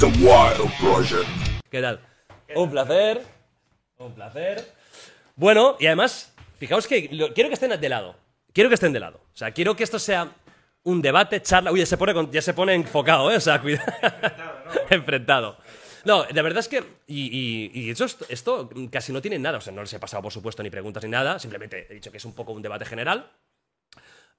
The Wild Project. ¿Qué tal? Un placer. Un placer. Bueno, y además, fijaos que lo- quiero que estén de lado. Quiero que estén de lado. O sea, quiero que esto sea un debate, charla. Uy, ya se pone, con- ya se pone enfocado, ¿eh? O sea, cuidado. Enfrentado. No, la verdad es que. Y, y- y eso, es- esto casi no tiene nada. O sea, no les he pasado, por supuesto, ni preguntas ni nada. Simplemente he dicho que es un poco un debate general.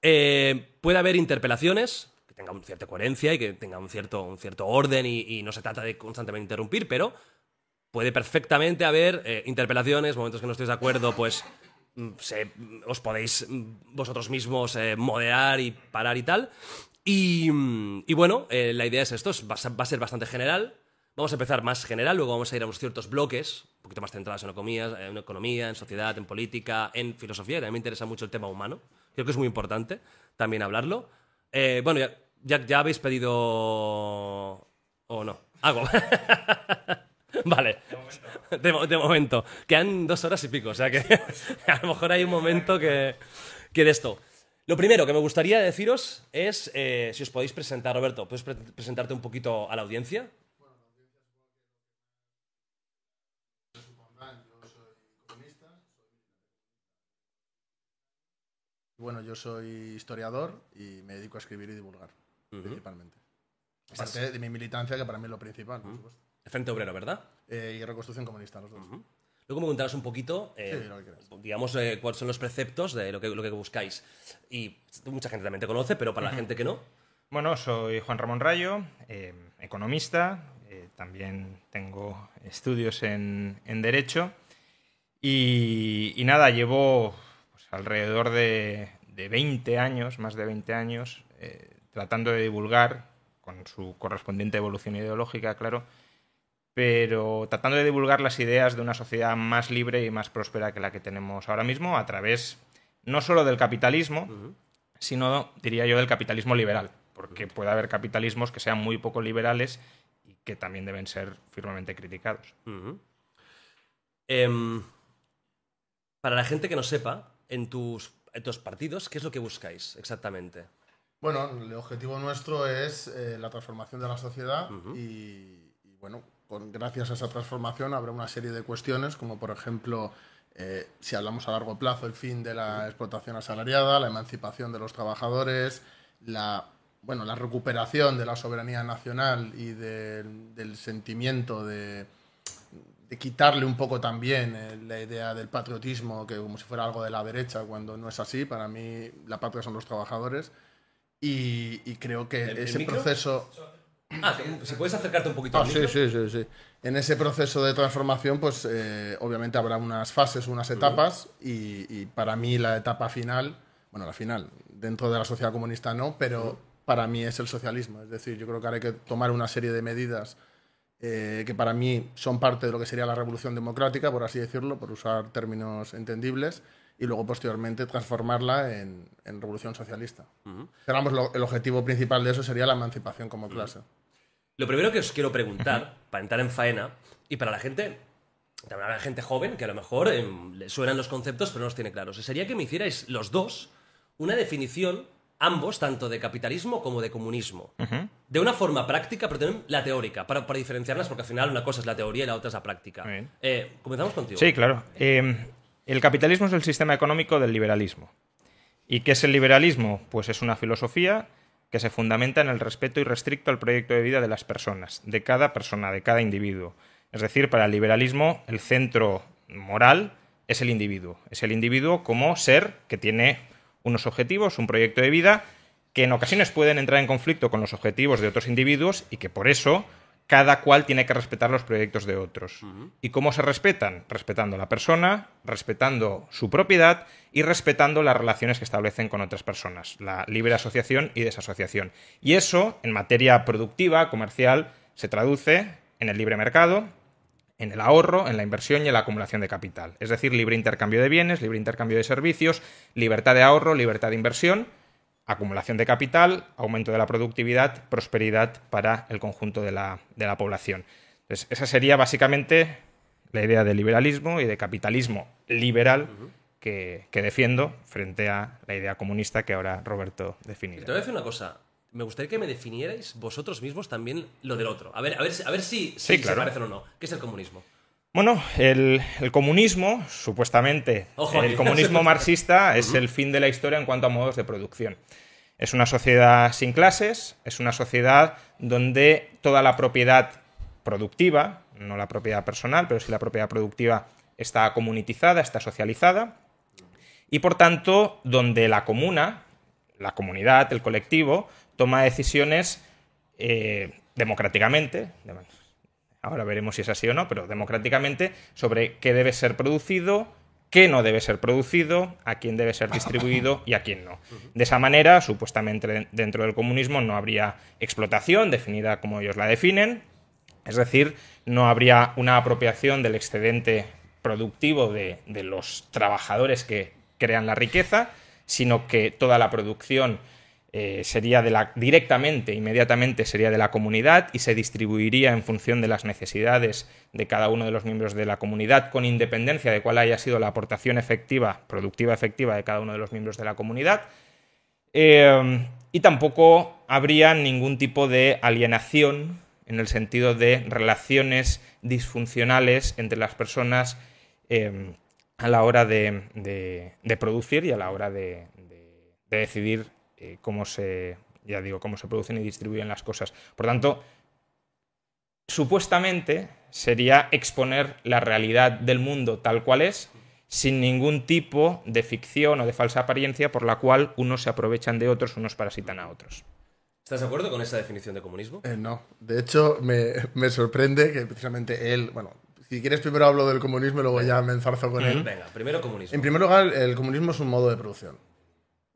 Eh, puede haber interpelaciones que tengan una cierta coherencia y que tengan un cierto, un cierto orden y, y no se trata de constantemente interrumpir, pero puede perfectamente haber eh, interpelaciones, momentos que no estéis de acuerdo, pues mm, se- os podéis mm, vosotros mismos eh, moderar y parar y tal. Y, mm, y bueno, eh, la idea es esto, es- va a va a ser bastante general. Vamos a empezar más general, luego vamos a ir a unos ciertos bloques, un poquito más centrados en economía, en economía, en sociedad, en política, en filosofía. También me interesa mucho el tema humano. Creo que es muy importante también hablarlo. Eh, bueno, ya, ya, ya habéis pedido... ¿O no? Algo. vale. De, mo- de momento. Quedan dos horas y pico, o sea que a lo mejor hay un momento que, que de esto. Lo primero que me gustaría deciros es eh, si os podéis presentar, Roberto, ¿puedes pre- presentarte un poquito a la audiencia? Bueno, yo soy historiador y me dedico a escribir y divulgar, principalmente. Aparte de mi militancia, que para mí es lo principal, por supuesto. Frente Obrero, ¿verdad? Eh, y reconstrucción comunista, los dos. Luego me contarás un poquito, eh, Sí, digamos, eh, cuáles son los preceptos de lo que, lo que buscáis. Y mucha gente también te conoce, pero para la gente que no, Bueno, soy Juan Ramón Rayo, eh, economista, eh, también tengo estudios en, en Derecho y, y nada, llevo pues, alrededor de, de 20 años, más de 20 años, eh, tratando de divulgar, con su correspondiente evolución ideológica, claro, pero tratando de divulgar las ideas de una sociedad más libre y más próspera que la que tenemos ahora mismo a través no solo del capitalismo, sino, diría yo, del capitalismo liberal, porque puede haber capitalismos que sean muy poco liberales y que también deben ser firmemente criticados. Em, para la gente que no sepa, en tus, en tus partidos, ¿qué es lo que buscáis exactamente? Bueno, el objetivo nuestro es eh, la transformación de la sociedad y, y, bueno, con, gracias a esa transformación habrá una serie de cuestiones, como por ejemplo, eh, si hablamos a largo plazo, el fin de la explotación asalariada, la emancipación de los trabajadores, la, bueno, la recuperación de la soberanía nacional y del- del sentimiento de, de quitarle un poco también eh, la idea del patriotismo, que como si fuera algo de la derecha, cuando no es así. Para mí, la patria son los trabajadores. Y, y creo que ¿El- el ese proceso. Ah, si puedes acercarte un poquito Ah, al sí, micro. sí, sí, sí. En ese proceso de transformación, pues eh, obviamente habrá unas fases, unas etapas, y, y para mí la etapa final, bueno, la final, dentro de la sociedad comunista no, pero para mí es el socialismo. Es decir, yo creo que ahora hay que tomar una serie de medidas eh, que para mí son parte de lo que sería la revolución democrática, por así decirlo, por usar términos entendibles, y luego posteriormente transformarla en, en revolución socialista. Pero vamos, lo- el objetivo principal de eso sería la emancipación como clase. Lo primero que os quiero preguntar, para entrar en faena, y para la gente, también habrá gente joven que a lo mejor em, le suenan los conceptos pero no los tiene claros, sería que me hicierais los dos una definición, ambos, tanto de capitalismo como de comunismo. De una forma práctica, pero también la teórica, para, para diferenciarlas, porque al final una cosa es la teoría y la otra es la práctica. Eh, comenzamos contigo. Sí, claro. Eh, el capitalismo es el sistema económico del liberalismo. ¿Y qué es el liberalismo? Pues es una filosofía que se fundamenta en el respeto irrestricto al proyecto de vida de las personas, de cada persona, de cada individuo. Es decir, para el liberalismo el centro moral es el individuo. Es el individuo como ser que tiene unos objetivos, un proyecto de vida, que en ocasiones pueden entrar en conflicto con los objetivos de otros individuos y que por eso cada cual tiene que respetar los proyectos de otros. ¿Y cómo se respetan? Respetando a la persona, respetando su propiedad y respetando las relaciones que establecen con otras personas, la libre asociación y desasociación. Y eso, en materia productiva, comercial, se traduce en el libre mercado, en el ahorro, en la inversión y en la acumulación de capital. Es decir, libre intercambio de bienes, libre intercambio de servicios, libertad de ahorro, libertad de inversión acumulación de capital, aumento de la productividad, prosperidad para el conjunto de la, población. esa sería básicamente la idea de liberalismo y de capitalismo liberal que, defiendo frente a la idea comunista que ahora Roberto definirá. Te voy a decir una cosa. Me gustaría que me definierais vosotros mismos también lo del otro. A ver, a ver, a ver si, se parecen o no. ¿Qué es el comunismo? Bueno, el, comunismo, supuestamente, el comunismo marxista es el fin de la historia en cuanto a modos de producción. Es una sociedad sin clases, es una sociedad donde toda la propiedad productiva, no la propiedad personal, pero sí la propiedad productiva está comunitizada, está socializada, y por tanto donde la comuna, la comunidad, el colectivo, toma decisiones eh, democráticamente, ahora veremos si es así o no, pero democráticamente, sobre qué debe ser producido, qué no debe ser producido, a quién debe ser distribuido y a quién no. De esa manera, supuestamente dentro del comunismo no habría explotación definida como ellos la definen, es decir, no habría una apropiación del excedente productivo de, de los trabajadores que crean la riqueza, sino que toda la producción eh, sería directamente, inmediatamente sería de la comunidad y se distribuiría en función de las necesidades de cada uno de los miembros de la comunidad, con independencia de cuál haya sido la aportación efectiva, productiva efectiva de cada uno de los miembros de la comunidad. Eh, y tampoco habría ningún tipo de alienación en el sentido de relaciones disfuncionales entre las personas eh, a la hora de, producir y a la hora de decidir eh, cómo se, ya digo, cómo se producen y distribuyen las cosas. Por tanto, supuestamente sería exponer la realidad del mundo tal cual es, sin ningún tipo de ficción o de falsa apariencia por la cual unos se aprovechan de otros, unos parasitan a otros. ¿Estás de acuerdo con esa definición de comunismo? Eh, no. De hecho, me, sorprende que precisamente él, bueno, si quieres primero hablo del comunismo y luego ya me enzarzo con él. Venga, primero comunismo. En primer lugar, el comunismo es un modo de producción.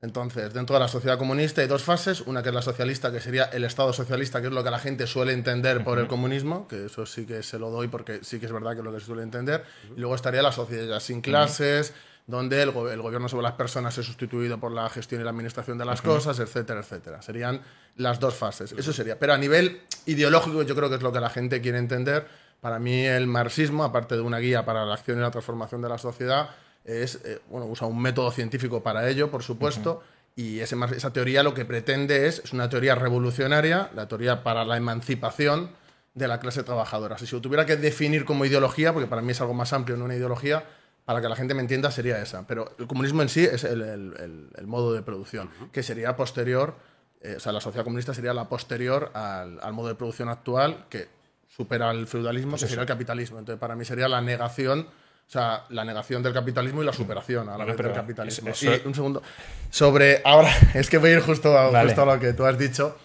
Entonces, dentro de la sociedad comunista hay dos fases, una que es la socialista, que sería el Estado socialista, que es lo que la gente suele entender por el comunismo, que eso sí que se lo doy porque sí que es verdad que es lo que se suele entender, y luego estaría la sociedad sin clases, donde el, gobierno sobre las personas es sustituido por la gestión y la administración de las cosas, etcétera, etcétera. Serían las dos fases. Eso sería. Pero a nivel ideológico, yo creo que es lo que la gente quiere entender. Para mí el marxismo, aparte de una guía para la acción y la transformación de la sociedad, es, eh, bueno, usa un método científico para ello, por supuesto, y ese, esa teoría lo que pretende es, es una teoría revolucionaria, la teoría para la emancipación de la clase trabajadora. Si lo tuviera que definir como ideología, porque para mí es algo más amplio, no una ideología, para que la gente me entienda sería esa. Pero el comunismo en sí es el, el, modo de producción, que sería posterior, eh, o sea, la sociedad comunista sería la posterior al, al modo de producción actual, que supera el feudalismo, pues que sería el capitalismo. Entonces, para mí sería la negación o sea, la negación del capitalismo y la superación a la vez del capitalismo. un segundo. Sobre. Ahora, es que voy a ir justo a, lo que tú has dicho.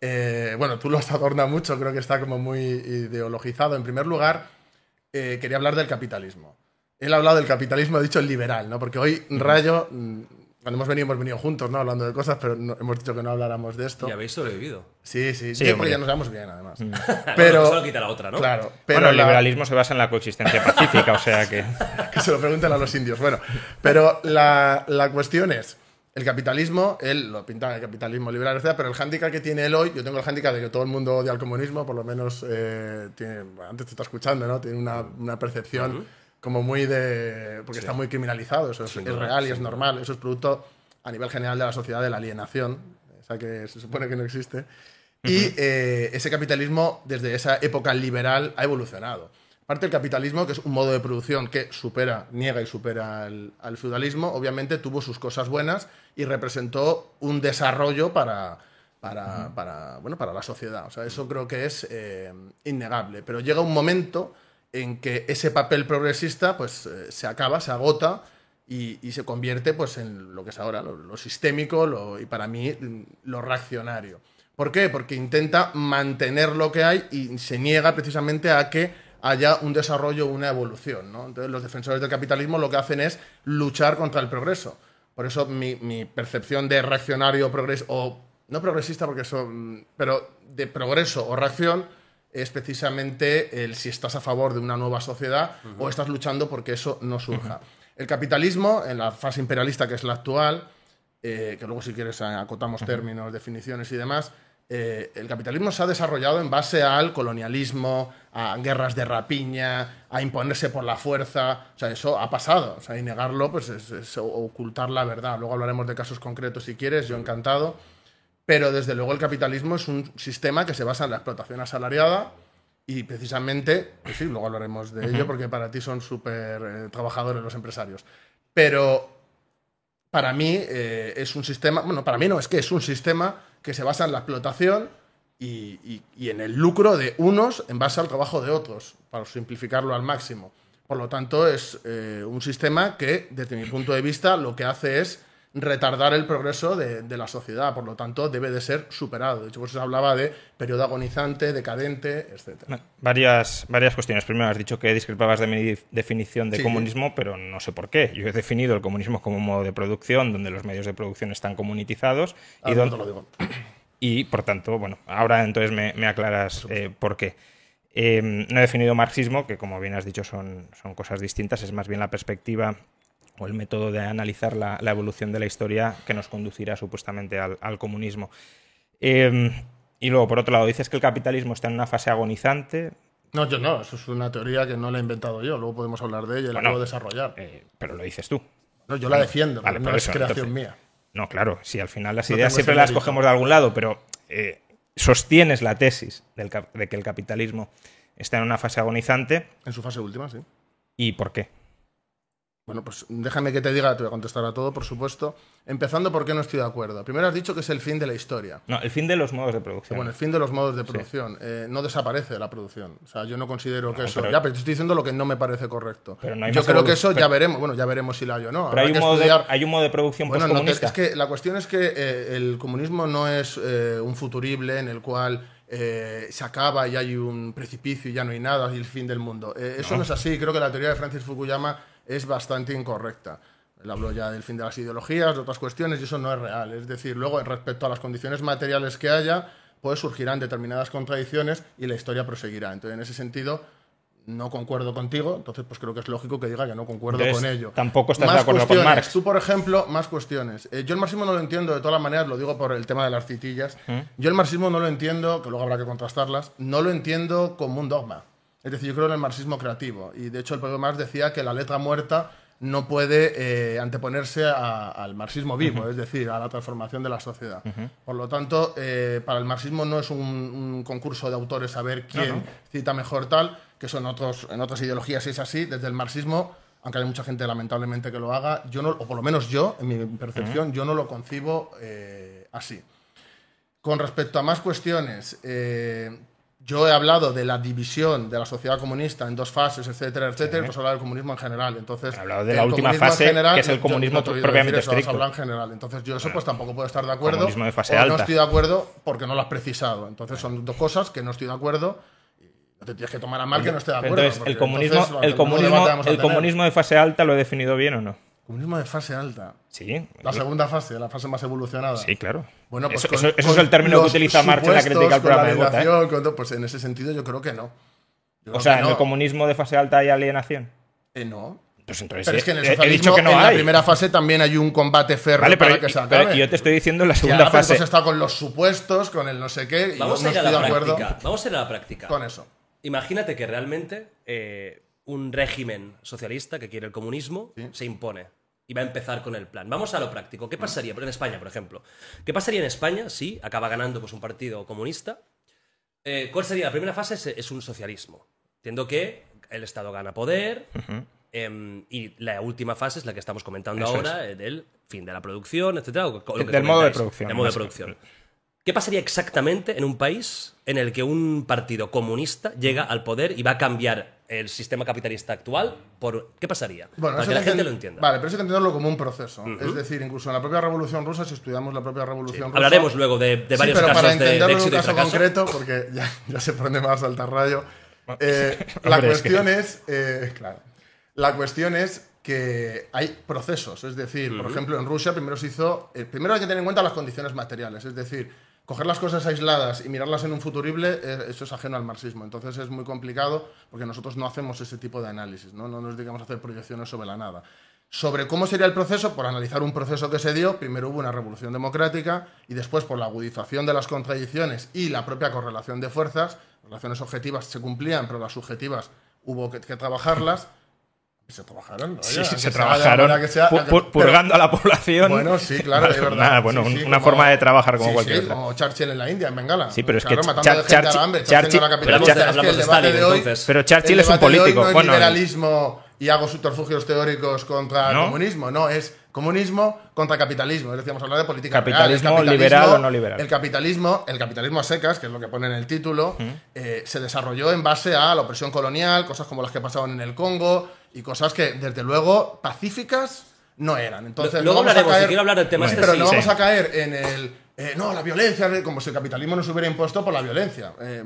Eh, bueno, tú lo has adornado mucho, creo que está como muy ideologizado. En primer lugar, eh, quería hablar del capitalismo. Él ha hablado del capitalismo, ha dicho el liberal, ¿no? Porque hoy Rayo mm, cuando hemos venido, hemos venido juntos, ¿no? Hablando de cosas, pero hemos dicho que no habláramos de esto. Y habéis sobrevivido. Sí, sí, sí. ya nos damos bien, además. Mm. pero. solo quita la otra, ¿no? Claro. Pero bueno, el liberalismo se basa en la coexistencia pacífica, o sea que. que se lo pregunten a los indios. Bueno, pero la, la cuestión es. El capitalismo, él lo pinta el capitalismo liberal, etc., pero el hándicap que tiene él hoy, yo tengo el hándicap de que todo el mundo odia al comunismo, por lo menos eh, tiene, antes te está escuchando, ¿no? Tiene una, una percepción como muy de... porque está muy criminalizado, eso es, es real y es normal, eso es producto a nivel general de la sociedad de la alienación, esa que se supone que no existe. Y eh, ese capitalismo, desde esa época liberal, ha evolucionado. Parte del capitalismo, que es un modo de producción que supera, niega y supera al feudalismo, obviamente tuvo sus cosas buenas y representó un desarrollo para, para, bueno, para la sociedad. O sea, eso creo que es eh, innegable. Pero llega un momento en que ese papel progresista pues, eh, se acaba, se agota y, se convierte pues, en lo que es ahora, lo, sistémico y para mí lo reaccionario. ¿Por qué? Porque intenta mantener lo que hay y se niega precisamente a que haya un desarrollo, una evolución. Entonces, los defensores del capitalismo lo que hacen es luchar contra el progreso. Por eso mi, mi percepción de reaccionario progreso, o no progresista, porque eso, mm, pero de progreso o reacción es precisamente el si estás a favor de una nueva sociedad o estás luchando porque eso no surja. El capitalismo, en la fase imperialista que es la actual, eh, que luego si quieres acotamos términos, definiciones y demás, eh, el capitalismo se ha desarrollado en base al colonialismo, a guerras de rapiña, a imponerse por la fuerza. O sea, eso ha pasado. O sea, y negarlo pues es, es ocultar la verdad. Luego hablaremos de casos concretos si quieres, yo encantado. Pero desde luego el capitalismo es un sistema que se basa en la explotación asalariada y precisamente, pues sí, luego hablaremos de ello porque para ti son súper eh, trabajadores los empresarios. Pero para mí eh, es un sistema, bueno, para mí no, es que es un sistema que se basa en la explotación y, y- y en el lucro de unos en base al trabajo de otros, para simplificarlo al máximo. Por lo tanto, es eh, un sistema que, desde mi punto de vista, lo que hace es retardar el progreso de, de la sociedad. Por lo tanto, debe de ser superado. De hecho, por eso se hablaba de periodo agonizante, decadente, etc. Varias, varias cuestiones. Primero, has dicho que discrepabas de mi definición de Sí. comunismo, pero no sé por qué. Yo he definido el comunismo como un modo de producción donde los medios de producción están comunitizados y, Ahora no don- te lo digo. y, por tanto, bueno, ahora entonces me, me aclaras eh, por qué. Eh, no he definido marxismo, que como bien has dicho son, son cosas distintas, es más bien la perspectiva o el método de analizar la, la evolución de la historia que nos conducirá supuestamente al, al comunismo. Eh, y luego, por otro lado, dices que el capitalismo está en una fase agonizante, No, yo no. Eso es una teoría que no la he inventado yo. Luego podemos hablar de ella y la puedo desarrollar. eh, pero lo dices tú. No, yo la defiendo, vale, pero por no eso, es creación entonces. mía. No, claro, si al final las No ideas siempre las cogemos de algún lado, pero eh, sostienes la tesis del de que el capitalismo está en una fase agonizante. En su fase última, sí. ¿Y por qué? Bueno, pues déjame que te diga, te voy a contestar a todo, por supuesto. Empezando por qué no estoy de acuerdo. Primero has dicho que es el fin de la historia. No, el fin de los modos de producción. Bueno, el fin de los modos de producción. Eh, no desaparece de la producción. O sea, yo no considero que eso. pero- Ya, pero te estoy diciendo lo que no me parece correcto. Pero no hay yo creo que eso ya veremos. Bueno, ya veremos si la hay o no. pero hay un, modo de, estudiar- hay un modo de producción Bueno, no es que la cuestión es que eh, el comunismo no es eh, un futurible en el cual eh, se acaba y hay un precipicio y ya no hay nada y el fin del mundo. Eh, eso no. es así. Creo que la teoría de Francis Fukuyama es bastante incorrecta. Él habló ya del fin de las ideologías, de otras cuestiones, y eso no es real. Es decir, luego, respecto a las condiciones materiales que haya, pues surgirán determinadas contradicciones y la historia proseguirá. Entonces, en ese sentido, no concuerdo contigo, entonces pues creo que es lógico que diga que no concuerdo Entonces, con ello. tampoco estás Más de acuerdo con. Marx. Tú, por ejemplo, más cuestiones. Eh, yo el marxismo no lo entiendo de todas las maneras, lo digo por el tema de las citillas. Yo el marxismo no lo entiendo, que luego habrá que contrastarlas, no lo entiendo como un dogma. Es decir, yo creo en el marxismo creativo. Y de hecho el propio Marx decía que la letra muerta no puede eh, anteponerse a- al marxismo vivo, es decir, a la transformación de la sociedad. Por lo tanto, eh, para el marxismo no es un, un concurso de autores a ver quién cita mejor tal, que eso en, otros, en otras ideologías es así. Desde el marxismo, aunque hay mucha gente lamentablemente que lo haga, yo no, o por lo menos yo, en mi percepción, yo no lo concibo eh, así. Con respecto a más cuestiones, eh, yo he hablado de la división de la sociedad comunista en dos fases, etcétera, etcétera, y pues hablar del comunismo en general. Entonces, He hablado de la última fase, que es el yo- comunismo no he oído propiamente eso, estricto. en general. Entonces, yo eso pues tampoco puedo estar de acuerdo. Comunismo de fase o alta. no estoy de acuerdo porque no lo has precisado. Entonces, son dos cosas que no estoy de acuerdo. No te tienes que tomar a mal que no esté de acuerdo. entonces, el comunismo, entonces, el comunismo, el comunismo de fase alta lo he definido bien o no. Comunismo de fase alta. Sí. La segunda fase, la fase más evolucionada. Sí, claro. Bueno, pues eso, con- eso- eso con es el término que utiliza Marx en la crítica al con la programa de Bota. ¿eh? con Pues en ese sentido yo creo que no. Yo O sea, en no. el comunismo de fase alta hay alienación. Eh, no. Pues entonces Pero es que en el he- he, socialismo, dicho que no en la hay. primera fase también hay un combate férreo Vale, pero, para que se pero acabe. yo te estoy diciendo la Ya, segunda pero fase. está con los supuestos, con el no sé qué, y Vamos no a ir a la acuerdo práctica. Vamos a ir a la práctica. con eso. Imagínate que realmente eh, un régimen socialista que quiere el comunismo se impone y va a empezar con el plan. Vamos a lo práctico. ¿Qué pasaría en España, por ejemplo? ¿Qué pasaría en España si acaba ganando pues, un partido comunista? Eh, ¿Cuál sería la primera fase? Es, es un socialismo. Entiendo que el Estado gana poder em, y la última fase es la que estamos comentando Eso ahora, eh, del fin de la producción, etcétera, o- o lo que Del modo de producción, Del modo de producción. ¿Qué pasaría exactamente en un país en el que un partido comunista llega al poder y va a cambiar el sistema capitalista actual, por ¿qué pasaría? Bueno, Para que la gente lo entienda. Vale, pero eso hay que entenderlo como un proceso. Es decir, incluso en la propia Revolución Rusa, si estudiamos la propia Revolución Rusa. Hablaremos luego de, de Sí, varios pero para casos de, de entenderlo en un éxito y caso fracaso. concreto, porque ya, ya se pone más al rayo. Eh, la Hombre, es que- cuestión es, eh, claro, la cuestión es que hay procesos. Es decir, por ejemplo, en Rusia primero se hizo. eh, primero hay que tener en cuenta las condiciones materiales. Es decir, coger las cosas aisladas y mirarlas en un futurible, eh, eso es ajeno al marxismo. Entonces es muy complicado porque nosotros no hacemos ese tipo de análisis, no, no nos dedicamos a hacer proyecciones sobre la nada. Sobre cómo sería el proceso, por analizar un proceso que se dio, primero hubo una revolución democrática y después por la agudización de las contradicciones y la propia correlación de fuerzas, relaciones objetivas se cumplían, pero las subjetivas hubo que trabajarlas. Se trabajaron, ¿no? Sí, se trabajaron sea, pu- pero- purgando a la población. bueno, sí, claro, es verdad. Nada, bueno, Sí, sí, una como- forma de trabajar como sí, cualquier sí, otra. como Churchill en la India, en Bengala. Sí, pero es Claro, que matando Char- Churchill- hambre, Churchill- Pero es el Churchill el es un debate de hoy político. No es Bueno, liberalismo y hago subterfugios teóricos contra ¿No? comunismo, no, es comunismo contra capitalismo. Es decir, vamos a hablar de política Capitalismo real. El liberal o no liberal. El capitalismo, el capitalismo a secas, que es lo que pone en el título, eh, se desarrolló en base a la opresión colonial, cosas como las que pasaban en el Congo y cosas que, desde luego, pacíficas no eran. Entonces, Luego no si quiero hablar del tema este, pero sí, no sí. vamos a caer en el. eh, no, la violencia, como si el capitalismo nos hubiera impuesto por la violencia. Eh,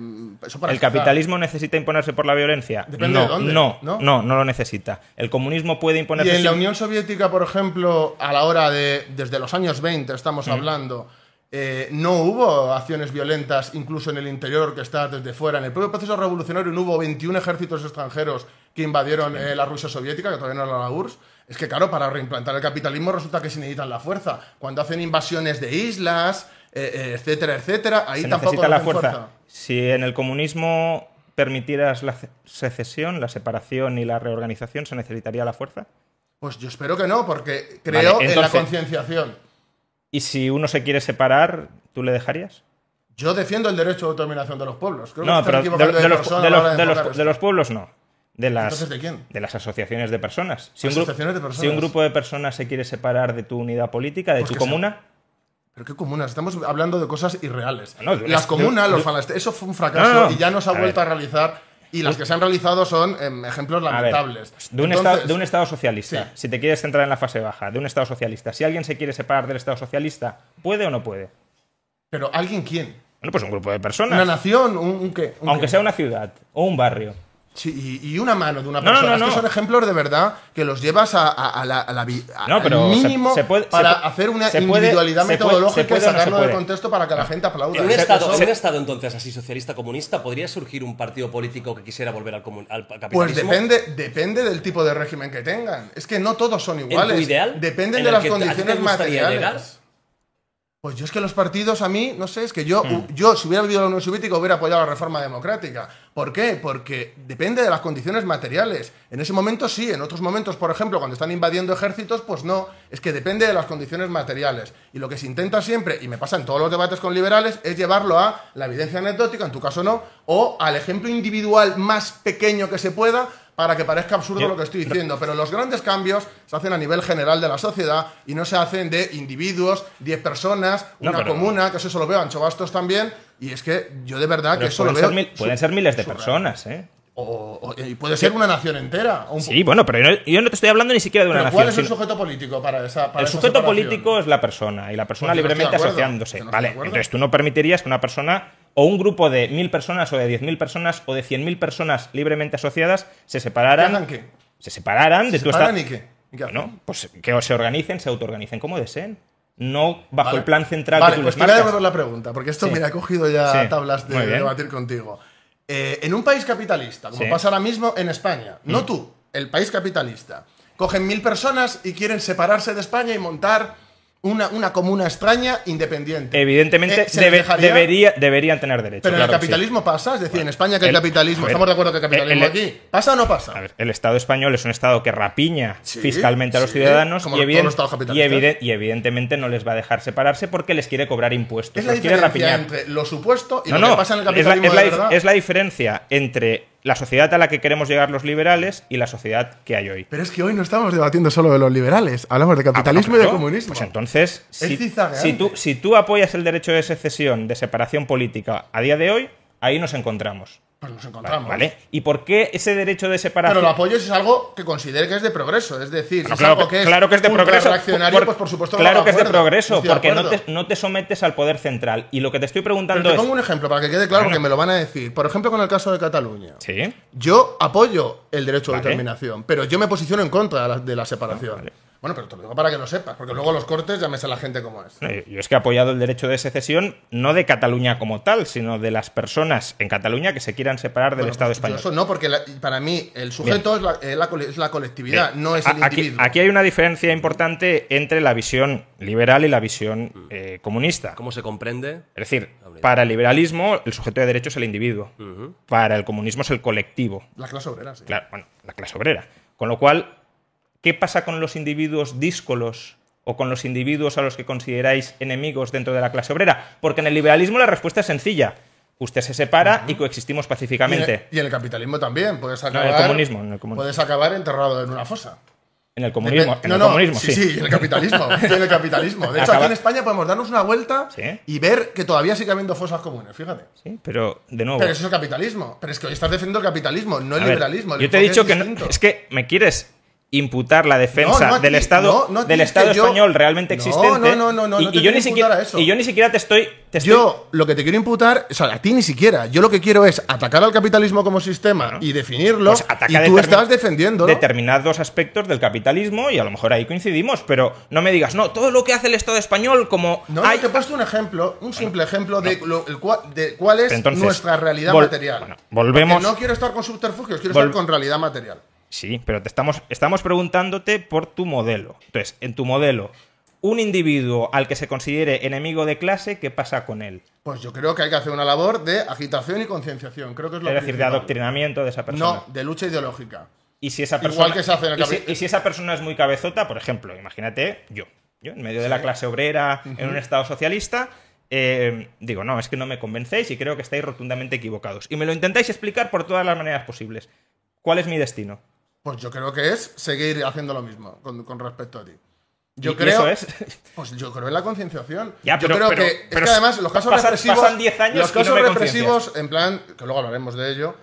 eso para ¿El capitalismo necesita imponerse por la violencia? Depende no, de dónde, no, ¿no? no, no, lo necesita. El comunismo puede Y imponerse en la Unión Soviética, por ejemplo, a la hora de. Desde los años 20 estamos hablando. eh, no hubo acciones violentas, incluso en el interior, orquestadas desde fuera. En el propio proceso revolucionario no hubo 21 ejércitos extranjeros que invadieron eh, la Rusia soviética, que todavía no era la URSS. Es que, claro, para reimplantar el capitalismo resulta que se necesitan la fuerza. Cuando hacen invasiones de islas, eh, eh, etcétera, etcétera, ahí se tampoco necesita la fuerza. Si en el comunismo permitieras la ce- secesión, la separación y la reorganización, ¿se necesitaría la fuerza? Pues yo espero que no, porque creo Vale, en la concienciación. ¿Y si uno se quiere separar, tú le dejarías? Yo defiendo el derecho de autodeterminación de los pueblos. Creo que No, están pero de, de los pueblos no. De las, Entonces, ¿de quién? de las asociaciones de personas. Si un, gru- Asociaciones de personas. si un grupo de personas se quiere separar de tu unidad política, de Pues tu comuna, Pero qué comunas, estamos hablando de cosas irreales. No, las comunas, los falastes, eso fue un fracaso No, y ya no se ha A vuelto ver. a realizar. Y las que se han realizado son em, ejemplos ver, lamentables. de un, Entonces, estado, de un Estado socialista, Sí. si te quieres centrar en la fase baja, de un Estado socialista, si alguien se quiere separar del Estado socialista, ¿puede o no puede? Pero ¿alguien quién? Bueno, pues un grupo de ¿Una personas. nación? ¿Un, un qué? ¿Un Aunque qué? sea una ciudad o un barrio. Sí, y, y una mano de una No, no, persona. no, Es que no. son ejemplos de verdad que los llevas a, a- a la, a la vi- a- No, pero al mínimo se puede- se para hacer una se puede- individualidad se puede- metodológica se puede y sacarlo de puede. contexto para que la gente aplauda. En un, estado, eso- en un estado entonces así socialista comunista, ¿podría surgir un partido político que quisiera volver al, comun- al capitalismo? Pues depende, depende del tipo de régimen que tengan. Es que no todos son iguales. ideal? Dependen ¿En de las condiciones materiales. llegar? Pues yo es que los partidos a mí, no sé, es que yo, Hmm. yo si hubiera vivido en la Unión Soviética hubiera apoyado la reforma democrática. ¿Por qué? Porque depende de las condiciones materiales. En ese momento sí, en otros momentos, por ejemplo, cuando están invadiendo ejércitos, pues no. Es que depende de las condiciones materiales. Y lo que se intenta siempre, y me pasa en todos los debates con liberales, es llevarlo a la evidencia anecdótica, en tu caso no, o al ejemplo individual más pequeño que se pueda para que parezca absurdo lo que estoy diciendo. Pero los grandes cambios se hacen a nivel general de la sociedad y no se hacen de individuos, 10 personas, No, una pero- comuna, que eso se lo veo Ancho Bastos también. Y es que yo de verdad que eso lo pueden, veo. mil- pueden ser miles de personas, ¿eh? O, o- y puede ser una nación entera. o un- Sí, bueno, pero yo no, yo no te estoy hablando ni siquiera de una nación. ¿Cuál es el sujeto político para esa para el sujeto político es la persona y la persona Pues no libremente acuerdo, asociándose. no vale, entonces tú no permitirías que una persona o un grupo de mil personas o de diez mil personas o de cien mil personas libremente asociadas se ¿Que separaran. qué? Se separaran de ¿Se tu estado. y qué? ¿Y qué? Bueno, pues que se organicen, se autoorganicen como deseen. No bajo Vale. el plan central Vale, que tú pues les te voy a marcas. la pregunta, porque esto, Sí. mira, he cogido ya Sí, tablas de debatir contigo. Eh, en un país capitalista, como Sí. Mm. pasa ahora mismo en España, no tú, el país capitalista, cogen mil personas y quieren separarse de España y montar una, una comuna extraña independiente. Evidentemente Eh, ¿se les debe- dejaría? debería, deberían tener derecho. Pero en el sí. capitalismo pasa, es decir, en España que el, el- capitalismo, ver, estamos de acuerdo que el capitalismo el- aquí, ¿pasa o no pasa? A ver, el Estado español es un Estado que rapiña Sí, fiscalmente a los sí, ciudadanos como y, todos eviden- los estados y y evidentemente no les va a dejar separarse porque les quiere cobrar impuestos. es la quiere diferencia rapiñar. entre lo supuesto y No, lo no, que pasa en el es la, capitalismo es la de es la diferencia entre la sociedad a la que queremos llegar los liberales y la sociedad que hay hoy. Pero es que hoy no estamos debatiendo solo de los liberales, hablamos de capitalismo Ah, y de comunismo. Pues entonces, si, si tú, si tú apoyas el derecho de secesión, de separación política a día de hoy, ahí nos encontramos. Pues nos encontramos. ¿Vale? ¿Y por qué ese derecho de separación? Pero lo apoyo es algo que considere que es de progreso. Es decir, si Claro, es algo que, que es, claro que es de progreso. reaccionario, por- pues por supuesto lo Claro que es de progreso, de porque no acuerdo. te, no te sometes al poder central. Y lo que te estoy Pero preguntando te es. pongo un ejemplo para que quede claro, Bueno. porque me lo van a decir. Por ejemplo, con el caso de Cataluña. Sí. Yo apoyo el derecho de Vale. determinación, pero yo me posiciono en contra de la, de la separación. Bueno, pero te lo digo para que lo sepas, porque luego los cortes ya me sé la gente cómo es. No, Yo es que he apoyado el derecho de secesión no de Cataluña como tal, sino de las personas en Cataluña que se quieran separar del Bueno, Estado pues español. Yo eso no, porque la- para mí el sujeto es la, es la cole- es la colectividad, Bien. no es A- el aquí, individuo. aquí hay una diferencia importante entre la visión liberal y la visión eh, comunista. ¿Cómo se comprende? Es decir, para el liberalismo el sujeto de derecho es el individuo, para el comunismo es el colectivo. La clase obrera, sí. Claro, bueno, la clase obrera. Con lo cual, ¿qué pasa con los individuos díscolos o con los individuos a los que consideráis enemigos dentro de la clase obrera? Porque en el liberalismo la respuesta es sencilla. Usted se separa y coexistimos Y en, pacíficamente. el, y en el capitalismo también. Puedes en acabar, el comunismo, en el comunismo. Puedes acabar enterrado en una fosa. En el comunismo, en no, el no, comunismo, sí, sí. sí, en el capitalismo. en el capitalismo. De hecho, Acaba- aquí en España podemos darnos una vuelta Sí. y ver que todavía sigue habiendo fosas comunes, fíjate. Sí, pero de nuevo. Pero eso es el capitalismo. Pero es que hoy estás defendiendo el capitalismo, no el a ver, liberalismo. El yo te he dicho es que no- es que me quieres imputar la defensa No, no del Estado no, del Estado yo- español realmente existente. no, no, no, no, y, no y yo ni siquiera eso. y yo ni siquiera te estoy te estoy- Yo lo que te quiero imputar, o sea, a ti ni siquiera. Yo lo que quiero es atacar al capitalismo como sistema y definirlo. pues ataca y tú estás defendiendo. determinados aspectos del capitalismo y a lo mejor ahí coincidimos, pero no me digas, no, todo lo que hace el Estado español como No, hay- no, te he puesto un ejemplo, un simple ejemplo de, lo- el cual, de cuál es Entonces, nuestra realidad material. bueno, volvemos- Porque no quiero estar con subterfugios, quiero estar con realidad material. Sí, pero te estamos, estamos preguntándote por tu modelo. Entonces, en tu modelo, un individuo al que se considere enemigo de clase, ¿qué pasa con él? Pues yo creo que hay que hacer una labor de agitación y concienciación. Creo que es lo Es decir, de adoctrinamiento de esa persona. No, de lucha ideológica. Y si esa Igual persona, que se hace en el y, si, capi- y si esa persona es muy cabezota, por ejemplo, imagínate yo, yo en medio de la clase obrera, en un estado socialista, eh, digo, no, es que no me convencéis y creo que estáis rotundamente equivocados. Y me lo intentáis explicar por todas las maneras posibles. ¿Cuál es mi destino? Pues yo creo que es seguir haciendo lo mismo con, con respecto a ti. Yo Y- creo. eso es. Pues yo creo en la concienciación. Ya, yo creo pero- que. es pero que además los casos pasan- represivos. pasan 10 años los no casos represivos, en plan. Que luego hablaremos de ello.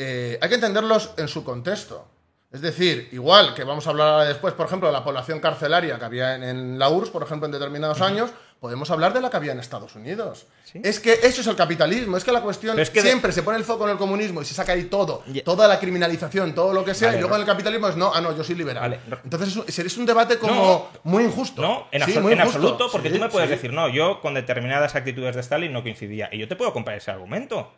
eh, hay que entenderlos en su contexto. Es decir, igual que vamos a hablar ahora después, por ejemplo, de la población carcelaria que había en, en la URSS, por ejemplo, en determinados años, podemos hablar de la que había en Estados Unidos. Es que eso es el capitalismo, es que la cuestión es que de- siempre se pone el foco en el comunismo y se saca ahí todo, toda la criminalización, todo lo que sea, Vale, y luego no. en el capitalismo es no, ah, no, yo soy liberal. Vale, no. Entonces es un, es un debate como No. muy injusto. No, en, Sí, absolu- muy en injusto. absoluto, porque Sí, tú me puedes sí. decir, no, yo con determinadas actitudes de Stalin no coincidía. Y yo te puedo comprar ese argumento.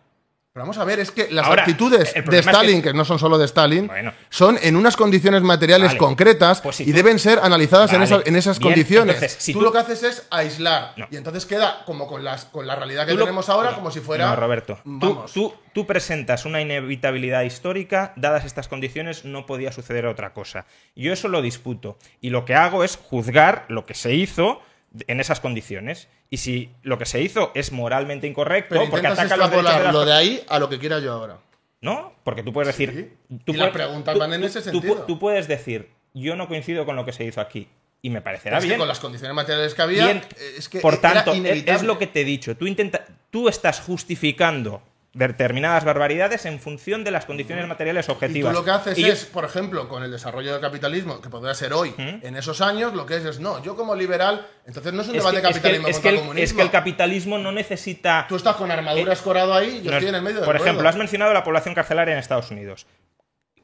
Pero vamos a ver, es que las Ahora, actitudes de es Stalin, que- que... no son solo de Stalin, Bueno. son en unas condiciones materiales Vale. concretas Pues si y deben ser analizadas en, esas, en esas Bien, condiciones. entonces, si tú, tú- lo que haces es aislar. No. Y entonces queda como con, las, con la realidad que lo- tenemos ahora, no, como si fuera. No, Roberto. Vamos. tú- tú presentas una inevitabilidad histórica, dadas estas condiciones no podía suceder otra cosa. Yo eso lo disputo. Y lo que hago es juzgar lo que se hizo en esas condiciones. Y si lo que se hizo es moralmente incorrecto, Pero porque ataca los derechos de extrapolar las lo de ahí a lo que quiera yo ahora. ¿No? Porque tú puedes decir. Tú Y las puedes- preguntas tú- van en tú- ese sentido. Tú, puedes decir, yo no coincido con lo que se hizo aquí. Y me parecerá Es que bien. con las condiciones materiales que había, Bien. es que Por era tanto, es- inevitable. es lo que te he dicho. Tú, intenta, tú estás justificando determinadas barbaridades en función de las condiciones materiales Y tú objetivas. lo que haces Y yo- es, por ejemplo, con el desarrollo del capitalismo, que podría ser hoy, en esos años, lo que es es, no, yo como liberal, entonces no es un es debate que, de es que- capitalismo es contra que el, comunismo. es que el capitalismo no necesita. Tú estás con armadura escorado ahí, yo No, estoy en el medio del Por ejemplo, ruedo. has mencionado la población carcelaria en Estados Unidos.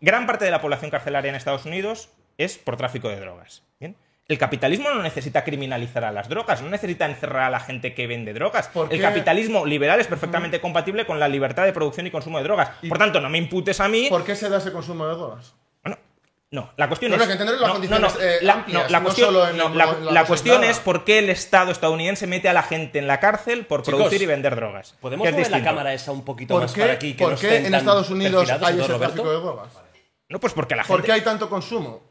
Gran parte de la población carcelaria en Estados Unidos es por tráfico de drogas. ¿bien? El capitalismo no necesita criminalizar a las drogas, no necesita encerrar a la gente que vende drogas. ¿Por El capitalismo liberal es perfectamente compatible con la libertad de producción y consumo de drogas. Por tanto, no me imputes a mí. ¿Por qué se da ese consumo de drogas? Bueno, no, la cuestión No, no, es. hay que entender las condiciones, eh, la, amplias, no, la no cuestión, solo en no, el- la- en la la cuestión es por qué el Estado estadounidense mete a la gente en la cárcel por Chicos, producir y vender drogas. ¿Podemos mover la distinto. cámara esa un poquito ¿Por más qué, para aquí? Que por no qué en Estados Unidos hay ese Roberto? tráfico de drogas? No, pues porque la gente. ¿Por qué hay tanto consumo?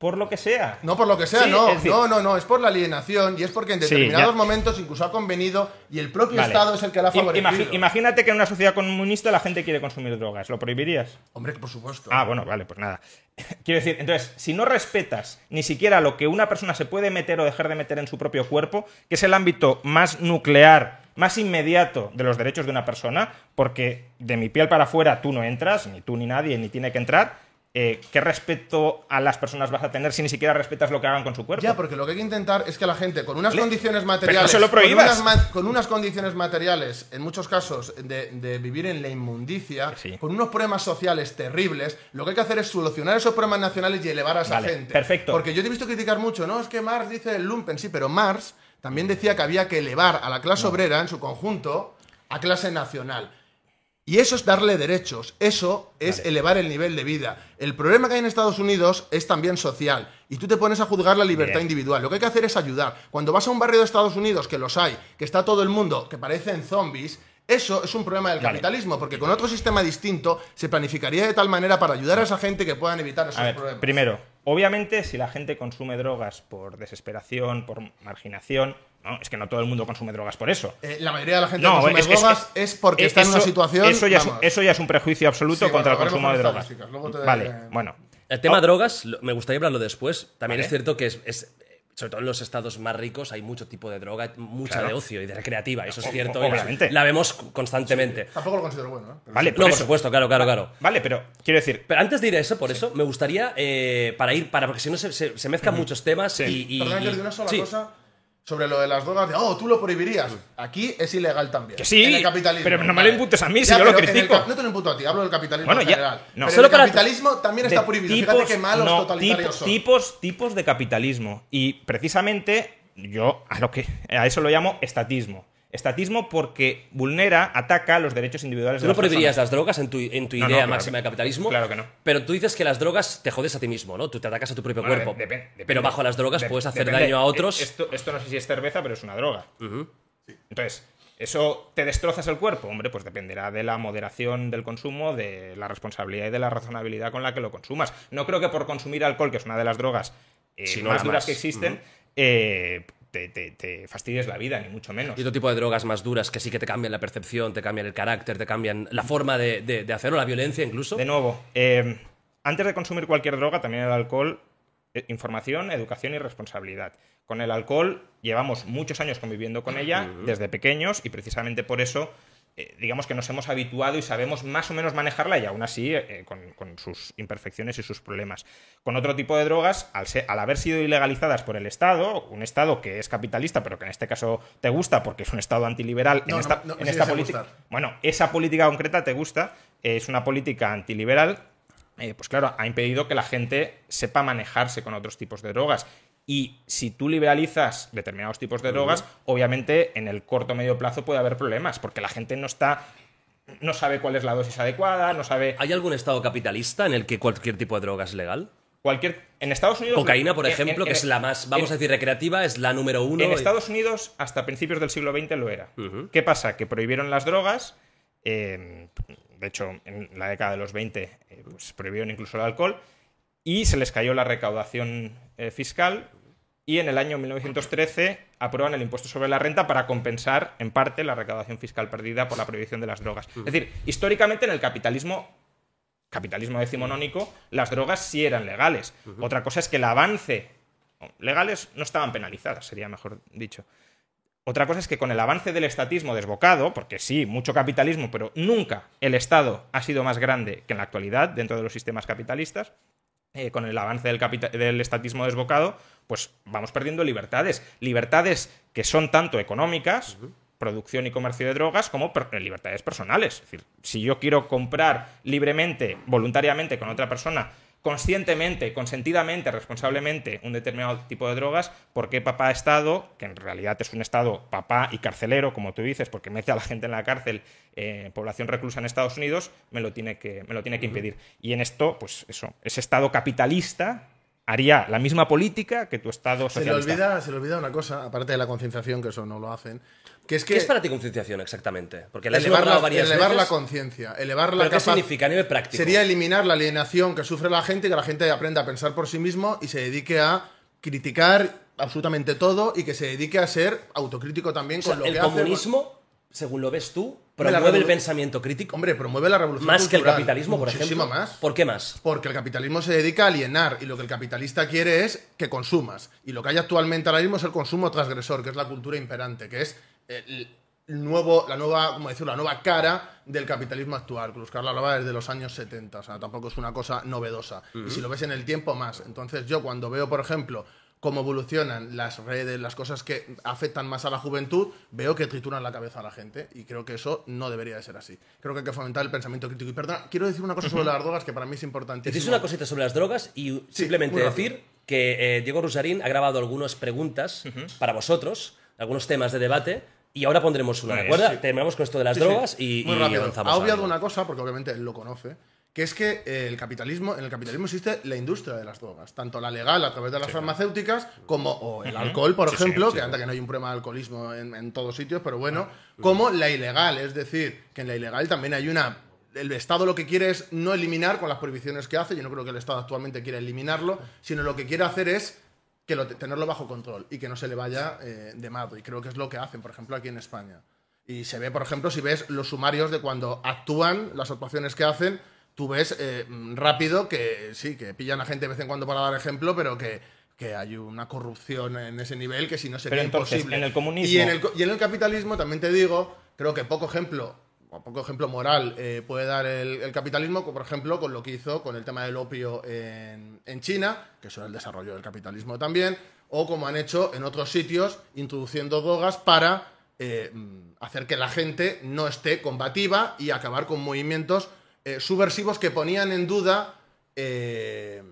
Por lo que sea. No por lo que sea, Sí, no, decir- no, no, no, es por la alienación y es porque en determinados momentos incluso ha convenido y el propio Vale. Estado es el que la ha favorecido. imagínate que en una sociedad comunista la gente quiere consumir drogas. ¿Lo prohibirías? Hombre, por supuesto. Ah, bueno, vale, pues nada. Quiero decir, entonces, si no respetas ni siquiera lo que una persona se puede meter o dejar de meter en su propio cuerpo, que es el ámbito más nuclear, más inmediato de los derechos de una persona, porque de mi piel para afuera tú no entras, ni tú ni nadie, ni tiene que entrar, eh, ¿qué respeto a las personas vas a tener si ni siquiera respetas lo que hagan con su cuerpo? Ya, porque lo que hay que intentar es que la gente con unas Le- condiciones pero no materiales. se lo. Con unas, ma- con unas condiciones materiales, en muchos casos, de, de vivir en la inmundicia, Sí. con unos problemas sociales terribles, lo que hay que hacer es solucionar esos problemas nacionales y elevar a esa Vale, gente. perfecto. Porque yo te he visto criticar mucho, ¿no? Es que Marx dice el lumpen, sí, pero Marx también decía que había que elevar a la clase obrera en su conjunto a clase nacional. Y eso es darle derechos, eso es elevar el nivel de vida. El problema que hay en Estados Unidos es también social. Y tú te pones a juzgar la libertad Bien. individual. Lo que hay que hacer es ayudar. Cuando vas a un barrio de Estados Unidos, que los hay, que está todo el mundo, que parecen zombies, eso es un problema del capitalismo, porque con otro sistema distinto se planificaría de tal manera para ayudar a esa gente que puedan evitar esos A ver, problemas. primero, obviamente si la gente consume drogas por desesperación, por marginación, no, es que no todo el mundo consume drogas por eso. Eh, la mayoría de la gente No, que consume es- es- drogas es, porque está en una situación. Eso ya, es, eso ya es un prejuicio absoluto Sí, contra bueno, el consumo de drogas. luego te- Vale, bueno. El tema Oh, drogas, me gustaría hablarlo después. También Vale. es cierto que es, es- sobre todo en los estados más ricos hay mucho tipo de droga, mucha Claro. de ocio y de recreativa, eso es O- cierto. y la- obviamente. La, vemos constantemente. Tampoco lo considero bueno. ¿eh? Pero Vale, No, por por eso. supuesto, claro, claro, claro. Vale, pero quiero decir, Pero antes de ir a eso, por eso, me gustaría, eh, para ir, para, porque si no se, se- se mezclan muchos temas Sí. y, y- y- Jordi, una sola sí. cosa sobre lo de las drogas de, oh, tú lo prohibirías. Aquí es ilegal también. Que sí, en el capitalismo. pero no me lo imputes a mí, si Ya, yo lo el critico. no te lo imputo a ti, hablo del capitalismo Bueno, en ya, general. no. Pero Solo el para- capitalismo también está prohibido. Fíjate qué malos no, totalitarios son. tipos, tipos de capitalismo. Y precisamente yo a lo que a eso lo llamo estatismo. Estatismo porque vulnera, ataca los derechos individuales ¿Tú de no las prohibirías personas. las drogas en tu, en tu No, no, idea claro máxima que- de capitalismo? claro que no. Pero tú dices que las drogas te jodes a ti mismo, ¿no? Tú te atacas a tu propio Bueno, cuerpo. de- depende. pero bajo las drogas De- puedes hacer depende. daño a otros. Eh, Esto, esto no sé si es cerveza, pero es una droga. Entonces, ¿eso te destrozas el cuerpo? Hombre, pues dependerá de la moderación del consumo, de la responsabilidad y de la razonabilidad con la que lo consumas. No creo que por consumir alcohol, que es una de las drogas eh, Si no más duras más. que existen, eh, te, te- te fastidies la vida, ni mucho menos. Y otro tipo de drogas más duras que sí que te cambian la percepción, te cambian el carácter, te cambian la forma de, de- de hacerlo, la violencia incluso. De nuevo, eh, antes de consumir cualquier droga, también el alcohol, eh, información, educación y responsabilidad. Con el alcohol llevamos muchos años conviviendo con ella desde pequeños y precisamente por eso, eh, digamos que nos hemos habituado y sabemos más o menos manejarla y aún así eh, con, con sus imperfecciones y sus problemas. Con otro tipo de drogas, al, ser- al haber sido ilegalizadas por el Estado, un Estado que es capitalista, pero que en este caso te gusta porque es un Estado antiliberal, No, en no, esta, no, en esta sí, política... Bueno, esa política concreta te gusta, eh, es una política antiliberal, eh, pues claro, ha impedido que la gente sepa manejarse con otros tipos de drogas. Y si tú liberalizas determinados tipos de drogas, obviamente en el corto o medio plazo puede haber problemas, porque la gente no está. no sabe cuál es la dosis adecuada, no sabe. ¿Hay algún estado capitalista en el que cualquier tipo de droga es legal? Cualquier. En Estados Unidos. Cocaína, por ejemplo, en- que es la más, vamos a decir, recreativa, es la número uno. En y- Estados Unidos, hasta principios del siglo XX lo era. ¿Qué pasa? Que prohibieron las drogas. eh, de hecho, en la década de los 20 eh, pues, prohibieron incluso el alcohol. Y se les cayó la recaudación eh, fiscal. Y en el año 1913 aprueban el impuesto sobre la renta para compensar, en parte, la recaudación fiscal perdida por la prohibición de las drogas. Es decir, históricamente en el capitalismo capitalismo decimonónico, las drogas sí eran legales. Otra cosa es que el avance. Legales no estaban penalizadas, sería mejor dicho. Otra cosa es que con el avance del estatismo desbocado, porque sí, mucho capitalismo, pero nunca el Estado ha sido más grande que en la actualidad dentro de los sistemas capitalistas, eh, con el avance del, del estatismo desbocado, pues vamos perdiendo libertades. Libertades que son tanto económicas, producción y comercio de drogas, como per- eh, libertades personales. Es decir, si yo quiero comprar libremente, voluntariamente con otra persona, conscientemente, consentidamente, responsablemente un determinado tipo de drogas, ¿por qué papá Estado, que en realidad es un Estado papá y carcelero, como tú dices, porque mete a la gente en la cárcel, eh, población reclusa en Estados Unidos, me lo tiene que, me lo tiene que impedir? Y en esto, pues eso, ese Estado capitalista haría la misma política que tu Estado Se le, socialista. olvida, se le olvida una cosa, aparte de la concienciación, que eso no lo hacen, que es que ¿Qué es para ti concienciación exactamente? Porque la elevar, la, elevar la conciencia, elevar la ¿Pero qué significa a nivel práctico? Sería eliminar la alienación que sufre la gente y que la gente aprenda a pensar por sí mismo y se dedique a criticar absolutamente todo y que se dedique a ser autocrítico también O sea, con lo el que hace. comunismo, según lo ves tú, promueve el pensamiento crítico Hombre, promueve la revolución más que el capitalismo, por ejemplo. más. ¿Por qué más? Porque el capitalismo se dedica a alienar y lo que el capitalista quiere es que consumas. Y lo que hay actualmente ahora mismo es el consumo transgresor, que es la cultura imperante, que es el nuevo, la nueva, como decirlo, la nueva cara del capitalismo actual. Cruz Carla hablaba desde los años 70, o sea, tampoco es una cosa novedosa. Y si lo ves en el tiempo, más. Entonces yo cuando veo, por ejemplo, cómo evolucionan las redes, las cosas que afectan más a la juventud, veo que trituran la cabeza a la gente y creo que eso no debería de ser así. Creo que hay que fomentar el pensamiento crítico. Y perdona, quiero decir una cosa sobre las drogas que para mí es importantísimo. dices una cosita sobre las drogas y simplemente muy rápido. decir que eh, Diego Rusarín ha grabado algunas preguntas para vosotros, algunos temas de debate, y ahora pondremos una, ¿de bien, acuerdo? Terminamos con esto de las Sí, sí. drogas y, Muy y rápido. avanzamos. Ha obviado algo. una cosa, porque obviamente él lo conoce, que es que eh, el capitalismo, en el capitalismo existe la industria de las drogas, tanto la legal a través de las farmacéuticas como o el alcohol, por sí, ejemplo, sí. que anda que no hay un problema de alcoholismo en, en todos sitios, pero bueno, como la ilegal, es decir, que en la ilegal también hay una el Estado lo que quiere es no eliminar con las prohibiciones que hace, yo no creo que el Estado actualmente quiera eliminarlo, sino lo que quiere hacer es que lo, tenerlo bajo control y que no se le vaya eh, de mano. Y creo que es lo que hacen, por ejemplo, aquí en España. Y se ve, por ejemplo, si ves los sumarios de cuando actúan, las actuaciones que hacen, tú ves eh, rápido que sí, que pillan a gente de vez en cuando para dar ejemplo, pero que, que hay una corrupción en ese nivel que si no sería Pero entonces, imposible. en el comunismo- Y en el, co- y en el capitalismo también te digo, creo que poco ejemplo, poco ejemplo moral eh, puede dar el, el capitalismo, como por ejemplo con lo que hizo con el tema del opio en, en China, que eso es el desarrollo del capitalismo también, o como han hecho en otros sitios, introduciendo drogas para eh, mm, hacer que la gente no esté combativa y acabar con movimientos eh, subversivos que ponían en duda eh,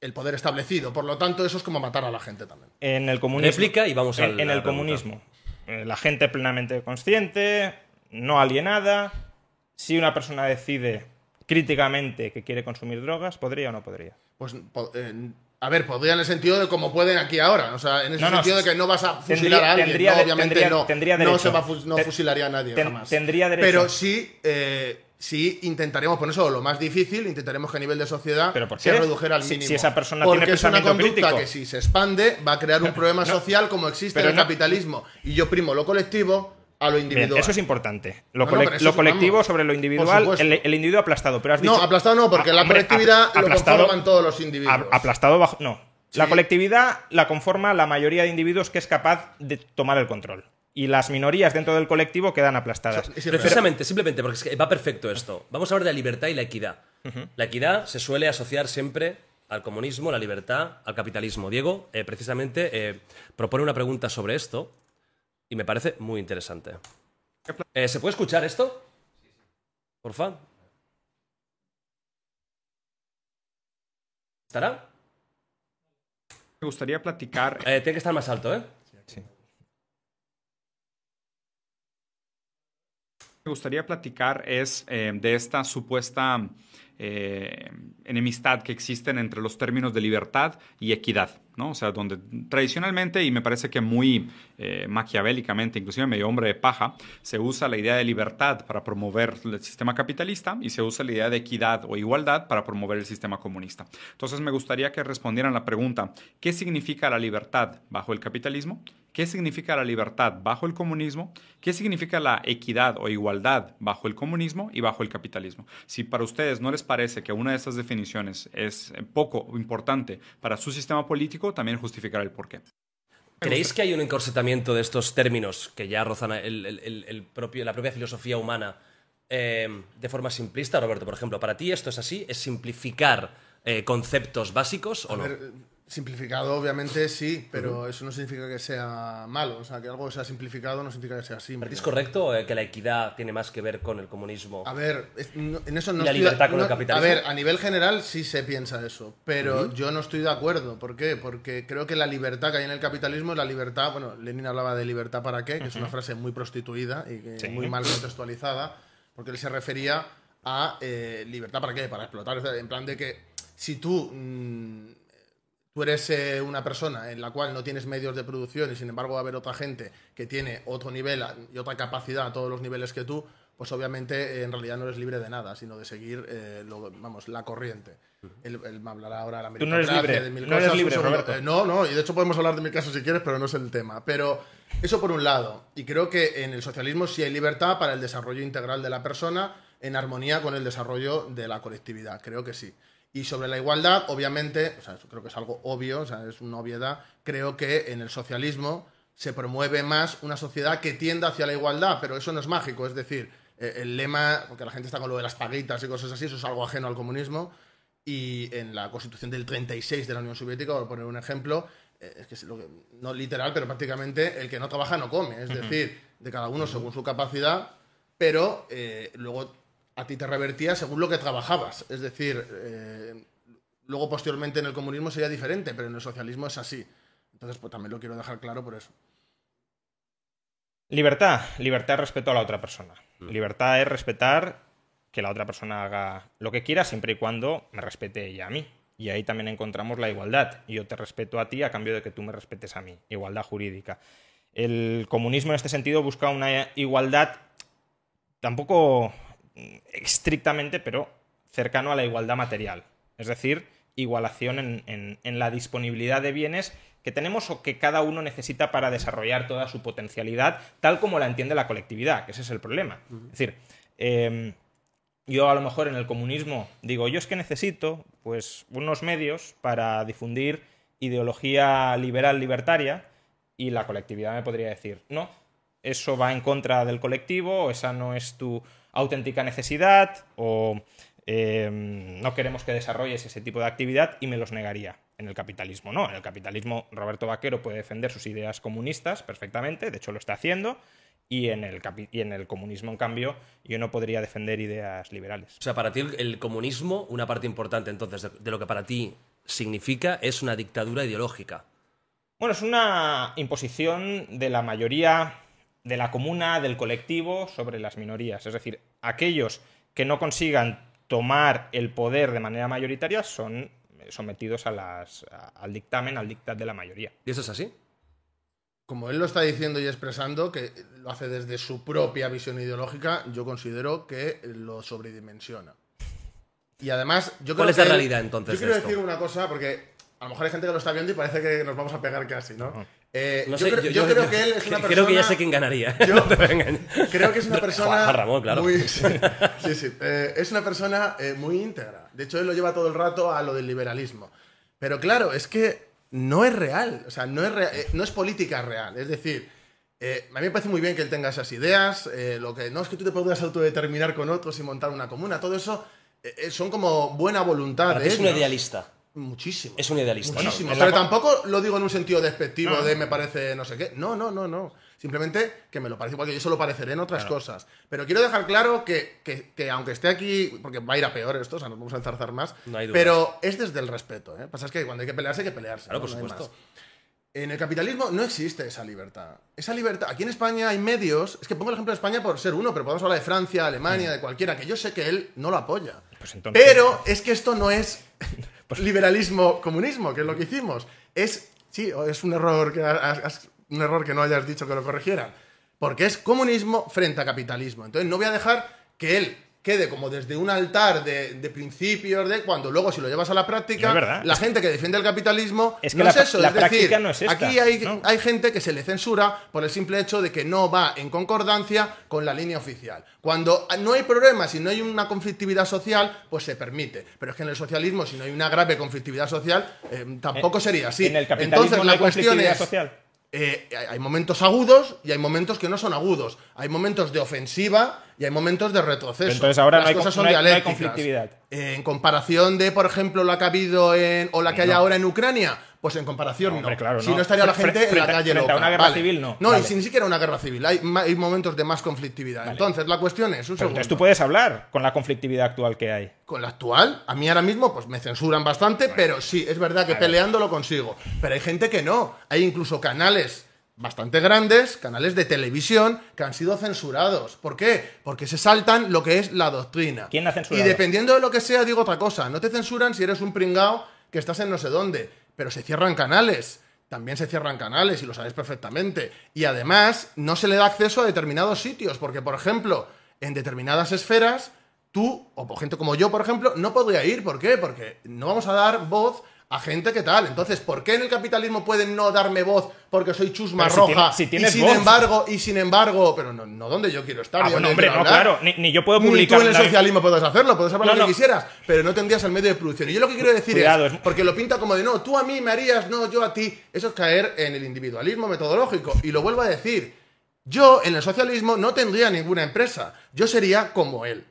el poder establecido. Por lo tanto, eso es como matar a la gente también. En el comunismo. Y vamos a En, la en el pregunta. comunismo. La gente plenamente consciente, no alienada. Si una persona decide críticamente que quiere consumir drogas, ¿podría o no podría? Pues, po- eh, a ver, podría en el sentido de como pueden aquí ahora. O sea, en No, no, sentido de que no vas a fusilar tendría- a alguien. tendría no, obviamente tendría- no. tendría no se va a no fusilaría a nadie ten- jamás. tendría derecho. Pero sí, eh, sí intentaremos, por eso lo más difícil, intentaremos que a nivel de sociedad ¿Pero por se redujera al mínimo. si esa persona Porque tiene es una conducta crítico. que si se expande va a crear un problema social como existe en el capitalismo. Y yo primo lo colectivo a lo Bien, individual. eso es importante. Lo, No, no, cole- colectivo sobre lo individual, el, el individuo aplastado. Pero has No, dicho- aplastado no, porque Ah, la hombre, colectividad apl- lo conforman todos los individuos. a- aplastado bajo. No. La colectividad la conforma la mayoría de individuos que es capaz de tomar el control. Y las minorías dentro del colectivo quedan aplastadas. Precisamente, simplemente, porque es que va perfecto esto. Vamos a hablar de la libertad y la equidad. La equidad se suele asociar siempre al comunismo, la libertad, al capitalismo. Diego, eh, precisamente, eh, propone una pregunta sobre esto y me parece muy interesante. Eh, ¿Se puede escuchar esto? Porfa. ¿Estará? Me gustaría platicar. Eh, tiene que estar más alto, ¿eh? me gustaría platicar es eh, de esta supuesta eh, enemistad que existen entre los términos de libertad y equidad, ¿no? O sea, donde tradicionalmente, y me parece que muy eh, maquiavélicamente, inclusive medio hombre de paja, se usa la idea de libertad para promover el sistema capitalista y se usa la idea de equidad o igualdad para promover el sistema comunista. Entonces me gustaría que respondieran la pregunta, ¿qué significa la libertad bajo el capitalismo? ¿Qué significa la libertad bajo el comunismo? ¿Qué significa la equidad o igualdad bajo el comunismo y bajo el capitalismo? Si para ustedes no les parece que una de estas definiciones es poco importante para su sistema político, también justificará el porqué. ¿Creéis que hay un encorsetamiento de estos términos que ya rozan el- el- el- el propio, la propia filosofía humana eh, de forma simplista, Roberto? Por ejemplo, ¿para ti esto es así? ¿Es simplificar eh, conceptos básicos o A no? ver, simplificado, obviamente sí, pero eso no significa que sea malo. O sea, que algo sea simplificado no significa que sea simple. ¿Para ti es correcto eh, que la equidad tiene más que ver con el comunismo? A ver, en eso no ¿Y la estoy libertad con el capitalismo? A ver, a nivel general sí se piensa eso, pero yo no estoy de acuerdo. ¿Por qué? Porque creo que la libertad que hay en el capitalismo es la libertad. Bueno, Lenin hablaba de libertad para qué, que es una frase muy prostituida y Sí. muy mal contextualizada, porque él se refería a eh, libertad para qué, para explotar. En plan de que si tú. mm, tú eres eh, una persona en la cual no tienes medios de producción y sin embargo va a haber otra gente que tiene otro nivel y otra capacidad a todos los niveles que tú, pues obviamente eh, en realidad no eres libre de nada, sino de seguir eh, lo- vamos, la corriente. Él, él me hablará ahora de la Tú no eres meritocracia, libre, de mil no eres libre. Roberto. Eh, no, no, y de hecho podemos hablar de mi caso si quieres, pero no es el tema. Pero eso por un lado. Y creo que en el socialismo sí hay libertad para el desarrollo integral de la persona en armonía con el desarrollo de la colectividad. Creo que sí. Y sobre la igualdad, obviamente, o sea, eso creo que es algo obvio, o sea, es una obviedad. Creo que en el socialismo se promueve más una sociedad que tienda hacia la igualdad, pero eso no es mágico. Es decir, eh, el lema, porque la gente está con lo de las paguitas y cosas así, eso es algo ajeno al comunismo. Y en la constitución del 36 de la Unión Soviética, por poner un ejemplo, eh, es que es lo que- no literal, pero prácticamente el que no trabaja no come. Es decir, de cada uno según su capacidad, pero eh, luego a ti te revertía según lo que trabajabas. Es decir, eh, luego posteriormente en el comunismo sería diferente, pero en el socialismo es así. Entonces, pues también lo quiero dejar claro por eso. Libertad. Libertad es respeto a la otra persona. Libertad es respetar que la otra persona haga lo que quiera siempre y cuando me respete ella a mí. Y ahí también encontramos la igualdad. Yo te respeto a ti a cambio de que tú me respetes a mí. Igualdad jurídica. El comunismo en este sentido busca una igualdad tampoco mm, estrictamente, pero cercano a la igualdad material. Es decir, igualación en, en- en la disponibilidad de bienes que tenemos o que cada uno necesita para desarrollar toda su potencialidad, tal como la entiende la colectividad, que ese es el problema. Es decir, em, yo a lo mejor en el comunismo digo, yo es que necesito pues unos medios para difundir ideología liberal libertaria y la colectividad me podría decir, no, eso va en contra del colectivo, o esa no es tu auténtica necesidad, o eh, no queremos que desarrolles ese tipo de actividad y me los negaría. En el capitalismo no, en el capitalismo Roberto Vaquero puede defender sus ideas comunistas perfectamente, de hecho lo está haciendo, y en el, y en el comunismo, en cambio, yo no podría defender ideas liberales. O sea, para ti el, el comunismo, una parte importante entonces de, de lo que para ti significa es una dictadura ideológica. Bueno, es una imposición de la mayoría de la comuna, del colectivo, sobre las minorías. Es decir, aquellos que no consigan tomar el poder de manera mayoritaria son sometidos a las, a- al dictamen, al dictat de la mayoría. ¿Y eso es así? Como él lo está diciendo y expresando, que lo hace desde su propia visión ideológica, yo considero que lo sobredimensiona. Y además, yo creo ¿Cuál es la él- realidad, entonces, Yo quiero de esto? decir una cosa, porque a lo mejor hay gente que lo está viendo y parece que nos vamos a pegar casi, ¿no? Eh, No yo, sé, creo, yo creo que él es una persona. Creo que ya sé quién ganaría. Yo- No. Creo que es una persona. Juan Ramón, claro. muy- sí, sí, sí. Eh, es una persona eh, muy íntegra. De hecho, él lo lleva todo el rato a lo del liberalismo. Pero claro, es que no es real. O sea, no es, no es política real. Es decir, a mí me parece muy bien que él tenga esas ideas. lo que no es que tú te puedas autodeterminar con otros y montar una comuna. Todo eso son como buena voluntad. Para ti de es un idealista. Muchísimo. Es un idealista. Muchísimo. Bueno, pero la- tampoco lo digo en un sentido despectivo No. de me parece no sé qué. No, no, no, no. Simplemente que me lo parece igual que yo se lo pareceré en otras cosas. Pero quiero dejar claro que, que- que aunque esté aquí, porque va a ir a peor esto, o sea, nos vamos a enzarzar más. No hay dudas. pero es desde el respeto. ¿eh? Pasa es que cuando hay que pelearse, hay que pelearse. Claro, ¿no? por supuesto. En el capitalismo no existe esa libertad. Esa libertad. Aquí en España hay medios. Es que pongo el ejemplo de España por ser uno, pero podemos hablar de Francia, Alemania, de cualquiera, que yo sé que él no lo apoya. Pues entonces- Pero es que esto no es liberalismo comunismo, que es lo que hicimos. Es sí, es un error que un error que no hayas dicho que lo corrigieran, porque es comunismo frente a capitalismo. Entonces no voy a dejar que él quede como desde un altar de, de principios de cuando luego si lo llevas a la práctica No la gente que defiende el capitalismo Es que no la es eso la es decir práctica no es esta, aquí hay, ¿no? hay gente que se le censura por el simple hecho de que no va en concordancia con la línea oficial. Cuando no hay problemas y no hay una conflictividad social, pues se permite. Pero es que en el socialismo, si no hay una grave conflictividad social, eh, tampoco En- sería así. En el capitalismo Entonces, la hay cuestión es, social. Eh, hay- momentos agudos y hay momentos que no son agudos. Hay momentos de ofensiva y hay momentos de retroceso. Entonces ahora Las no hay cosas son no hay- no hay dialécticas. conflictividad. Eh, en comparación de, por ejemplo, la que ha habido en, o la que hay ahora en Ucrania, pues en comparación no. Hombre, claro, si no. no estaría la gente en la calle frente a loca. una guerra Vale. civil, no. No, Vale. y si ni siquiera una guerra civil. Hay, momentos de más conflictividad. Entonces, la cuestión es, un Pero entonces tú puedes hablar con la conflictividad actual que hay. Con la actual, a mí ahora mismo pues me censuran bastante, pero sí, es verdad que peleando lo consigo. Pero hay gente que no. Hay incluso canales bastante grandes, canales de televisión, que han sido censurados. ¿Por qué? Porque se saltan lo que es la doctrina. ¿Quién ha censurado? Y dependiendo de lo que sea, digo otra cosa. No te censuran si eres un pringao que estás en no sé dónde. Pero se cierran canales. También se cierran canales y lo sabéis perfectamente. Y además no se le da acceso a determinados sitios, porque por ejemplo, en determinadas esferas, tú, o gente como yo, por ejemplo, no podría ir. ¿Por qué? Porque no vamos a dar voz a gente que tal. Entonces, ¿por qué en el capitalismo pueden no darme voz porque soy chusma Pero si roja? tiene- si tienes y sin voz. embargo, y sin embargo, pero no, no donde yo quiero estar. Ah, ni bueno, donde hombre, no, claro. Ni, ni yo puedo Ni publicar. tú en el socialismo puedes hacerlo, puedes hablar No, lo que no. quisieras, pero no tendrías el medio de producción. Y yo lo que quiero decir Cuidado, es- porque lo pinta como de no, tú a mí me harías, no, yo a ti. Eso es caer en el individualismo metodológico. Y lo vuelvo a decir, yo en el socialismo no tendría ninguna empresa, yo sería como él.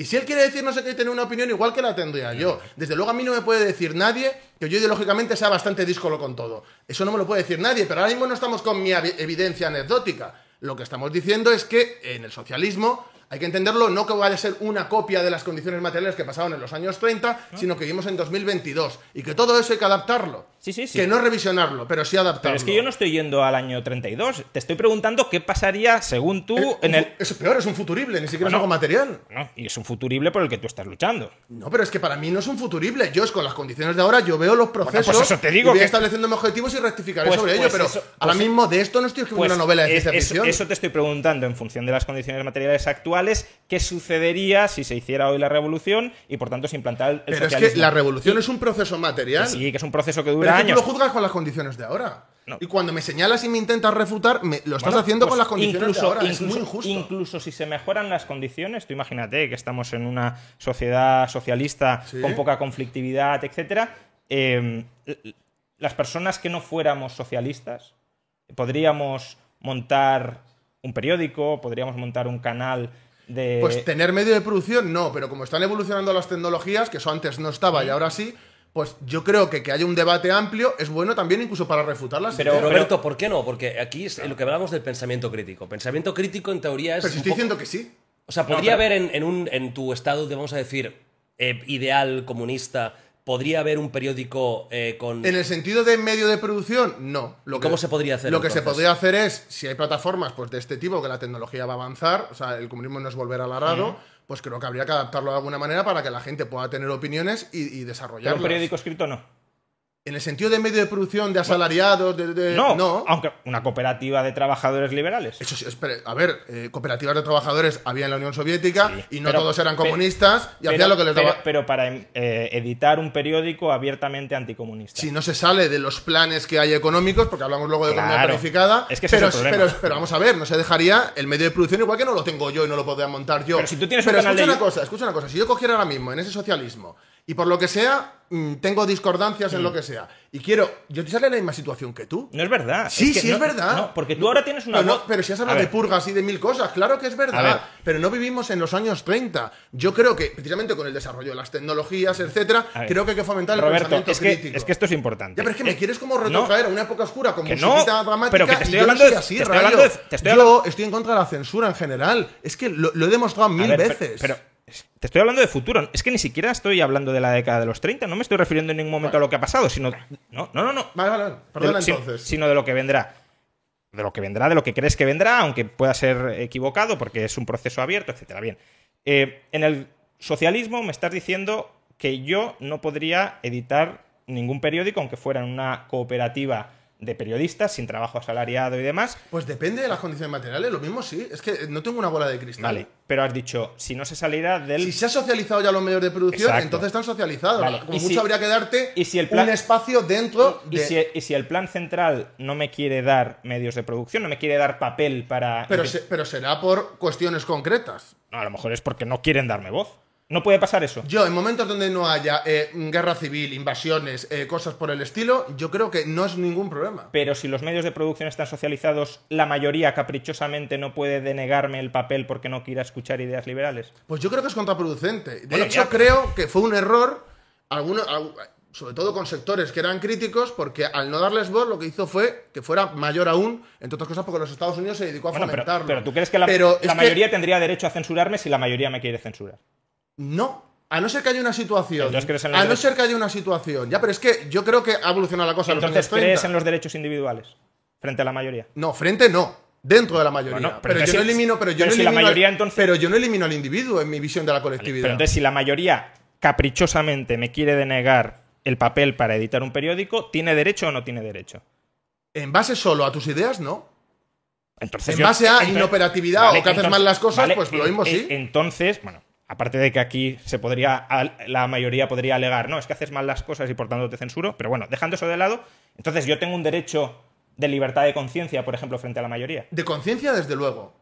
Y si él quiere decir no sé qué y tener una opinión igual que la tendría yo. Desde luego a mí no me puede decir nadie que yo ideológicamente sea bastante díscolo con todo. Eso no me lo puede decir nadie, pero ahora mismo no estamos con mi evi- evidencia anecdótica. Lo que estamos diciendo es que en el socialismo hay que entenderlo no que vaya a ser una copia de las condiciones materiales que pasaban en los años 30, sino que vivimos en 2022 y que todo eso hay que adaptarlo. Sí, sí, sí. Que no revisionarlo, pero sí adaptarlo. Pero es que yo no estoy yendo al año 32. Te estoy preguntando qué pasaría según tú Eh, en el. Es peor, es un futurible, ni siquiera Bueno. es algo material. No, y es un futurible por el que tú estás luchando. No, pero es que para mí no es un futurible. Yo, es con las condiciones de ahora, yo veo los procesos pues eso te digo y voy que- estableciéndome objetivos y rectificaré Pues- sobre ello. pues Pero eso- ahora pues- mismo de esto no estoy escribiendo Pues una novela de es- ciencia ficción. eso te estoy preguntando en función de las condiciones materiales actuales, qué sucedería si se hiciera hoy la revolución y por tanto se implantara el pero es socialismo. que la revolución es un proceso material. Sí, que es un proceso que pero dura es tú lo juzgas con las condiciones de ahora. No. Y cuando me señalas y me intentas refutar, me- lo estás Bueno, haciendo pues con las condiciones incluso, de ahora. es incluso- muy injusto. incluso si se mejoran las condiciones, tú imagínate que estamos en una sociedad socialista Sí. con poca conflictividad, etcétera. eh, las personas que no fuéramos socialistas podríamos montar un periódico, podríamos montar un canal de Pues tener medio de producción no, pero como están evolucionando las tecnologías, que eso antes no estaba y ahora sí, pues yo creo que que haya un debate amplio es bueno también incluso para refutarlas. Pero- ideas. Roberto, ¿por qué no? Porque aquí es lo que hablamos del pensamiento crítico. Pensamiento crítico, en teoría, es. Pero si estoy poco- diciendo que sí. O sea, No, podría pero- haber en, en un, en tu estado de, vamos a decir, eh, ideal comunista, podría haber un periódico eh, con. En el sentido de medio de producción, no. Lo ¿Y cómo se podría hacer, Lo que se podría hacer es, si hay plataformas pues, de este tipo, que la tecnología va a avanzar, o sea, el comunismo no es volver al arado, pues creo que habría que adaptarlo de alguna manera para que la gente pueda tener opiniones y, y Pero desarrollarlas. un periódico escrito no. En el sentido de medio de producción, de asalariados, de... de- No, no. aunque una cooperativa de trabajadores liberales. Eso sí, espere, a ver, eh, cooperativas de trabajadores había en la Unión Soviética Sí, y no pero- todos eran pero- comunistas y pero, hacían lo que les daba. pero para eh, editar un periódico abiertamente anticomunista. si no se sale de los planes que hay económicos, porque hablamos luego de economía Claro. planificada, Es que ese pero, es el problema. pero, pero vamos a ver, no se dejaría el medio de producción igual que no lo tengo yo y no lo podría montar yo. Pero si tú tienes un Pero canal escucha de una cosa, escucha una cosa, si yo cogiera ahora mismo en ese socialismo y por lo que sea mm, tengo discordancias Mm. en lo que sea y quiero, yo te sale en la misma situación que tú. No es verdad. Sí, que sí, no- es verdad. No, porque tú ahora tienes una Pero, no- voz- pero si has hablado de purgas y de mil cosas, claro que es verdad. Pero no vivimos en los años 30. Yo creo que, precisamente con el desarrollo de las tecnologías, etcétera, creo que hay que fomentar el Roberto, pensamiento es que, crítico. es que esto es importante. Ya, pero es que me Eh, quieres como retrotraer a una época oscura con musiquita dramática pero que te y estoy yo no hablando soy de- así, te estoy hablando de- te estoy yo hablando- estoy en contra de la censura en general. Es que lo, lo he demostrado mil ver, pero- veces. Pero, te estoy hablando de futuro. Es que ni siquiera estoy hablando de la década de los 30. No me estoy refiriendo en ningún momento a lo que ha pasado, sino. No, no, no. no. Vale, vale. Perdona De- entonces. Sino de lo que vendrá. De lo que vendrá, de lo que crees que vendrá, aunque pueda ser equivocado porque es un proceso abierto, etcétera. Bien. Eh, en el socialismo me estás diciendo que yo no podría editar ningún periódico, aunque fuera en una cooperativa de periodistas, sin trabajo asalariado y demás. Pues depende de las condiciones materiales. Lo mismo sí. Es que no tengo una bola de cristal. Vale. Pero has dicho, si no se saliera del. Si se ha socializado ya los medios de producción, Exacto. entonces están socializados. Vale. Como Y mucho si- habría que darte y si el plan- un espacio dentro Y de... si, y si el plan central no me quiere dar medios de producción, no me quiere dar papel para. Pero, se- pero será por cuestiones concretas. No, a lo mejor es porque no quieren darme voz. No puede pasar eso. Yo, en momentos donde no haya eh, guerra civil, invasiones, eh, cosas por el estilo, yo creo que no es ningún problema. Pero si los medios de producción están socializados, la mayoría caprichosamente no puede denegarme el papel porque no quiera escuchar ideas liberales. Pues yo creo que es contraproducente. De Bueno, hecho, ya. creo que fue un error, sobre todo con sectores que eran críticos, porque al no darles voz lo que hizo fue que fuera mayor aún, entre otras cosas porque los Estados Unidos se dedicó a Bueno, pero, fomentarlo. pero tú crees que la, que mayoría tendría derecho a censurarme si la mayoría me quiere censurar. No. A no ser que haya una situación. En A no ser que haya una situación. Ya, pero es que yo creo que ha evolucionado la cosa en los Entonces, años 30. ¿crees en los derechos individuales frente a la mayoría? No, frente no. Dentro de la mayoría. Bueno, pero, pero yo si- no elimino, pero yo pero no si la elimino al- entonces- pero yo no elimino al individuo en mi visión de la colectividad. Pero entonces, si la mayoría caprichosamente me quiere denegar el papel para editar un periódico, ¿tiene derecho o no tiene derecho? En base solo a tus ideas, no. Entonces En yo- base a entonces- inoperatividad o que haces mal las cosas, vale, pues lo en- mismo en- sí. Entonces, bueno, aparte de que aquí se podría, la mayoría podría alegar, no, es que haces mal las cosas y por tanto te censuro, pero bueno, dejando eso de lado, entonces yo tengo un derecho de libertad de conciencia, por ejemplo, frente a la mayoría. De conciencia, desde luego.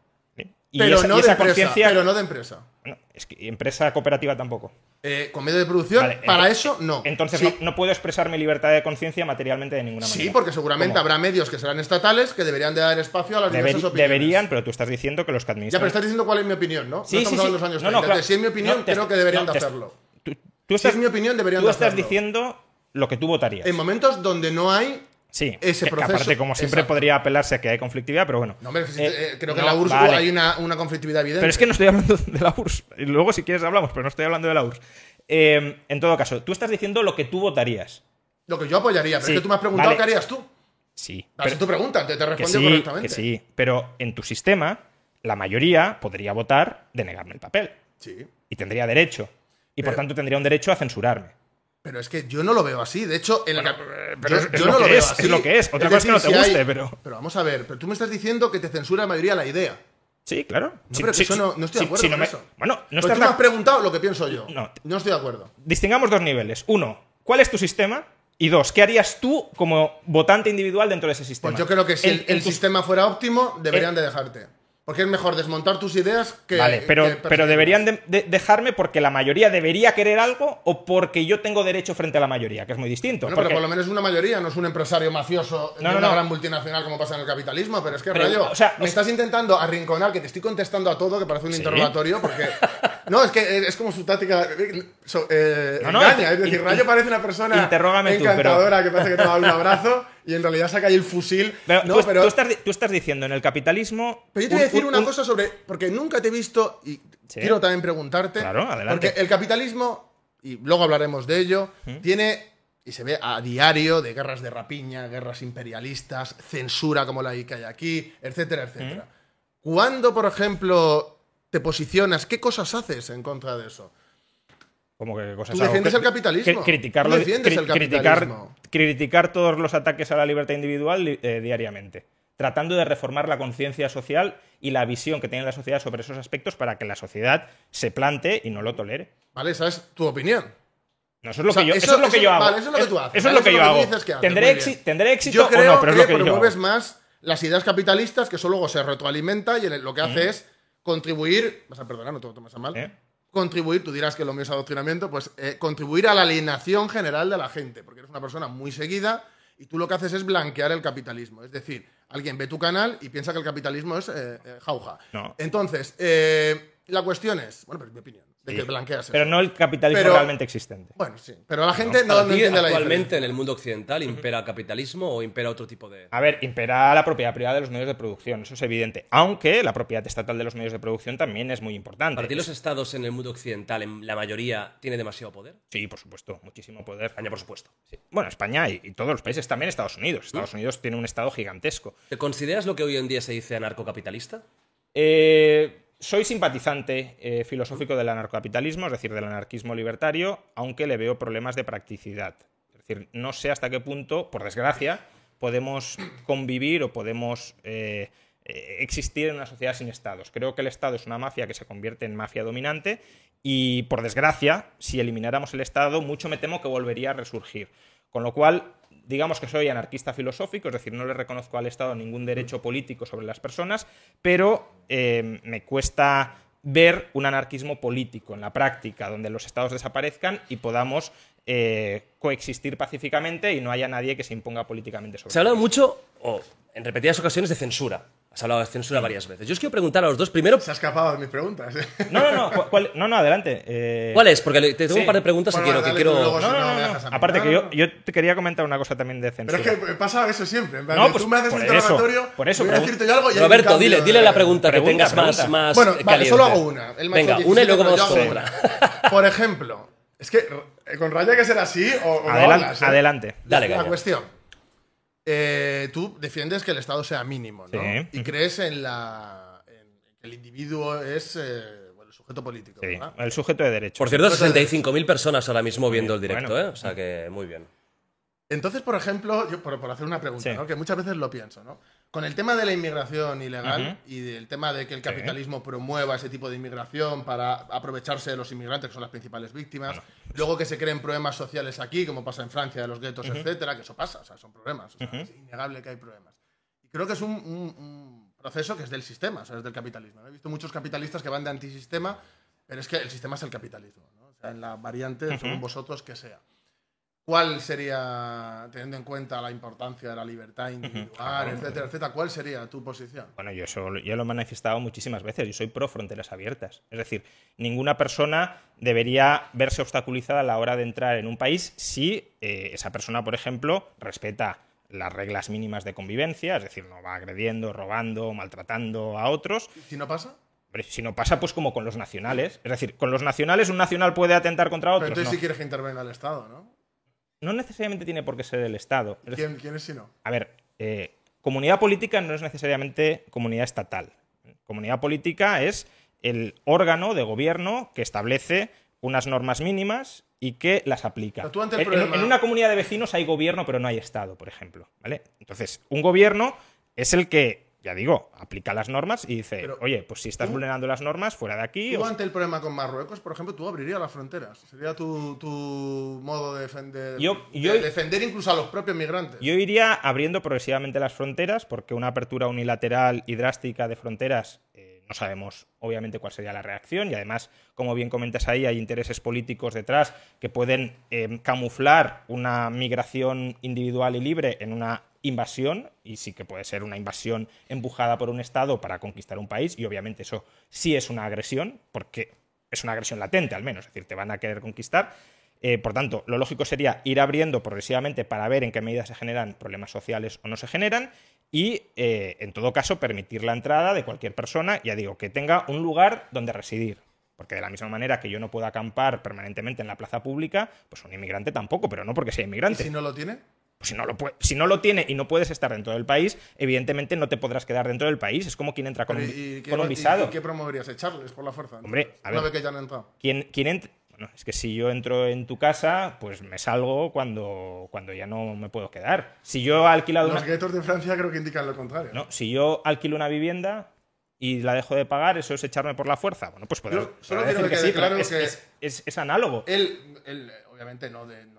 Y Pero esa, no y de esa empresa. Pero no de empresa. bueno, es que empresa cooperativa tampoco. Eh, con medio de producción, Vale, para eso no. Entonces Sí. no, no puedo expresar mi libertad de conciencia materialmente de ninguna manera. Sí, porque seguramente ¿Cómo? habrá medios que serán estatales que deberían de dar espacio a las Deber- diversas opiniones. deberían, pero tú estás diciendo que los que Ya, administran. pero estás diciendo cuál es mi opinión, ¿no? Sí, no sí, estamos sí. hablando los años No, 30. no, claro. Si es mi opinión, No, creo que deberían no, de hacerlo. Tú, tú estás, es mi opinión, deberían tú de estás hacerlo. diciendo lo que tú votarías. En momentos donde no hay. Sí, ese que- que proceso. aparte, como siempre, Exacto. podría apelarse a que hay conflictividad, pero bueno. No, hombre, que Eh, eh, creo que no, en la URSS vale. hay una, una conflictividad evidente. Pero es que no estoy hablando de la URSS. Luego, si quieres, hablamos, pero no estoy hablando de la URSS. Eh, en todo caso, tú estás diciendo lo que tú votarías. Lo que yo apoyaría, pero Sí, es que tú me has preguntado vale. qué harías tú. Sí. Esa pero- es tu pregunta, te, te que sí, correctamente. que sí. Pero en tu sistema, la mayoría podría votar de negarme el papel. Sí. Y tendría derecho. Y por tanto tendría un derecho a censurarme. Pero es que yo no lo veo así. De hecho, en el cap- pero yo, es- no lo veo es, así. es lo que es. Otra cosa es que no te si hay- guste, pero- Pero vamos a ver, pero tú me estás diciendo que te censura la mayoría la idea. Sí, claro. No, Sí, pero sí, eso sí, no, no estoy de acuerdo no con me- eso. Bueno, no Pero estás tú me has preguntado lo que pienso yo. No. No estoy de acuerdo. Distingamos dos niveles. Uno, ¿cuál es tu sistema? Y dos, ¿qué harías tú como votante individual dentro de ese sistema? Pues yo creo que si el, sistema fuera óptimo, deberían Eh, de dejarte. Porque es mejor desmontar tus ideas que. Vale, pero, que pero deberían de- de- dejarme porque la mayoría debería querer algo o porque yo tengo derecho frente a la mayoría, que es muy distinto. Bueno, porque- pero por lo menos es una mayoría, no es un empresario mafioso No, de no, una no. gran multinacional como pasa en el capitalismo. Pero es que, Pero, Rayo, o sea, me o- estás intentando arrinconar, que te estoy contestando a todo, que parece un Sí. interrogatorio, porque. No, es que es como su táctica. So- eh, No, no, engaña. Es decir, Rayo parece una persona interrógame tú, pero- encantadora que parece que te va a dar un abrazo y en realidad saca ahí el fusil. Pero, no, tú, pero. tú estás, tú estás diciendo en el capitalismo. Pero yo te voy a decir un- una un- cosa sobre. Porque nunca te he visto y Sí. quiero también preguntarte. Claro, adelante. Porque el capitalismo, y luego hablaremos de ello, tiene. Y se ve a diario de guerras de rapiña, guerras imperialistas, censura como la que hay aquí, etcétera, etcétera. ¿Cuándo, por ejemplo, te posicionas? ¿Qué cosas haces en contra de eso? ¿Cómo que cosas Tú defiendes el capitalismo. cri- criticarlo, Tú defiendes el cri- criticar, capitalismo. criticar todos los ataques a la libertad individual eh, diariamente. Tratando de reformar la conciencia social y la visión que tiene la sociedad sobre esos aspectos para que la sociedad se plante y no lo tolere. ¿Vale? Esa es tu opinión. No, eso es lo O sea, que yo, eso- eso es lo que eso- yo hago. vale, eso es lo que tú haces, Eso ¿vale? es lo que yo es hago. que ¿Tendré, éxi- tendré éxito Yo creo o no? Pero es que lo que yo promueves hago. más las ideas capitalistas que eso luego se retroalimenta y el- lo que hace Mm. es contribuir. Vas a perdonar, no te lo tomes a mal. ¿Eh? Contribuir, tú dirás que lo mío es adoctrinamiento, pues eh, contribuir a la alienación general de la gente, porque eres una persona muy seguida y tú lo que haces es blanquear el capitalismo. Es decir, alguien ve tu canal y piensa que el capitalismo es eh, eh, jauja. No. Entonces, eh, la cuestión es, bueno, pero es mi opinión, de que blanqueas Pero eso. no el capitalismo Pero- realmente existente. Bueno, sí, pero la gente no, no ti, entiende la actualmente en el mundo occidental impera capitalismo o impera otro tipo de. A ver, impera la propiedad privada de los medios de producción, eso es evidente. Aunque la propiedad estatal de los medios de producción también es muy importante. Para ti los estados en el mundo occidental, en la mayoría, tiene demasiado poder. Sí, por supuesto, muchísimo poder. España, por supuesto. Sí. Bueno, España y, y todos los países, también Estados Unidos. Estados Unidos tiene un estado gigantesco. ¿Te consideras lo que hoy en día se dice anarcocapitalista? Eh, soy simpatizante eh, filosófico del anarcocapitalismo, es decir, del anarquismo libertario, aunque le veo problemas de practicidad. Es decir, no sé hasta qué punto, por desgracia, podemos convivir o podemos eh, eh, existir en una sociedad sin estados. Creo que el Estado es una mafia que se convierte en mafia dominante y, por desgracia, si elimináramos el Estado, mucho me temo que volvería a resurgir. Con lo cual, digamos que soy anarquista filosófico, es decir, no le reconozco al Estado ningún derecho político sobre las personas, pero eh, me cuesta ver un anarquismo político en la práctica, donde los estados desaparezcan y podamos eh, coexistir pacíficamente y no haya nadie que se imponga políticamente sobre Se ha hablado mucho, o en repetidas ocasiones, de censura. Has hablado de censura varias veces. Yo os quiero preguntar a los dos, primero, Se ha escapado de mis preguntas. ¿eh? No, no, no, ¿cuál- cuál- no, no, adelante. eh, ¿cuál es? Porque te tengo Sí. un par de preguntas Bueno, que quiero. que quiero... luego, No, no, no, no, no. Aparte No, que yo, yo te quería comentar una cosa también de Pero censura. es que pasa eso siempre. En plan, No, pues, tú me haces un eso, interrogatorio, por eso voy a decirte yo algo y Roberto, cambio dile, de- dile la pregunta, que Pregunta, tengas más, pregunta. más Bueno, vale, caliente. solo hago una. Ha Venga, hecho una y 17, luego pero vamos con otra. Por ejemplo, es que eh, con Raya hay que ser así o, ¿eh? adelante. Dale, La cuestión. Eh, tú defiendes que el Estado sea mínimo, ¿no? Sí. Y crees en la en que el individuo es eh, bueno, el sujeto político, Sí, ¿verdad? el sujeto de derecho. Por cierto, Entonces- 65.000 personas ahora mismo viendo el directo, bueno. ¿eh? O sea que muy bien. Entonces, por ejemplo, yo por, por hacer una pregunta, Sí. ¿no? que muchas veces lo pienso, ¿no? Con el tema de la inmigración ilegal y del tema de que el capitalismo promueva ese tipo de inmigración para aprovecharse de los inmigrantes, que son las principales víctimas, luego que se creen problemas sociales aquí, como pasa en Francia, de los guetos, etcétera, que eso pasa, o sea, son problemas, o sea, es innegable que hay problemas. Y creo que es un, un- un proceso que es del sistema, o sea, es del capitalismo. He visto muchos capitalistas que van de antisistema, pero es que el sistema es el capitalismo, ¿no? O sea, en la variante, según vosotros, que sea. ¿Cuál sería, teniendo en cuenta la importancia de la libertad individual, etcétera, etcétera, cuál sería tu posición? Bueno, yo eso ya lo he manifestado muchísimas veces. Yo soy pro fronteras abiertas. Es decir, ninguna persona debería verse obstaculizada a la hora de entrar en un país si eh, esa persona, por ejemplo, respeta las reglas mínimas de convivencia, es decir, no va agrediendo, robando, maltratando a otros. Si no pasa, si no pasa, pues como con los nacionales. Es decir, con los nacionales un nacional puede atentar contra pero otros. entonces No, sí quieres que intervenga el Estado, ¿no? No necesariamente tiene por qué ser el Estado. ¿Quién, quién es si no? a ver, eh, comunidad política no es necesariamente comunidad estatal. Comunidad política es el órgano de gobierno que establece unas normas mínimas y que las aplica. En- en- problema- en una comunidad de vecinos hay gobierno, pero no hay Estado, por ejemplo. ¿vale? Entonces, un gobierno es el que, ya digo, aplica las normas y dice, Pero oye, pues si estás tú- vulnerando las normas, fuera de aquí. Tú o- ante el problema con Marruecos, por ejemplo, tú abrirías las fronteras. Sería tu, tu modo de defender, Yo- de defender incluso a los propios migrantes. Yo iría abriendo progresivamente las fronteras, porque una apertura unilateral y drástica de fronteras eh, no sabemos obviamente cuál sería la reacción y además, como bien comentas ahí, hay intereses políticos detrás que pueden eh, camuflar una migración individual y libre en una invasión y sí que puede ser una invasión empujada por un Estado para conquistar un país y obviamente eso sí es una agresión porque es una agresión latente al menos, es decir, te van a querer conquistar. Eh, por tanto, lo lógico sería ir abriendo progresivamente para ver en qué medida se generan problemas sociales o no se generan y, eh, en todo caso, permitir la entrada de cualquier persona, ya digo, que tenga un lugar donde residir. Porque de la misma manera que yo no puedo acampar permanentemente en la plaza pública, pues un inmigrante tampoco, pero no porque sea ¿Y inmigrante. si no lo tiene? Pues si no, lo puede- si no lo tiene y no puedes estar dentro del país, evidentemente no te podrás quedar dentro del país. Es como quien entra con, un, ¿y- y qué- con un visado. ¿Y qué promoverías? ¿Echarles por la fuerza? Hombre, a Una ver. vez que ya han entrado. ¿Quién, quién ent- Bueno, es que si yo entro en tu casa, pues me salgo cuando, cuando ya no me puedo quedar. Si yo he alquilado Los una... guetos de Francia creo que indican lo contrario. No, si yo alquilo una vivienda y la dejo de pagar, ¿eso es echarme por la fuerza? Bueno, pues podrás, Yo solo quiero decir que sí, quede claro es, que- es- es- es análogo. Él, él, obviamente, no, de, no.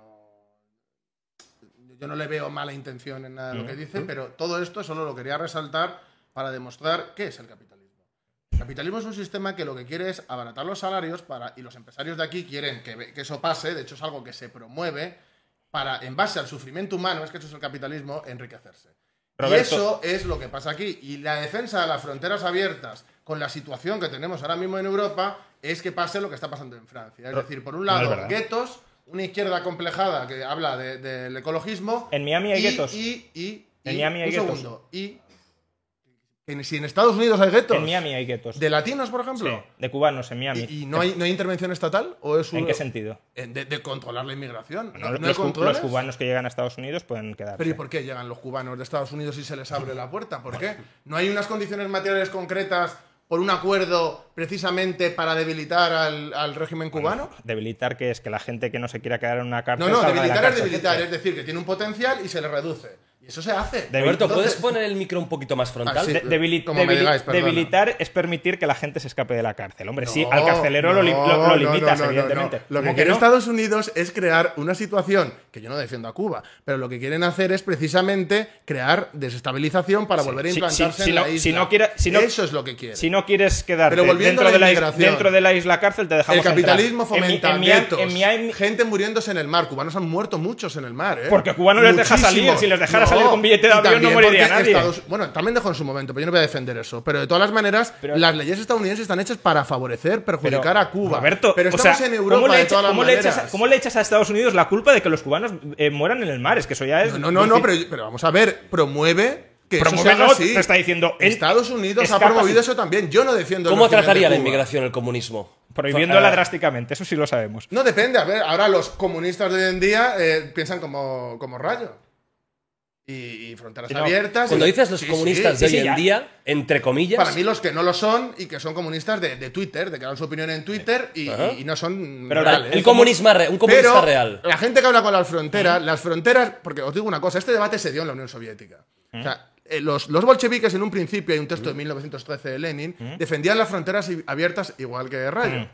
Yo no le veo mala intención en nada de lo que dice, pero todo esto solo lo quería resaltar para demostrar qué es el capitalismo. El capitalismo es un sistema que lo que quiere es abaratar los salarios para, y los empresarios de aquí quieren que, que eso pase, de hecho es algo que se promueve para, en base al sufrimiento humano, es que eso es el capitalismo, enriquecerse. Y eso es lo que pasa aquí. Y la defensa de las fronteras abiertas con la situación que tenemos ahora mismo en Europa es que pase lo que está pasando en Francia. Es decir, por un lado, guetos, una izquierda complejada que habla de- del ecologismo. En Miami hay y- guetos. Y, y, En Miami hay un guetos. segundo. Y en- si en Estados Unidos hay guetos. En Miami hay guetos. ¿De latinos, por Sí, ejemplo? de cubanos en Miami. ¿Y, y no, hay, no hay intervención estatal? ¿O es ¿En qué sentido? en- De, de controlar la inmigración. Bueno, ¿No, los, cubanos que llegan a Estados Unidos pueden quedarse. Pero ¿y por qué llegan los cubanos de Estados Unidos y se les abre la puerta? ¿Por qué? ¿No hay unas condiciones materiales concretas por un acuerdo precisamente para debilitar al, al régimen cubano? Debilitar que es que la gente que no se quiera quedar en una cárcel. No, no, de debilitar es debilitar, es decir, que tiene un potencial y se le reduce. Eso se hace. Roberto, ¿puedes poner el micro un poquito más frontal? Ah, sí. De- Como digáis, debilitar es permitir que la gente se escape de la cárcel. Hombre, sí, No, al carcelero lo, li- no, lo- lo no, limitas, no, no, no, evidentemente. no. Lo que ¿Cómo quiere no? Estados Unidos es crear una situación que yo no defiendo a Cuba, pero lo que quieren hacer es precisamente crear desestabilización para volver a implantarse si en no- la isla. si no quiere- si no- Eso es lo que quieren. Si no quieres quedarte Pero dentro, a la de la, is- inmigración. dentro de la isla cárcel, te dejamos el capitalismo entrar. En mi- fomenta en gente muriéndose en el mar. Cubanos han muerto muchos en el mar, ¿eh? Porque cubano les deja salir. Si les dejara salir con billete de avión, no moriría nadie. Estados- bueno, también dejó en su momento, pero yo no voy a defender eso. Pero de todas las maneras, Pero- las leyes estadounidenses están hechas para favorecer, perjudicar Pero, a Cuba. Roberto, pero o estamos sea, en Europa ¿cómo le, de echa- todas las cómo le echas, maneras. a- cómo le echas a Estados Unidos la culpa de que los cubanos eh, mueran en el mar? Es que eso ya es. No, no, no, pero, pero vamos a ver, promueve que Promueve eso así. te está diciendo, Estados Unidos ha promovido eso también. Yo no defiendo ¿Cómo de trataría la inmigración el comunismo? Prohibiéndola Eh, drásticamente, eso sí lo sabemos. No depende, a ver, ahora los comunistas de hoy en día eh, piensan como, como rayo. Y, y fronteras no. abiertas. Cuando y- dices los sí, comunistas sí, de sí, hoy en ya. día, entre comillas. Para mí los que no lo son y que son comunistas de, de Twitter, de que dan su opinión en Twitter y, no son Pero reales. el comunismo un comunista Pero real. la gente que habla con las fronteras, las fronteras, porque os digo una cosa, este debate se dio en la Unión Soviética. O sea, eh, los, los bolcheviques en un principio, hay un texto de 1913 de Lenin, defendían las fronteras abiertas igual que Rayo.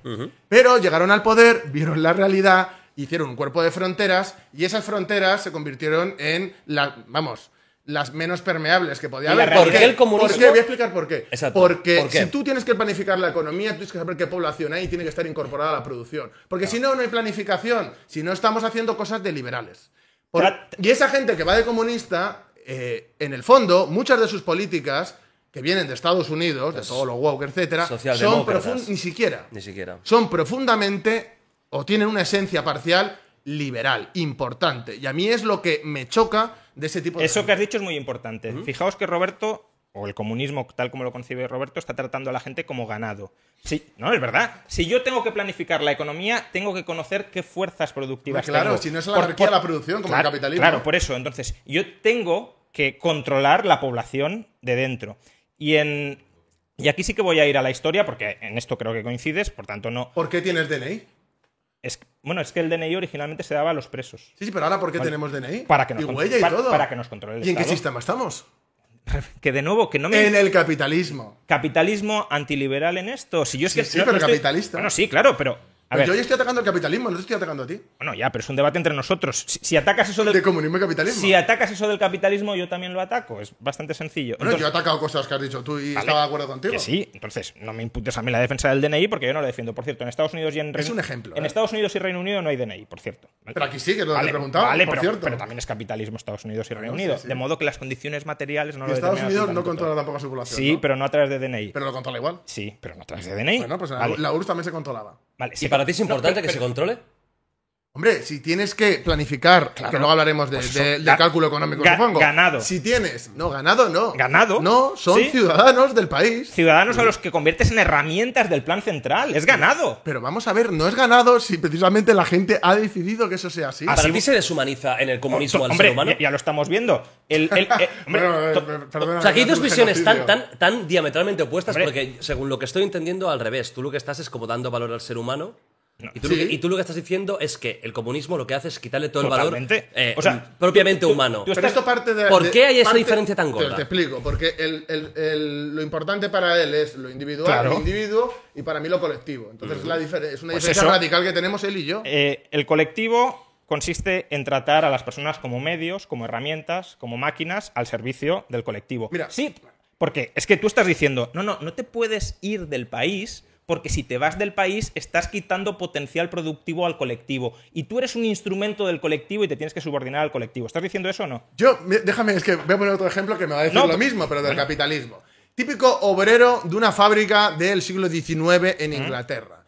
Pero llegaron al poder, vieron la realidad, hicieron un cuerpo de fronteras y esas fronteras se convirtieron en las, vamos, las menos permeables que podía la haber. realidad- ¿Por qué el comunismo- ¿Por qué? Voy a explicar por qué. Exacto. Porque ¿Por qué? si tú tienes que planificar la economía, tú tienes que saber qué población hay y tiene que estar incorporada a la producción. Porque si no, no hay planificación. Si no, estamos haciendo cosas de liberales. Por- y esa gente que va de comunista, eh, en el fondo, muchas de sus políticas, que vienen de Estados Unidos, de todo lo woke, etcétera, son profund- ni siquiera. Ni siquiera. Son profundamente o tienen una esencia parcial liberal, importante. Y a mí es lo que me choca de ese tipo de Eso que has dicho es muy importante. Fijaos que Roberto, o el comunismo tal como lo concibe Roberto, está tratando a la gente como ganado. Sí, no, es verdad. Si yo tengo que planificar la economía, tengo que conocer qué fuerzas productivas claro, tengo. si no es la anarquía la producción, como el capitalismo. Claro, por eso. Entonces, yo tengo que controlar la población de dentro. Y en. Y aquí sí que voy a ir a la historia, porque en esto creo que coincides, por tanto no. ¿Por qué tienes DNI? Es, bueno, es que el DNI originalmente se daba a los presos. Sí, sí, pero ahora ¿por qué Vale. tenemos DNI? Para que nos y huella y para- todo. para que nos controle el ¿Y en qué sistema estamos? Que de nuevo, que no me. En el capitalismo. capitalismo antiliberal en esto. Si yo es Sí, que sí, pero estoy- capitalista. Bueno, sí, claro, pero. A Pues ver, yo hoy estoy atacando el capitalismo, no te estoy atacando a ti. bueno, ya, pero es un debate entre nosotros. Si, si atacas eso De del. comunismo y capitalismo. Si atacas eso del capitalismo, yo también lo ataco. Es bastante sencillo. bueno, Entonces- yo he atacado cosas que has dicho tú y Vale, estaba de acuerdo contigo. Que sí, entonces no me imputes a mí la defensa del DNI porque yo no lo defiendo. Por cierto, en Estados Unidos y en Reino un ejemplo, En ¿eh? Estados Unidos y Reino Unido no hay DNI, por cierto. ¿vale? Pero aquí sí, que es lo que Vale, te preguntaba, vale, por pero, cierto. pero también es capitalismo Estados Unidos y Reino Unido. sí. De modo que las condiciones materiales no Y lo Estados Unidos no controla todo. tampoco a su población. Sí, ¿no? pero no a través de DNI. Pero lo controla igual. Sí, pero no a través de DNI. Bueno, pues la URSS también se controlaba. Vale, ¿Y para ti es no, importante pero- que se controle? Hombre, si tienes que planificar, que luego hablaremos de, Pues eso, de- de ga- cálculo económico, ga- supongo. ganado. Si tienes, no, ganado no. ¿Ganado? No, son Sí. ciudadanos del país. Ciudadanos a los que conviertes en herramientas del plan central. Es ganado. Pero vamos a ver, no es ganado si precisamente la gente ha decidido que eso sea así. ¿Para Así- ti se deshumaniza en el comunismo al hombre, ser humano? ya, ya lo estamos viendo. El, el- eh, hombre, Bueno, perdona, O sea, aquí hay dos visiones tan, tan, tan diametralmente opuestas Hombre. porque, según lo que estoy entendiendo, al revés. Tú lo que estás es como dando valor al ser humano. Y, tú Sí. lo que, y tú lo que estás diciendo es que el comunismo lo que hace es quitarle todo Totalmente. el valor eh, O sea, propiamente tú- tú- humano. tú Pero esto parte de. ¿Por de- qué hay esa parte- diferencia tan Te- gorda? Te, explico, porque el- el- el- lo importante para él es lo individual, Claro. el individuo, y para mí lo colectivo. Entonces la difer- es una Pues diferencia eso. radical que tenemos él y yo. eh, el colectivo consiste en tratar a las personas como medios, como herramientas, como máquinas al servicio del colectivo. Mira. sí, porque es que tú estás diciendo, no, no, no te puedes ir del país porque si te vas del país estás quitando potencial productivo al colectivo y tú eres un instrumento del colectivo y te tienes que subordinar al colectivo. ¿Estás diciendo eso o no? Yo, me- déjame, es que voy a poner otro ejemplo que me va a decir No, lo pero- mismo, pero del capitalismo. Típico obrero de una fábrica del siglo XIX en Inglaterra.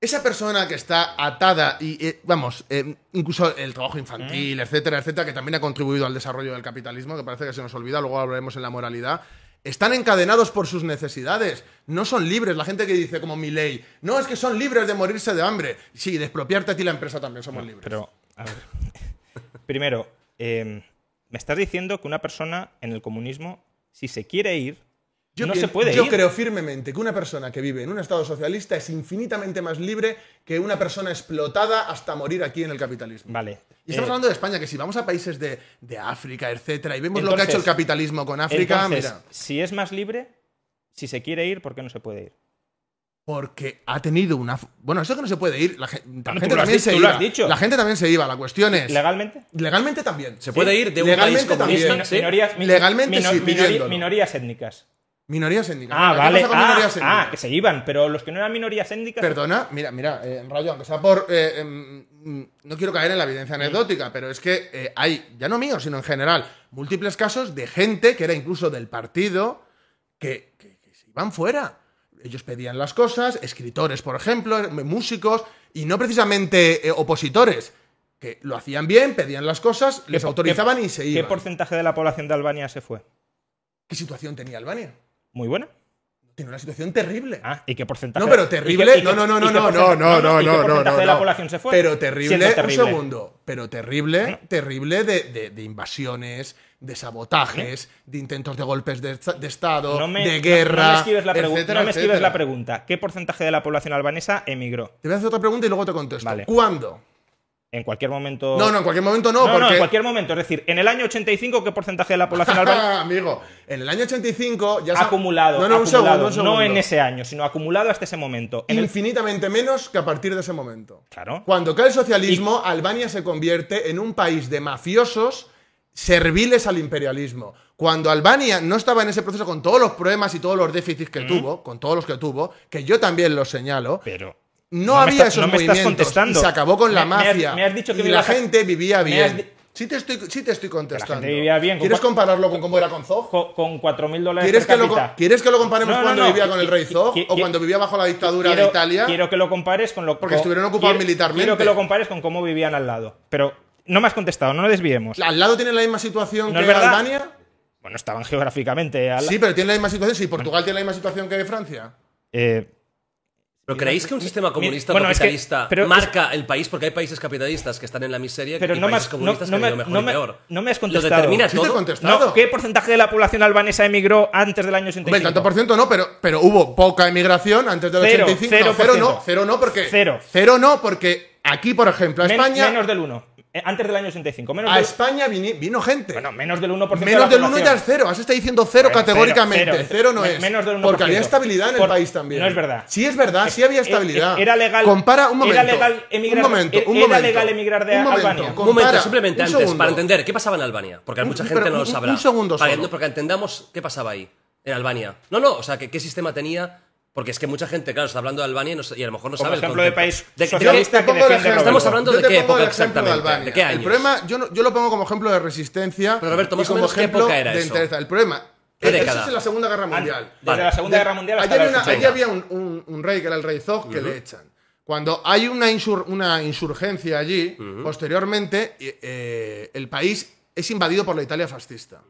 Esa persona que está atada y, eh, vamos, eh, incluso el trabajo infantil, etcétera, etcétera, que también ha contribuido al desarrollo del capitalismo, que parece que se nos olvida, luego hablaremos en la moralidad, están encadenados por sus necesidades, no son libres. La gente que dice, como mi ley, no, es que son libres de morirse de hambre. Sí, de expropiarte a ti la empresa también somos libres. Pero, a ver. Primero, eh, me estás diciendo que una persona en el comunismo, si se quiere ir, Yo, no pien- se puede yo ir. creo firmemente que una persona que vive en un estado socialista es infinitamente más libre que una persona explotada hasta morir aquí en el capitalismo. Vale. Y estamos Eh, hablando de España, que si vamos a países de, de África, etcétera, y vemos lo que ha hecho el capitalismo con África, entonces, mira, si es más libre, si se quiere ir, ¿por qué no se puede ir? porque ha tenido una... Bueno, eso que no se puede ir, la, gente también se iba. La gente también se iba, la cuestión es... ¿Legalmente? Legalmente también. Se puede ir de un Legalmente país comunista. también. ¿sí? Minorías, mi- Legalmente mino- sí, minori- pidiéndolo. minorías étnicas. Minorías étnicas. Ah, ¿Qué vale. Ah, ah, que se iban, pero los que no eran minorías étnicas. Perdona, mira, mira, eh, Rayo, aunque sea por. eh, em, no quiero caer en la evidencia anecdótica, pero es que eh, hay, ya no mío, sino en general, múltiples casos de gente que era incluso del partido que, que- que se iban fuera. Ellos pedían las cosas, escritores, por ejemplo, eh, músicos, y no precisamente opositores, que lo hacían bien, pedían las cosas, les ¿Qué- autorizaban qué- y se ¿Qué iban. porcentaje de la población de Albania se fue? ¿Qué situación tenía Albania? Muy buena. Tiene una situación terrible. Ah, ¿y qué porcentaje? No, pero terrible. No, no, no, no, no, no, no, ¿y qué no, no, porcentaje no, de la no. población se fue? Pero terrible, terrible. un segundo. Pero terrible, terrible de, de- de invasiones, de sabotajes, de intentos de golpes de, de Estado, No me, de no- guerra. no me esquives la, pregu- etcétera, no me esquives la pregunta. ¿Qué porcentaje de la población albanesa emigró? Te voy a hacer otra pregunta y luego te contesto. Vale. ¿Cuándo? En cualquier momento. No, no, en cualquier momento no, No, porque. no, en cualquier momento. Es decir, en el año 85, ¿qué porcentaje de la población albanesa Ah, amigo, en el año 85 ya se acumulado? No, no, un acumulado, segundo, un segundo. No en ese año, sino acumulado hasta ese momento. En el- Infinitamente menos que a partir de ese momento. Claro. Cuando cae el socialismo, Albania se convierte en un país de mafiosos serviles al imperialismo. Cuando Albania no estaba en ese proceso con todos los problemas y todos los déficits que tuvo, con todos los que tuvo, que yo también los señalo, Pero. No, me había estás- esos no me estás contestando. y se acabó con la Me- me has- mafia me has dicho que y la gente vivía bien. Sí te estoy, sí te estoy contestando. vivía bien, con ¿Quieres compararlo con cómo era con Zog? Con, con 4.000 dólares ¿Quieres que, lo. ¿Quieres que lo comparemos No, no, cuando no. vivía con el rey Zog o cuando vivía bajo la dictadura quiero, de Italia? Quiero que lo compares con lo Porque con- estuvieron ocupados quiero- militarmente. Quiero que lo compares con cómo vivían al lado. Pero no me has contestado, no nos desviemos. ¿Al lado tiene la misma situación ¿No que? Albania? Bueno, estaban geográficamente al Sí, pero tiene la misma situación. Si Portugal tiene la misma situación que Francia. Eh, ¿Pero creéis que un sistema comunista o bueno, es que- capitalista pero marca el país? Porque hay países capitalistas que están en la miseria Pero y no me países has- no- comunistas no que me- han ido mejor no y me- peor. no me has ¿Lo contestado. determina Sí te he todo? contestado. no, ¿Qué porcentaje de la población albanesa emigró antes del año 85? Hombre, tanto por ciento no, pero, pero hubo poca emigración antes del Cero, 85. cero no, cero no, cero no, porque. Cero. Cero no, porque aquí, por ejemplo, a Men- España. menos del 1. Eh, Antes del año 85. Menos A del, España vino gente. bueno, menos del 1%. Menos de del la 1 ya es cero. Has estado diciendo cero Bueno, categóricamente. Cero, cero, no Me- es. menos del 1%. Porque había estabilidad en el Por- país también. no es verdad. Sí es verdad, sí había Eh, estabilidad. eh, Era legal. Compara un momento. Era legal emigrar. un momento, un era legal emigrar de un momento, Albania. Un compara, momento, simplemente un antes, segundo. para entender qué pasaba en Albania. Porque Un- mucha pero gente no lo un- sabrá. un segundo Para solo. que- porque entendamos qué pasaba ahí, en Albania. No, no, o sea, que, qué sistema tenía. Porque es que mucha gente, claro, está hablando de Albania y, no sa- y a lo mejor no Como sabe el ejemplo de concepto. país de, que el defiende ejemplo. Estamos hablando Yo de qué época el ejemplo exactamente, Albania. ¿de qué años? El problema, yo, no- yo lo pongo como ejemplo de resistencia. Pero, Roberto, y más o como menos, ¿qué ejemplo época era de eso? El problema. ¿Qué eso década? es en la Segunda Guerra Mundial. Desde Vale. la Segunda Guerra Mundial hasta Allí, una- allí había un, un- un rey que era el rey Zog que le echan. Cuando hay una, insur- una insurgencia allí, posteriormente eh, el país es invadido por la Italia fascista.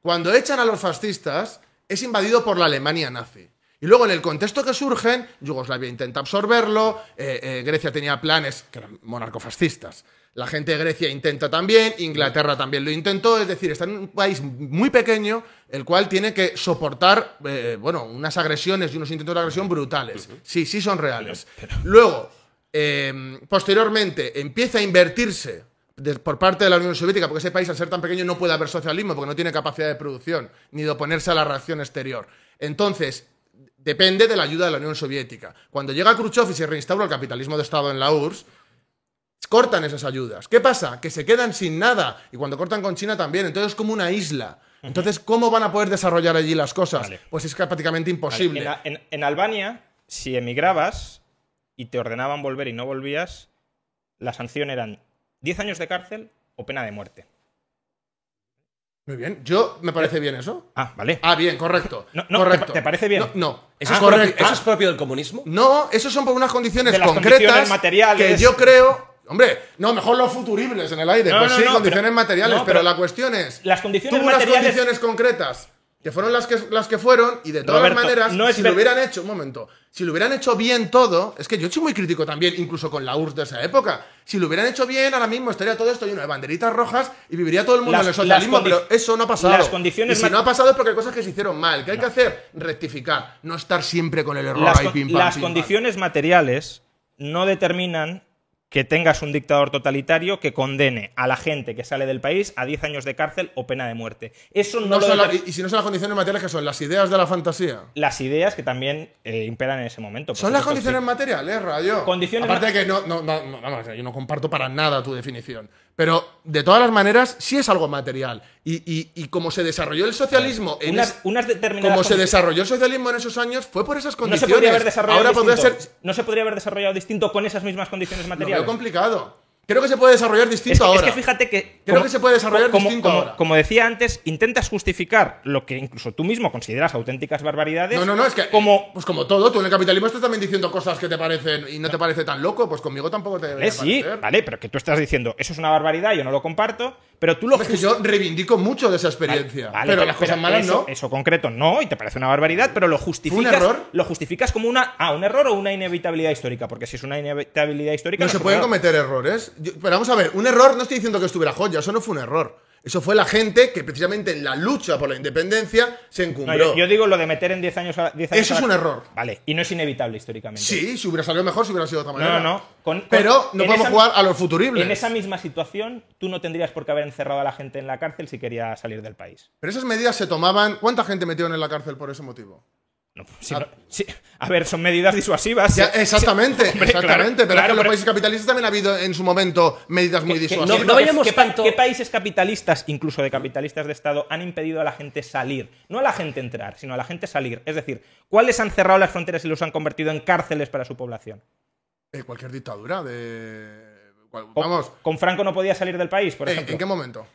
Cuando echan a los fascistas, es invadido por la Alemania nazi. Y luego, en el contexto que surgen, Yugoslavia intenta absorberlo, eh, eh, Grecia tenía planes que eran monarcofascistas. La gente de Grecia intenta también, Inglaterra también lo intentó, es decir, está en un país muy pequeño, el cual tiene que soportar, eh, bueno, unas agresiones y unos intentos de agresión brutales. Sí, sí son reales. Luego, eh, posteriormente, empieza a invertirse de- por parte de la Unión Soviética, porque ese país, al ser tan pequeño, no puede haber socialismo, porque no tiene capacidad de producción, ni de oponerse a la reacción exterior. Entonces, depende de la ayuda de la Unión Soviética. Cuando llega Khrushchev y se reinstaura el capitalismo de Estado en la URSS, cortan esas ayudas. ¿Qué pasa? Que se quedan sin nada. Y cuando cortan con China también. Entonces es como una isla. Entonces, ¿cómo van a poder desarrollar allí las cosas? Vale. Pues es prácticamente imposible. En, en- en Albania, si emigrabas y te ordenaban volver y no volvías, la sanción eran 10 años de cárcel o pena de muerte. Muy bien. Yo, ¿me parece bien eso? Ah, vale. Ah, bien, correcto. No, no, correcto. ¿te- te parece bien? No, no. ¿Eso, Ah, es propio, correcto. ¿Eso es propio del comunismo? No, eso son por unas condiciones De las concretas condiciones materiales. que yo creo. Hombre, no, mejor los futuribles en el aire. No, pues no, sí, no, condiciones pero- materiales, no, pero, pero la cuestión es. las condiciones tuvo unas materiales- condiciones concretas que fueron las que, las que fueron, y de todas Roberto, las maneras, no si lo hubieran hecho, un momento, si lo hubieran hecho bien todo, es que yo soy muy crítico también, incluso con la URSS de esa época. Si lo hubieran hecho bien, ahora mismo estaría todo esto lleno de banderitas rojas y viviría todo el mundo Las- en el socialismo, pero eso no ha pasado. las condiciones y si no ha pasado es porque hay cosas que se hicieron mal. ¿Qué hay que hacer? Rectificar, no estar siempre con el error Las, ahí, pim, pam, las pim, pam. condiciones materiales no determinan que tengas un dictador totalitario que condene a la gente que sale del país a 10 años de cárcel o pena de muerte. Eso no, No lo la- y, si no son las condiciones materiales, que son las ideas de la fantasía. Las ideas que también eh, imperan en ese momento. Son las condiciones sí. materiales, Rayo. Condiciones Aparte de que no, no, no, yo no comparto para nada tu definición. Pero de todas las maneras, sí es algo material. Y, y, y como se desarrolló el socialismo en Unas, es- unas determinadas como se desarrolló el socialismo en esos años, fue por esas no condiciones. se podría haber desarrollado Ahora podría distinto. ser. No se podría haber desarrollado distinto con esas mismas condiciones Lo veo materiales. complicado. Creo que se puede desarrollar distinto Es que, es ahora. que fíjate que. Creo que se puede desarrollar como, distinto como- ahora. como decía antes, intentas justificar lo que incluso tú mismo consideras auténticas barbaridades. No, no, no, es que. Como. Pues como todo, tú en el capitalismo estás también diciendo cosas que te parecen y no te parece tan loco, pues conmigo tampoco te Vale, sí, parecer. vale, pero que tú estás diciendo, eso es una barbaridad, yo no lo comparto, pero tú lo Es que yo reivindico mucho de esa experiencia. Vale, pero, las cosas malas eso, no. Eso concreto no, y te parece una barbaridad, pero lo justificas. error? Lo justificas como una. Ah, un error o una inevitabilidad histórica. Porque si es una inevitabilidad histórica. No se un pueden error. cometer errores. Yo- pero vamos a ver, un error no estoy diciendo que estuviera joya, eso no fue un error. Eso fue la gente que precisamente en la lucha por la independencia se No, encumbró. yo, yo digo lo de meter en 10 años a 10 años Eso a es un error. Vale, y no es inevitable históricamente. Sí, si hubiera salido mejor, si hubiera sido de otra No, manera. no, no. Con- con- Pero no podemos esa- jugar a los futuribles. En esa misma situación, tú no tendrías por qué haber encerrado a la gente en la cárcel si quería salir del país. Pero esas medidas se tomaban. ¿Cuánta gente metieron en la cárcel por ese motivo? No, si no- si- a ver, son medidas disuasivas. Ya, Sí, exactamente, sí, hombre, exactamente. claro, pero es que en los países capitalistas también ha habido en su momento medidas muy que- disuasivas. no- no vayamos ¿Qué, pa- tanto- qué países capitalistas, incluso de capitalistas de Estado, han impedido a la gente salir? No a la gente entrar, sino a la gente salir. Es decir, ¿cuáles han cerrado las fronteras y los han convertido en cárceles para su población? Eh, cualquier dictadura de. Con- Vamos. Con Franco no podía salir del país, por eh, ejemplo. ¿En qué momento?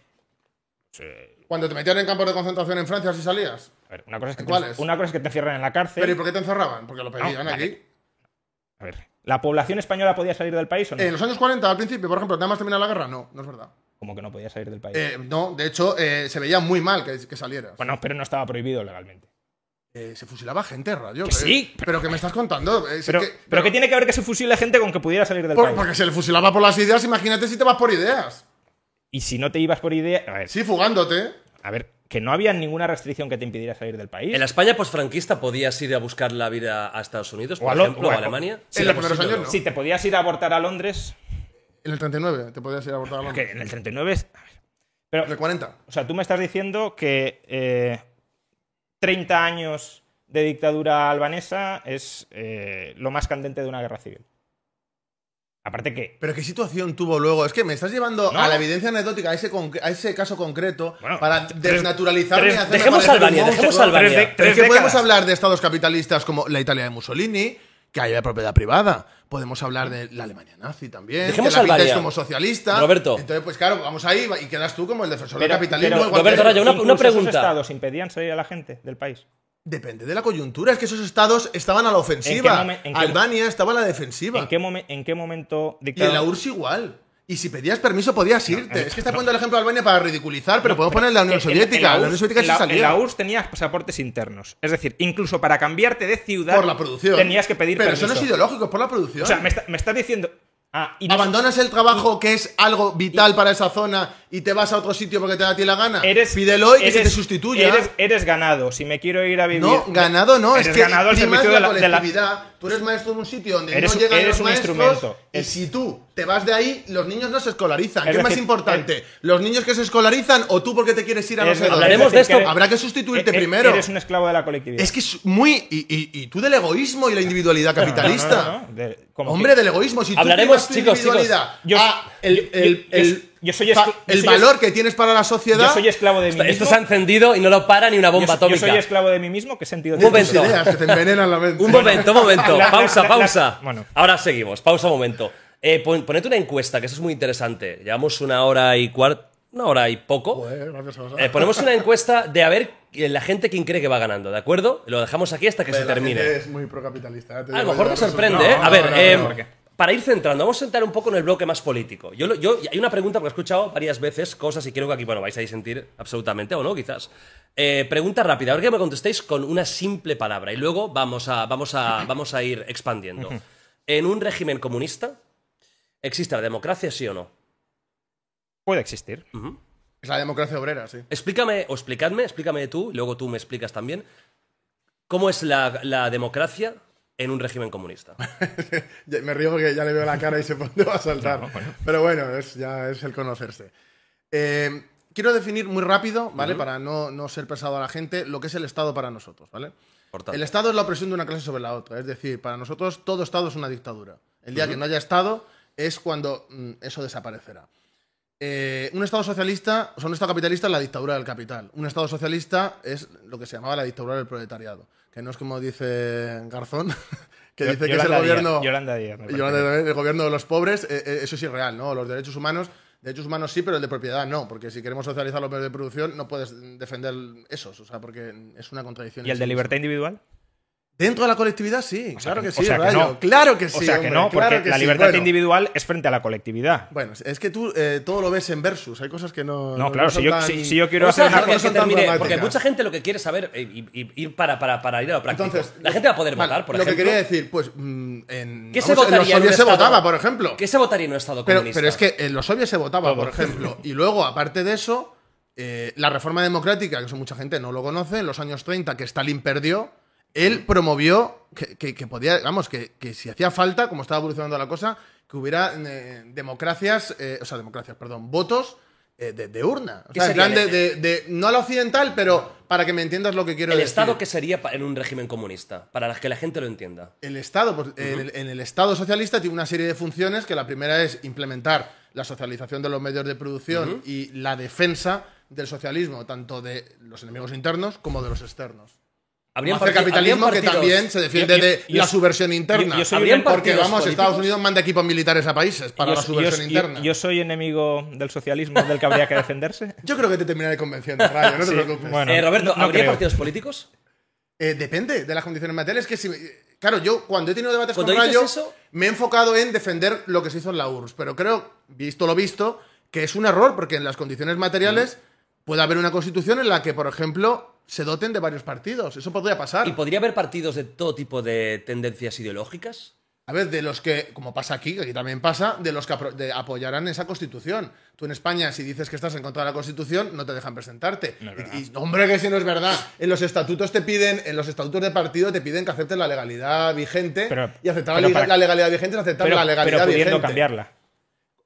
Cuando te metían en campos de concentración en Francia, si salías. A ver, una cosa, es que ¿En te, cuáles? una cosa es que te encierran en la cárcel. ¿Pero y por qué te encerraban? Porque lo pedían No, aquí. A ver, ¿la población española podía salir del país o no? En los años 40, al principio, por ejemplo, nada más terminar la guerra, no, no es verdad. Como que no podía salir del país. Eh, no, de hecho, eh, se veía muy mal que, que salieras. bueno, pero no estaba prohibido legalmente. Eh, se fusilaba gente, rayo. Que pero- sí. Pero que me estás contando. Es Pero, que- pero ¿qué tiene que ver que se fusile gente con que pudiera salir del por- país? porque se le fusilaba por las ideas, imagínate si te vas por ideas. Y si no te ibas por idea. A ver, Sí, fugándote. A ver, que no había ninguna restricción que te impidiera salir del país. En la España postfranquista podías ir a buscar la vida a Estados Unidos, O por a ejemplo, o a- a Alemania. en los primeros años, no. Si te podías ir a abortar a Londres, En el 39 te podías ir a abortar a que Londres. en el 39 es. a ver, Pero, En el 40. o sea, tú me estás diciendo que eh, 30 años de dictadura albanesa es eh, lo más candente de una guerra civil. Aparte que. Pero qué situación tuvo luego. Es que me estás llevando No. a la evidencia anecdótica, a ese, a ese caso concreto, Bueno, para hacerme Dejemos Albania, dejemos Albania. Es que podemos hablar de estados capitalistas como la Italia de Mussolini, que hay propiedad privada. Podemos hablar de la Alemania nazi también. Dejemos que la pintáis Albania. como socialista. Roberto. Entonces, pues claro, vamos ahí y quedas tú como el defensor Pero- del capitalismo. pero, igual Roberto Rayo, una- incluso esos pregunta. estados impedían salir a la gente del país. Depende de la coyuntura. Es que esos estados estaban a la ofensiva. en Albania estaba a la defensiva. ¿En qué, momen- ¿En qué momento Y en la URSS igual. Y si pedías permiso podías irte. es que está poniendo el ejemplo de Albania para ridiculizar, pero podemos poner la Unión En- en- Soviética. en la la Unión Soviética en salía. En la URSS tenías pasaportes internos. Es decir, incluso para cambiarte de ciudad. por la producción. Tenías que pedir Pero permiso. eso no es ideológico, es por la producción. O sea, me, está- me estás diciendo. Ah, y no- Abandonas el trabajo que es algo vital para esa zona y te vas a otro sitio porque te da a ti la gana. eres, Pídelo y que se te sustituya. Eres, eres ganado. Si me quiero ir a vivir. no, ganado no, es que ganado al servicio de la- de la-. Tú eres maestro en un sitio donde Eres no llegan eres los un maestros instrumento. y Es- si tú te vas de ahí, los niños no se escolarizan. Es ¿Qué es más decir, importante? ¿Los niños que se escolarizan o tú porque te quieres ir a dónde? Hablaremos de esto. que- Habrá que sustituirte e- e- primero. Eres un esclavo de la colectividad. Es que es muy. Y, y- y tú del egoísmo y la individualidad No, no, no, capitalista. no, no, de- como Hombre, que- del egoísmo. Si tú Hablaremos, tu chicos, chicos. individualidad Yo- a el, yo- el- yo- el- yo soy yo el soy valor que tienes para la sociedad. Yo soy esclavo de mí Esto, mismo. esto se ha encendido y no lo para ni una yo, bomba yo atómica. soy esclavo de mí mismo. ¿Qué sentido Un tiene? tus momento. ideas que te envenenan la mente. Un momento, un momento. La- la- pausa, la- la- pausa. bueno. Ahora seguimos. Pausa un momento. Eh, pon- poned una encuesta, que eso es muy interesante. Llevamos una hora y cuarto. Una hora y poco. Joder, gracias a vosotros. Eh, ponemos una encuesta de a ver eh, la gente quién cree que va ganando, ¿de acuerdo? Lo dejamos aquí hasta que se La termine. gente Es muy procapitalista. eh, te A lo mejor yo, te sorprende, no, ¿eh? A no, ver, no, no, para ir centrando, vamos a entrar un poco en el bloque más político. Yo, yo, hay una pregunta porque he escuchado varias veces cosas y creo que aquí, bueno, vais a disentir absolutamente o no, quizás. Eh, pregunta rápida, a ver que me contestéis con una simple palabra y luego vamos a, vamos a, vamos a ir expandiendo. ¿En un régimen comunista existe la democracia, sí o no? Puede existir. Es la democracia obrera, sí. Explícame, o explicadme, explícame tú, y luego tú me explicas también, ¿cómo es la, la democracia en un régimen comunista? Me río porque ya le veo la cara y dónde va a saltar. Pero bueno, es, ya es el conocerse. Eh, quiero definir muy rápido, ¿vale? Para no, no ser pesado a la gente, lo que es el Estado para nosotros, ¿vale? Importante. El Estado es la opresión de una clase sobre la otra. Es decir, para nosotros todo Estado es una dictadura. El día que no haya Estado es cuando mm, eso desaparecerá. Eh, un Estado socialista, o sea, un Estado capitalista es la dictadura del capital. Un Estado socialista es lo que se llamaba la dictadura del proletariado. Que no es como dice Garzón, que Yo- dice que es el Díaz, gobierno. Yolanda Díaz. Yolanda el gobierno de los pobres, eh, eh, eso es irreal, ¿no? Los derechos humanos, derechos humanos sí, pero el de propiedad no, porque si queremos socializar los medios de producción no puedes defender esos, o sea, porque es una contradicción. ¿Y el de libertad individual? Dentro de la colectividad sí, O sea claro que- que, sí, o sea que no. claro que sí. o sea que hombre, no, porque claro que la sí. libertad Bueno, individual es frente a la colectividad. Bueno, es que tú eh, todo lo ves en versus, hay cosas que no. No, claro, si yo, tan- si, si yo quiero hacer una cosa. termine, porque mucha gente lo que quiere saber eh, y, y- ir para, para, para ir a lo práctico. Entonces, la gente va a poder vale, votar, por lo ejemplo. que quería decir, pues mm, en, ¿Qué se vamos, votaría los en un soviets se estado- votaba, por ejemplo. ¿Qué se votaría en un estado Pero, comunista? pero es que en los soviets se votaba, por ejemplo. Y luego, aparte de eso, eh, la reforma democrática, que eso mucha gente no lo conoce, en los años 30 que Stalin perdió, él promovió que, que- que podía, vamos, que, que si hacía falta, como estaba evolucionando la cosa, que hubiera eh, democracias, eh, o sea, democracias, perdón, votos eh, de, de urna. O ¿Qué sea, en plan sería de, el- de- de- no a la occidental, pero para que me entiendas lo que quiero ¿El decir. Estado qué sería en un régimen comunista? Para que la gente lo entienda. El Estado, pues, el, en el Estado socialista tiene una serie de funciones que la primera es implementar la socialización de los medios de producción y la defensa del socialismo, tanto de los enemigos internos como de los externos. Habrían el capitalismo habrían que también se defiende Yo- yo- de yo- la subversión interna. yo- yo soy ¿Habrían un- porque vamos, Estados? Unidos manda equipos militares a países para Yo- la subversión yo- interna. Yo, soy enemigo del socialismo del que habría que defenderse. Yo creo que te terminaré convenciendo, Rayo, no te Sí, preocupes. bueno. Eh, Roberto, no- ¿habría partidos políticos? Eh, depende de las condiciones materiales. Que si, claro, yo cuando he tenido debates Cuando con Rayo, eso- me he enfocado en defender lo que se hizo en la URSS. Pero creo, visto lo visto, que es un error porque en las condiciones materiales puede haber una constitución en la que, por ejemplo, se doten de varios partidos. Eso podría pasar. ¿Y podría haber partidos de todo tipo de tendencias ideológicas? A ver, de los que, como pasa aquí, que aquí también pasa, de los que apro- de- apoyarán esa constitución. Tú en España, si dices que estás en contra de la constitución, no te dejan presentarte. y, y, hombre, que si no es verdad. En los estatutos te piden, en los estatutos de partido te piden que aceptes la legalidad vigente. Pero- y aceptar pero la, para- la legalidad vigente es aceptar Pero, la legalidad pero pudiendo vigente. cambiarla.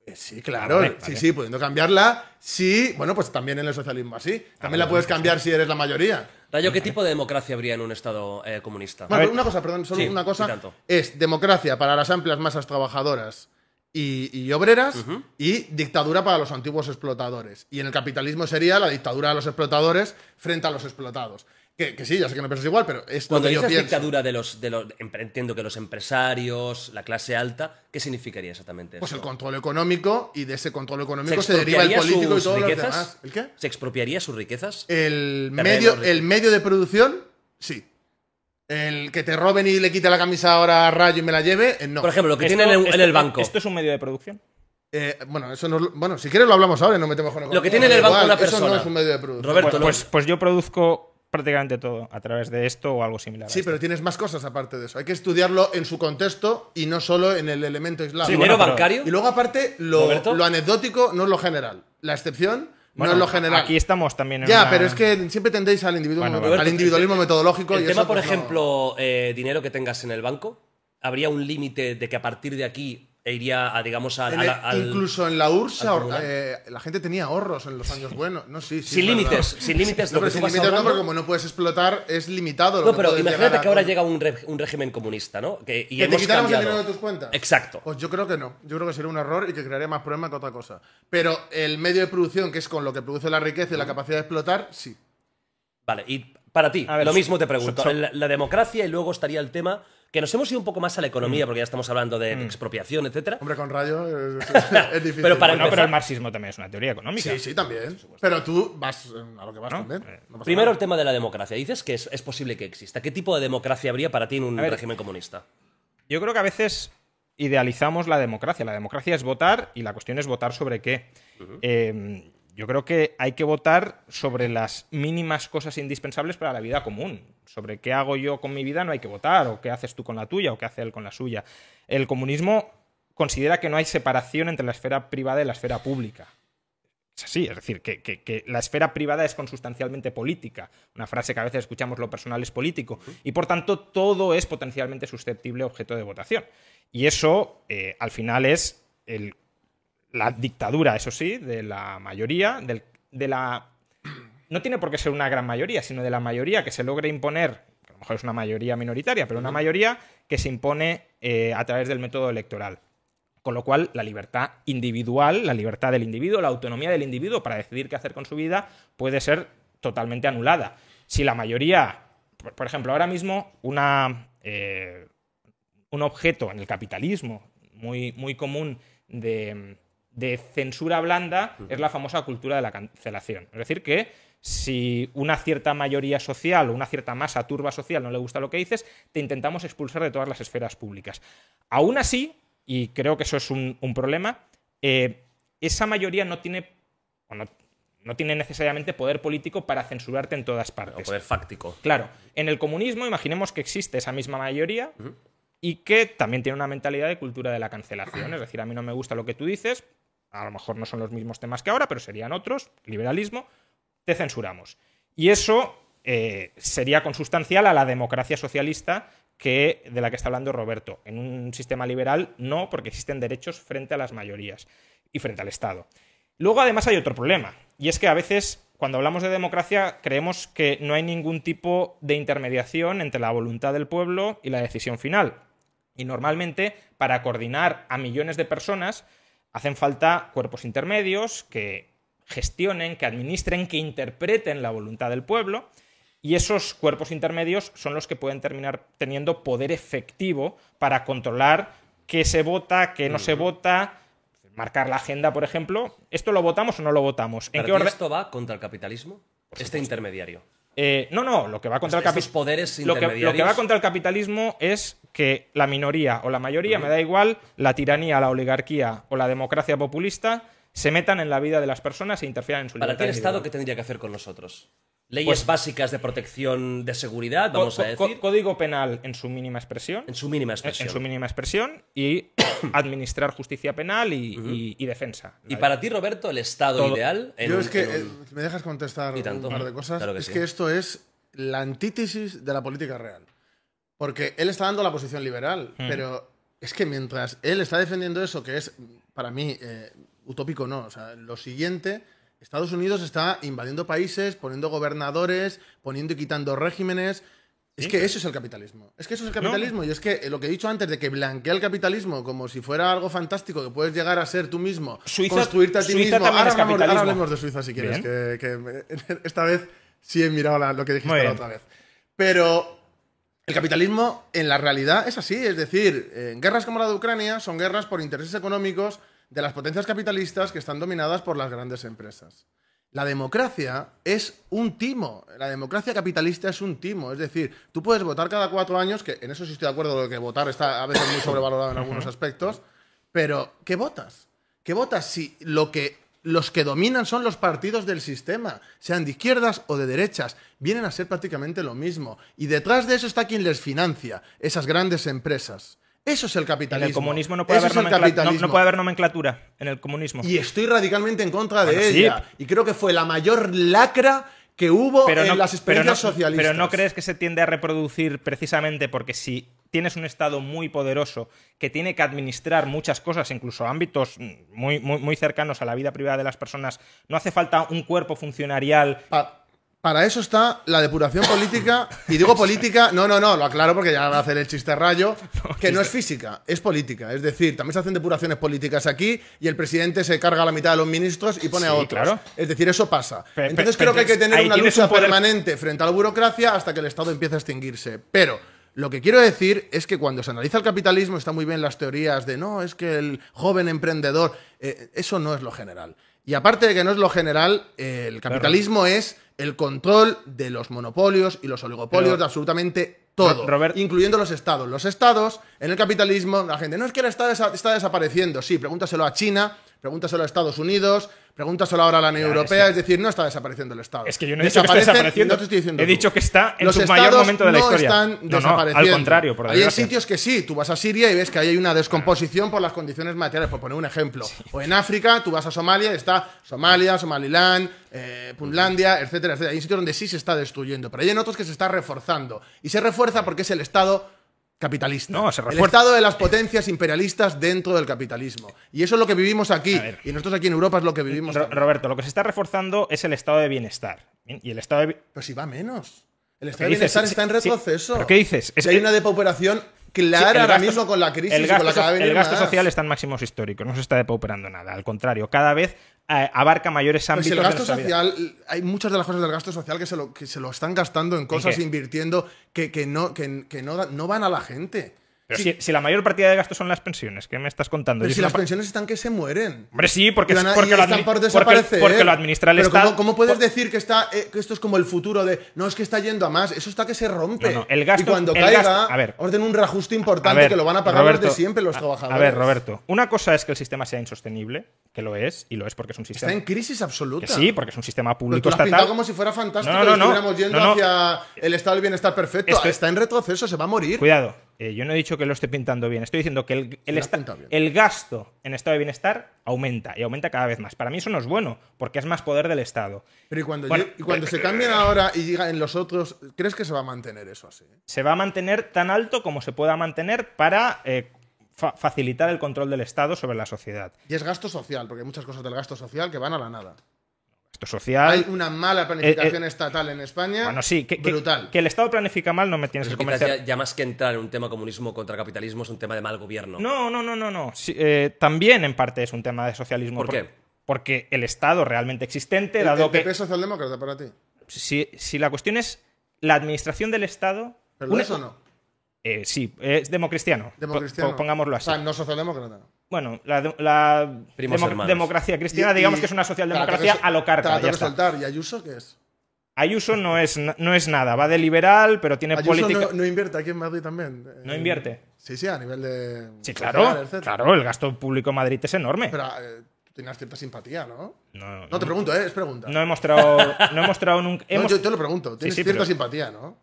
Eh, Sí, claro. vale, Sí, vale. sí, pudiendo cambiarla. Sí, bueno, pues también en el socialismo así. También la puedes cambiar si eres la mayoría. Rayo, ¿qué tipo de democracia habría en un Estado eh, comunista? Bueno, una cosa, perdón, solo Sí, una y cosa. tanto. Es democracia para las amplias masas trabajadoras y, y obreras y dictadura para los antiguos explotadores. Y en el capitalismo sería la dictadura de los explotadores frente a los explotados. Que, que sí, ya sé que no piensas igual, pero es Cuando lo que yo dices pienso. dictadura de los, de los. Entiendo que los empresarios, la clase alta, ¿qué significaría exactamente Pues eso? el control económico y de ese control ¿Se económico se, deriva el expropiaría político y riquezas? demás. ¿El qué? ¿Se expropiaría sus riquezas? El medio, el medio de producción, sí. El que te roben y le quite la camisa ahora a Rayo y me la lleve, eh, no. Por ejemplo, lo que Esto- tiene en el, en el banco. ¿Esto es un medio de producción? Eh, bueno, eso no es lo- bueno, si quieres lo hablamos ahora y no metemos con Lo que tiene en el banco igual, una Eso no persona. es un medio de producción. Roberto, Pues, no- pues, pues yo produzco prácticamente todo a través de esto o algo similar. Sí, pero tienes más cosas aparte de eso. Hay que estudiarlo en su contexto y no solo en el elemento aislado. ¿Dinero bueno, pero- bancario? Y luego, aparte, lo, lo anecdótico no es lo general. La excepción Bueno, no es lo general. Aquí estamos también en ya, una- pero es que siempre tendéis al, individuo- Bueno, al individualismo metodológico. El y tema, eso, por pues, no. ejemplo, eh, dinero que tengas en el banco, ¿habría un límite de que a partir de aquí iría a, digamos. En el- al- incluso en la URSS eh, la gente tenía ahorros en los años buenos. No, sí, sí, sin límites, sin límites, No, lo que pero sin no, porque como no puedes explotar, es limitado. lo No, que pero imagínate a que ahora llega un, re- un régimen comunista, ¿no? Que, y ¿Que te hemos quitáramos el cambiado. dinero de tus cuentas? Exacto. Pues yo creo que no. Yo creo que sería un error y que crearía más problemas que otra cosa. Pero el medio de producción, que es con lo que produce la riqueza y la capacidad de explotar, sí. Vale, y para ti, A ver, lo mismo te pregunto. so- so- la, la democracia y luego estaría el tema que nos hemos ido un poco más a la Mm. economía, porque ya estamos hablando de expropiación, etcétera. Hombre, con rayo es, es difícil. Pero para No, empezar- pero el marxismo también es una teoría económica. Sí, sí, también. Pero tú vas a lo que vas ¿No? también. Eh, No Primero el tema de la democracia. Dices que es, es posible que exista. ¿Qué tipo de democracia habría para ti en un ver, régimen comunista? Yo creo que a veces idealizamos la democracia. La democracia es votar y la cuestión es votar sobre qué. Eh, yo creo que hay que votar sobre las mínimas cosas indispensables para la vida común. Sobre qué hago yo con mi vida no hay que votar, o qué haces tú con la tuya, o qué hace él con la suya. El comunismo considera que no hay separación entre la esfera privada y la esfera pública. Es así, es decir, que, que- la esfera privada es consustancialmente política. Una frase que a veces escuchamos, lo personal es político. Y por tanto, todo es potencialmente susceptible objeto de votación. Y eso, eh, al final, es el- la dictadura, eso sí, de la mayoría, del- de la... No tiene por qué ser una gran mayoría, sino de la mayoría que se logre imponer, que a lo mejor es una mayoría minoritaria, pero una mayoría que se impone eh, a través del método electoral. Con lo cual, la libertad individual, la libertad del individuo, la autonomía del individuo para decidir qué hacer con su vida puede ser totalmente anulada. Si la mayoría, por, por ejemplo, ahora mismo una, eh, un objeto en el capitalismo muy, muy común de, de censura blanda es la famosa cultura de la cancelación. Es decir, que si una cierta mayoría social o una cierta masa turba social no le gusta lo que dices, te intentamos expulsar de todas las esferas públicas. Aún así, y creo que eso es un, un problema, eh, esa mayoría no tiene, o no, no tiene necesariamente poder político para censurarte en todas O partes. poder fáctico. Claro, en el comunismo imaginemos que existe esa misma mayoría y que también tiene una mentalidad de cultura de la cancelación. Es decir, a mí no me gusta lo que tú dices, a lo mejor no son los mismos temas que ahora, pero serían otros, liberalismo. Te censuramos. Y eso eh, sería consustancial a la democracia socialista que, de la que está hablando Roberto. En un sistema liberal no, porque existen derechos frente a las mayorías y frente al Estado. Luego, además, hay otro problema, y es que a veces, cuando hablamos de democracia, creemos que no hay ningún tipo de intermediación entre la voluntad del pueblo y la decisión final. Y normalmente, para coordinar a millones de personas, hacen falta cuerpos intermedios que gestionen, que administren, que interpreten la voluntad del pueblo. Y esos cuerpos intermedios son los que pueden terminar teniendo poder efectivo para controlar qué se vota, qué no se vota, marcar la agenda, por ejemplo. ¿Esto lo votamos o no lo votamos? ¿En ¿Para qué orden? esto va contra el capitalismo? Este intermediario. Eh, no, no, lo que va contra el capitalismo. poderes Lo que, lo que intermediarios. va contra el capitalismo es que la minoría o la mayoría, me da igual, la tiranía, la oligarquía o la democracia populista se metan en la vida de las personas e interfieran en su ¿Para libertad qué el Estado qué tendría que hacer con nosotros? Leyes Pues- básicas de protección de seguridad, vamos a decir, código penal en su mínima expresión. en su mínima expresión. en su mínima expresión y administrar justicia penal y, y- y defensa. Y para ti, Roberto, el Estado Todo- ideal. en Yo un- es que, en un- eh, ¿me dejas contestar Y tanto. un par de cosas? Claro que es sí. que esto es la antítesis de la política real. Porque él está dando la posición liberal, Hmm. pero es que mientras él está defendiendo eso, que es, para mí, eh, utópico no, o sea, lo siguiente, Estados Unidos está invadiendo países, poniendo gobernadores, poniendo y quitando regímenes. Es que eso es el capitalismo. Es que eso es el capitalismo. Y es que eh, lo que he dicho antes de que blanquea el capitalismo como si fuera algo fantástico que puedes llegar a ser tú mismo, Suiza- construirte a ti Suiza mismo. Ahora hablamos, ahora hablemos de Suiza si quieres, que, esta vez sí he mirado la- lo que dijiste la otra vez. Pero el capitalismo en la realidad es así, es decir, eh, guerras como la de Ucrania son guerras por intereses económicos de las potencias capitalistas que están dominadas por las grandes empresas. La democracia es un timo. La democracia capitalista es un timo. Es decir, tú puedes votar cada cuatro años, que en eso sí estoy de acuerdo lo que votar está a veces muy sobrevalorado en algunos aspectos, pero ¿qué votas? ¿Qué votas si lo que los que dominan son los partidos del sistema, sean de izquierdas o de derechas, vienen a ser prácticamente lo mismo. Y detrás de eso está quien les financia, esas grandes empresas. Eso es el En capitalismo. el comunismo no puede, haber nomencla- no- capitalismo. no puede haber nomenclatura en el comunismo. Y estoy radicalmente en contra de sí. ella. Y creo que fue la mayor lacra que hubo en las pero experiencias no- socialistas. Pero no crees que se tiende a reproducir precisamente porque si tienes un Estado muy poderoso que tiene que administrar muchas cosas, incluso ámbitos muy, muy, muy cercanos a la vida privada de las personas, no hace falta un cuerpo funcionarial. Pa- para eso está la depuración política. Y digo política, no, no, no, lo aclaro porque ya va a hacer el chiste rayo, que no es física, es política. Es decir, también se hacen depuraciones políticas aquí y el presidente se carga a la mitad de los ministros y pone a otros. claro. Es decir, eso pasa. Entonces creo que hay que tener una lucha permanente frente a la burocracia hasta que el Estado empiece a extinguirse. Pero lo que quiero decir es que cuando se analiza el capitalismo está muy bien las teorías de no, es que el joven emprendedor, eh, eso no es lo general. Y aparte de que no es lo general, eh, el capitalismo es el control de los monopolios y los oligopolios Pero- de absolutamente todo, Robert- incluyendo los estados. Los estados, en el capitalismo, la gente, no es que el estado está desapareciendo. Sí, pregúntaselo a China, pregúntaselo a Estados Unidos, pregúntaselo ahora a la Unión Europea, es es decir, no está desapareciendo el estado. Es que yo no he dicho que Desaparecen- desapareciendo. no te estoy diciendo He tú. dicho que está en Los su mayor momento de la no historia. están No, desapareciendo. al contrario, por Hay sitios que sí, tú vas a Siria y ves que ahí hay una descomposición por las condiciones materiales, por poner un ejemplo. O en África, tú vas a Somalia y está Somalia, Somaliland, eh, Puntlandia, etcétera, etcétera. Hay sitios donde sí se está destruyendo, pero hay en otros que se está reforzando. Y se refuerza porque es el Estado capitalista. No, se el. Estado de las potencias imperialistas dentro del capitalismo. Y eso es lo que vivimos aquí. Y nosotros aquí en Europa es lo que vivimos. Ro- también. Roberto, lo que se está reforzando es el estado de bienestar. ¿bien? Y el estado de, Pero si va menos. El estado ¿Qué de bienestar está en retroceso. ¿Pero qué dices? Es hay una depauperación clara Sí, ahora gasto- mismo con la crisis el y gasto, con la el más. social está en máximos históricos, no se está depauperando nada. Al contrario, cada vez eh, abarca mayores Pero ámbitos si el de gasto vida. social, hay muchas de las cosas del gasto social que se lo, que se lo están gastando en cosas, qué? invirtiendo, que, que no, que, que no, no van a la gente. Pero Sí, si, si la mayor partida de gasto son las pensiones, ¿qué me estás contando? pero si las pensiones están que se mueren. Hombre, sí, porque, Y van a- porque, lo, admi- por porque- desaparecer. porque lo administra el Pero Estado. ¿cómo, cómo puedes decir que, está, eh, que esto es como el futuro de no, es que está yendo a más? Eso está que se rompe. No, no, el gasto- y cuando el caiga, gasto- a ver. orden un reajuste importante ver, que lo van a pagar Roberto, los de siempre, los trabajadores. A ver, Roberto, una cosa es que el sistema sea insostenible, que lo es, y lo es porque es un Está sistema. en crisis absoluta. que sí, porque es un sistema Pero público tú lo has pintado estatal. como si fuera fantástico No, estuviéramos yendo hacia el estado del bienestar perfecto. Esto- Está en retroceso, se va a morir. Cuidado. Eh, yo no he dicho que lo esté pintando bien, estoy diciendo que el, el gasto en estado de bienestar aumenta y aumenta cada vez más. Para mí eso no es bueno, porque es más poder del Estado. Pero y cuando, Bueno, lle- y cuando se cambien ahora y digan los otros, ¿crees que se va a mantener eso así? Se va a mantener tan alto como se pueda mantener para eh, fa- facilitar el control del Estado sobre la sociedad. Y es gasto social, porque hay muchas cosas del gasto social que van a la nada. Gasto social. Hay una mala planificación eh, estatal en España. Bueno, sí, que, que- brutal. que el Estado planifica mal no me tienes Eso que convencer. ya, ya más que entrar en un tema comunismo contra capitalismo es un tema de mal gobierno. No, no, no, no, no. Sí, eh, también en parte es un tema de socialismo. ¿Por qué? Porque el Estado realmente existente, ¿El- dado el que PP es socialdemócrata para ti? si, si la cuestión es la administración del Estado, ¿Pero una- eso no? eh, sí, es democristiano. Democristiano. Po- pongámoslo así. O sea, no socialdemócrata. Bueno, la, la democracia cristiana, Y- digamos y- que es una te la socialdemocracia a lo tengo Ya que está. ¿Y Ayuso qué es? Ayuso no es, no es nada, va de liberal, pero tiene Ayuso política. no, no invierte aquí en Madrid también. ¿No Eh, invierte? Sí, sí, a nivel de. Sí, claro. Claro, el gasto público en Madrid es enorme. Pero eh, tú tenías cierta simpatía, ¿no? no, No te pregunto, ¿eh? Es pregunta. no he mostrado, no he mostrado nunca. No, hemos- yo te lo pregunto. Tienes sí, cierta pero- simpatía, ¿no?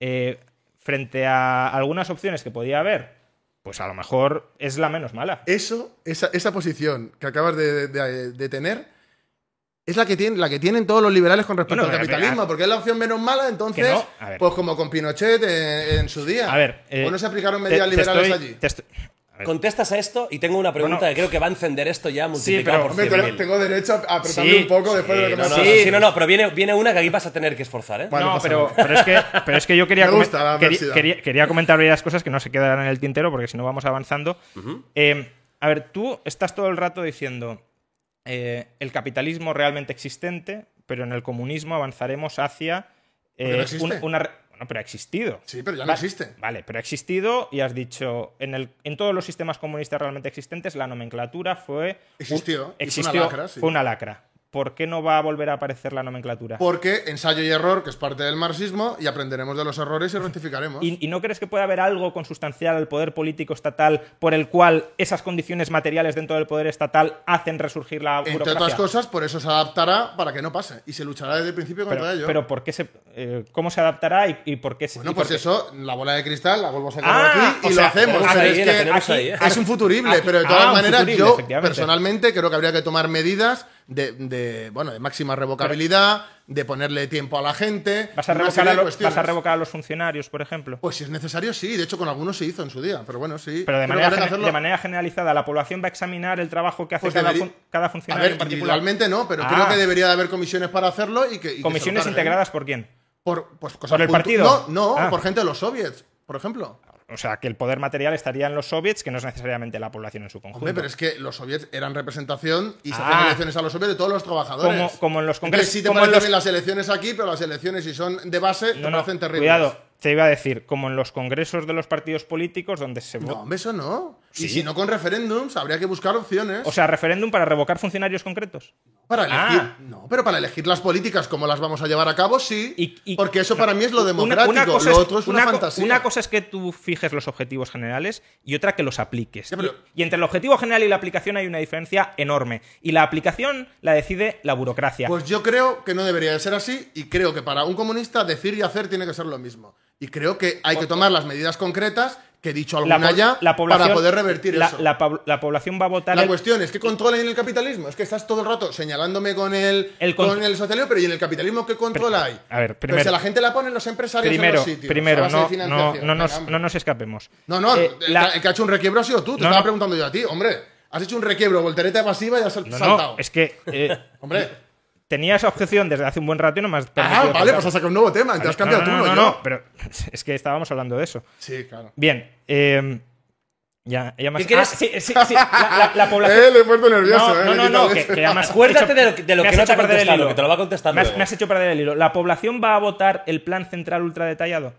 eh, frente a algunas opciones que podía haber, pues a lo mejor es la menos mala. Eso, esa, esa posición que acabas de, de- de tener, es la que, tienen, la que tienen todos los liberales con respecto al capitalismo, porque es la opción menos mala, entonces, no, pues como con Pinochet en, en su día. A ver, eh, ¿O no se aplicaron medidas te liberales estoy- allí? te estoy- a Contestas a esto y tengo una pregunta Bueno. que creo que va a encender esto ya multiplicado pero- por Hombre, 100.000. tengo, tengo derecho a apretarme Sí, un poco después de Sí, lo que no, me no, dicho. sí, no, no, pero viene, viene una que aquí vas a tener que esforzar, ¿eh? Vale, no, pero, es que, pero es que yo quería, gusta quería, adversidad. quería- quería comentar varias cosas que no se quedarán en el tintero porque si no vamos avanzando. Eh, a ver, tú estás todo el rato diciendo eh, el capitalismo realmente existente, pero en el comunismo avanzaremos hacia no eh, una... Bueno, pero ha existido. Sí, pero ya no Va- existe. Vale, pero ha existido y has dicho, en, el, en todos los sistemas comunistas realmente existentes, la nomenclatura fue... Existió, y fue una Existió, lacra, sí. fue una lacra. ¿Por qué no va a volver a aparecer la nomenclatura? Porque ensayo y error, que es parte del marxismo, y aprenderemos de los errores y rectificaremos. ¿Y, y no crees que puede haber algo consustancial al poder político estatal por el cual esas condiciones materiales dentro del poder estatal hacen resurgir la Entre burocracia? otras cosas, por eso se adaptará para que no pase. Y se luchará desde el principio contra pero, ello. pero ¿por qué se, eh, ¿cómo se adaptará y, y por qué se Bueno, por pues eso, la bola de cristal la vuelvo a sacar Ah, aquí y o lo hacemos. tenemos pero ahí, es la que tenemos ahí, ¿eh? es un futurible, Aquí- pero de ah, todas un maneras yo personalmente creo que habría que tomar medidas de, de, bueno, de máxima revocabilidad, de ponerle tiempo a la gente. ¿Vas, a revocar a de lo- cuestiones. ¿Vas a revocar a los funcionarios, por ejemplo? Pues si es necesario, sí. De hecho, con algunos se hizo en su día. Pero bueno, sí. Pero de manera, de generalizada, ¿la población va a examinar el trabajo que hace Pues cada, debería- fun- cada A funcionario ver, en particular? individualmente no, pero Ah. creo que debería de haber comisiones para hacerlo y que. y ¿Comisiones integradas por quién? Por, pues, cosas ¿Por el partido? No, no, Ah. por gente de los soviets, por ejemplo. O sea, que el poder material estaría en los soviets, que no es necesariamente la población en su conjunto. Hombre, pero es que los soviets eran representación y se Ah. hacían elecciones a los soviets de todos los trabajadores. Como- como en los congresos- sí te como en los- las elecciones aquí, pero las elecciones, si son de base, te No, no, parecen terribles. cuidado, te iba a decir, como en los congresos de los partidos políticos donde se No, vota. hombre, eso no. Sí. Y si no con referéndums, habría que buscar opciones O sea, referéndum para revocar funcionarios concretos. para elegir. ah. No, pero para elegir las políticas, como las vamos a llevar a cabo, sí. Y- y- porque eso para mí es lo democrático. una cosa lo otro es una, fantasía. una cosa es que tú fijes los objetivos generales y otra que los apliques. Pero- y, y entre el objetivo general y la aplicación hay una diferencia enorme. Y la aplicación la decide la burocracia. Pues yo creo que no debería de ser así y creo que para un comunista decir y hacer tiene que ser lo mismo. Y creo que hay que tomar las medidas concretas que he dicho la, alguna po- ya la población, para poder revertir la, eso. La, la población va a votar. La el- cuestión es que controlen el capitalismo. Es que estás todo el rato señalándome con el, El con- con el socialismo, pero ¿y en el capitalismo qué control hay? a ver, primero- si la gente la ponen los empresarios en primero, los sitios. primero no, no, no, nos, no nos escapemos. No, no, Eh, el, la- que- ha hecho un requiebro ha sido tú. Te No, estaba preguntando yo a ti. Hombre, has hecho un requiebro, voltereta pasiva y has sal- no, saltado. no, es que eh, Hombre. Tenía esa objeción desde hace un buen rato y no me has Ah, vale, contar. pues has sacado un nuevo tema. Te has cambiado no, tú, no, no, no, yo. no, pero es que estábamos hablando de eso. Sí, claro. Bien, eh, ya, ya más. ¿Qué quieres? Ah, sí, sí, sí, la, la- la población. Eh, le he puesto nervioso, no, eh. no, no, no, que, que Acuérdate hecho- de lo que- de lo que has no te hecho ha perder el contestado, hilo. que te lo va a contestar Me has, luego. me has hecho perder el hilo. ¿La población va a votar el plan central ultra detallado?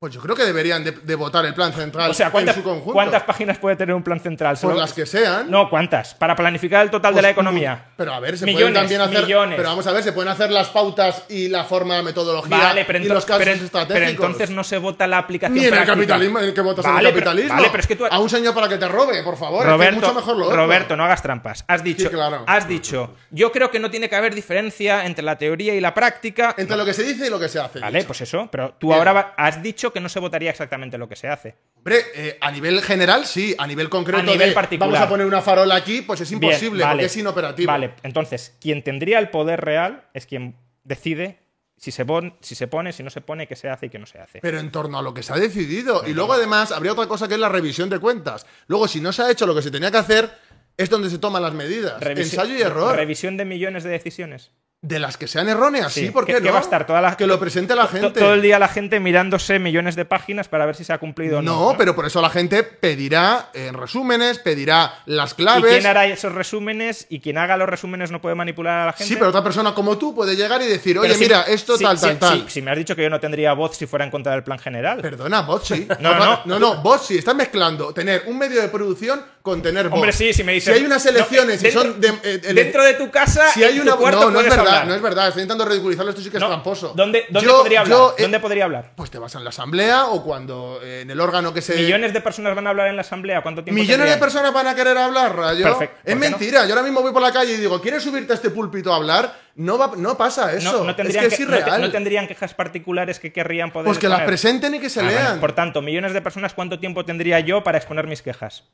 Pues yo creo que deberían de, de votar el plan central O sea, ¿cuántas, en su conjunto. ¿cuántas páginas puede tener un plan central? Pues las que sean. No, ¿cuántas? Para planificar el total de Pues, la economía. Pero a ver, se Millones, pueden también hacer. millones. Pero vamos a ver, se pueden hacer las pautas y la forma, la metodología Vale, pero, y los casos pero- estratégicos. pero entonces no se vota la aplicación Ni en el capitalismo, en el que votas en el pero- capitalismo. vale, pero es que tú- A un señor para que te robe, por favor. es que es Roberto, mucho mejor lo otro. Roberto, no hagas trampas. Has dicho, Sí, claro. has dicho, yo creo que no tiene que haber diferencia entre la teoría y la práctica. Entre lo que se dice y lo que se hace. Vale, dicho. pues eso, pero tú Bien. ahora has dicho dicho que no se votaría exactamente lo que se hace. Hombre, eh, a nivel general sí, a nivel concreto A nivel de, particular. vamos a poner una farola aquí, pues es Bien, imposible, vale. porque es inoperativo. Vale, entonces, quien tendría el poder real es quien decide si se, pon- si se pone, si no se pone, qué se hace y qué no se hace. Pero en torno a lo que se ha decidido. Y luego, además, habría otra cosa que es la revisión de cuentas. Luego, si no se ha hecho lo que se tenía que hacer, es donde se toman las medidas. Revisi- Ensayo y error. Revisión de millones de decisiones. De las que sean erróneas, sí, ¿por qué que, no? va a estar toda la Que lo presente la gente. Todo el día la gente mirándose millones de páginas para ver si se ha cumplido o no. No, pero por eso la gente pedirá en resúmenes, pedirá las ¿Y claves. quién hará esos resúmenes? ¿Y quien haga los resúmenes no puede manipular a la gente? Sí, pero otra persona como tú puede llegar y decir, oye, si- mira, esto si- tal, si- tal, tal. si- si me has dicho que yo no tendría voz si fuera en contra del plan general. Perdona, vos sí. No, no. no, no, vos sí. Estás mezclando tener un medio de producción con tener voz. Hombre, sí, si me dices. Si hay unas elecciones no, y son. dentro, de- eh, ele- dentro de tu casa, Si hay en una. tu cuarto no, no es puedes verdad, no es verdad. Estoy intentando ridiculizarlo, esto sí que es No, tramposo. ¿Dónde, dónde Yo- podría hablar? yo, eh, ¿Dónde podría hablar? Pues te vas en la asamblea o cuando eh, en el órgano que se. Millones de personas van a hablar en la asamblea. ¿Cuánto tiempo Millones de personas van a querer hablar, Rayo. Perfecto, ¿por Es no? mentira. Yo ahora mismo voy por la calle y digo, ¿quieres subirte a este púlpito a hablar? No, va, no pasa eso. No, es tendrían que es que- te- irreal. no tendrían quejas particulares que querrían poder pues que las presenten y que se Ah, lean. Por tanto, millones de personas, ¿cuánto tiempo tendría yo para exponer mis quejas?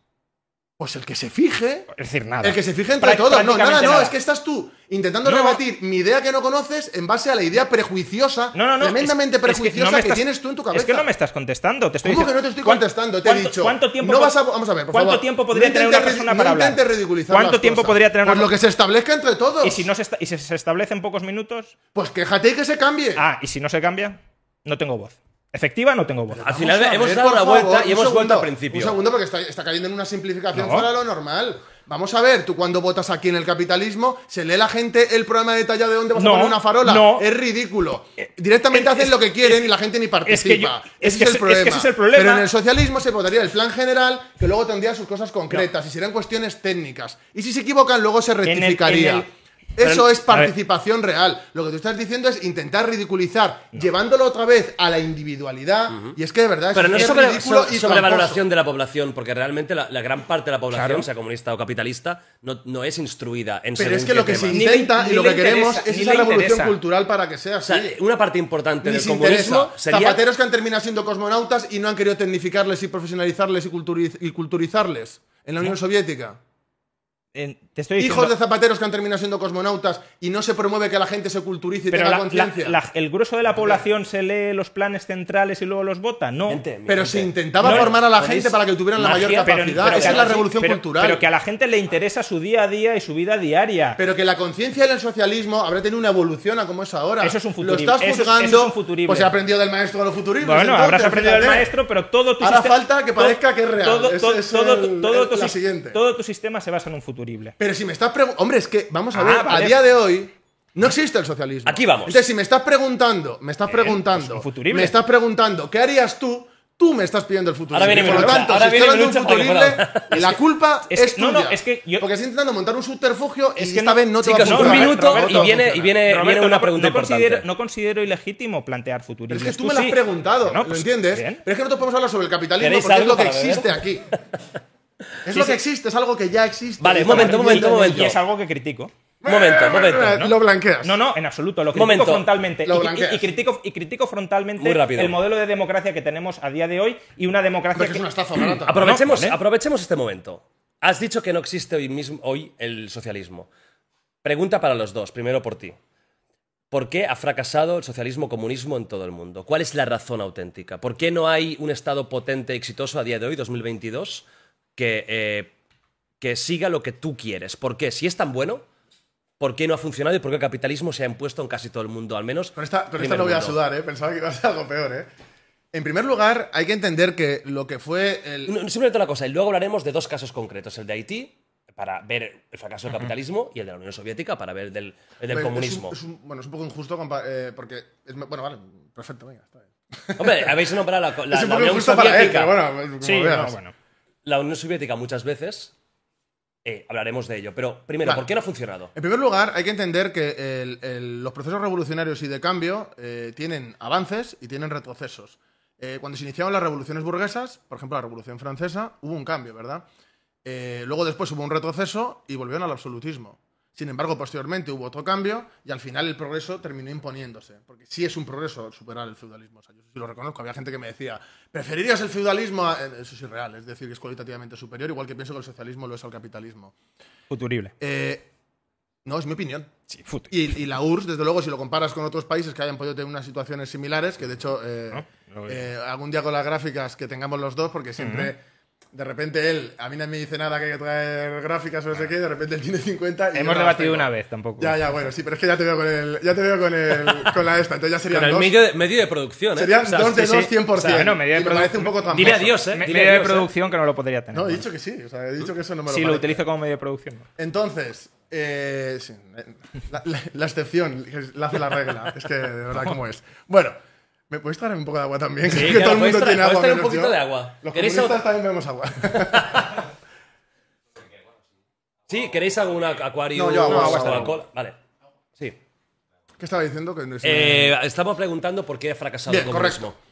Pues el que se fije. Es decir, nada. El que se fije entre Prá- todos. No, nada, no. nada. Es que estás tú intentando No. rebatir mi idea que no conoces en base a la idea prejuiciosa, No, no, no. tremendamente es- es que prejuiciosa que, tienes tú en tu cabeza. Es que no me estás contestando. Te estoy ¿Cómo que no te estoy ¿Cuánto- contestando? Te he dicho. ¿Cuánto tiempo no po- vas a, vamos a ver, por ¿Cuánto favor. tiempo podría tener una persona para hablar? ridiculizar ¿Cuánto tiempo cosas. podría tener Pues una- lo que se establezca entre todos. ¿Y si, no se, esta- y si se establece en pocos minutos? Pues quéjate y que se cambie. Ah, ¿y si no se cambia? No tengo voz. Efectiva, no tengo voz. Al final a hemos ver, dado la vuelta favor, y un hemos vuelto segundo, al principio. Un segundo, porque está, está cayendo en una simplificación No. fuera de lo normal. Vamos a ver, tú cuando votas aquí en el capitalismo, se lee la gente el programa detallado de dónde vas No, a poner una farola. no. Es ridículo. Directamente es- hacen es- lo que quieren y la gente ni participa. es que yo- es ese que es, es- el problema. es que ese es el problema. Pero en el socialismo se votaría el plan general, que luego tendría sus cosas concretas y serían cuestiones técnicas. Y si se equivocan, luego se el- rectificaría. en el- Eso Pero- es participación real. Lo que tú estás diciendo es intentar ridiculizar, llevándolo otra vez a la individualidad. Y es que de verdad Pero no es, sobre, ridículo so- y sobrevaloración de la población, porque realmente la, la gran parte de la población, Claro. sea comunista o capitalista, no, no es instruida en Pero es que lo que se. Ni intenta y ni lo que queremos interesa, es esa revolución interesa. cultural para que sea O así. sea, una parte importante Ni del se comunismo interesa. sería... Zapateros que han terminado siendo cosmonautas y no han querido tecnificarles y profesionalizarles y, culturiz- y culturizarles en la Unión Soviética. En- te estoy diciendo, Hijos de zapateros que han terminado siendo cosmonautas y no se promueve que la gente se culturice y pero tenga conciencia. el grueso de la población se lee los planes centrales y luego los vota. No. Gente, Pero gente. se intentaba No, formar a la gente para que tuvieran la mayor pero- capacidad. pero Esa es la a revolución pero, cultural. pero que a la gente le interesa su día a día y su vida diaria. Pero que la conciencia del socialismo habrá tenido una evolución a como es ahora. Eso es un Lo futurible. estás Eso es- juzgando. eso es un futurible. Pues he aprendido del maestro de los futurismos. Bueno, entonces, habrás aprendido del maestro, pero todo tu Ahora sistema- falta que todo- parezca que es real. Todo, Ese todo- es todo- el- todo el- tu la sis- siguiente. todo tu sistema se basa en un futurible. Pero si me estás preguntando. Hombre, es que, vamos a Ah, ver, vale. a día de hoy. No existe el socialismo. Aquí vamos. Entonces, si me estás preguntando, me estás pues preguntando, un futurible. me estás preguntando, ¿qué harías tú? Tú me estás pidiendo el futuro. Ahora viene Por lo tanto, ahora si viene estoy hablando de un futurible, la culpa Es es, que- no, tuya. no, es que yo- Porque estás intentando montar un subterfugio y Es que esta no- vez no te va a Chicos, un minuto Roberto, y viene, y viene, Roberto, viene una pregunta no considero, importante. no considero ilegítimo plantear futuribles. Pero es que tú me lo has sí. preguntado, ¿lo pues, entiendes? bien. Pero es que nosotros podemos hablar sobre el capitalismo ¿Queréis porque es lo que existe aquí. Es lo que existe, es algo que ya existe. Vale, momento, momento, momento. Y es algo que critico. Un momento, un momento. ello. ¿no? Lo blanqueas. No, no, en absoluto. Lo critico Momento. frontalmente. Lo Y- y, blanqueas. y critico, y critico frontalmente Muy rápido. el modelo de democracia que tenemos a día de hoy y una democracia Porque es que- una estafa barata. Aprovechemos, aprovechemos este momento. Has dicho que no existe hoy mismo hoy el socialismo. Pregunta para los dos, primero por ti. ¿Por qué ha fracasado el socialismo comunismo en todo el mundo? ¿Cuál es la razón auténtica? ¿Por qué no hay un Estado potente, exitoso a día de hoy, 2022, que, eh, que siga lo que tú quieres? ¿Por qué? Si es tan bueno, ¿por qué no ha funcionado y por qué el capitalismo se ha impuesto en casi todo el mundo? Al menos. Con esta, con esta no voy a mundo. sudar, ¿eh? Pensaba que iba a ser algo peor, ¿eh? En primer lugar, hay que entender que lo que fue el. No, Simplemente una cosa, y luego hablaremos de dos casos concretos: el de Haití, para ver el fracaso del capitalismo, y el de la Unión Soviética, para ver el del, el del es un- comunismo. Es un, bueno, es un poco injusto eh, porque. es- bueno, vale, perfecto, venga, está bien. Hombre, habéis nombrado la, la- es un la poco Unión injusto para él, Soviética. pero bueno, como Sí, no, bueno. La Unión Soviética muchas veces. eh, hablaremos de ello. Pero primero, Vale. ¿por qué no ha funcionado? En primer lugar, hay que entender que el- el- los procesos revolucionarios y de cambio eh, tienen avances y tienen retrocesos. Eh, cuando se iniciaron las revoluciones burguesas, por ejemplo la Revolución Francesa, hubo un cambio, ¿verdad? Luego después hubo un retroceso y volvieron al absolutismo. Sin embargo, posteriormente hubo otro cambio y al final el progreso terminó imponiéndose. Porque sí es un progreso superar el feudalismo. O sea, yo lo reconozco. Había gente que me decía, ¿preferirías el feudalismo? a-?" Eh, Eso es irreal, es decir, que es cualitativamente superior, igual que pienso que el socialismo lo es al capitalismo. Futurible. Eh, no, es mi opinión. Sí, Y, y la URSS, desde luego, si lo comparas con otros países que hayan podido tener unas situaciones similares, que de hecho, eh, No, eh, algún día con las gráficas que tengamos los dos, porque siempre, de repente él, a mí no me dice nada que hay que traer gráficas o no sé qué, de repente él tiene 50 y Hemos no debatido una vez, tampoco. Ya, ya, bueno, sí, pero es que ya te veo con el, ya te veo con, el, con la esta, entonces ya serían Con el dos. medio de, medio de producción, ¿eh? Serían O sea, dos de sí, sí. dos 100%. O sea, bueno, medio de y me parece un poco tramposo. Dile adiós, ¿eh? Me- Dile medio de ¿eh? producción que no lo podría tener. No, he dicho que sí, o sea, he dicho que eso no me lo si lo utilizo como medio de producción. no. Entonces, eh, sí, eh, la, la- la excepción la hace la regla. Es que de verdad, ¿cómo es? Bueno, ¿me podéis traer un poco de agua también? Sí, que claro, todo el mundo tiene agua. un poquito yo. de agua. Los ¿Queréis comunistas agua? también bebemos agua. Sí, ¿queréis algún acuario? No, yo agua, agua, Coca-Cola? Vale. Sí. ¿Qué estaba diciendo? Que no es- Eh, estamos preguntando por qué ha fracasado Bien, el comunismo. correcto.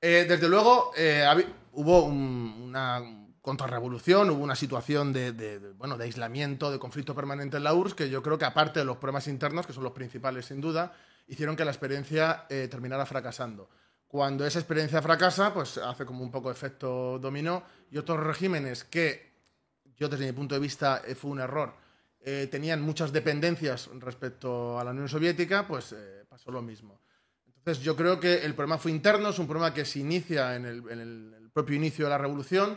Eh, desde luego, eh, hubo un- una contrarrevolución, hubo una situación de, de- de, bueno, de aislamiento, de conflicto permanente en la URSS, que yo creo que aparte de los problemas internos, que son los principales sin duda, hicieron que la experiencia eh, terminara fracasando. Cuando esa experiencia fracasa, pues hace como un poco efecto dominó y otros regímenes que yo desde mi punto de vista eh, fue un error, eh, tenían muchas dependencias respecto a la Unión Soviética, pues eh, pasó lo mismo. Entonces yo creo que el problema fue interno, es un problema que se inicia en el, en el- propio inicio de la revolución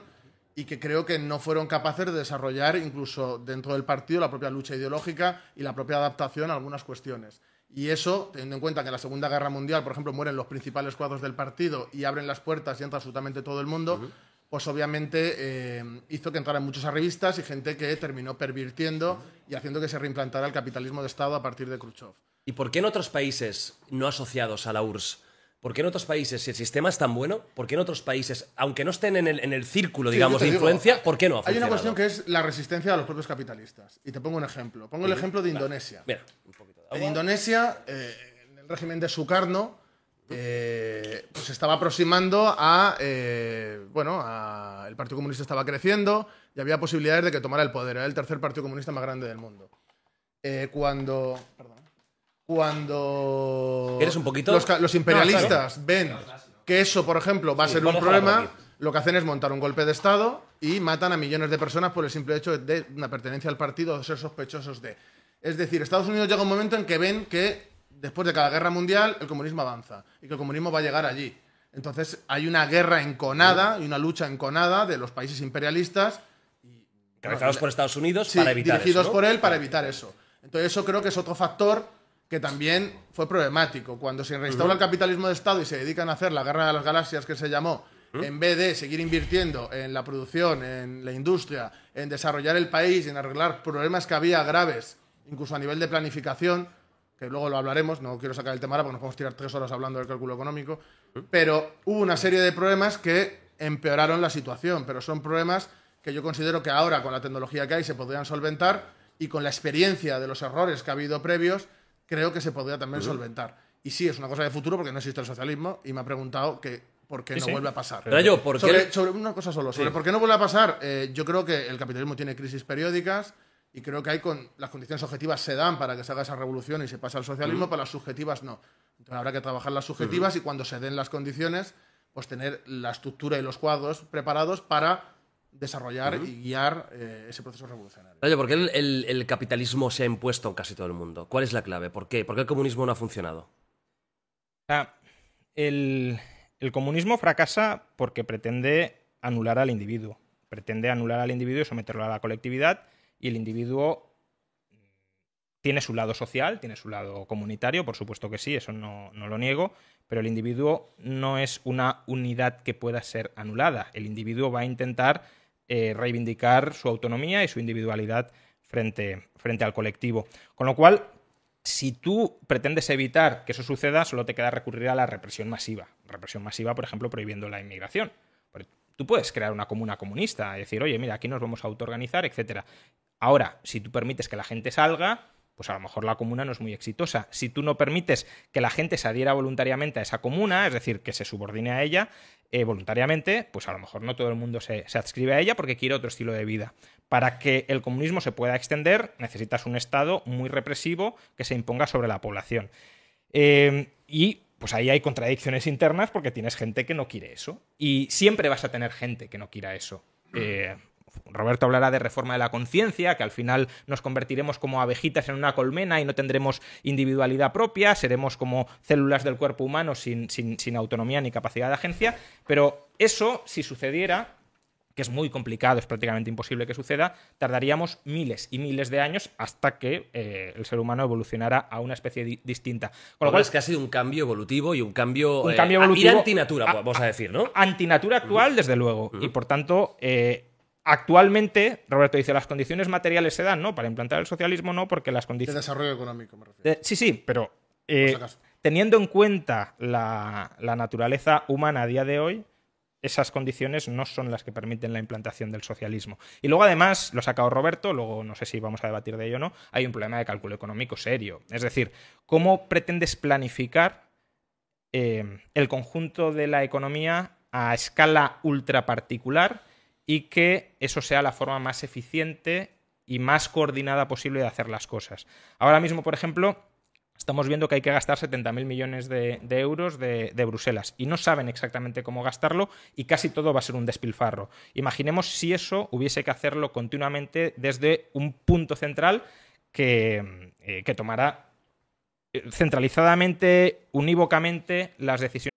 y que creo que no fueron capaces de desarrollar incluso dentro del partido la propia lucha ideológica y la propia adaptación a algunas cuestiones. Y eso, teniendo en cuenta que en la Segunda Guerra Mundial, por ejemplo, mueren los principales cuadros del partido y abren las puertas y entra absolutamente todo el mundo, pues obviamente eh, hizo que entraran muchas revistas y gente que terminó pervirtiendo y haciendo que se reimplantara el capitalismo de Estado a partir de Khrushchev. ¿Y por qué en otros países no asociados a la URSS? ¿Por qué en otros países, si el sistema es tan bueno, por qué en otros países, aunque no estén en el, en el círculo, digamos, de digo, influencia, ¿por qué no ha Hay una cuestión que es la resistencia a los propios capitalistas. Y te pongo un ejemplo. Pongo el ejemplo de Indonesia. Mira, un poquito En. Indonesia, eh, en el régimen de Sukarno, eh, pues se estaba aproximando a. eh, bueno, a- el Partido Comunista estaba creciendo y había posibilidades de que tomara el poder. Era el tercer partido comunista más grande del mundo. Eh, cuando. Perdón. Cuando. ¿Quieres un poquito? Los, imperialistas ven que eso, por ejemplo, va a Sí, ser un problema, lo que hacen es montar un golpe de Estado y matan a millones de personas por el simple hecho de una pertenencia al partido o ser sospechosos de. Es decir, Estados Unidos llega un momento en que ven que después de cada guerra mundial el comunismo avanza y que el comunismo va a llegar allí. Entonces hay una guerra enconada y una lucha enconada de los países imperialistas Encabezados por Estados Unidos Sí, para evitar dirigidos eso, ¿no? por él para evitar eso. Entonces eso creo que es otro factor que también fue problemático. Cuando se reinstaura el capitalismo de Estado y se dedican a hacer la guerra de las galaxias que se llamó, en vez de seguir invirtiendo en la producción, en la industria, en desarrollar el país, en arreglar problemas que había graves, incluso a nivel de planificación, que luego lo hablaremos, no quiero sacar el tema ahora porque nos podemos tirar tres horas hablando del cálculo económico, pero hubo una serie de problemas que empeoraron la situación, pero son problemas que yo considero que ahora con la tecnología que hay se podrían solventar y con la experiencia de los errores que ha habido previos, creo que se podría también solventar. Y sí, es una cosa de futuro porque no existe el socialismo y me ha preguntado que por qué Sí, no sí. vuelve a pasar. Pero yo, ¿por qué? Sobre, sobre una cosa solo, sobre Sí. por qué no vuelve a pasar, eh, yo creo que el capitalismo tiene crisis periódicas y creo que hay con las condiciones objetivas se dan para que se haga esa revolución y se pase al socialismo, pero las subjetivas no. Entonces habrá que trabajar las subjetivas y cuando se den las condiciones, pues tener la estructura y los cuadros preparados para desarrollar y guiar eh, ese proceso revolucionario. Rayo, ¿por qué el, el- el capitalismo se ha impuesto en casi todo el mundo? ¿Cuál es la clave? ¿Por qué? ¿Por qué el comunismo no ha funcionado? Sea, el, el comunismo fracasa porque pretende anular al individuo. Pretende anular al individuo y someterlo a la colectividad. Y el individuo tiene su lado social, tiene su lado comunitario, por supuesto que sí, eso no, no lo niego, pero el individuo no es una unidad que pueda ser anulada. El individuo va a intentar eh, reivindicar su autonomía y su individualidad frente, frente al colectivo. Con lo cual, si tú pretendes evitar que eso suceda, solo te queda recurrir a la represión masiva. Represión masiva, por ejemplo, prohibiendo la inmigración. Porque Tú puedes crear una comuna comunista, decir, oye, mira, aquí nos vamos a autoorganizar, etc. Ahora, si tú permites que la gente salga, pues a lo mejor la comuna no es muy exitosa. Si tú no permites que la gente se adhiera voluntariamente a esa comuna, es decir, que se subordine a ella, eh, voluntariamente, pues a lo mejor no todo el mundo se, se adscribe a ella porque quiere otro estilo de vida. Para que el comunismo se pueda extender, necesitas un Estado muy represivo que se imponga sobre la población. Eh, y pues ahí hay contradicciones internas porque tienes gente que no quiere eso. Y siempre vas a tener gente que no quiera eso. Eh, Roberto hablará de reforma de la conciencia, que al final nos convertiremos como abejitas en una colmena y no tendremos individualidad propia, seremos como células del cuerpo humano sin, sin- sin autonomía ni capacidad de agencia. Pero eso, si sucediera, que es muy complicado, es prácticamente imposible que suceda, tardaríamos miles y miles de años hasta que eh, el ser humano evolucionara a una especie di- distinta. Con lo cual, es que ha sido un cambio evolutivo y un cambio. Un eh, cambio a- evolutivo- antinatura, a- vamos a decir, ¿no? antinatura actual, desde luego. Y por tanto, eh, actualmente, Roberto dice, las condiciones materiales se dan, ¿no? Para implantar el socialismo no, porque las De condiciones... desarrollo económico, me refiero. Sí, sí, pero eh, teniendo en cuenta la, la naturaleza humana a día de hoy, esas condiciones no son las que permiten la implantación del socialismo. Y luego, además, lo ha sacado Roberto, luego no sé si vamos a debatir de ello o no, hay un problema de cálculo económico serio. Es decir, ¿cómo pretendes planificar eh, el conjunto de la economía a escala ultra particular y que eso sea la forma más eficiente y más coordinada posible de hacer las cosas. Ahora mismo, por ejemplo, estamos viendo que hay que gastar 70.000 millones de, euros de, Bruselas y no saben exactamente cómo gastarlo y casi todo va a ser un despilfarro. Imaginemos si eso hubiese que hacerlo continuamente desde un punto central que, eh, que tomara eh, centralizadamente, unívocamente, las decisiones.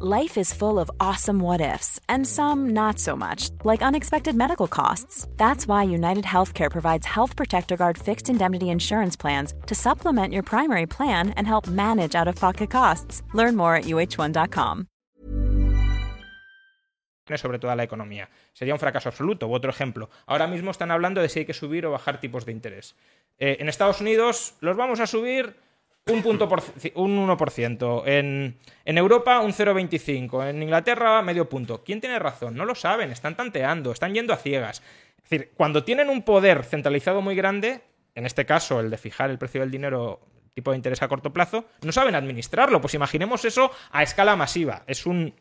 Life is full of awesome what ifs, and some not so much, like unexpected medical costs. That's why United Healthcare provides Health Protector Guard fixed indemnity insurance plans to supplement your primary plan and help manage out of pocket costs. Learn more at uh1.com. sobre toda la economía. Sería un fracaso absoluto. Otro ejemplo. Ahora mismo están hablando de si hay que subir o bajar tipos de interés. Eh, en Estados Unidos los vamos a subir un, punto por, un 1%. En, en Europa un 0,25%. En Inglaterra medio punto. ¿Quién tiene razón? No lo saben. Están tanteando. Están yendo a ciegas. Es decir, cuando tienen un poder centralizado muy grande, en este caso el de fijar el precio del dinero tipo de interés a corto plazo, no saben administrarlo. Pues imaginemos eso a escala masiva. Es un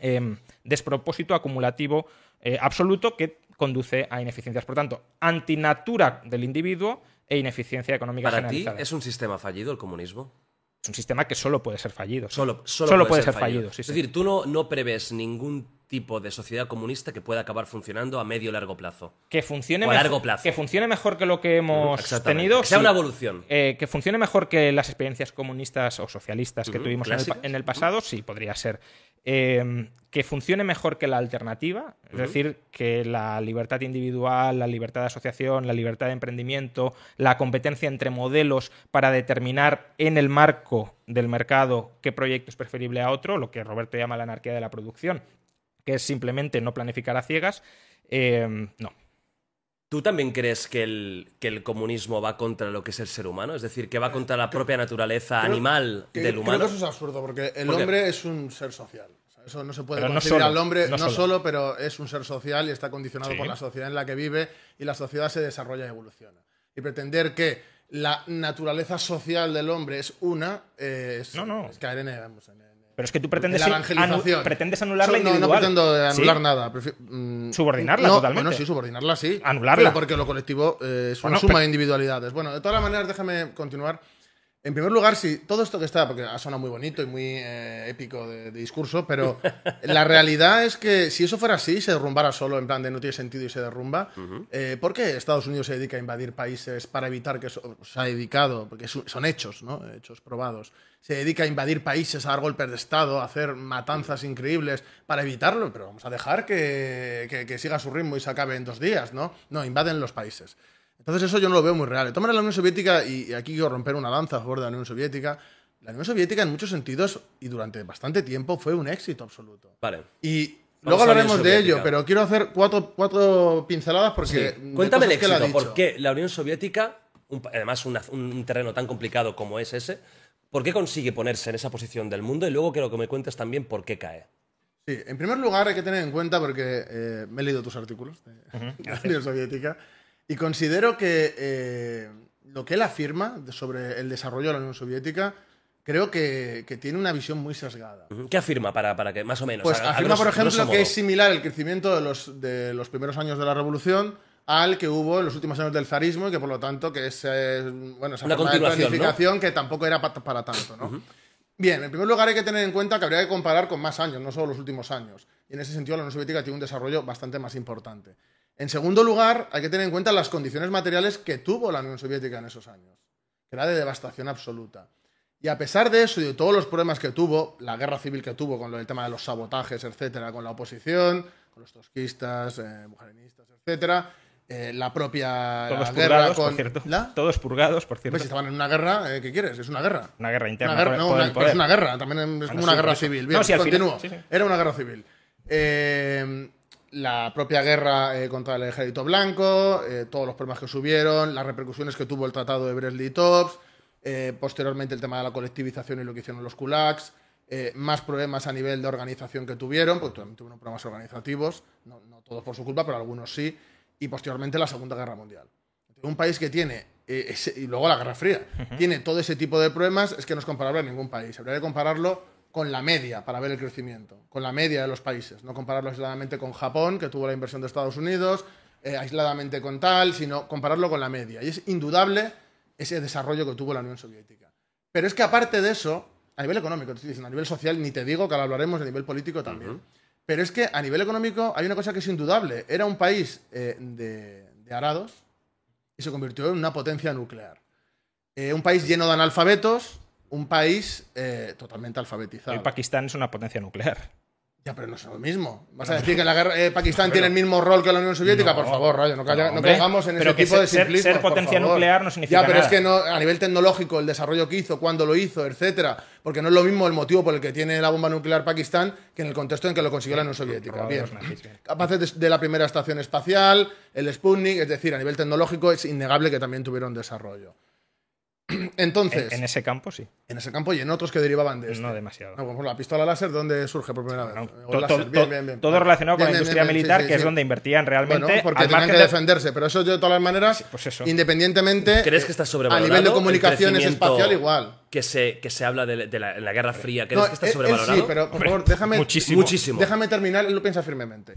eh, despropósito acumulativo eh, absoluto que conduce a ineficiencias. Por tanto, antinatura del individuo e ineficiencia económica Para ti. ¿es un sistema fallido el comunismo? Es un sistema que solo puede ser fallido. Solo, solo, puede, ser fallido. sí, es sí. decir, tú no, no prevés ningún tipo de sociedad comunista que pueda acabar funcionando a medio o largo plazo. que funcione o a mejor- largo plazo. Que funcione mejor que lo que hemos tenido. Que sea una evolución. Eh, que funcione mejor que las experiencias comunistas o socialistas que tuvimos en el, en pasado, sí, podría ser. Eh, que funcione mejor que la alternativa, es decir, que la libertad individual, la libertad de asociación, la libertad de emprendimiento, la competencia entre modelos para determinar en el marco del mercado qué proyecto es preferible a otro, lo que Roberto llama la anarquía de la producción, que es simplemente no planificar a ciegas, eh, no. ¿Tú también crees que el, que el comunismo va contra lo que es el ser humano? Es decir, que va contra la propia naturaleza Creo animal que- del creo humano. que eso es absurdo, porque el hombre es un ser social. O sea, eso no se puede Pero no concebir solo, al hombre, no no, solo. solo. pero es un ser social y está condicionado Sí. por la sociedad en la que vive y la sociedad se desarrolla y evoluciona. Y pretender que la naturaleza social del hombre es una eh, es, No, no. es caer en, vamos, en- Pero es que tú en pretendes, anu- pretendes anular la So- no, individual. No, pretendo anular Sí. nada. mm, Subordinarla no, totalmente. Bueno, sí, subordinarla sí. Anularla. Pero porque lo colectivo eh, es una Bueno, suma de individualidades. Bueno, de todas las maneras, déjame continuar. En primer lugar, sí, todo esto que está, porque ha sonado muy bonito y muy eh, épico de, de discurso, pero la realidad es que si eso fuera así, se derrumbara solo, en plan de no tiene sentido y se derrumba, eh, ¿por qué Estados Unidos se dedica a invadir países para evitar que eso se ha dedicado, porque son hechos, ¿no? Hechos probados. Se dedica a invadir países, a dar golpes de Estado, a hacer matanzas increíbles para evitarlo, pero vamos a dejar que, que- que siga su ritmo y se acabe en dos días, ¿no? No, invaden los países. Entonces eso yo no lo veo muy real. De todas maneras, la Unión Soviética, y aquí quiero romper una lanza a favor de la Unión Soviética, la Unión Soviética en muchos sentidos y durante bastante tiempo fue un éxito absoluto. Vale. Y Vamos luego hablaremos de ello, pero quiero hacer cuatro, cuatro pinceladas porque... Sí. de Cuéntame el éxito. ¿Por qué la Unión Soviética, un además una- un terreno tan complicado como es ese, por qué consigue ponerse en esa posición del mundo? Y luego quiero que me cuentes también por qué cae. Sí, en primer lugar hay que tener en cuenta, porque eh, me he leído tus artículos de la Unión Soviética, y considero que eh, lo que él afirma sobre el desarrollo de la Unión Soviética, creo que, que tiene una visión muy sesgada. ¿Qué afirma para, para que más o menos? Pues a- a afirma, por ejemplo, que es similar el crecimiento de los, de los primeros años de la Revolución al que hubo en los últimos años del zarismo y que por lo tanto que es bueno, esa Una forma de planificación que tampoco era pa- para tanto, ¿no? Bien, en primer lugar hay que tener en cuenta que habría que comparar con más años, no solo los últimos años. Y en ese sentido la Unión Soviética tiene un desarrollo bastante más importante. En segundo lugar, hay que tener en cuenta las condiciones materiales que tuvo la Unión Soviética en esos años, que era de devastación absoluta. Y a pesar de eso y de todos los problemas que tuvo, la guerra civil que tuvo con del tema de los sabotajes, etcétera, con la oposición, con los trotskistas, eh, bujerinistas, etcétera, eh, la propia Todos la guerra purgados, con por cierto. ¿La? Todos purgados, por cierto. Hombre, si estaban en una guerra, eh, ¿qué quieres? Es una guerra. Una guerra interna. Una guerra, no, una- el es una guerra, también es como una guerra civil. No, Bien, final- sí, sí. Era una guerra civil. Eh, la propia guerra eh, contra el ejército blanco, eh, todos los problemas que subieron, las repercusiones que tuvo el tratado de Brest-Litovsk, eh, posteriormente el tema de la colectivización y lo que hicieron los kulaks, más problemas a nivel de organización que tuvieron, porque también tuvieron problemas organizativos, no, no todos por su culpa, pero algunos sí, y posteriormente la Segunda Guerra Mundial. Un país que tiene, ese- y luego la Guerra Fría, tiene todo ese tipo de problemas, es que no es comparable a ningún país. Habría que compararlo con la media para ver el crecimiento, con la media de los países, no compararlo aisladamente con Japón, que tuvo la inversión de Estados Unidos, eh, aisladamente con tal, sino compararlo con la media. Y es indudable ese desarrollo que tuvo la Unión Soviética. Pero es que aparte de eso, a nivel económico, te estoy diciendo, a nivel social, ni te digo que ahora hablaremos, a nivel político también. Pero es que a nivel económico hay una cosa que es indudable. Era un país eh, de, de arados y se convirtió en una potencia nuclear. Eh, un país lleno de analfabetos, un país eh, totalmente alfabetizado. Hoy Pakistán es una potencia nuclear. Ya, pero no es lo mismo. ¿Vas a decir que la guerra, eh, Pakistán tiene el mismo rol que la Unión Soviética? No. por favor, Rayo, no, calla- No, no hombre. caigamos en ese tipo de ser- ser- simplismo. ser potencia nuclear no significa Ya, pero nada. es que no, a nivel tecnológico, el desarrollo que hizo, cuándo lo hizo, etcétera, porque no es lo mismo el motivo por el que tiene la bomba nuclear Pakistán que en el contexto en que lo consiguió la Unión Soviética. De bien. Capaces de, de la primera estación espacial, el Sputnik, es decir, a nivel tecnológico es innegable que también tuvieron desarrollo. Entonces, En, en ese campo sí. en ese campo y en otros que derivaban de esto. No demasiado. No, por ejemplo, la pistola láser, ¿dónde surge por primera vez? No, O to- láser, to- bien, to- bien, bien. todo relacionado con Bien, la industria bien, militar, sí, sí, que es donde invertían realmente. Bueno, porque al tenían que de- defenderse, pero eso yo de todas las maneras, pues eso. independientemente, ¿Crees eh, que está a sobrevalorado? nivel de comunicaciones espacial igual. Que se, que se habla de, de la, Guerra Fría. ¿Crees No, que está él- él sobrevalorado? sí, pero por favor, déjame, muchísimo. Muchísimo. déjame terminar, él lo piensa firmemente.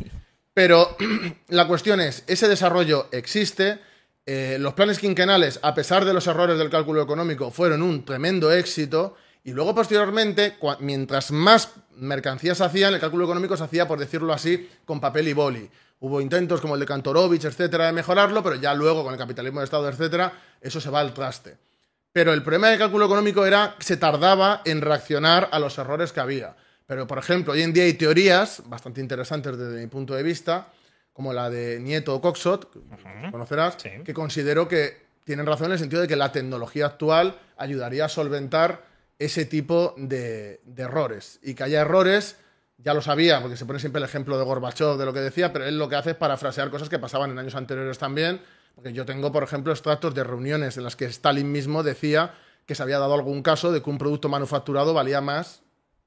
Pero la cuestión es, ese desarrollo existe, eh, los planes quinquenales, a pesar de los errores del cálculo económico, fueron un tremendo éxito, y luego posteriormente, mientras más mercancías hacían, el cálculo económico se hacía, por decirlo así, con papel y boli. Hubo intentos como el de Kantorovich, etcétera, de mejorarlo, pero ya luego con el capitalismo de Estado, etcétera, eso se va al traste. Pero el problema del cálculo económico era que se tardaba en reaccionar a los errores que había. Pero, por ejemplo, hoy en día hay teorías bastante interesantes desde mi punto de vista, como la de Nieto o Coxot, que conocerás, Sí. que considero que tienen razón en el sentido de que la tecnología actual ayudaría a solventar ese tipo de, de errores. Y que haya errores, ya lo sabía, porque se pone siempre el ejemplo de Gorbachev, de lo que decía, pero él lo que hace es parafrasear cosas que pasaban en años anteriores también, porque yo tengo, por ejemplo, extractos de reuniones en las que Stalin mismo decía que se había dado algún caso de que un producto manufacturado valía más,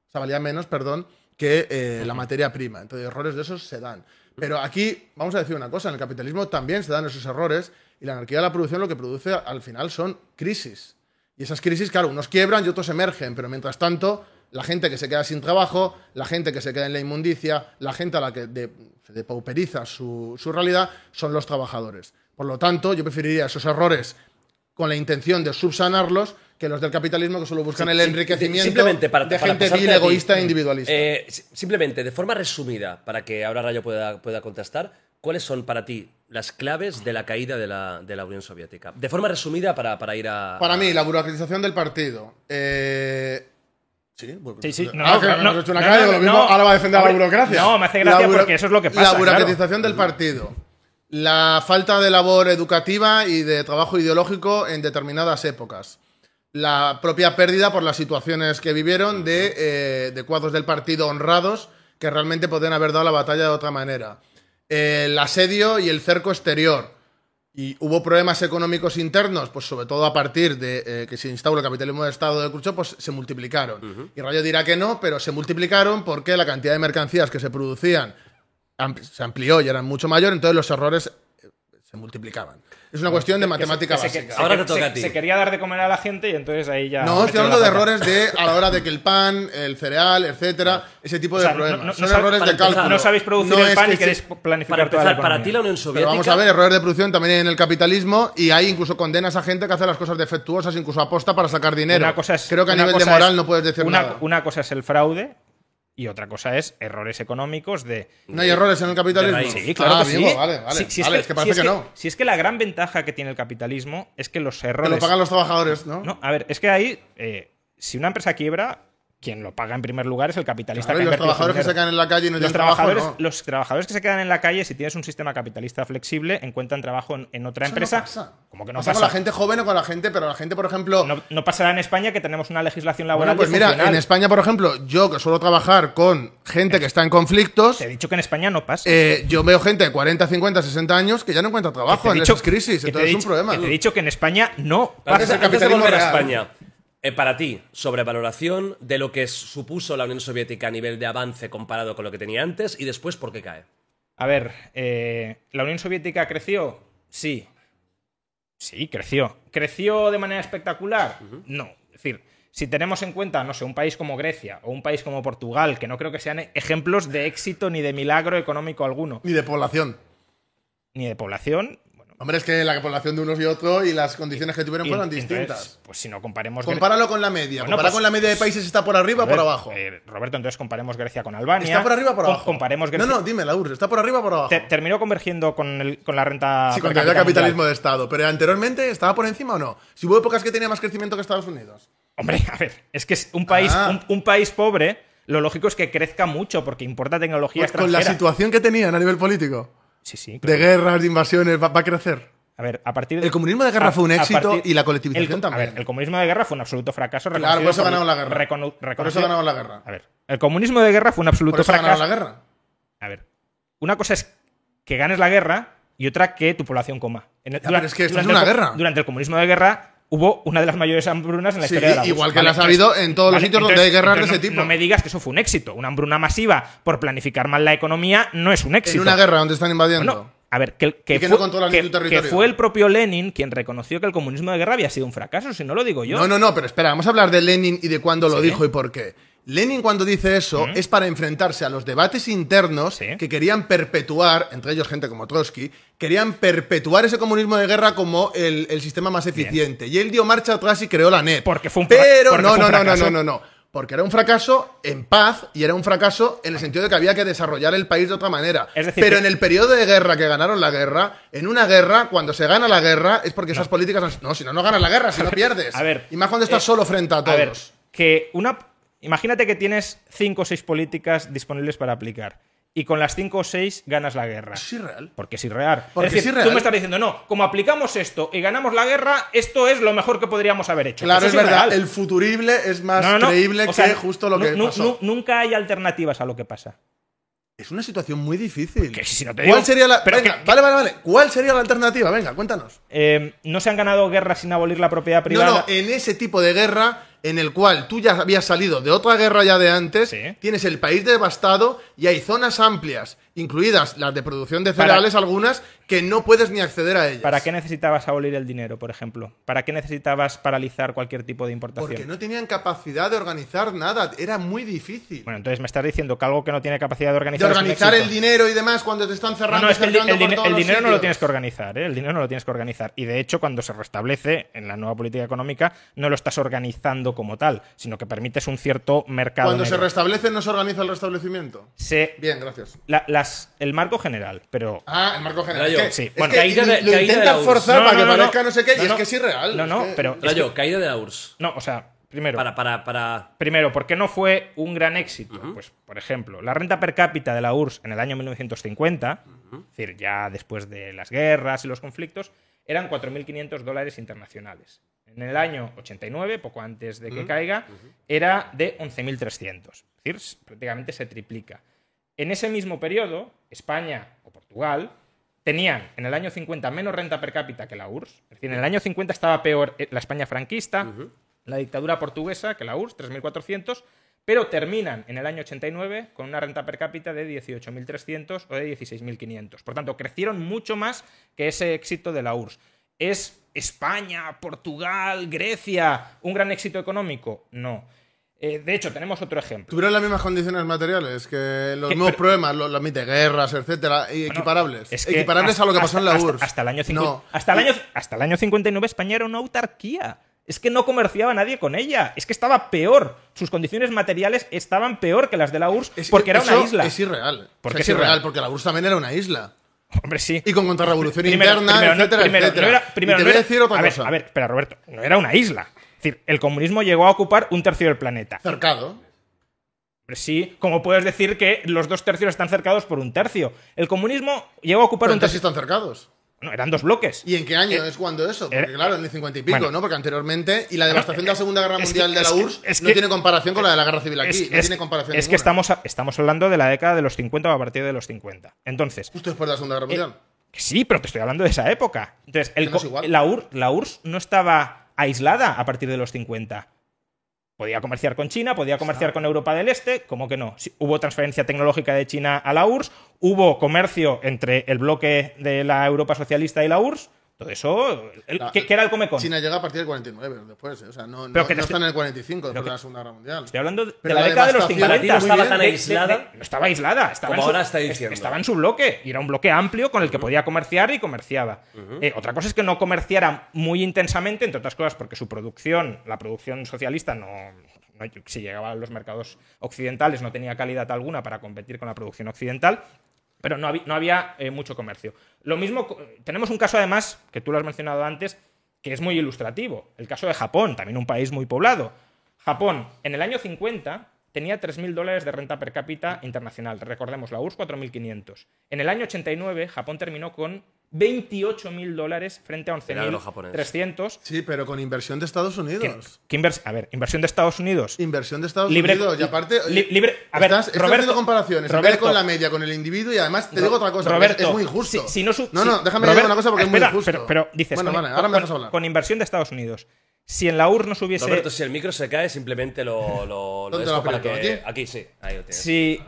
o sea, valía menos, perdón, que eh, la materia prima. Entonces, errores de esos se dan. Pero aquí, vamos a decir una cosa, en el capitalismo también se dan esos errores y la anarquía de la producción lo que produce al final son crisis. Y esas crisis, claro, unos quiebran y otros emergen, pero mientras tanto, la gente que se queda sin trabajo, la gente que se queda en la inmundicia, la gente a la que de- se depauperiza su, su realidad, son los trabajadores. Por lo tanto, yo preferiría esos errores con la intención de subsanarlos que los del capitalismo que solo buscan el Sí, enriquecimiento simplemente para, de para gente vil, ti. egoísta e individualista. Eh, si- simplemente, de forma resumida, para que ahora Rayo pueda, pueda contestar, ¿cuáles son para ti las claves de la caída de la, de la Unión Soviética? De forma resumida para, para ir a... Para mí, la burocratización del partido. Eh, Sí, bueno, Sí, sí. No, que no, hemos no, hecho una no, calle, no, lo mismo, no. ahora va a defender a la burocracia. no, me hace gracia porque eso es lo que pasa, La claro. burocratización del partido. La falta de labor educativa y de trabajo ideológico en determinadas épocas. La propia pérdida por las situaciones que vivieron de, eh, de cuadros del partido honrados que realmente podrían haber dado la batalla de otra manera. Eh, el asedio y el cerco exterior. Y hubo problemas económicos internos, pues sobre todo a partir de eh, que se instauró el capitalismo de Estado de Khrushchev, pues se multiplicaron. Y Rayo dirá que no, pero se multiplicaron porque la cantidad de mercancías que se producían se amplió y eran mucho mayor, entonces los errores multiplicaban. Es una cuestión de matemática Que se- que básica. se- Ahora te toca se- a ti. Se quería dar de comer a la gente y entonces ahí ya. No, estoy hablando de errores de a la hora de que el pan, el cereal, etcétera, ese tipo O de sea, no- problemas. no- Son no errores para de cálculo. empezar, No sabéis producir No el es pan que y queréis Para planificar toda la empezar, para ti la Unión Pero Soviética... vamos a ver, errores de producción también hay en el capitalismo y hay incluso condenas a gente que hace las cosas defectuosas, incluso aposta para sacar dinero. Una cosa es- Creo que a nivel de moral es- no puedes decir una, nada. Una cosa es el fraude y otra cosa es errores económicos de. ¿No hay errores en el capitalismo? Sí, claro Ah, que sí. amigo, Vale, vale. Sí, si Vale, es que parece si que, no. Si es que la gran ventaja que tiene el capitalismo es que los Que errores. lo pagan los trabajadores, ¿no? No, a ver, es que ahí, eh, si una empresa quiebra, quien lo paga en primer lugar es el capitalista Claro, que y los trabajadores que se quedan en la calle y no los tienen trabajo, trabajadores, no. los trabajadores que se quedan en la calle, si tienes un sistema capitalista flexible, encuentran trabajo en, en otra Eso empresa. No pasa. Como que no pasa pasa. con la gente joven o con la gente, pero la gente, por ejemplo. No, no pasará en España que tenemos una legislación laboral. bueno, pues mira, en España, por ejemplo, yo que suelo trabajar con gente que está en conflictos, Te he dicho que en España no pasa. eh, yo veo gente de 40, 50, 60 años que ya no encuentra trabajo te he en dicho- esas crisis. Entonces es un problema. que te he dicho que en España no Antes, pasa. es el antes de capitalismo volver a. España, eh, para ti, sobrevaloración de lo que supuso la Unión Soviética a nivel de avance comparado con lo que tenía antes y después por qué cae. A ver, eh, ¿la Unión Soviética creció? Sí. Sí, creció. ¿Creció de manera espectacular? No. Es decir, si tenemos en cuenta, no sé, un país como Grecia o un país como Portugal, que no creo que sean ejemplos de éxito ni de milagro económico alguno, Ni de población. ni de población, Hombre, es que la población de unos y otros y las condiciones que tuvieron y- fueron entonces, distintas. pues si no comparemos Gre- Compáralo con la media. Bueno, Compara pues- con la media de países, ¿está por arriba o por abajo? eh, Roberto, entonces comparemos Grecia con Albania. ¿Está por arriba o por abajo? Comparemos Grecia. No, no, dime, la URSS. ¿Está por arriba o por abajo? Te- terminó convergiendo con, el- con la renta. Sí, había cápita capitalismo mundial. de Estado. Pero anteriormente, ¿estaba por encima o no? Si hubo épocas que tenía más crecimiento que Estados Unidos. Hombre, a ver, es que es un país, Ah. un, un país pobre, lo lógico es que crezca mucho porque importa tecnología Pues con la extranjera. situación que tenían a nivel político. Sí, sí. De guerras, de invasiones, va, va a crecer. A ver, a partir de- El comunismo de guerra fue un éxito partir- y la colectivización el- también. A ver, el comunismo de guerra fue un absoluto fracaso. Claro, por eso ganamos la guerra. recono- Por eso ganamos la guerra. A ver, el comunismo de guerra fue un absoluto Por eso fracaso. la guerra. A ver, una cosa es que ganes la guerra y otra que tu población coma. En el- Ya, pero es que esto es una el guerra. Durante el comunismo de guerra hubo una de las mayores hambrunas en la Sí, historia de la igual que las ha habido en todos los sitios donde hay guerras de ese tipo. No, me digas que eso fue un éxito. Una hambruna masiva por planificar mal la economía no es un éxito. En una guerra donde están invadiendo. Bueno, a ver, que, que Y que fue, no que- el propio Lenin quien reconoció que el comunismo de guerra había sido un fracaso, si no lo digo yo. No, no, no, pero espera, vamos a hablar de Lenin y de cuándo lo dijo y por qué. Lenin cuando dice eso es para enfrentarse a los debates internos Sí. que querían perpetuar, entre ellos gente como Trotsky, querían perpetuar ese comunismo de guerra como el, el sistema más eficiente. Y él dio marcha atrás y creó la NET. Porque fue un Pero porque no, fue un no, no, no, no, no, no. Porque era un fracaso en paz y era un fracaso en el sentido de que había que desarrollar el país de otra manera. Es decir, Pero que- en el periodo de guerra que ganaron la guerra, en una guerra, cuando se gana la guerra, es porque esas políticas... No, si no, no ganas la guerra, si no pierdes. A ver, Y más cuando estás eh, solo frente a A todos. ver, que una. Imagínate que tienes cinco o seis políticas disponibles para aplicar. Y con las cinco o seis ganas la guerra. Es irreal. Porque es irreal. Porque es decir, es irreal. tú me estás diciendo, no, como aplicamos esto y ganamos la guerra, esto es lo mejor que podríamos haber hecho. Claro, Eso es verdad. El futurible es más No, no, no. creíble O sea, que justo lo que pasó. nu- nunca hay alternativas a lo que pasa. Es una situación muy difícil. Que si no te ¿Cuál sería la... pero Venga, que- vale, vale, vale. ¿Cuál sería la alternativa? Venga, cuéntanos. Eh, no se han ganado guerras sin abolir la propiedad No, privada. no, en ese tipo de guerra en el cual tú ya habías salido de otra guerra ya de antes, Sí. tienes el país devastado y hay zonas amplias, incluidas las de producción de Para- cereales algunas, que no puedes ni acceder a ellas. ¿Para qué necesitabas abolir el dinero, por ejemplo? ¿Para qué necesitabas paralizar cualquier tipo de importación? Porque no tenían capacidad de organizar nada, era muy difícil. Bueno, entonces me estás diciendo que algo que no tiene capacidad de de organizar. es un organizar el dinero y demás cuando te están cerrando. no, es que el, el dinero no lo tienes que organizar, ¿eh? El dinero no lo tienes que organizar. Y de hecho, cuando se restablece en la nueva política económica, no lo estás organizando como tal, sino que permites un cierto mercado. Cuando se restablece, no se organiza el restablecimiento. Se- Bien, gracias. la- las, el marco general, pero Ah, el marco general. Rayo, sí, es bueno, que caída de- lo caída de intentan la URSS. forzar No, para no, que no, parezca no sé qué, No, y es no. que es irreal. No, es no, que- pero- Es Rayo, caída de la URSS. no, o sea, primero, Para, para, para. Primero, ¿por qué no fue un gran éxito? Pues, por ejemplo, la renta per cápita de la URSS en el año 1950, es decir, ya después de las guerras y los conflictos, eran 4.500 dólares internacionales. En el año 89, poco antes de que caiga, era de 11.300. Es decir, prácticamente se triplica. En ese mismo periodo, España o Portugal tenían en el año 50 menos renta per cápita que la URSS. Es decir, en el año 50 estaba peor eh, la España franquista, la dictadura portuguesa que la URSS, 3.400, pero terminan en el año 89 con una renta per cápita de 18.300 o de 16.500. Por tanto, crecieron mucho más que ese éxito de la URSS. ¿Es España, Portugal, Grecia un gran éxito económico? No. Eh, de hecho, tenemos otro ejemplo. Tuvieron las mismas condiciones materiales que los mismos problemas, los, las guerras, etcétera, y equiparables. Es que equiparables hasta- a lo que pasó en la hasta- URSS. Hasta, el año 50 No. hasta, el año, hasta el año 59 España era una autarquía. Es que no comerciaba nadie con ella. Es que estaba peor. Sus condiciones materiales estaban peor que las de la URSS Es porque era una isla. Es irreal. ¿Por O sea, qué es es irreal? irreal, porque la URSS también era una isla. Hombre, sí. Y con contrarrevolución Primero- interna, primero, etcétera, primero, etcétera. no era- primero, y te no voy a era- decir otra a ver. A ver, espera, Roberto. No era una isla. Es decir, el comunismo llegó a ocupar un tercio del planeta. Cercado. Hombre, Sí, como puedes decir que los dos tercios están cercados por un tercio. El comunismo llegó a ocupar Pero un tercio. están cercados. No, eran dos bloques. ¿Y en qué año es cuando eso? Porque claro, en el 50 y pico, Bueno. ¿no? Porque anteriormente, y la devastación de la Segunda Guerra que- Mundial de la que- URSS no que- tiene comparación con la de la Guerra Civil aquí. Es- no tiene comparación Es que estamos, estamos hablando de la década de los 50 o a partir de los 50. Entonces, Justo después de la Segunda Guerra Mundial. que sí, pero te estoy hablando de esa época. Entonces, el no es la, UR- la URSS no estaba aislada a partir de los 50. Podía comerciar con China, podía comerciar con Europa del Este, ¿cómo que no? Hubo transferencia tecnológica de China a la URSS, hubo comercio entre el bloque de la Europa socialista y la URSS. Todo eso, el- La- ¿qué, qué era el Comecon? China llega a partir del 49, después. ¿eh? O sea, no, Pero no, que no estoy- está en el 45, después que- de la Segunda Guerra Mundial. Estoy hablando de Pero la, la década de los devastación 50. Para ti no estaba tan de- de- aislada. no estaba aislada. Estaba Como en su- ahora está diciendo. Estaba en su bloque. Y era un bloque amplio con el que podía comerciar y comerciaba. Eh, otra cosa es que no comerciara muy intensamente, entre otras cosas porque su producción, la producción socialista, no, no- si llegaba a los mercados occidentales no tenía calidad alguna para competir con la producción occidental. Pero no había, eh, mucho comercio. Lo mismo, tenemos un caso además, que tú lo has mencionado antes, que es muy ilustrativo. El caso de Japón, también un país muy poblado. Japón, en el año 50, tenía 3.000 dólares de renta per cápita internacional. Recordemos, la URSS 4.500. En el año 89, Japón terminó con 28.000 dólares frente a Eran los japoneses. 11.300. Sí, pero con inversión de Estados ¿Qué- Unidos. qué invers- a ver, inversión de Estados Unidos. Inversión de Estados Libre- Unidos. Y aparte. li- libre- a ver, estás, estás Roberto- haciendo comparaciones. en vez de Roberto- con la media, con el individuo. Y además, te Ro- digo otra cosa. Roberto, es muy injusto. si- si no su- no, no, déjame Robert- decir una cosa porque espera, es muy injusto. Pero, pero dices, Bueno, con, vale, ahora me con- dejas hablar. con inversión de Estados Unidos. Si en la URSS no se hubiese. Roberto, si el micro se cae, simplemente lo. lo, lo ¿Dónde lo para que. ¿Aquí? Aquí sí, ahí lo tienes. si,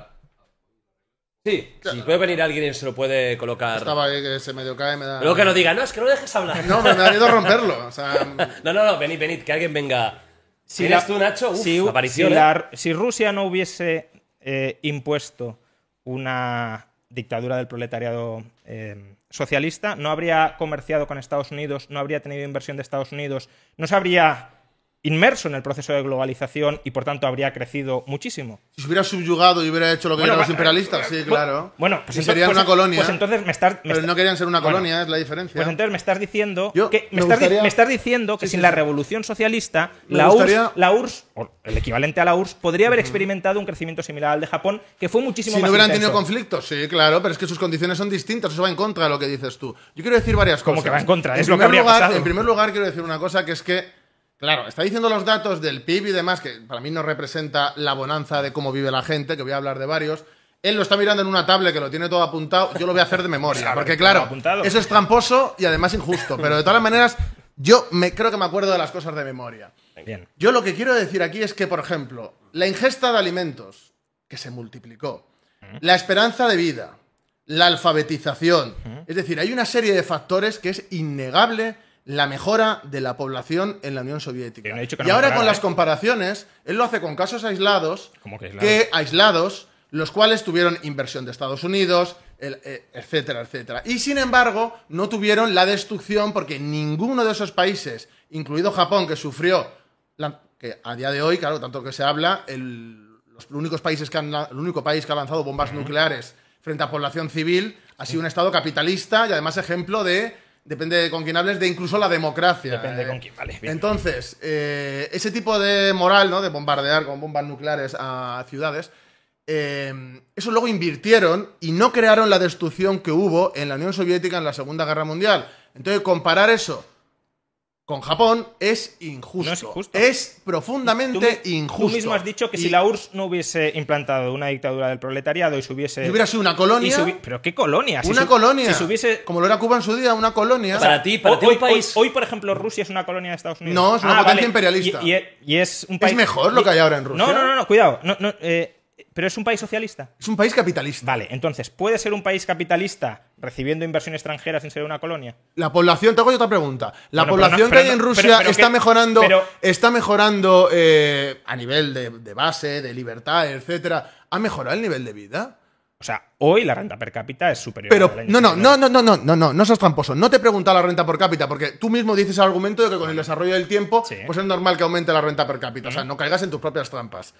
Sí, si puede venir alguien y se lo puede colocar. Estaba ahí que se medio cae, me da. Luego que no diga, no, es que no dejes hablar. No, me, da miedo romperlo. O sea, no, no, no, venid, venid, que alguien venga. si ¿Tienes la- tú, Nacho? Uf, si, aparición, si ¿eh? si Rusia no hubiese eh, impuesto una dictadura del proletariado eh, socialista, no habría comerciado con Estados Unidos, no habría tenido inversión de Estados Unidos, no se habría inmerso en el proceso de globalización y por tanto habría crecido muchísimo. si se hubiera subyugado y hubiera hecho lo que Bueno, querían los imperialistas, sí, Bu- claro. Bueno, pues y serían pues- una colonia. Pues entonces me estás. me pero no querían ser una Bueno, colonia, es la diferencia. Pues entonces me estás diciendo Yo que me, me estás, me diciendo que Sí, sin sí, la revolución socialista, la gustaría- URSS, la URSS, o el equivalente a la URSS, podría haber experimentado un crecimiento similar al de Japón, que fue muchísimo Si más no hubieran intenso. tenido conflictos, sí, claro, pero es que sus condiciones son distintas, eso va en contra de lo que dices tú. Yo quiero decir varias ¿Cómo cosas. que va en contra? En Es lo que habría lugar, pasado. En primer lugar, quiero decir una cosa que es que, claro, está diciendo los datos del PIB y demás, que para mí no representa la bonanza de cómo vive la gente, que voy a hablar de varios. Él lo está mirando en una tablet que lo tiene todo apuntado, yo lo voy a hacer de memoria, Claro, porque claro, eso es tramposo y además injusto, pero de todas maneras, yo me, creo que me acuerdo de las cosas de memoria. Bien. Yo lo que quiero decir aquí es que, por ejemplo, la ingesta de alimentos, que se multiplicó, la esperanza de vida, la alfabetización, es decir, hay una serie de factores que es innegable la mejora de la población en la Unión Soviética. No y no ahora con las ¿eh? comparaciones, él lo hace con casos aislados, ¿Cómo que aislados? que aislados, los cuales tuvieron inversión de Estados Unidos, el- eh, etcétera, etcétera. Y sin embargo, no tuvieron la destrucción porque ninguno de esos países, incluido Japón, que sufrió, la- que a día de hoy, claro, tanto que se habla, el, los únicos países que han, el único país que ha lanzado bombas nucleares frente a población civil ha sido un Estado capitalista y además ejemplo de, depende de con quién hables, de incluso la democracia. Depende eh. con quién, vale, bien. Entonces, eh, ese tipo de moral, ¿no? De bombardear con bombas nucleares a ciudades, eh, eso luego invirtieron y no crearon la destrucción que hubo en la Unión Soviética en la Segunda Guerra Mundial. Entonces, comparar eso con Japón es injusto. No es justo. Es profundamente Tú, injusto. tú mismo has dicho que Y- si la URSS no hubiese implantado una dictadura del proletariado y se hubiese. Y hubiera sido una colonia. ¿Pero qué colonia? Si una su- colonia. Si se hubiese. Como lo era Cuba en su día, una colonia. Para ti, para hoy, ti un hoy- país. hoy, por ejemplo, Rusia es una colonia de Estados Unidos. No, es una potencia imperialista. Y, y- y es un país. mejor lo que hay ahora en Rusia? No, no, no, no, cuidado. No, no, eh, pero es un país socialista. Es un país capitalista. Vale, entonces, ¿puede ser un país capitalista recibiendo inversión extranjera sin ser una colonia? La población, te hago yo otra pregunta. La Bueno, población no- que hay en Rusia pero- pero está que- mejorando, pero- está mejorando eh, a nivel de, de base, de libertad, etcétera. ¿Ha mejorado el nivel de vida? O sea, hoy la renta per cápita es superior Pero a la no, no, 89. no, no, no, no, no, no, no seas tramposo. No te he preguntado la renta per cápita, porque tú mismo dices el argumento de que con el desarrollo del tiempo, Sí. pues es normal que aumente la renta per cápita. O sea, no caigas en tus propias trampas.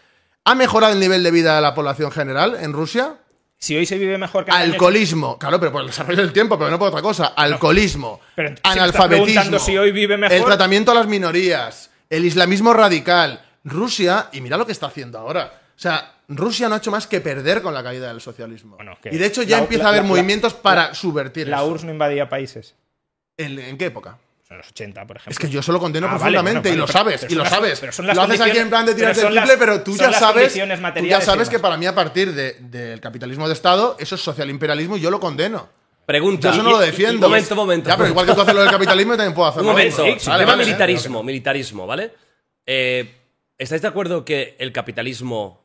¿Ha mejorado el nivel de vida de la población general en Rusia? Si hoy se vive mejor que año Alcoholismo, claro, pero por el desarrollo del tiempo, pero no por otra cosa. Alcoholismo, Pero analfabetismo, preguntando si hoy vive mejor- el tratamiento a las minorías, el islamismo radical, Rusia, y mira lo que está haciendo ahora. O sea, Rusia no ha hecho más que perder con la caída del socialismo. Bueno, y de hecho ya la- empieza la- a haber la- movimientos para subvertir La eso. URSS no invadía países. ¿En, en qué época? En los 80, por ejemplo. Es que yo eso lo condeno Ah, vale, profundamente bueno, y lo sabes, y lo las- sabes. pero son las lo haces aquí en plan de tirarte el son triple, las- pero tú ya sabes, tú ya sabes que para mí a partir de- del capitalismo de Estado, eso es social imperialismo y yo lo condeno. Pregunta. Yo eso no Y- lo y- defiendo. momento, momento. Ya, pero igual que tú haces lo del capitalismo, yo también puedo Un hacerlo. momento. Sí, vale, militarismo, militarismo, ¿vale? Eh, ¿Estáis de acuerdo que el capitalismo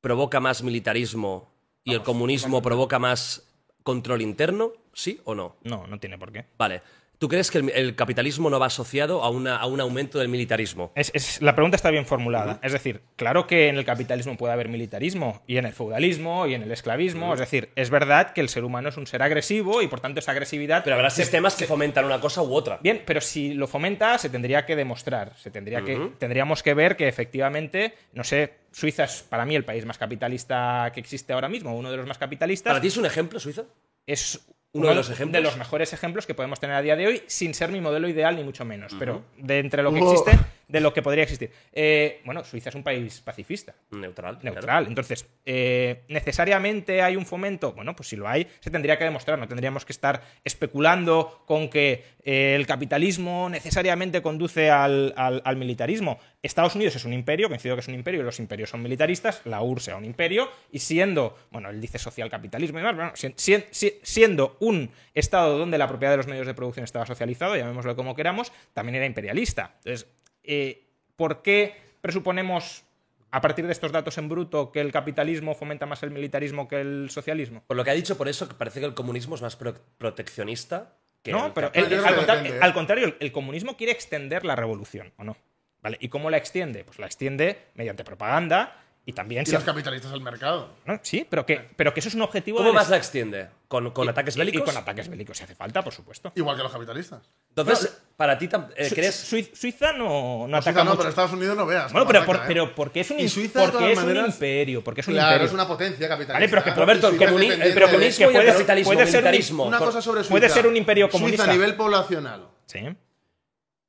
provoca más militarismo y el comunismo provoca más control interno? ¿Sí o no? No, no tiene por qué. Vale. ¿Tú crees que el, el capitalismo no va asociado a, una- a un aumento del militarismo? Es, es- la pregunta está bien formulada. Es decir, claro que en el capitalismo puede haber militarismo, y en el feudalismo, y en el esclavismo. Es decir, es verdad que el ser humano es un ser agresivo y por tanto esa agresividad. Pero habrá se- sistemas que fomentan una cosa u otra. Bien, pero si lo fomenta, se tendría que demostrar. Se tendría que, tendríamos que ver que efectivamente, no sé, Suiza es para mí el país más capitalista que existe ahora mismo, uno de los más capitalistas. ¿Para ti es un ejemplo, Suiza? es Uno de los ejemplos. de los mejores ejemplos que podemos tener a día de hoy, sin ser mi modelo ideal ni mucho menos, pero de entre lo que existe, de lo que podría existir. Eh, bueno, Suiza es un país pacifista. Neutral. Neutral. claro. Entonces, eh, ¿necesariamente hay un fomento? Bueno, pues si lo hay, se tendría que demostrar. No tendríamos que estar especulando con que eh, el capitalismo necesariamente conduce al, al- al militarismo. Estados Unidos es un imperio, coincido que es un imperio, y los imperios son militaristas, la URSS era un imperio, y siendo, bueno, él dice social capitalismo y demás, bueno, si- si- si- siendo un Estado donde la propiedad de los medios de producción estaba socializado, llamémoslo como queramos, también era imperialista. Entonces, eh, ¿por qué presuponemos a partir de estos datos en bruto que el capitalismo fomenta más el militarismo que el socialismo? Por lo que ha dicho, por eso que parece que el comunismo es más pro- proteccionista que No, el pero el- creo al, que contra- depende, ¿eh? al contrario, el, el comunismo quiere extender la revolución, ¿o no? ¿Vale? ¿Y cómo la extiende? Pues la extiende mediante propaganda y también... Y si- los capitalistas al mercado. ¿no? Sí, pero que, pero que eso es un objetivo... ¿Cómo del más la extiende? ¿Con, con y- ataques bélicos? Y con ataques bélicos, si hace falta, por supuesto. Igual que los capitalistas. Entonces, para ti, eh, Su- ¿crees? Sui- Suiza no, no Pues ataca Suiza no, mucho. pero Estados Unidos no veas. Bueno, pero, ataca, por- ¿eh? pero porque es un, Y Suiza, de porque es un maneras- imperio, porque es un Claro, imperio. es una potencia capitalista. Vale, pero que- Roberto, el, Suiza es comuni- el dependiente procomunismo de- y el puede- puede ser un-. Una cosa sobre Suiza. Puede ser un imperio comunista. Suiza a nivel poblacional. Sí.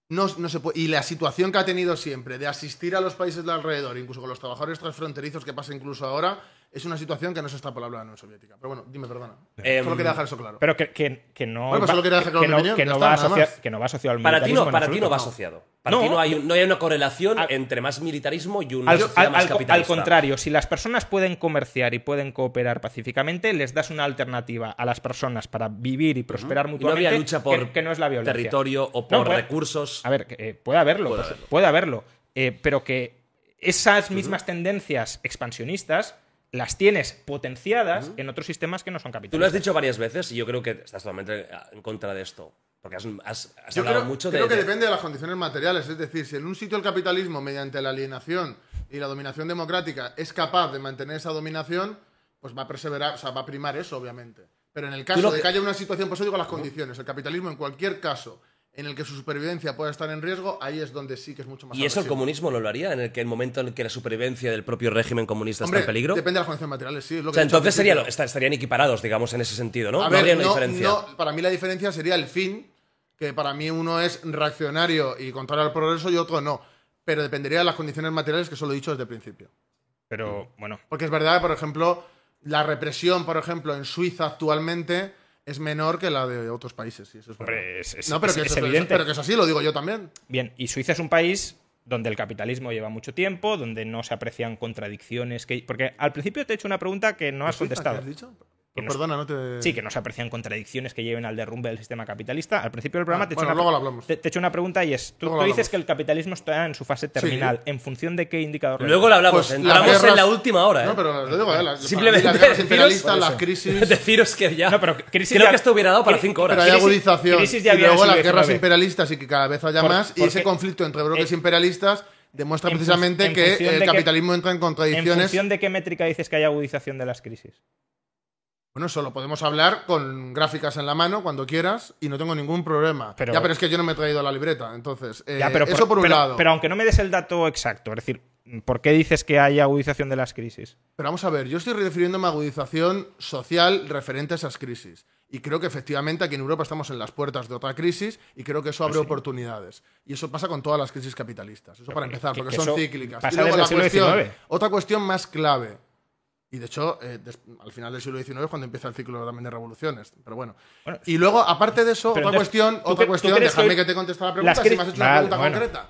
No, no se puede- y la situación que ha tenido siempre de asistir a los países de alrededor, incluso con los trabajadores transfronterizos que pasa incluso ahora, es una situación que no es extrapolable a la Unión Soviética. Pero bueno, dime, perdona. Em, Solo quería dejar eso claro. Pero que, que, que no. Bueno, pues va- solo quería dejar claro que no, que está, va nada asocia- más. que no va asociado al Para ti no, para ti no va asociado. Para No. ti no hay, un- no hay una correlación Al- entre más militarismo y una Al, sociedad al- más al co- al capitalista. contrario, si las personas pueden comerciar y pueden cooperar pacíficamente, les das una alternativa a las personas para vivir y prosperar Y no mutuamente. habría lucha por que, que no es la violencia. territorio o No, por puede- recursos. A ver, eh, puede haberlo, Puede pues, haberlo. puede haberlo, eh, pero que esas mismas tendencias expansionistas las tienes potenciadas en otros sistemas que no son Tú lo has capitalistas. dicho varias veces y yo creo que estás totalmente en contra de esto. Porque has, has- has Yo hablado creo, mucho creo de. que de- depende de las condiciones materiales. Es decir, si en un sitio el capitalismo, mediante la alienación y la dominación democrática, es capaz de mantener esa dominación, pues va a perseverar, o sea, va a primar eso, obviamente. Pero en el caso de que- que haya una situación, por eso digo las condiciones. El capitalismo, en cualquier caso en el que su supervivencia pueda estar en riesgo, ahí es donde sí que es mucho más ¿Y eso el comunismo no lo haría? En el, que el momento en el que la supervivencia del propio régimen comunista Hombre, está en peligro. Depende de las condiciones materiales, sí. es lo O sea, entonces sería, estarían equiparados, digamos, en ese sentido, ¿no? A no ver, habría una no- diferencia. no, para mí la diferencia sería el fin, que para mí uno es reaccionario y contrario al progreso y otro no. Pero dependería de las condiciones materiales que solo he dicho desde el principio. Pero bueno, Porque es verdad, por ejemplo, la represión, por ejemplo, en Suiza actualmente es menor que la de otros países. sí, eso es verdad. Hombre, es- es- no, pero, es- que eso- evidente. pero que es así, lo digo yo también. Bien, y Suiza es un país donde el capitalismo lleva mucho tiempo, donde no se aprecian contradicciones. Que, porque al principio te he hecho una pregunta que no has Suiza, contestado. ¿qué has dicho? Que Pues no- perdona, no te... Sí, que no se aprecian contradicciones que lleven al derrumbe del sistema capitalista. Al principio del programa Ah, te, he bueno, hecho una, luego lo hablamos. te, te he hecho una pregunta y es, tú, Luego tú lo dices que el capitalismo está en su fase terminal. ¿En función de qué indicador? Luego lo hablamos. Pues en guerras- la última hora, ¿eh? No, pero lo digo, eh, las, Simplemente las guerras imperialistas, las crisis... Deciros que ya. No, pero crisis creo ya- que esto hubiera dado para cinco horas. Pero hay Crisis- agudización. crisis ya y en luego las guerras imperialistas y que cada vez haya Por- más. y ese conflicto entre bloques eh, imperialistas demuestra en precisamente en que el que- capitalismo entra en ¿En contradicciones. función de qué métrica dices que hay agudización de las crisis? Bueno, eso lo podemos hablar con gráficas en la mano cuando quieras y no tengo ningún problema. Pero- ya, pero es que yo no me he traído la libreta. Entonces, eh, Ya, pero eso por un pero- lado. Pero aunque no me des el dato exacto, es decir, ¿por qué dices que hay agudización de las crisis? Pero vamos a ver, yo estoy refiriéndome a agudización social referente a esas crisis. Y creo que efectivamente aquí en Europa estamos en las puertas de otra crisis y creo que eso Pues abre oportunidades. Y eso pasa con todas las crisis capitalistas. Eso para empezar, que- porque que son cíclicas. y luego la cuestión, otra cuestión más clave. Y de hecho, eh, des- al final del siglo XIX es cuando empieza el ciclo también de revoluciones. Pero bueno. Bueno, y luego, aparte de eso, otra entonces, cuestión, ¿tú otra cuestión, déjame que que te conteste la pregunta, si me has hecho una pregunta bueno. concreta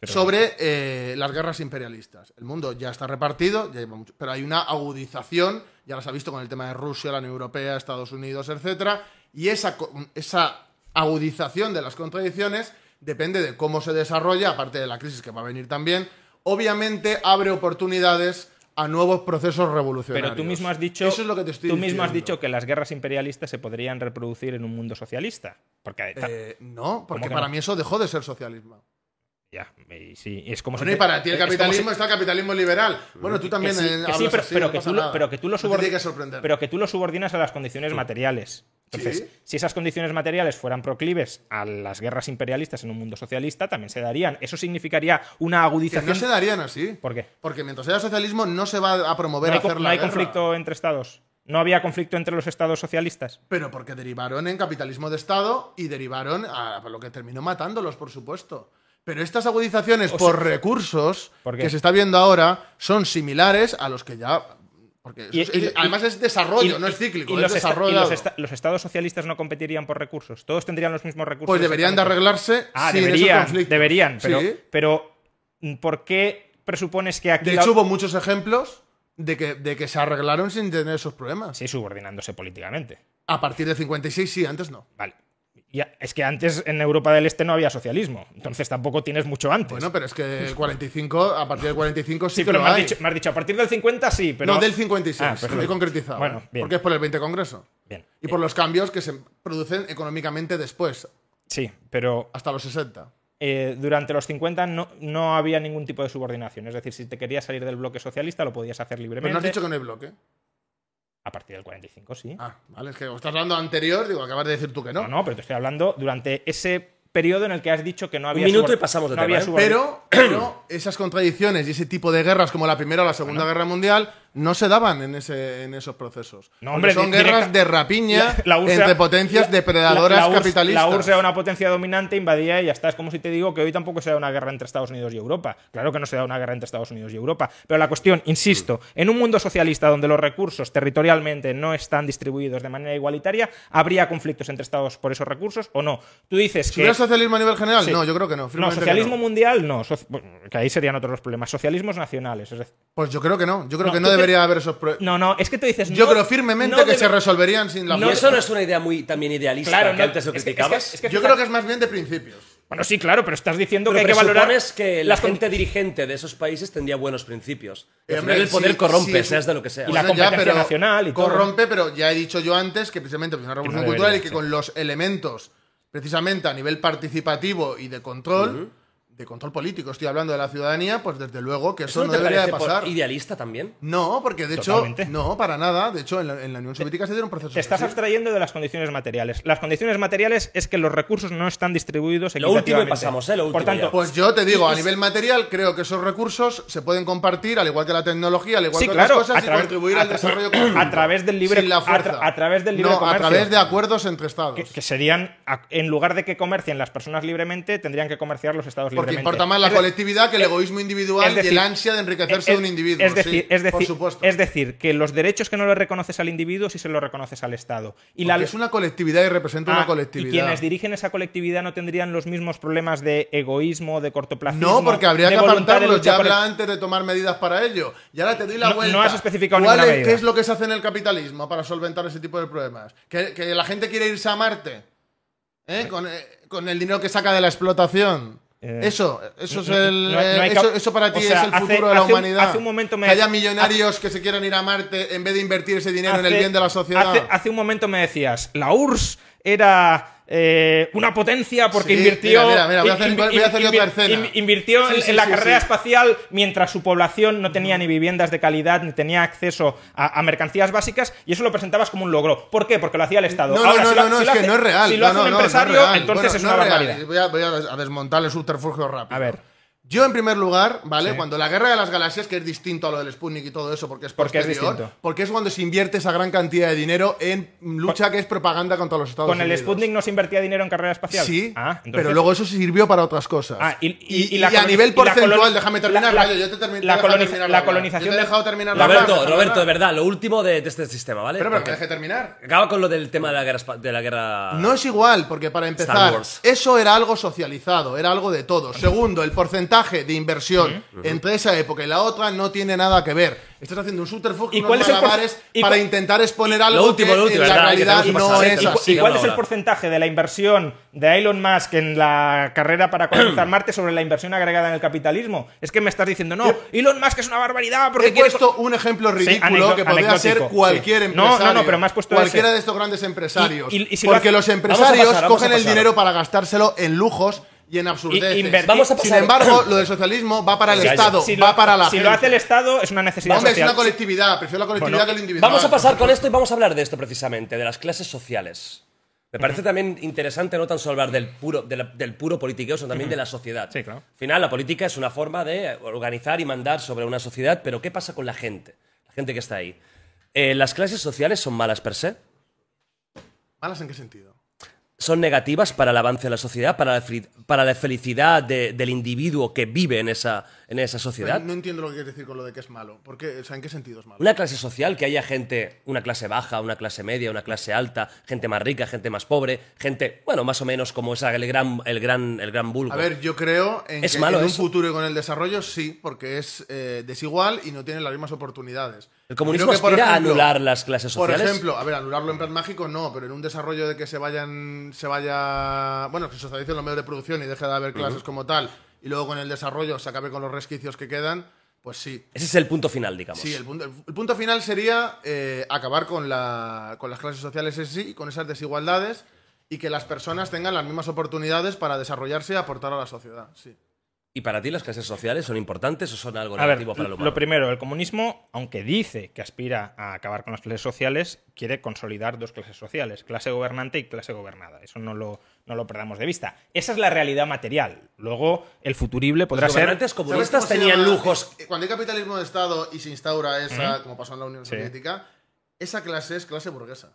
Pero- sobre eh, las guerras imperialistas. El mundo ya está repartido, ya lleva mucho- pero hay una agudización, ya las ha visto con el tema de Rusia, la Unión Europea, Estados Unidos, etcétera, y esa, esa agudización de las contradicciones depende de cómo se desarrolla, aparte de la crisis que va a venir también, obviamente abre oportunidades a nuevos procesos revolucionarios. Pero tú mismo has dicho, Eso es lo que te estoy tú mismo has dicho que las guerras imperialistas se podrían reproducir en un mundo socialista. Porque Eh, no, porque ¿Cómo que para no? mí eso dejó de ser socialismo. Ya, sí, es como Bueno, si y para ti el capitalismo si- está el capitalismo liberal. Bueno, tú que también sí, que sí, hablas pero, así, pero no que tú lo, nada. pero que tú lo No te subor- tiene que sorprender. pero que tú lo subordinas a las condiciones materiales. Entonces, si esas condiciones materiales fueran proclives a las guerras imperialistas en un mundo socialista, también se darían. Eso significaría una Que agudización. no se darían así. ¿Por qué? Porque mientras haya socialismo no se va a promover No hay, hacer co- no la hay guerra. conflicto entre estados. No había conflicto entre los estados socialistas. Pero porque derivaron en capitalismo de Estado y derivaron a lo que terminó matándolos, por supuesto. Pero estas agudizaciones O por recursos que se está viendo ahora son similares a los que ya. Porque Y- eso es- y- es- además es desarrollo, y- no es cíclico, y es los, desarrollo. los esta- los estados socialistas no competirían por recursos. Todos tendrían los mismos recursos. Pues deberían de arreglarse Ah, sin deberían, deberían. Pero, Sí. pero ¿por qué presupones que aquí De la- hecho, hubo muchos ejemplos de que, de que se arreglaron sin tener esos problemas. Sí, subordinándose políticamente. A partir de 56 sí, antes no. Vale. Es que antes en Europa del Este no había socialismo. Entonces tampoco tienes mucho antes. Bueno, pero es que el 45, a partir del 45 sí, sí, que pero lo me has, hay. dicho, me has dicho a partir del 50 sí, pero. No, del 56, Ah, perfecto. he concretizado. Bueno, ¿eh? bien. Porque es por el 20 Congreso. Bien. Y por los cambios que se producen económicamente después, Sí, pero hasta los 60. eh, durante los 50 no, no había ningún tipo de subordinación. Es decir, si te querías salir del bloque socialista lo podías hacer Pero libremente. no has dicho que no hay bloque. A partir del 45 sí. Ah, vale, es que estás hablando anterior, digo, acabas de decir tú que no. No, no, pero te estoy hablando durante ese periodo en el que has dicho que no había minuto subor- y pasamos de no tema, había ¿eh? pero esas contradicciones y ese tipo de guerras como la Primera o la Segunda Guerra Mundial no se daban en, ese, en esos procesos. No, Porque hombre, son guerras de rapiña La entre potencias la- depredadoras capitalistas. La URSS era una potencia dominante, invadía y ya está. Es como si te digo que hoy tampoco se da una guerra entre Estados Unidos y Europa. Claro que no se da una guerra entre Estados Unidos y Europa. Pero la cuestión, insisto, en un mundo socialista donde los recursos territorialmente no están distribuidos de manera igualitaria, ¿habría conflictos entre Estados por esos recursos o no? Tú dices Si que... hubiera socialismo a nivel general, Sí. no, yo creo que no. No, socialismo no. mundial no, que ahí serían otros los problemas. Socialismos nacionales, es decir, Pues yo creo que no. Yo creo No, que no debería haber esos problemas. no, no, es que tú dices Yo no- creo firmemente no que se resolverían sin la No, ¿Y fuerza. eso no es una idea muy también idealista Claro, que no, antes lo es que- es que- criticabas? es que Yo creo que es más bien de principios. Bueno, sí, claro, pero estás diciendo Pero que hay que valorar que la gente dirigente de esos países tendría buenos principios. Eh, al hombre, final el poder sí, corrompe, sí, seas de lo que sea. Y la ya, competencia pero nacional y todo. corrompe, pero ya he dicho yo antes que precisamente es una revolución no cultural y que sí. con los elementos, precisamente a nivel participativo y de control, de control político, estoy hablando de la ciudadanía, pues desde luego que eso, ¿Eso no te debería de por pasar. idealista también? No, porque de Totalmente. hecho, no, para nada. De hecho, en la, en la Unión Soviética se dieron procesos Te estás así. abstrayendo de las condiciones materiales. Las condiciones materiales es que los recursos no están distribuidos Lo último y equitativamente. pasamos, ¿eh? Lo último Por tanto. Pues yo te digo, a nivel material, creo que esos recursos se pueden compartir, al igual que la tecnología, al igual Sí, que claro, otras cosas, a y través- contribuir a al desarrollo a conjunto. través del libre- Sin la a tra- fuerza. a través del libre no, comercio. a través de acuerdos entre estados. que, que serían, a- en lugar de que comercien las personas libremente, tendrían que comerciar los estados Porque importa más la Es colectividad que el es- egoísmo individual decir, y el ansia de enriquecerse es- de un individuo. Es decir, sí, es, por decir, supuesto. es decir, que los derechos que no le reconoces al individuo sí se los reconoces al Estado. Y Porque es una colectividad y representa Ah, una colectividad. Y quienes dirigen esa colectividad no tendrían los mismos problemas de egoísmo, de cortoplacismo. No, porque habría que apartarlos. Ya por el- habla antes de tomar medidas para ello. Y ahora te doy la No- vuelta. no has especificado ¿Cuál ninguna es- medida. ¿Qué es lo que se hace en el capitalismo para solventar ese tipo de problemas? ¿Que, que la gente quiere irse a Marte? ¿Eh? Con, eh, con el dinero que saca de la explotación. Eh, eso, eso es el, no- no eh, eso, eso para o ti sea, es el hace- futuro de la hace un- humanidad. hace un momento me- que haya millonarios que se quieran ir a Marte en vez de invertir ese dinero en el Hace- bien de la sociedad. Hace, hace un momento me decías, la URSS era eh, una potencia porque Sí, invirtió. invirtió Sí, en, sí, en la carrera espacial mientras su población no tenía ni viviendas de calidad ni tenía acceso a, a mercancías básicas y eso lo presentabas como un logro. ¿por qué? Porque lo hacía el Estado. No, Ahora, no, si no, lo- no, si es lo que hace- no es real. Si lo hace un empresario, entonces Bueno, es una barbaridad. Voy a, voy a desmontar el subterfugio rápido. A ver. Yo, en primer lugar, ¿vale? Cuando la guerra de las galaxias, que es distinto a lo del Sputnik y todo eso, porque es Porque es distinto. porque es cuando se invierte esa gran cantidad de dinero en lucha que es propaganda contra los Estados Con el Unidos. Sputnik no se invertía dinero en carrera espacial. Sí, Ah, entonces- pero luego eso se sirvió para otras cosas. Ah, y, y- y, y la y a nivel porcentual, déjame terminar, la- Rayo, yo te, termi- te la terminar colonización Yo te he de- dejado terminar la Roberto, hablar, Roberto, de verdad, lo último de, de este sistema, ¿vale? Pero, pero que deje terminar. Acaba con lo del tema de la guerra. De la guerra... No es igual, porque para empezar, eso era algo socializado, era algo de todos. Segundo, el porcentaje de inversión entre esa época y la otra no tiene nada que ver. Estás haciendo un subterfugio, ¿Y unos cuál es el para intentar exponer algo último, que lo último, en la ¿verdad? Que realidad que no pasar. es ¿Y cu- ¿Y así. cuál es el porcentaje de la inversión de Elon Musk en la carrera para colonizar Marte sobre la inversión agregada en el capitalismo? Es que me estás diciendo, no, Elon Musk es una barbaridad porque He quiere... puesto un ejemplo ridículo que podría ser cualquier sí. No, empresario. no, no, pero me has puesto Cualquiera ese. de estos grandes empresarios. Y- y- y si lo porque hace- los empresarios pasar, cogen el dinero para gastárselo en lujos y en absurdeces. invertir- Vamos a Sin pasar- embargo, lo del socialismo va para el Estado, Si va lo- para la Si gente. lo hace el Estado, es una necesidad Hombre, es una colectividad. Prefiero la colectividad Bueno, que lo individual. Vamos a pasar con esto y vamos a hablar de esto precisamente, de las clases sociales. Me parece también interesante no tan solo hablar del puro, de la- del puro politiqueo, sino también de la sociedad. Sí, claro. Al final, la política es una forma de organizar y mandar sobre una sociedad, pero ¿qué pasa con la gente? La gente que está ahí. Eh, ¿Las clases sociales son malas per se? ¿Malas en qué sentido? ¿Son negativas para el avance de la sociedad, para la, para la felicidad de- del individuo que vive en esa, en esa sociedad? No entiendo lo que quieres decir con lo de que es malo. ¿Por qué? O sea, ¿en qué sentido es malo? Una clase social, que haya gente, una clase baja, una clase media, una clase alta, gente más rica, gente más pobre, gente, bueno, más o menos como esa, el gran, el gran, el gran vulgo. A ver, yo creo en ¿Es que malo en un futuro y con el desarrollo sí, porque es eh, desigual y no tiene las mismas oportunidades. el comunismo que, por aspira a anular las clases Por sociales. ejemplo, a ver, anularlo en plan mágico no, pero en un desarrollo de que se vayan, se vaya, bueno, que se socialicen los medios de producción y deje de haber clases como tal, y luego con el desarrollo se acabe con los resquicios que quedan, pues sí. Ese es el punto final, digamos. Sí, el punto, el punto final sería eh, acabar con, la, con las clases sociales en sí, y con esas desigualdades, y que las personas tengan las mismas oportunidades para desarrollarse y aportar a la sociedad. Sí. ¿Y para ti las clases sociales son importantes o son algo A ver, negativo para el lo humano? primero, el comunismo, aunque dice que aspira a acabar con las clases sociales, quiere consolidar dos clases sociales, clase gobernante y clase gobernada. Eso no lo, no lo perdamos de vista. Esa es la realidad material. Luego, el futurible podrá Los ser... ¿Sabes comunistas tenían lujos. Cuando hay capitalismo de Estado y se instaura esa, como pasó en la Unión Sí. Soviética, esa clase es clase burguesa.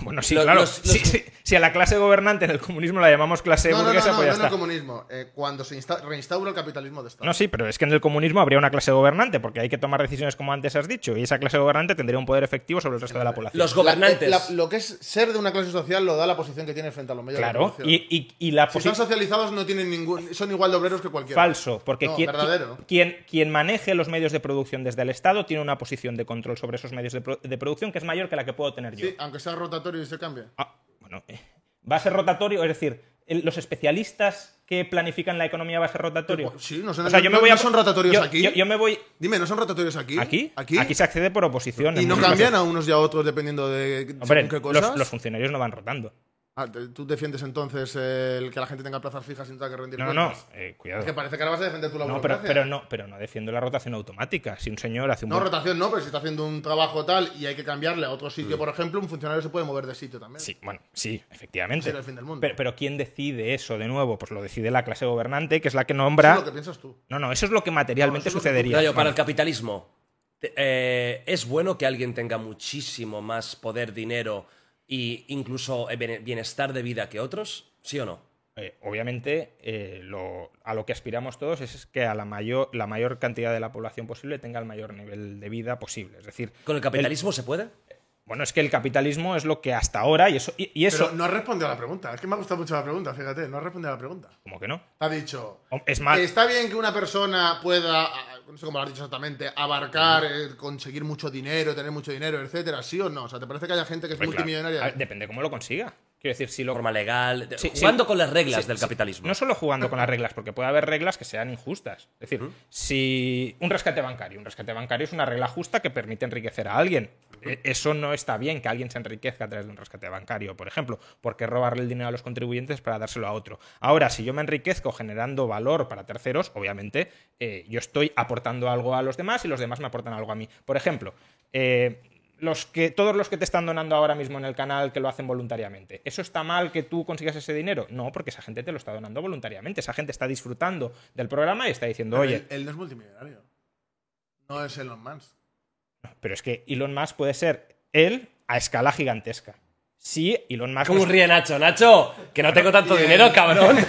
Bueno, sí, Lo- claro. los- los- Sí, sí. Si a la clase gobernante en el comunismo la llamamos clase No, no, no, burguesa, no, pues ya no en el está. comunismo. eh, cuando se insta- reinstaura el capitalismo de Estado. No, sí, pero es que en el comunismo habría una clase gobernante, porque hay que tomar decisiones como antes has dicho, y esa clase gobernante tendría un poder efectivo sobre el resto de la población. Los La- gobernantes. la- lo que es ser de una clase social lo da la posición que tiene frente a los medios de Claro, producción. y, y- y la Si están socializados no tienen ningún, son igual de obreros que cualquiera. Falso, porque No, quien, verdadero. quien, quien maneje los medios de producción desde el Estado tiene una posición de control sobre esos medios de, pro- de producción que es mayor que la que puedo tener yo. Sí, aunque sea rotatorio y se cambie. Ah, bueno, eh, va a ser rotatorio, es decir, el- los especialistas que planifican la economía va a ser rotatorio. Sí, no, son- O sea, yo me no- voy a- no son rotatorios yo- aquí. Yo, yo me voy Dime, ¿no son rotatorios aquí? aquí, ¿Aquí? se accede por oposición. ¿Y no cambian casos. a unos y a otros dependiendo de Hombre, qué cosas? los, los funcionarios no van rotando. Ah, ¿Tú defiendes entonces el que la gente tenga plazas fijas sin tener que rendir No, no, cuentas? eh, cuidado. Es que parece que ahora vas a defender tu la No, pero, no, pero no defiendo la rotación automática. Si un señor hace un No, buen- rotación no, pero si está haciendo un trabajo tal y hay que cambiarle a otro sitio, por ejemplo, un funcionario se puede mover de sitio también. Mm. Sí, bueno, sí, efectivamente. Sí, era el fin del mundo. Pero, pero ¿quién decide eso de nuevo? Pues lo decide la clase gobernante, que es la que Eso nombra. es lo que piensas tú. No, no, eso es lo que materialmente No, eso es lo que tú- sucedería. Rayo, para el capitalismo, eh, ¿es bueno que alguien tenga muchísimo más poder, dinero e incluso eh, bienestar de vida que otros? ¿Sí o no? Eh, obviamente, eh, lo- a lo que aspiramos todos es que a la mayor, la mayor cantidad de la población posible tenga el mayor nivel de vida posible. Es decir, ¿Con el capitalismo se puede? bueno, es que el capitalismo es lo que hasta ahora, y eso, y, y eso Pero no has respondido a la pregunta. Es que me ha gustado mucho la pregunta, fíjate. No has respondido a la pregunta. como que no. Te ha dicho. Es más, Está bien que una persona pueda, no sé cómo lo has dicho exactamente, abarcar, eh, conseguir mucho dinero, tener mucho dinero, etcétera, ¿sí o no? O sea, ¿te parece que haya gente que es claro. multimillonaria? A ver, depende cómo lo consiga. Quiero decir, si lo, Forma legal, Sí, jugando sí. con las reglas Sí, del capitalismo. No solo jugando con las reglas, porque puede haber reglas que sean injustas. Es decir, si un rescate bancario, un rescate bancario es una regla justa que permite enriquecer a alguien. E- Eso no está bien que alguien se enriquezca a través de un rescate bancario, por ejemplo, porque robarle el dinero a los contribuyentes para dárselo a otro. Ahora, si yo me enriquezco generando valor para terceros, obviamente eh, yo estoy aportando algo a los demás y los demás me aportan algo a mí. Por ejemplo, eh, los que, todos los que te están donando ahora mismo en el canal que lo hacen voluntariamente. ¿Eso está mal que tú consigas ese dinero? No, porque esa gente te lo está donando voluntariamente. Esa gente está disfrutando del programa y está diciendo, Pero oye, él, él no es multimillonario. No es Elon Musk. pero es que Elon Musk puede ser él a escala gigantesca. Sí, Elon Musk. ¿Cómo ríe Nacho? Nacho, que no tengo tanto dinero, cabrón.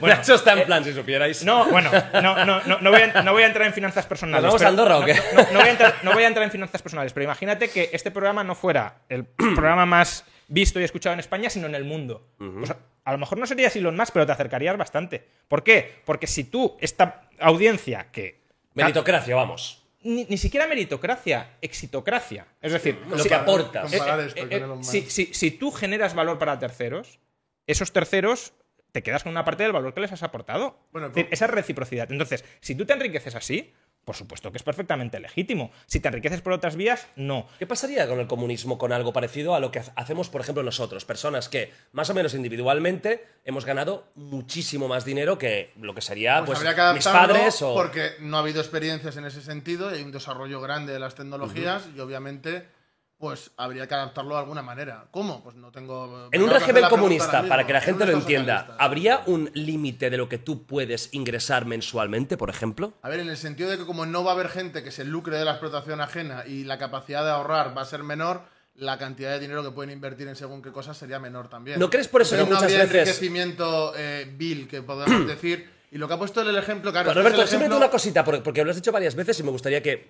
Bueno, Nacho está en plan, si supierais. No, bueno, no, no, no, no voy a, no voy a entrar en finanzas personales. ¿Nos vamos a Andorra o qué? No, no voy a entrar, no voy a entrar en finanzas personales, pero imagínate que este programa no fuera el programa más visto y escuchado en España, sino en el mundo. Pues a, a lo mejor no serías Elon Musk, pero te acercarías bastante. ¿Por qué? Porque si tú, esta audiencia que... Meritocracia, vamos. Ni, ni siquiera meritocracia, exitocracia. Es decir, Lo que aportas. Eh, eh, eh, Elon Musk. si, si- si tú generas valor para terceros, esos terceros te quedas con una parte del valor que les has aportado. Bueno, Es decir, esa reciprocidad. Entonces, si tú te enriqueces así, por supuesto que es perfectamente legítimo. Si te enriqueces por otras vías, no. ¿Qué pasaría con el comunismo con algo parecido a lo que ha- hacemos, por ejemplo, nosotros? Personas que, más o menos individualmente, hemos ganado muchísimo más dinero que lo que sería Pues, pues, que mis padres o. porque no ha habido experiencias en ese sentido y hay un desarrollo grande de las tecnologías y obviamente pues habría que adaptarlo de alguna manera. ¿Cómo? Pues no tengo... En un régimen comunista, para que la En gente lo entienda. ¿habría un límite de lo que tú puedes ingresar mensualmente, por ejemplo? A ver, en el sentido de que como no va a haber gente que se lucre de la explotación ajena y la capacidad de ahorrar va a ser menor, la cantidad de dinero que pueden invertir en según qué cosas sería menor también. ¿No crees por eso Pero que no muchas habría veces- enriquecimiento eh, vil, que podemos decir. Y lo que ha puesto el ejemplo, claro... Bueno, es que es Roberto, ejemplo- una cosita, porque, porque lo has dicho varias veces y me gustaría que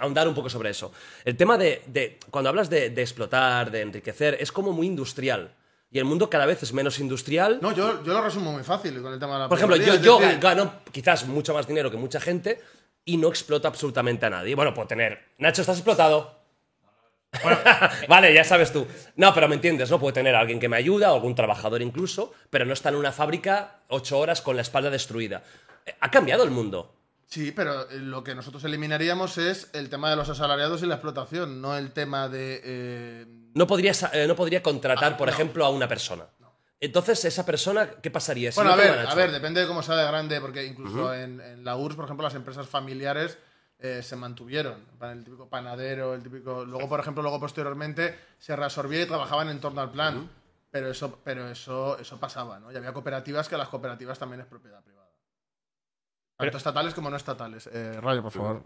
ahondar un poco sobre eso. El tema de, de- cuando hablas de, de explotar, de enriquecer, es como muy industrial. Y el mundo cada vez es menos industrial. No, yo, yo lo resumo muy fácil con el tema de la Por ejemplo, yo, yo decir, gano quizás mucho más dinero que mucha gente y no exploto absolutamente a nadie. Bueno, puedo tener. Nacho, estás explotado. vale, ya sabes tú. No, pero me entiendes, ¿no? Puedo tener a alguien que me ayuda, o algún trabajador incluso, pero no está en una fábrica ocho horas con la espalda destruida. Eh, Ha cambiado el mundo. Sí, pero eh, lo que nosotros eliminaríamos es el tema de los asalariados y la explotación, no el tema de... eh, No podría, eh, no podría contratar, Ah, por no. ejemplo, a una persona. Entonces, esa persona, ¿qué pasaría? Si Bueno, no a ver, a ver, depende de cómo sea de grande, porque incluso en, en la URSS, por ejemplo, las empresas familiares eh, se mantuvieron. El típico panadero, el típico. Luego, por ejemplo, luego posteriormente se reabsorbía y trabajaban en torno al plan. Pero eso, pero eso, eso pasaba, ¿no? Y había cooperativas que las cooperativas también es propiedad privada. Tanto estatales como no estatales. Eh, Rayo, por favor.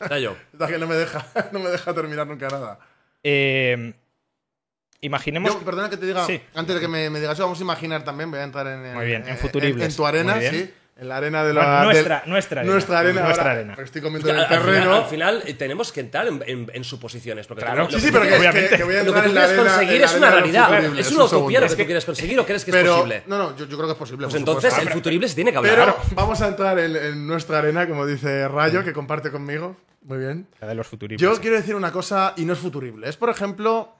Rayo. Que no me deja, no me deja terminar nunca nada. Eh, imaginemos. Yo, perdona que te diga, Sí. antes de que me, me digas eso, vamos a imaginar también, voy a entrar en, Muy bien, en en, en tu arena, sí, en la arena de la Bueno, nuestra- del- nuestra arena. nuestra arena, Nuestra ahora, arena. porque estoy comiendo en el al, final, terreno. al final, eh, tenemos que entrar en, en- en suposiciones. Porque Claro. sí, sí, pero que, obviamente. que voy a lo que tú quieres arena, conseguir es una realidad. Es un una utopía lo que tú quieres conseguir o crees que es posible. no, no, yo, yo creo que es posible. Pues entonces, supuesto. el futurible se tiene que hablar. Pero vamos a entrar en, en nuestra arena, como dice Rayo, que comparte conmigo. Muy bien. La de los futuribles. Yo quiero decir una cosa y no es futurible. Es, por ejemplo,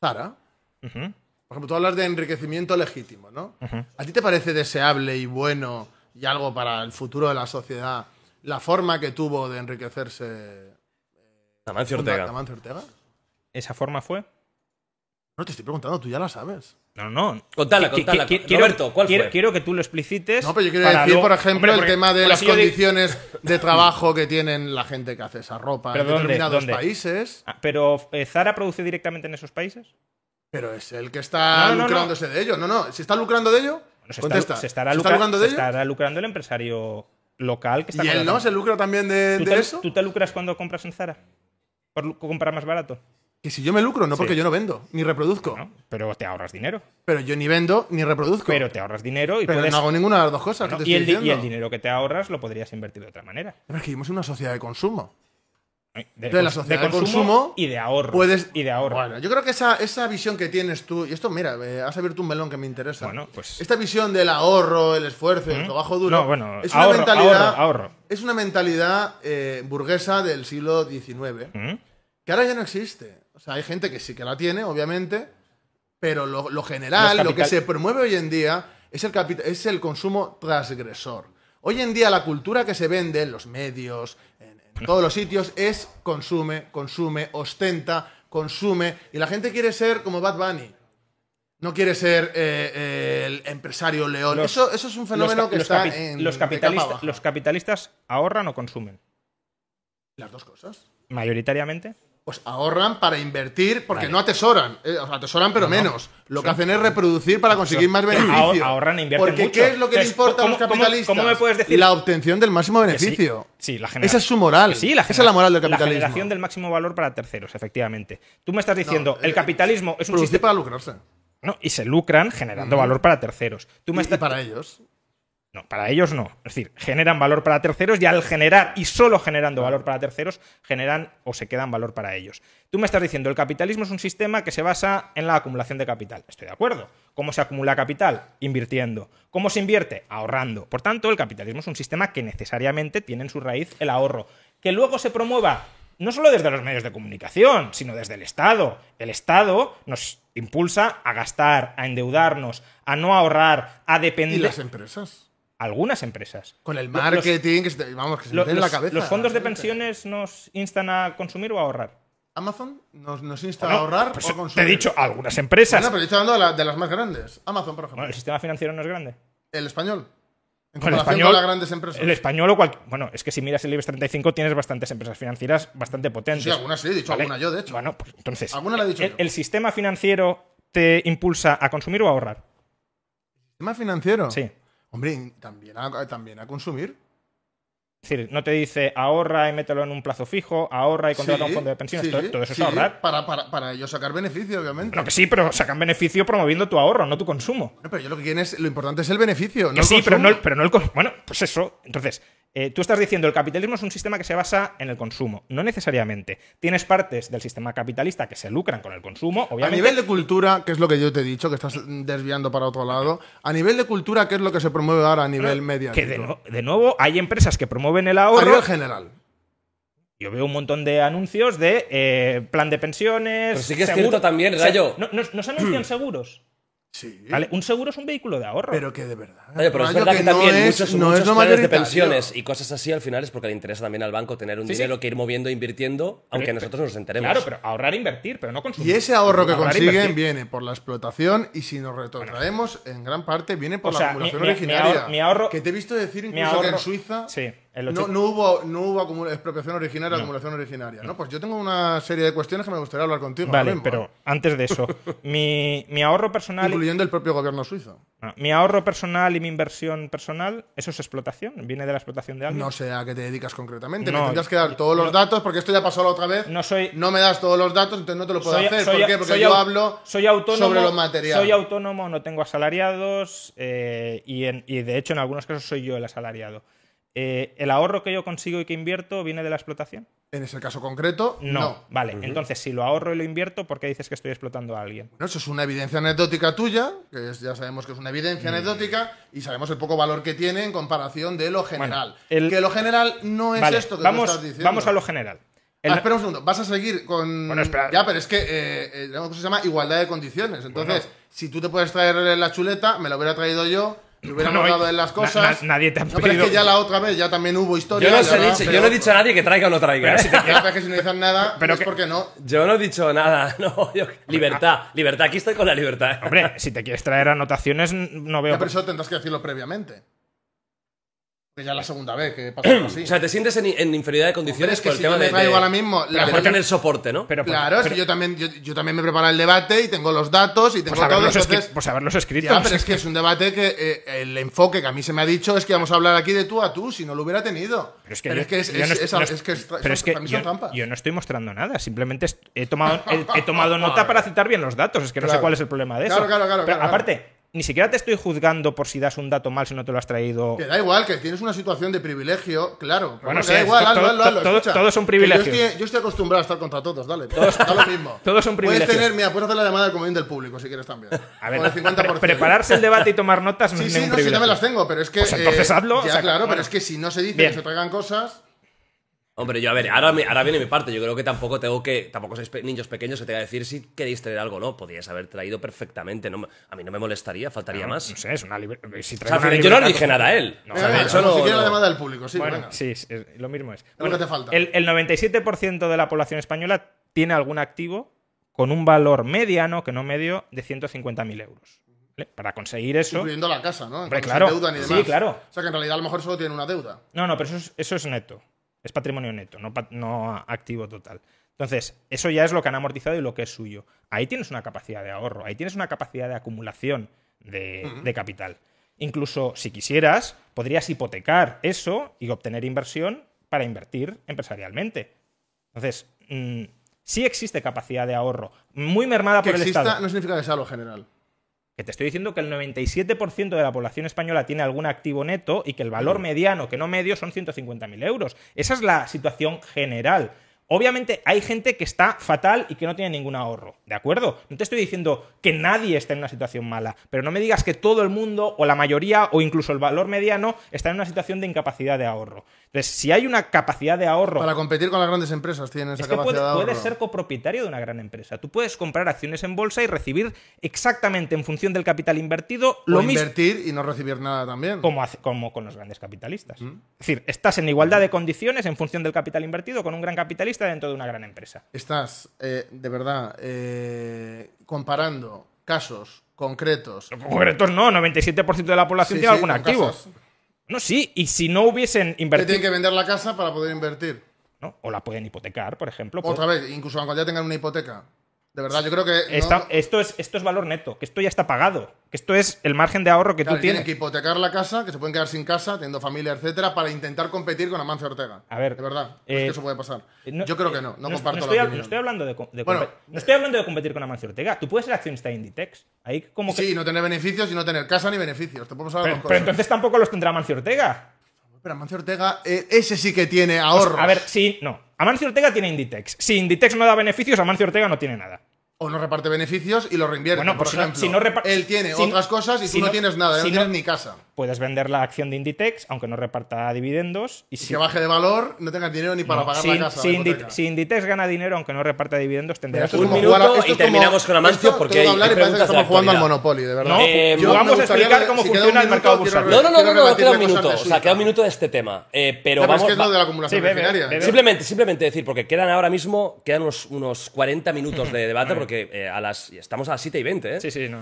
Zara. Ujú. Por ejemplo, tú hablas de enriquecimiento legítimo, ¿no? ¿A ti te parece deseable y bueno y algo para el futuro de la sociedad la forma que tuvo de enriquecerse Amancio Ortega. Amancio Ortega? ¿Esa forma fue? No, te estoy preguntando, tú ya la sabes. No, no. Contala, contala. qui- quiero- Roberto, ¿cuál quiero, fue? quiero que tú lo explicites. No, pero yo quiero decir, por ejemplo, Hombre, el tema de las digo- condiciones de trabajo que tienen la gente que hace esa ropa ¿Pero en dónde? determinados ¿Dónde? países. Ah, Pero eh, Zara produce directamente en esos países. Pero es el que está No, no, no. lucrándose de ello. No, no, ¿se está lucrando de ello? Bueno, se, Contesta. está, se estará, ¿Se lucra- lucrando se de ello? estará lucrando el empresario local que está ¿Y él no? ¿Se lucra también de, ¿Tú de te, eso? ¿Tú te lucras cuando compras en Zara? ¿Por comprar más barato? Que si yo me lucro, no Sí. porque yo no vendo, ni reproduzco. ¿no? Pero te ahorras dinero. Pero yo ni vendo ni reproduzco. Pero te ahorras dinero y Pero puedes. no hago ninguna de las dos cosas ¿no? que te y, estoy el, di- y diciendo. el dinero que te ahorras lo podrías invertir de otra manera. Pero es que vivimos en una sociedad de consumo. De, De la sociedad de consumo, y de ahorro. Puedes... Y de ahorro. Bueno, yo creo que esa, esa visión que tienes tú, y esto, mira, eh, has abierto un melón que me interesa. Bueno, pues- Esta visión del ahorro, el esfuerzo, el ¿Mm? trabajo duro. No, bueno, es una ahorro, mentalidad, ahorro, ahorro. Es una mentalidad eh, burguesa del siglo XIX, ¿Mm? que ahora ya no existe. O sea, hay gente que sí que la tiene, obviamente, pero lo, lo general, lo que se promueve hoy en día es el, es el consumo transgresor. Hoy en día la cultura que se vende en los medios, todos los sitios, es consume, consume, ostenta, consume, y la gente quiere ser como Bad Bunny. No quiere ser eh, eh, el empresario león. Los- eso, eso es un fenómeno los, que los está en los abajo. los capitalistas ahorran o consumen. Las dos cosas. Mayoritariamente. Pues ahorran para invertir, porque Vale. no atesoran. eh, o sea, atesoran, pero menos. Lo que hacen es reproducir para conseguir más beneficio. Ahor- ahorran e invierten Porque mucho. ¿qué es lo que le importa a los ¿cómo- cómo- capitalistas? cómo me puedes decir- La obtención del máximo Que sí, beneficio. Sí, la Esa es su moral. sí, la Esa es la moral del La capitalismo. generación del máximo valor para terceros, efectivamente. Tú me estás diciendo, No, el eh, capitalismo es un Producir sistema. para lucrarse. No, y se lucran generando valor para terceros. Tú Y, me y estás- para ellos. No, para ellos no. Es decir, generan valor para terceros y al generar y solo generando valor para terceros, generan o se quedan valor para ellos. Tú me estás diciendo, el capitalismo es un sistema que se basa en la acumulación de capital. Estoy de acuerdo. ¿Cómo se acumula capital? Invirtiendo. ¿Cómo se invierte? Ahorrando. Por tanto, el capitalismo es un sistema que necesariamente tiene en su raíz el ahorro. Que luego se promueva no solo desde los medios de comunicación, sino desde el Estado. El Estado nos impulsa a gastar, a endeudarnos, a no ahorrar, a Y depender. las empresas. Algunas empresas. Con el los- marketing, que se, vamos, que se lo- meten en los, la cabeza. los fondos de pensiones nos instan a consumir o a ahorrar. Amazon nos, nos insta Bueno, a ahorrar pues o te consumir. he dicho algunas empresas. Bueno, pero yo estoy hablando de, la- de las más grandes. Amazon, por ejemplo. Bueno, el sistema financiero no es grande. el español. En Bueno, el comparación español, con las grandes empresas. El español o cual- Bueno, es que si miras el IBEX 35 tienes bastantes empresas financieras bastante potentes. Sí, algunas sí, he dicho alguna yo, de hecho. Bueno, pues entonces. Alguna la he dicho el, yo. el sistema financiero te impulsa a consumir o a ahorrar? ¿Tema financiero? Sí. Hombre, también a, también a consumir. Es decir, no te dice ahorra y mételo en un plazo fijo, ahorra y contrata Sí, un fondo de pensiones. sí, todo, todo eso sí, es ahorrar. Para, para, para ellos sacar beneficio, obviamente. Bueno, que sí, pero sacan beneficio promoviendo tu ahorro, no tu consumo. Bueno, pero yo lo que quiero es. Lo importante es el beneficio. Que no el sí, pero consumo. no, pero no el cons- Bueno, pues eso. Entonces, eh, tú estás diciendo el capitalismo es un sistema que se basa en el consumo. No necesariamente. Tienes partes del sistema capitalista que se lucran con el consumo, A nivel de cultura, que es lo que yo te he dicho, que estás desviando para otro lado. A nivel de cultura, ¿qué es lo que se promueve ahora a nivel mediático? que de, no- de nuevo hay empresas que promueven el a ahorro. nivel general. Yo veo un montón de anuncios de eh, plan de pensiones. Pero sí que es seguro- cierto también, Rayo. ¿no, no- no se anuncian seguros? Sí. ¿vale? Un seguro es un vehículo de ahorro. Pero que de verdad. Oye, pero es verdad que, no también es- muchos, no muchos es planes de pensiones y cosas así al final es porque le interesa también al banco tener un Sí, sí. dinero que ir moviendo e invirtiendo, aunque Pero- nosotros nos enteremos. Claro, pero ahorrar e invertir, pero no consumir. Y ese ahorro que Ahorrar e consiguen invertir. viene por la explotación y si nos retrotraemos, en gran parte viene por O la sea, acumulación mi- originaria. mi ahorro- mi ahorro- que te he visto decir mi incluso que en ahorro- Suiza sí, no, no hubo, no hubo expropiación originaria, acumulación originaria. ¿no? Pues yo tengo una serie de cuestiones que me gustaría hablar contigo. Vale, pero ¿eh? antes de eso, mi, mi ahorro personal. Incluyendo el propio gobierno suizo. Mi ahorro personal y mi inversión personal, ¿eso es explotación? ¿Viene de la explotación de alguien? No sé a qué te dedicas concretamente. Me tendrías que dar todos los datos, porque esto ya pasó la otra vez. No soy- No me das todos los datos, entonces no te lo puedo Soy- hacer. soy- ¿Por qué? Porque yo hablo soy autónomo, sobre los materiales. Soy autónomo, no tengo asalariados eh, y, en- y de hecho en algunos casos soy yo el asalariado. Eh, ¿El ahorro que yo consigo y que invierto viene de la explotación? En ese caso concreto, No. no. Vale, entonces si lo ahorro y lo invierto, ¿por qué dices que estoy explotando a alguien? Bueno, eso es una evidencia anecdótica tuya, que es- ya sabemos que es una evidencia Mm. anecdótica, y sabemos el poco valor que tiene en comparación de lo general. el- Que lo general no es Vale, esto que vamos, tú estás diciendo. vamos a lo general. El- Ah, espera un segundo, vas a seguir con. Bueno, espera. Ya, pero es que eh, eh, se llama igualdad de condiciones. Entonces, si tú te puedes traer la chuleta, me la hubiera traído yo, hubiéramos Bueno, dado en las na- cosas. na- nadie te ha No, pero es pedido- que ya la otra vez ya también hubo historia. yo no, os he dicho, yo no he dicho a nadie que traiga o no traiga. ¿eh? Pero es que si no dicen nada, Pero es que- porque no. Yo no he dicho nada. No, yo- libertad, libertad. Aquí estoy con la libertad. Hombre, si te quieres traer anotaciones, no veo... Ya, pero eso tendrás que decirlo previamente. Que ya es la segunda vez que pasa algo así. O sea, te sientes en, en inferioridad de condiciones es que por el si tema yo me de, traigo de- ahora mismo la- no tener soporte, ¿no? pero- claro, es que yo también, yo, yo también me preparo el debate y tengo los datos y tengo pues, todo. haberlos escri- Entonces, pues haberlos escrito. ya, pero es que es un debate que eh, el enfoque que a mí se me ha dicho es que vamos a hablar aquí de tú a tú, si no lo hubiera tenido. Pero es que, Pero yo- es que es, yo no es- no que es- pero son- es que para mí son yo, trampas. yo no estoy mostrando nada, simplemente est- he tomado, he, he tomado nota para citar bien los datos, es que no sé Claro. cuál es el problema de eso. Claro, claro, claro, Pero claro, aparte, ni siquiera te estoy juzgando por si das un dato mal si no te lo has traído. Que da igual, que tienes una situación de privilegio, claro. pero Bueno, sí, da igual, hazlo, hazlo, hazlo, todos son privilegios. Yo estoy, yo estoy acostumbrado a estar contra todos, dale. Todos, da lo mismo. todos son privilegios. Puedes tener, mira, puedes hacer la llamada del comodín del público si quieres también. A ver, Con el 50%. pre- prepararse el debate y tomar notas no Sí, es sí, ningún no, sí, privilegio. también las tengo, pero es que. Pues entonces eh, hazlo, Ya, o sea, claro, bueno. pero es que si no se dice que se traigan cosas. Hombre, yo a ver, ahora, me- ahora viene mi parte. Yo creo que tampoco tengo que. Tampoco sois pe- niños pequeños que te voy a decir si queréis traer algo o no. Podríais haber traído perfectamente. No, a mí no me molestaría, faltaría No, más. No sé, es una libre- si O sea, una yo no le dije nada a él. No, o sea, de hecho, no- la llamada del público, sí, Bueno, venga. sí, es- es- lo mismo es. que te falta. El, el 97% de la población española tiene algún activo con un valor mediano, que no medio, de 150.000 euros. ¿Vale? Para conseguir eso. Incluyendo la casa, ¿no? Hombre, claro. se endeudan y Sí, demás. claro. O sea que en realidad a lo mejor solo tienen una deuda. No, no, pero eso es, eso es neto. Es patrimonio neto, no, no activo total. Entonces, eso ya es lo que han amortizado y lo que es suyo. Ahí tienes una capacidad de ahorro, ahí tienes una capacidad de acumulación de, de capital. Incluso si quisieras, podrías hipotecar eso y obtener inversión para invertir empresarialmente. Entonces, mm, sí existe capacidad de ahorro, muy mermada Que por el exista Estado. no significa que sea lo general. Que te estoy diciendo que el 97% de la población española tiene algún activo neto y que el valor Mm. mediano, que no medio, son 150.000 euros. Esa es la situación general. Obviamente hay gente que está fatal y que no tiene ningún ahorro, ¿de acuerdo? No te estoy diciendo que nadie está en una situación mala, pero no me digas que todo el mundo o la mayoría o incluso el valor mediano está en una situación de incapacidad de ahorro. Entonces, si hay una capacidad de ahorro Para competir con las grandes empresas tienen esa capacidad puede, de ahorro. puedes ser copropietario de una gran empresa. Tú puedes comprar acciones en bolsa y recibir exactamente en función del capital invertido o lo mismo invertir y no recibir nada también. como, hace- como con los grandes capitalistas. Es decir, estás en igualdad de condiciones en función del capital invertido con un gran capitalista dentro de una gran empresa. Estás, eh, de verdad, eh, comparando casos concretos. Concretos no, 97% de la población Sí, tiene sí, algún activo. No, sí, y si no hubiesen invertido, tienen que vender la casa para poder invertir. ¿no? o la pueden hipotecar, por ejemplo. Otra vez, incluso aunque ya tengan una hipoteca. De verdad, yo creo que. no- esto, es, esto es valor neto, que esto ya está pagado, que esto es el margen de ahorro que claro, tú tienen tienes. que hipotecar la casa, que se pueden quedar sin casa, teniendo familia, etcétera, para intentar competir con Amancio Ortega. A ver, De verdad, eh, es que eso puede pasar. No, yo creo eh, que no, no, es- comparto estoy, la opinión. no estoy hablando de, Bueno, no estoy hablando de competir con Amancio Ortega. Tú puedes ser accionista de Inditex. Ahí como que. Sí, no tener beneficios y no tener casa ni beneficios. Te puedo pasar pero, pero entonces tampoco los tendrá Amancio Ortega. Pero Amancio Ortega, eh, ese sí que tiene O sea, ahorros. a ver, sí, no. Amancio Ortega tiene Inditex. Si Inditex no da beneficios, Amancio Ortega no tiene nada. O no reparte beneficios y los reinvierte. Bueno, por pues si no- ejemplo. si no repa- Él tiene si- otras cosas y si tú no, tienes nada, si no- tienes ni casa. Puedes vender la acción de Inditex, aunque no reparta dividendos. Y Y si, que baje de valor, no tengas dinero ni para no, pagar si, la casa. si la Indi- hipoteca. si Inditex gana dinero, aunque no reparta dividendos, tendrás un minuto jugar y como- terminamos con Amancio porque hay- hablar hay y parece que preguntas de estamos jugando al. Monopoly, de verdad. No, Eh, Yo vamos a explicar cómo si funciona un el mercado bursátil. No, no, no, no, no, queda un minuto. O sea, queda un minuto de este tema. Eh, pero pero es vamos. que es lo de la acumulación. Simplemente, simplemente decir, porque quedan ahora mismo quedan unos, unos 40 minutos de debate, porque eh, a las, estamos a las 7 y 20. ¿eh? Sí, sí, no.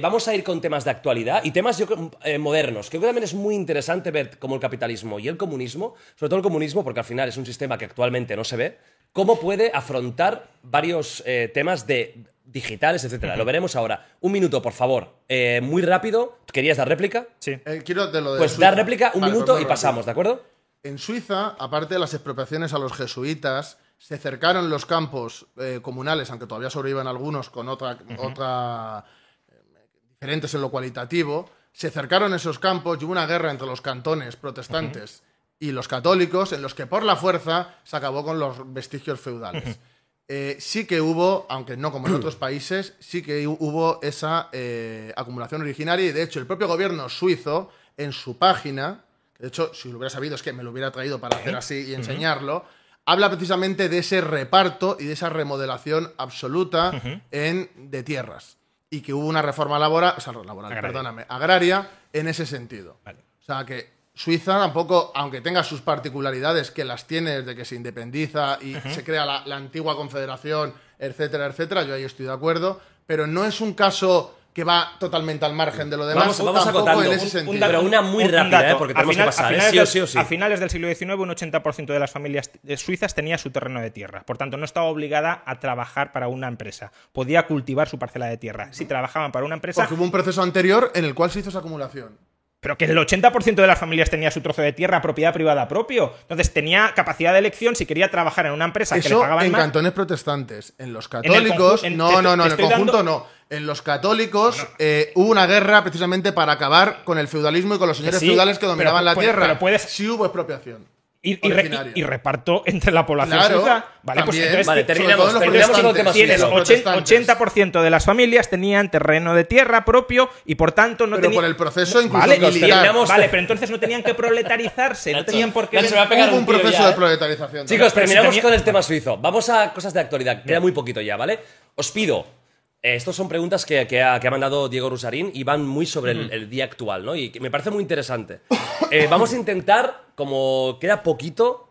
Vamos a ir con temas de actualidad y temas yo creo, eh, modernos. Creo que también es muy interesante ver cómo el capitalismo y el comunismo, sobre todo el comunismo, porque al final es un sistema que actualmente no se ve, cómo puede afrontar varios eh, temas de digitales, etcétera. Lo veremos ahora. Un minuto, por favor. Eh, muy rápido. ¿Querías dar réplica? Sí. Eh, quiero de lo de Pues Suiza. dar réplica, un Vale, minuto pues y pasamos, ¿de acuerdo? En Suiza, aparte de las expropiaciones a los jesuitas, se cercaron los campos eh, comunales, aunque todavía sobreviven algunos con otra, otra eh, diferentes en lo cualitativo, se cercaron esos campos y hubo una guerra entre los cantones protestantes y los católicos, en los que por la fuerza se acabó con los vestigios feudales. Eh, sí que hubo, aunque no como en otros países, sí que hu- hubo esa eh, acumulación originaria y de hecho el propio gobierno suizo en su página, de hecho si lo hubiera sabido es que me lo hubiera traído para hacer así y enseñarlo, habla precisamente de ese reparto y de esa remodelación absoluta en, de tierras y que hubo una reforma laboral, o sea, laboral, Agraria. perdóname, agraria en ese sentido. Vale. O sea que Suiza tampoco, aunque tenga sus particularidades, que las tiene desde que se independiza y se crea la, la antigua confederación, etcétera, etcétera, yo ahí estoy de acuerdo, pero no es un caso que va totalmente al margen de lo demás. Vamos- vamos acotando. en ese Un- sentido. un dato- Pero una muy Un- rápida, dato. ¿eh? porque A tenemos que final- pasar, a ¿eh? finales Sí o del- sí o sí. A finales del siglo XIX, un 80% de las familias suizas tenía su terreno de tierra. Por tanto, no estaba obligada a trabajar para una empresa. Podía cultivar su parcela de tierra. Si trabajaban para una empresa, Porque hubo un proceso anterior en el cual se hizo esa acumulación. Pero que el 80% de las familias tenía su trozo de tierra propiedad privada propio. Entonces, tenía capacidad de elección si quería trabajar en una empresa que le Eso pagaban en más. cantones protestantes. En los el católicos, en- no, te- no, no, te en el conjunto dando- no. En los católicos eh, hubo una guerra precisamente para acabar con el feudalismo y con los señores sí, feudales que pero dominaban la tierra. pero puedes- Sí hubo expropiación. Y, y re- originaria. y- y reparto entre la población Claro, suiza. Vale, pues entonces Vale, terminamos, los terminamos con el tema protestantes. tienes suizo. los ochen- protestantes. 80% de las familias tenían terreno de tierra propio y por tanto no Pero tenían. por el proceso incluso vale, terminamos- vale, pero entonces no tenían que proletarizarse, no tenían por qué. Me va a pegar Hubo un proceso ya, de ¿eh? proletarización. Chicos, Pero si terminamos tenía- con el tema suizo. Vamos a cosas de actualidad. Queda muy poquito ya, ¿vale? Os pido. Eh, Estos son preguntas que, que ha, que ha mandado Diego Rusarín y van muy sobre el, el día actual, ¿no? Y que me parece muy interesante. Eh, vamos a intentar, como queda poquito,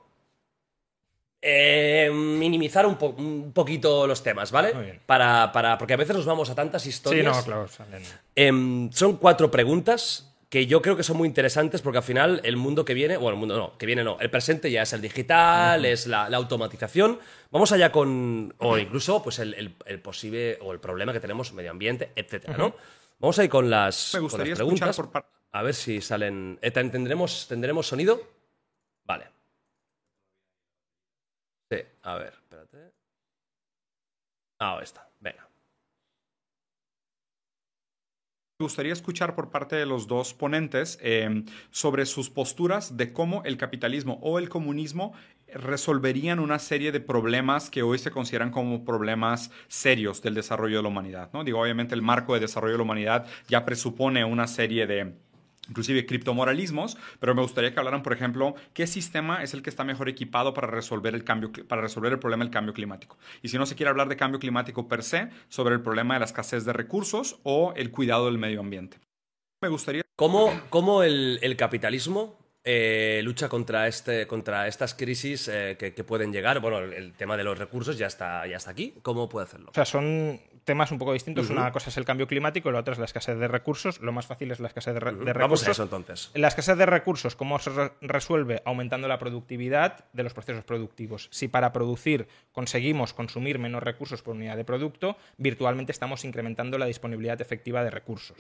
eh, minimizar un, po- un poquito los temas, ¿vale? Muy bien. Para, para, porque a veces nos vamos a tantas Sí, historias. no, claro. salen. Em, son cuatro preguntas que yo creo que son muy interesantes porque al final el mundo que viene, bueno, el mundo no, que viene no, el presente ya es el digital, es la, la automatización. Vamos allá con, o incluso pues el, el- el posible o el problema que tenemos medio ambiente, etcétera, ¿no? Vamos a ir con las, Me con las preguntas. por A ver si salen. eh, ten- ¿Tendremos, ¿Tendremos sonido? Vale. Sí, a ver, espérate. Ah, ahí está. Venga. Me gustaría escuchar por parte de los dos ponentes eh, sobre sus posturas de cómo el capitalismo o el comunismo resolverían una serie de problemas que hoy se consideran como problemas serios del desarrollo de la humanidad. ¿no? Digo, obviamente el marco de desarrollo de la humanidad ya presupone una serie de inclusive criptomoralismos, pero me gustaría que hablaran, por ejemplo, qué sistema es el que está mejor equipado para resolver el cambio, para resolver el problema del cambio climático. Y si no se quiere hablar de cambio climático per se, sobre el problema de la escasez de recursos o el cuidado del medio ambiente. Me gustaría ¿Cómo, cómo el, el capitalismo eh, lucha contra, este, contra estas crisis eh, que, que pueden llegar? Bueno, el, el tema de los recursos ya está, ya está aquí. ¿Cómo puede hacerlo? O sea, son temas un poco distintos. Una cosa es el cambio climático y la otra es la escasez de recursos. Lo más fácil es la escasez de, re- de recursos. Vamos a eso entonces. La escasez de recursos, ¿cómo se re- resuelve? Aumentando la productividad de los procesos productivos. Si para producir conseguimos consumir menos recursos por unidad de producto, virtualmente estamos incrementando la disponibilidad efectiva de recursos.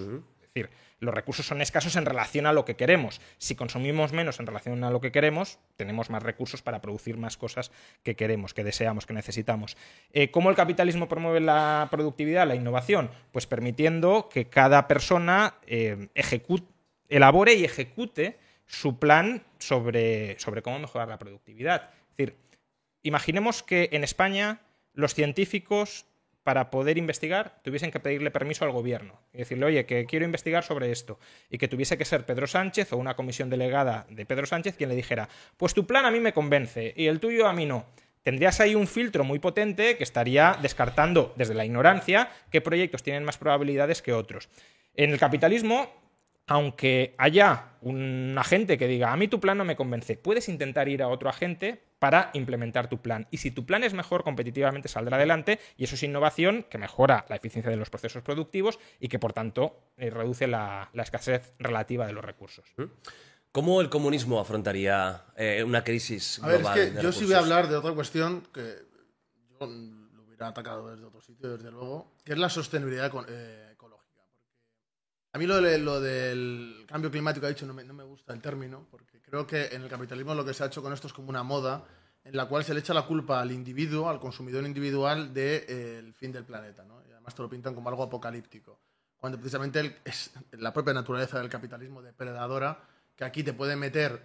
Decir, los recursos son escasos en relación a lo que queremos. Si consumimos menos en relación a lo que queremos, tenemos más recursos para producir más cosas que queremos, que deseamos, que necesitamos. Eh, ¿Cómo el capitalismo promueve la productividad, la innovación? Pues permitiendo que cada persona eh, elabore y ejecute su plan sobre, sobre cómo mejorar la productividad. Es decir, imaginemos que en España los científicos para poder investigar tuviesen que pedirle permiso al gobierno y decirle, oye, que quiero investigar sobre esto, y que tuviese que ser Pedro Sánchez o una comisión delegada de Pedro Sánchez quien le dijera, pues tu plan a mí me convence y el tuyo a mí no. Tendrías ahí un filtro muy potente que estaría descartando desde la ignorancia qué proyectos tienen más probabilidades que otros. En el capitalismo aunque haya un agente que diga, a mí tu plan no me convence, puedes intentar ir a otro agente para implementar tu plan. Y si tu plan es mejor, competitivamente saldrá adelante y eso es innovación que mejora la eficiencia de los procesos productivos y que, por tanto, eh, reduce la, la escasez relativa de los recursos. ¿Cómo el comunismo afrontaría eh, una crisis A ver, es global que de yo sí voy a hablar de otra cuestión que yo lo hubiera atacado desde otro sitio, desde luego, que es la sostenibilidad eco- eh, a mí lo, de- lo del cambio climático, ha dicho, no me, no me gusta el término, porque creo que en el capitalismo lo que se ha hecho con esto es como una moda en la cual se le echa la culpa al individuo, al consumidor individual, del fin del planeta. ¿no? Y además te lo pintan como algo apocalíptico. Cuando precisamente es la propia naturaleza del capitalismo depredadora, que aquí te puede meter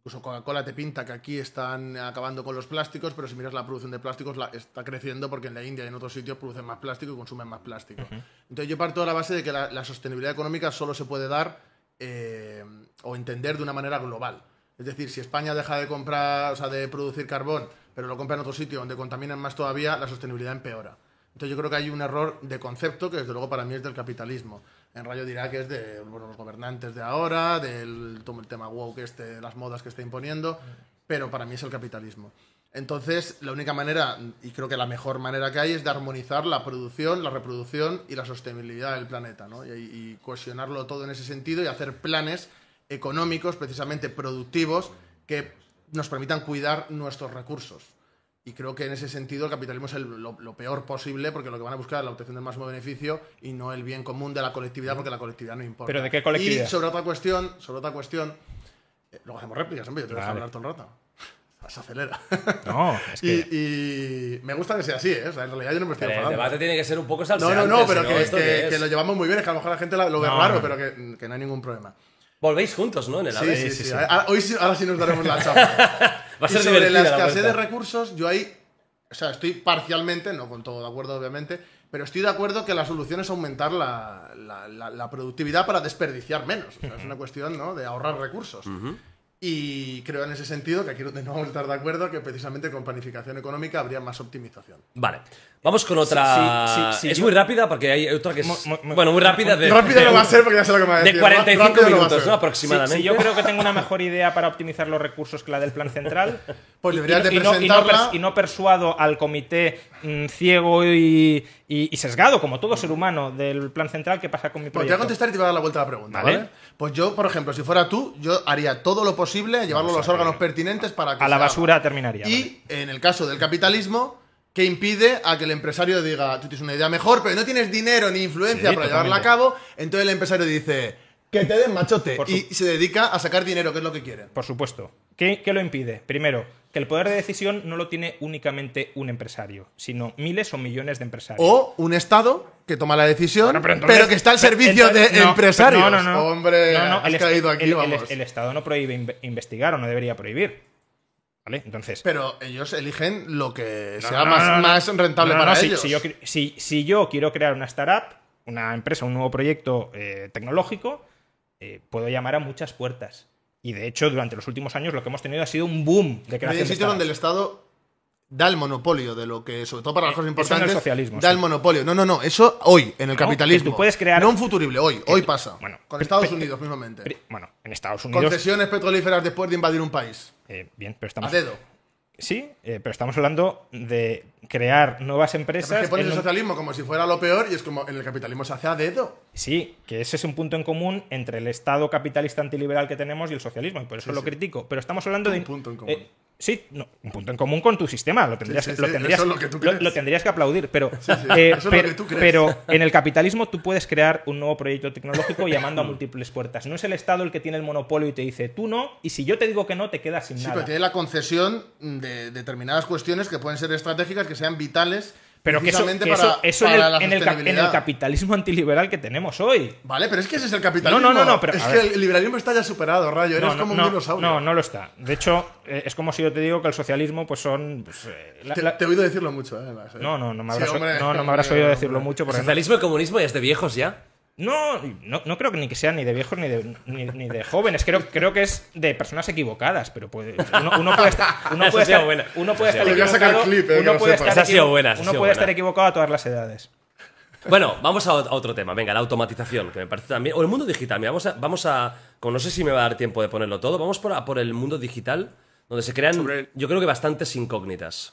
Incluso Coca-Cola te pinta que aquí están acabando con los plásticos, pero si miras la producción de plásticos la- está creciendo porque en la India y en otros sitios producen más plástico y consumen más plástico. Entonces yo parto de la base de que la, la sostenibilidad económica solo se puede dar eh, o entender de una manera global. Es decir, si España deja de comprar, o sea, de producir carbón, pero lo compra en otro sitio donde contaminan más todavía, la sostenibilidad empeora. Entonces yo creo que hay un error de concepto que desde luego para mí es del capitalismo. En Rayo dirá que es de los gobernantes de ahora, del el tema woke, este, las modas que está imponiendo, pero para mí es el capitalismo. Entonces, la única manera, y creo que la mejor manera que hay, es de armonizar la producción, la reproducción y la sostenibilidad del planeta, ¿no? Y, y cohesionarlo todo en ese sentido y hacer planes económicos, precisamente productivos, que nos permitan cuidar nuestros recursos. Y creo que en ese sentido el capitalismo es el- lo, lo peor posible porque lo que van a buscar es la obtención del máximo beneficio y no el bien común de la colectividad porque la colectividad no importa. ¿Pero de qué colectividad? Y sobre otra cuestión, sobre otra cuestión, eh, luego hacemos réplicas, hombre, yo te voy a Vale. hablar todo el rato. Se acelera. No, es que... y, y me gusta que sea así, ¿eh? O sea, en realidad yo no me estoy Pero el enfadando. debate tiene que ser un poco No, salseante. no, no, pero si que, ¿esto que- es? que lo llevamos muy bien, es que a lo mejor la gente lo ve No, raro, no. pero que, que no hay ningún problema. Volvéis juntos, ¿no? En el Sí, AVE. sí, sí, sí. sí. Ahora, hoy sí- ahora sí nos daremos la chapa. Va a ser y sobre la escasez de recursos, yo ahí, o sea, estoy parcialmente, no con todo de acuerdo, obviamente, pero estoy de acuerdo que la solución es aumentar la, la- la- la productividad para desperdiciar menos. O sea, es una cuestión ¿no? de ahorrar recursos. Y creo en ese sentido, que aquí no vamos a estar de acuerdo, que precisamente con planificación económica habría más optimización. Vale. Vamos con otra. Sí, sí, sí, es yo- muy rápida porque hay otra que es. Mu- mu- bueno, muy rápida. De, Rápido de- no va a ser porque ya sé lo que me va a De decir. 45 Rápido no va a minutos. ¿no? Si, Aproximadamente. si yo creo que tengo una mejor idea para optimizar los recursos que la del plan central. Pues deberías y, de y no, y no presentarla. pers- y no persuado al comité mm, ciego y, y- y sesgado, como todo ser humano, del plan central, ¿qué pasa con mi Pues te voy a proyecto? contestar y te voy a dar la vuelta a la pregunta, Vale. ¿vale? Pues yo, por ejemplo, si fuera tú, yo haría todo lo posible a llevarlo a los órganos pertinentes para que a la se haga. basura terminaría. vale. Y en el caso del capitalismo, que impide a que el empresario diga, tú tienes una idea mejor, pero no tienes dinero ni influencia Sí, para llevarla a cabo, entonces el empresario dice, que te den machote, su- y se dedica a sacar dinero, que es lo que quieren. Por supuesto. ¿Qué, qué lo impide? Primero, que el poder de decisión no lo tiene únicamente un empresario, sino miles o millones de empresarios. O un Estado que toma la decisión, Bueno, pero, entonces- que está al servicio entonces- de no, empresarios. No, no, no. Hombre, No, no, has el, caído aquí, el- vamos. el Estado no prohíbe inve- investigar o no debería prohibir. ¿Vale? Entonces. Pero ellos eligen lo que sea más, rentable para si- ellos. Si, yo, qui- si- si yo quiero crear una startup, una empresa, un nuevo proyecto eh, tecnológico, eh, puedo llamar a muchas puertas. Y de hecho, durante los últimos años lo que hemos tenido ha sido un boom de Pero hay creación un de sitio donde el. Estado da el monopolio de lo que, sobre todo para las Eh, cosas eso el importantes, socialismo, da sí. el monopolio. No, no, no, eso hoy, en el No, capitalismo. tú puedes crear- No un futurible, hoy, hoy pasa. bueno, con Estados Unidos mismamente. Bueno, en Estados Unidos. Concesiones petrolíferas después de invadir un país. eh, bien, pero A estamos. dedo. Sí, eh, pero estamos hablando de crear nuevas Es empresas. que pones el un- socialismo como si fuera lo peor y es como en el capitalismo se hace a dedo. Sí, que ese es un punto en común entre el Estado capitalista antiliberal que tenemos y el socialismo, y por eso lo critico. Pero estamos hablando de. Un punto en común. eh, sí, no, un punto en común con tu sistema. Lo tendrías, sí, lo sí, tendrías, lo que tú lo- lo tendrías que aplaudir. Pero, sí, eh, pero, que en el capitalismo tú puedes crear un nuevo proyecto tecnológico llamando a múltiples puertas. No es el Estado el que tiene el monopolio y te dice tú no, y si yo te digo que no, te quedas sin Sí, nada. pero tiene la concesión de determinadas cuestiones que pueden ser estratégicas, que sean vitales Pero que eso, que eso- para- eso en, para el, la en el en el capitalismo antiliberal que tenemos hoy. Vale, pero es que ese es el capitalismo. No, no, no, no, pero, es que ver. el liberalismo está ya superado, Rayo. Eres No, no, como no, un dinosaurio. No, no lo está. De hecho, eh, es como si yo te digo que el socialismo, pues son. pues, eh, la- Te, la- te he oído decirlo mucho, eh, además, eh. No, no, no me Sí, habrás, hombre, no, no me habrás hombre, oído hombre. decirlo mucho El porque no, socialismo y el comunismo ya es de viejos ya. No, no, no creo que ni que sea ni de viejos ni de, ni, ni de jóvenes. Creo, creo que es de personas equivocadas, pero puede, uno, uno puede estar, uno puede estar, uno puede estar equivocado, eh, uno puede estar, equivocado a todas las edades. Bueno, vamos a, ot- a otro tema. Venga, la automatización, que me parece también. O el mundo digital. Mira, vamos a. Vamos a como no sé si me va a dar tiempo de ponerlo todo. Vamos por, a por el mundo digital, donde se crean, yo creo que bastantes incógnitas.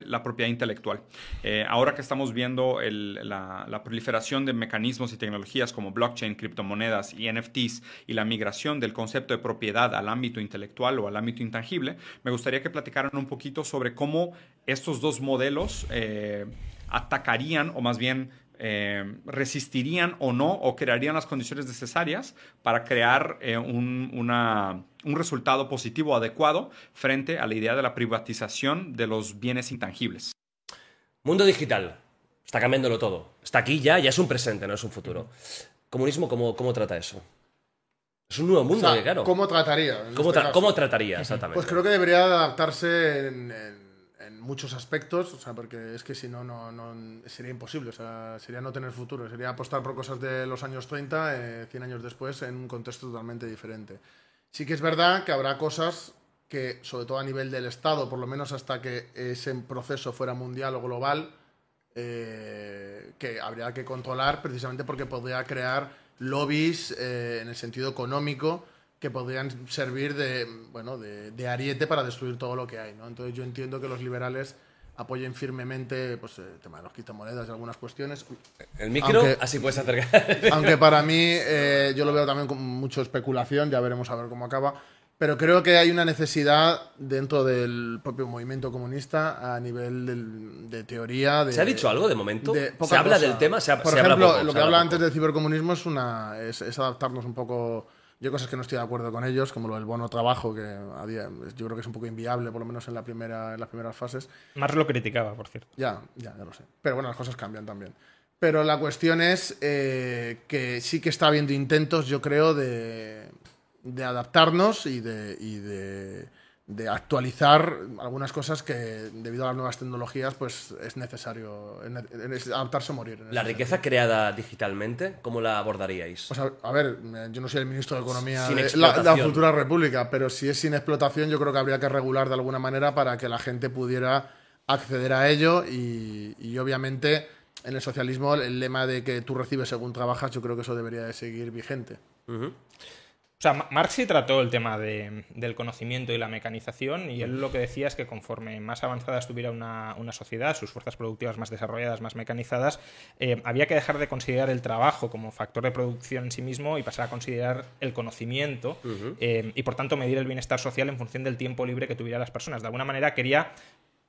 La propiedad intelectual. Eh, ahora que estamos viendo la proliferación de mecanismos y tecnologías como blockchain, criptomonedas y NFTs y la migración del concepto de propiedad al ámbito intelectual o al ámbito intangible, me gustaría que platicaran un poquito sobre cómo estos dos modelos eh, atacarían o más bien eh, resistirían o no o crearían las condiciones necesarias para crear eh, un, una- un resultado positivo adecuado frente a la idea de la privatización de los bienes intangibles. Mundo digital. Está cambiándolo todo. Está aquí ya, ya es un presente, no es un futuro. Comunismo, ¿cómo, cómo trata eso? Es un nuevo O mundo, sea, que, claro. ¿Cómo trataría? ¿Cómo, este tra- caso? cómo trataría exactamente? Pues creo que debería adaptarse en, en- en muchos aspectos, o sea, porque es que si no, no, no- sería imposible, o sea, sería no tener futuro, sería apostar por cosas de los años 30, eh, 100 años después, en un contexto totalmente diferente. Sí que es verdad que habrá cosas que, sobre todo a nivel del Estado, por lo menos hasta que ese proceso fuera mundial o global, eh, que habría que controlar precisamente porque podría crear lobbies eh, en el sentido económico que podrían servir de, bueno, de, de ariete para destruir todo lo que hay. ¿no? Entonces yo entiendo que los liberales apoyen firmemente pues, el tema de los criptomonedas y algunas cuestiones. el micro, aunque- así puedes acercar. Aunque para mí eh, yo lo veo también con mucha especulación, ya veremos a ver cómo acaba. Pero creo que hay una necesidad dentro del propio movimiento comunista a nivel del- de teoría. De, ¿Se ha dicho algo de momento? de ¿Se habla cosa. del tema? Se ha- Por se habla ejemplo, poco, lo que habla habla antes del cibercomunismo es, una, es, es adaptarnos un poco. Yo cosas que no estoy de acuerdo con ellos, como lo del bono trabajo, que a día- yo creo que es un poco inviable, por lo menos en, la primera, en las primeras fases. Marx lo criticaba, por cierto. Ya, ya, ya lo sé. Pero bueno, las cosas cambian también. Pero la cuestión es eh, que sí que está habiendo intentos, yo creo, de, de adaptarnos y de, y de, de actualizar algunas cosas que, debido a las nuevas tecnologías, pues es necesario es ne- es adaptarse o morir. La riqueza creada digitalmente, ¿cómo la abordaríais? pues a, a ver, eh, yo no soy el ministro de Economía de la, la futura república, pero si es sin explotación, yo creo que habría que regular de alguna manera para que la gente pudiera acceder a ello y, y obviamente en el socialismo el lema de que tú recibes según trabajas, yo creo que eso debería de seguir vigente. O sea, Ma- Marx sí trató el tema de- del conocimiento y la mecanización y él lo que decía es que conforme más avanzada estuviera una, una sociedad, sus fuerzas productivas más desarrolladas, más mecanizadas, eh, había que dejar de considerar el trabajo como factor de producción en sí mismo y pasar a considerar el conocimiento eh, y por tanto medir el bienestar social en función del tiempo libre que tuvieran las personas. De alguna manera quería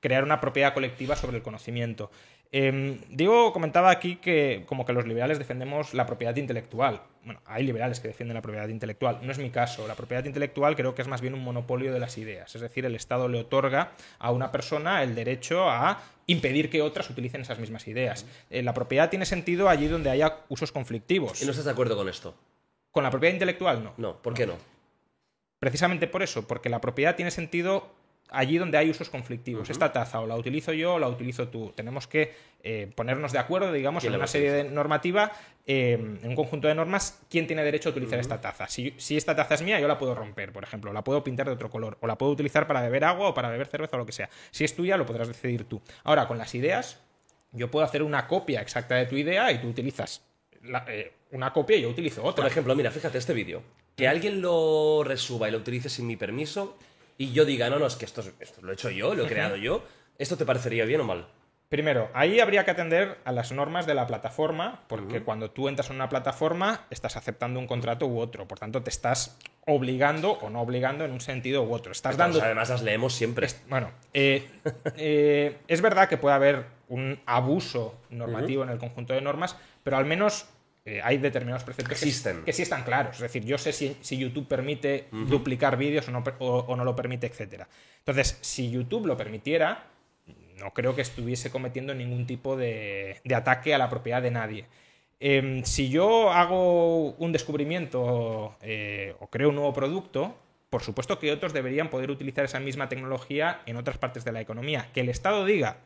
crear una propiedad colectiva sobre el conocimiento. Eh, Diego comentaba aquí que como que los liberales defendemos la propiedad intelectual. Bueno, hay liberales que defienden la propiedad intelectual. No es mi caso. La propiedad intelectual creo que es más bien un monopolio de las ideas. Es decir, el Estado le otorga a una persona el derecho a impedir que otras utilicen esas mismas ideas. Eh, la propiedad tiene sentido allí donde haya usos conflictivos. ¿Y no estás de acuerdo con esto? Con la propiedad intelectual no. No, ¿por qué no? Precisamente por eso, porque la propiedad tiene sentido allí donde hay usos conflictivos. Esta taza o la utilizo yo o la utilizo tú. Tenemos que eh, ponernos de acuerdo, digamos, ¿Quién en una serie de normativa, eh, en un conjunto de normas, quién tiene derecho a utilizar esta taza. Si, si esta taza es mía, yo la puedo romper, por ejemplo, la puedo pintar de otro color, o la puedo utilizar para beber agua o para beber cerveza o lo que sea. Si es tuya, lo podrás decidir tú. Ahora, con las ideas, yo puedo hacer una copia exacta de tu idea y tú utilizas la- eh, una copia y yo utilizo otra. Por ejemplo, mira, fíjate este vídeo. Que alguien lo resuba y lo utilice sin mi permiso y yo diga, no, no, es que esto, es- esto lo he hecho yo, lo he creado yo. ¿Esto te parecería bien o mal? Primero, ahí habría que atender a las normas de la plataforma, porque cuando tú entras en una plataforma estás aceptando un contrato u otro, por tanto te estás obligando o no obligando en un sentido u otro. Estás dando... Además las leemos siempre. Bueno, eh, eh, es verdad que puede haber un abuso normativo en el conjunto de normas, pero al menos eh, hay determinados preceptos que- Existen. Que, sí están claros. Es decir, yo sé si, si YouTube permite duplicar vídeos o no, per- o- o no lo permite, etcétera. Entonces, si YouTube lo permitiera, no creo que estuviese cometiendo ningún tipo de, de ataque a la propiedad de nadie. Em, si yo hago un descubrimiento eh, o creo un nuevo producto, por supuesto que otros deberían poder utilizar esa misma tecnología en otras partes de la economía. Que el Estado diga,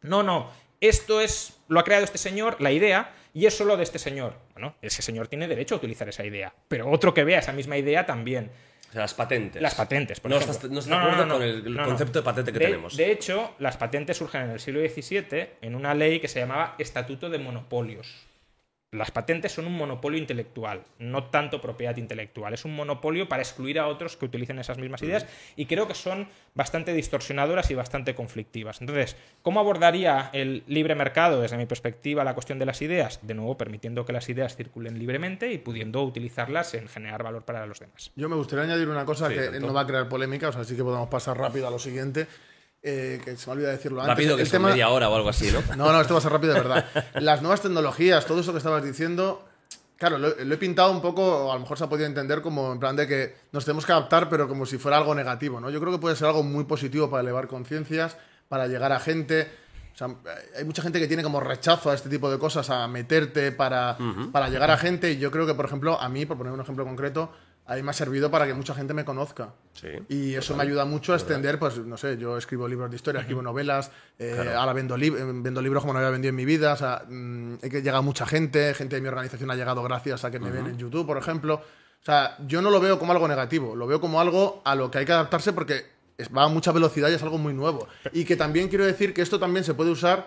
no, no, esto es, lo ha creado este señor, la idea, y es solo de este señor. Bueno, ese señor tiene derecho a utilizar esa idea, pero otro que vea esa misma idea también. O sea, las patentes. Las patentes, por no ejemplo. estás, no estás de acuerdo con el, el no, no. concepto de patente que De- tenemos. De hecho, las patentes surgen en el siglo XVII en una ley que se llamaba Estatuto de Monopolios. Las patentes son un monopolio intelectual, no tanto propiedad intelectual. Es un monopolio para excluir a otros que utilicen esas mismas ideas y creo que son bastante distorsionadoras y bastante conflictivas. Entonces, ¿cómo abordaría el libre mercado desde mi perspectiva la cuestión de las ideas? De nuevo, permitiendo que las ideas circulen libremente y pudiendo utilizarlas en generar valor para los demás. Yo me gustaría añadir una cosa Sí, que tanto. no va a crear polémica, o sea, sí que podemos pasar rápido a lo siguiente, eh, que se me olvida decirlo antes. Rápido, que El tema- media hora o algo así, ¿no? No, no, esto va a ser rápido de verdad. Las nuevas tecnologías, todo eso que estabas diciendo, claro, lo, lo he pintado un poco, o a lo mejor se ha podido entender como en plan de que nos tenemos que adaptar, pero como si fuera algo negativo, ¿no? Yo creo que puede ser algo muy positivo para elevar conciencias, para llegar a gente. O sea, hay mucha gente que tiene como rechazo a este tipo de cosas, a meterte para, para llegar a gente. Y yo creo que, por ejemplo, a mí, por poner un ejemplo concreto, a mí me ha servido para que mucha gente me conozca. Sí. Y eso me ayuda mucho a extender, pues, no sé, yo escribo libros de historia, escribo novelas, eh, ahora vendo, lib- eh, vendo libros como no había vendido en mi vida, o sea, mm, he que llega mucha gente, gente de mi organización ha llegado gracias a que me ven en YouTube, por ejemplo. O sea, yo no lo veo como algo negativo, lo veo como algo a lo que hay que adaptarse porque va a mucha velocidad y es algo muy nuevo. Y que también quiero decir que esto también se puede usar,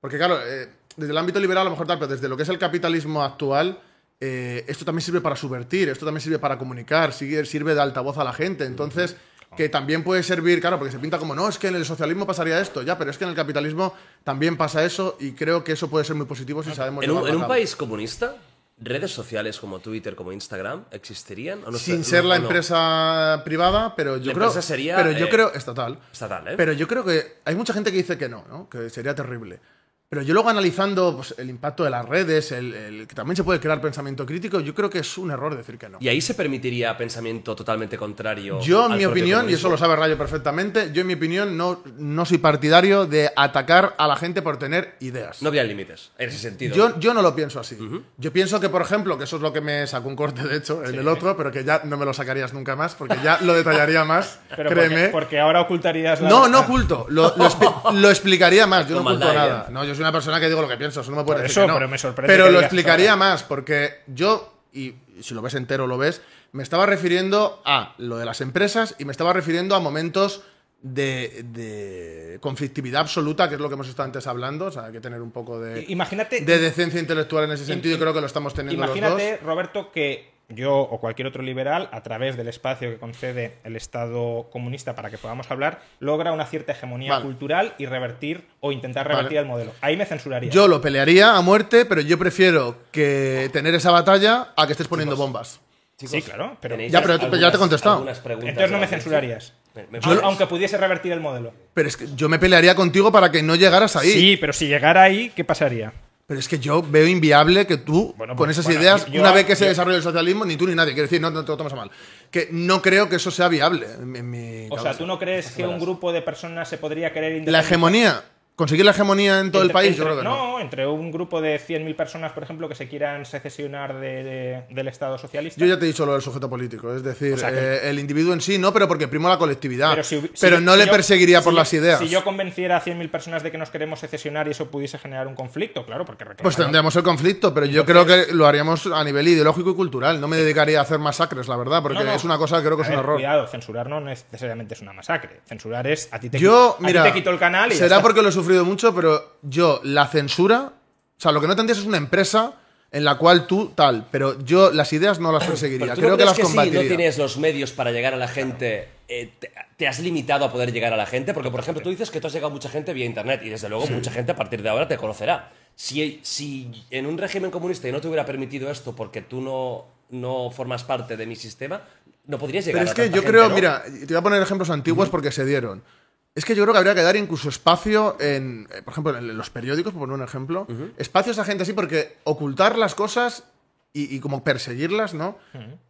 porque claro, eh, desde el ámbito liberal a lo mejor tal, pero desde lo que es el capitalismo actual, eh, esto también sirve para subvertir, esto también sirve para comunicar, sirve de altavoz a la gente. Entonces, que también puede servir, claro, porque se pinta como, no, es que en el socialismo pasaría esto, ya, pero es que en el capitalismo también pasa eso y creo que eso puede ser muy positivo si sabemos En un, en un país comunista, redes sociales como Twitter, como Instagram, ¿existirían? ¿O no Sin ser la no? empresa privada, pero yo La creo. empresa sería, pero yo eh, creo. Estatal. estatal, ¿eh? Pero yo creo que hay mucha gente que dice que no, ¿no? Que sería terrible. Pero yo luego analizando pues, el impacto de las redes, el, el- que también se puede crear pensamiento crítico, yo creo que es un error decir que no. Y ahí se permitiría pensamiento totalmente contrario. Yo, en mi opinión, y eso lo sabe Rayo perfectamente, yo, en mi opinión, no, no soy partidario de atacar a la gente por tener ideas. No habría límites, en ese sentido. Yo, yo no lo pienso así. Yo pienso que, por ejemplo, que eso es lo que me sacó un corte, de hecho, en el otro, pero que ya no me lo sacarías nunca más, porque ya lo detallaría más, Pero créeme. porque, porque ahora ocultarías la No, verdad. no oculto, lo, lo, expli- lo explicaría más, yo no oculto nada. No, yo soy una persona que digo lo que pienso, eso no me puede decir eso, que no. pero me sorprende Pero lo explicaría más, porque yo, y si lo ves entero lo ves, me estaba refiriendo a lo de las empresas y me estaba refiriendo a momentos de, de conflictividad absoluta, que es lo que hemos estado antes hablando, o sea, hay que tener un poco de, Imagínate, de decencia intelectual en ese sentido y creo que lo estamos teniendo los imagínate dos. Roberto, que yo o cualquier otro liberal, a través del espacio que concede el Estado comunista para que podamos hablar, logra una cierta hegemonía Vale. cultural y revertir o intentar Vale. revertir el modelo. Ahí me censuraría. Yo lo pelearía a muerte, pero yo prefiero que tener esa batalla a que estés poniendo bombas. sí, claro, pero ¿Tenéis Ya, pero ya te he contestado. entonces no me censurarías. Me- me- Aun- Aunque pudiese revertir el modelo. Pero es que yo me pelearía contigo para que no llegaras ahí. Sí, pero si llegara ahí, ¿qué pasaría? Pero es que yo veo inviable que tú, Bueno, con pues, esas bueno, ideas, yo- una vez que se yo- desarrolle el socialismo, ni tú ni nadie, quiero decir, no, no te lo tomes a mal, que no creo que eso sea viable en, en mi O sea. ¿tú no crees que un grupo de personas se podría querer La independizar? hegemonía, conseguir la hegemonía en todo el Entre- país, yo entre- creo que no. entre un grupo de 100.000 personas, por ejemplo, que se quieran secesionar de- de- del Estado socialista. Yo ya te he dicho lo del sujeto político, es decir, O sea, que- eh, el individuo en sí no, pero porque primo la colectividad. Pero, si hubi- si- no si le yo- perseguiría por yo- las ideas. Si yo convenciera a 100.000 personas de que nos queremos secesionar y eso pudiese generar un conflicto, claro, porque Pues reclaman- tendríamos el conflicto, pero yo creo que lo haríamos a nivel ideológico y cultural. No me dedicaría a hacer masacres, la verdad, porque No, no. es una cosa que creo que A es un ver, error. Cuidado, censurar no necesariamente es una masacre. Censurar es a ti te, Yo, quito, a mira, ti te quito el canal y será porque lo he sufrido mucho, pero yo la censura, o sea, lo que no tendrías es una empresa en la cual tú tal, pero yo las ideas no las perseguiría, tú creo no que las que combatiría. si no tienes los medios para llegar a la gente, eh, te, te has limitado a poder llegar a la gente? Porque, por ejemplo, tú dices que tú has llegado a mucha gente vía internet y desde luego mucha gente a partir de ahora te conocerá. Si, si en un régimen comunista y no te hubiera permitido esto porque tú no, no formas parte de mi sistema, no podrías llegar Pero es a que yo gente, creo, ¿no? mira, te voy a poner ejemplos antiguos porque se dieron. Es que yo creo que habría que dar incluso espacio en, eh, por ejemplo, en los periódicos, por poner un ejemplo, espacios a gente así porque ocultar las cosas y, y como perseguirlas, ¿no?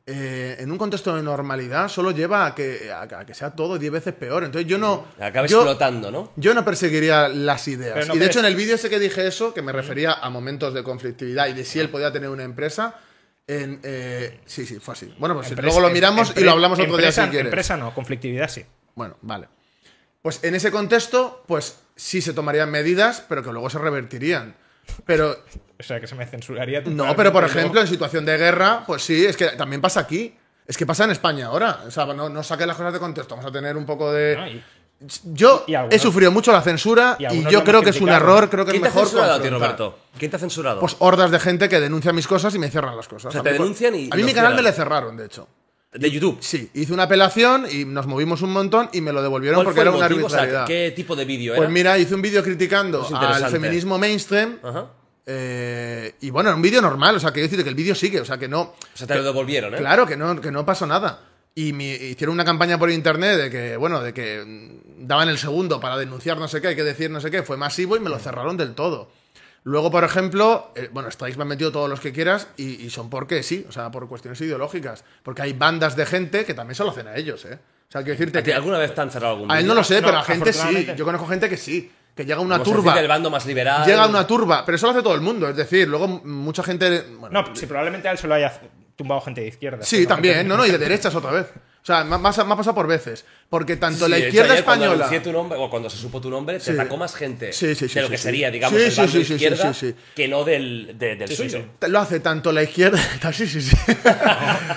Eh, en un contexto de normalidad solo lleva a que, a, a que sea todo 10 veces peor. Entonces yo no... Acabes yo- explotando, ¿no? yo no perseguiría las ideas. No y de hecho, en el vídeo ese que dije eso, que me refería a momentos de conflictividad y de si él podía tener una empresa. En, eh, sí, sí, fue así. Bueno, pues Empresa- luego lo miramos empre- y lo hablamos otro día si quieres. Empresa no, conflictividad sí. Bueno, vale. Pues en ese contexto, pues sí se tomarían medidas, pero que luego se revertirían. Pero O sea, que se me censuraría no, pero por luego- ejemplo, en situación de guerra, pues sí, es que también pasa aquí. Es que pasa en España ahora. O sea, no, no saquen las cosas de contexto. Vamos a tener un poco de. No, y- Yo y algunos- he sufrido mucho la censura y yo creo que es un error. Creo que es ¿Quién te ha mejor. censurado a ti. Roberto? ¿Quién te ha censurado? Pues hordas de gente que denuncia mis cosas y me cierran las cosas. O sea, A te mí- denuncian y A mí mi canal me le cerraron, de hecho. De YouTube. Sí, hice una apelación y nos movimos un montón y me lo devolvieron ¿Cuál porque era una motivo? O sea, arbitrariedad. ¿Qué tipo de vídeo Pues era? mira, hice un vídeo criticando Es al feminismo mainstream. Ajá. eh, y bueno, era un vídeo normal, o sea, quiero decir que el vídeo sigue, o sea, que no. O sea, te lo devolvieron, ¿eh? Claro, que no, que no pasó nada. Y mi- hicieron una campaña por internet de que, bueno, de que mm, daban el segundo para denunciar no sé qué, hay que decir no sé qué, fue masivo y me lo cerraron del todo. Luego, por ejemplo, eh, bueno, strikes me han metido todos los que quieras y, y son porque sí, o sea, por cuestiones ideológicas. Porque hay bandas de gente que también se lo hacen a ellos, ¿eh? O sea, quiero decirte ¿A ti que. ¿Alguna vez te han cerrado algún A él no lo sé, No, pero a gente sí. Yo conozco gente que sí. Que llega una Como turba. dice, el bando más liberal. Llega una turba, pero eso lo hace todo el mundo. Es decir, luego mucha gente. Bueno, No, si probablemente a él se lo haya tumbado gente de izquierda. sí, también. No, no, y de derechas otra vez. O sea, me ha, pasado por veces. Porque tanto Sí, la hecho, izquierda ayer Cuando, española. tu nombre, o cuando se supo tu nombre, te Sí. atacó más gente Sí, de lo que sería, digamos, el bando sí, sí, sí, izquierda que no del, de- del suyo. Lo hace tanto la izquierda. Sí, sí, sí.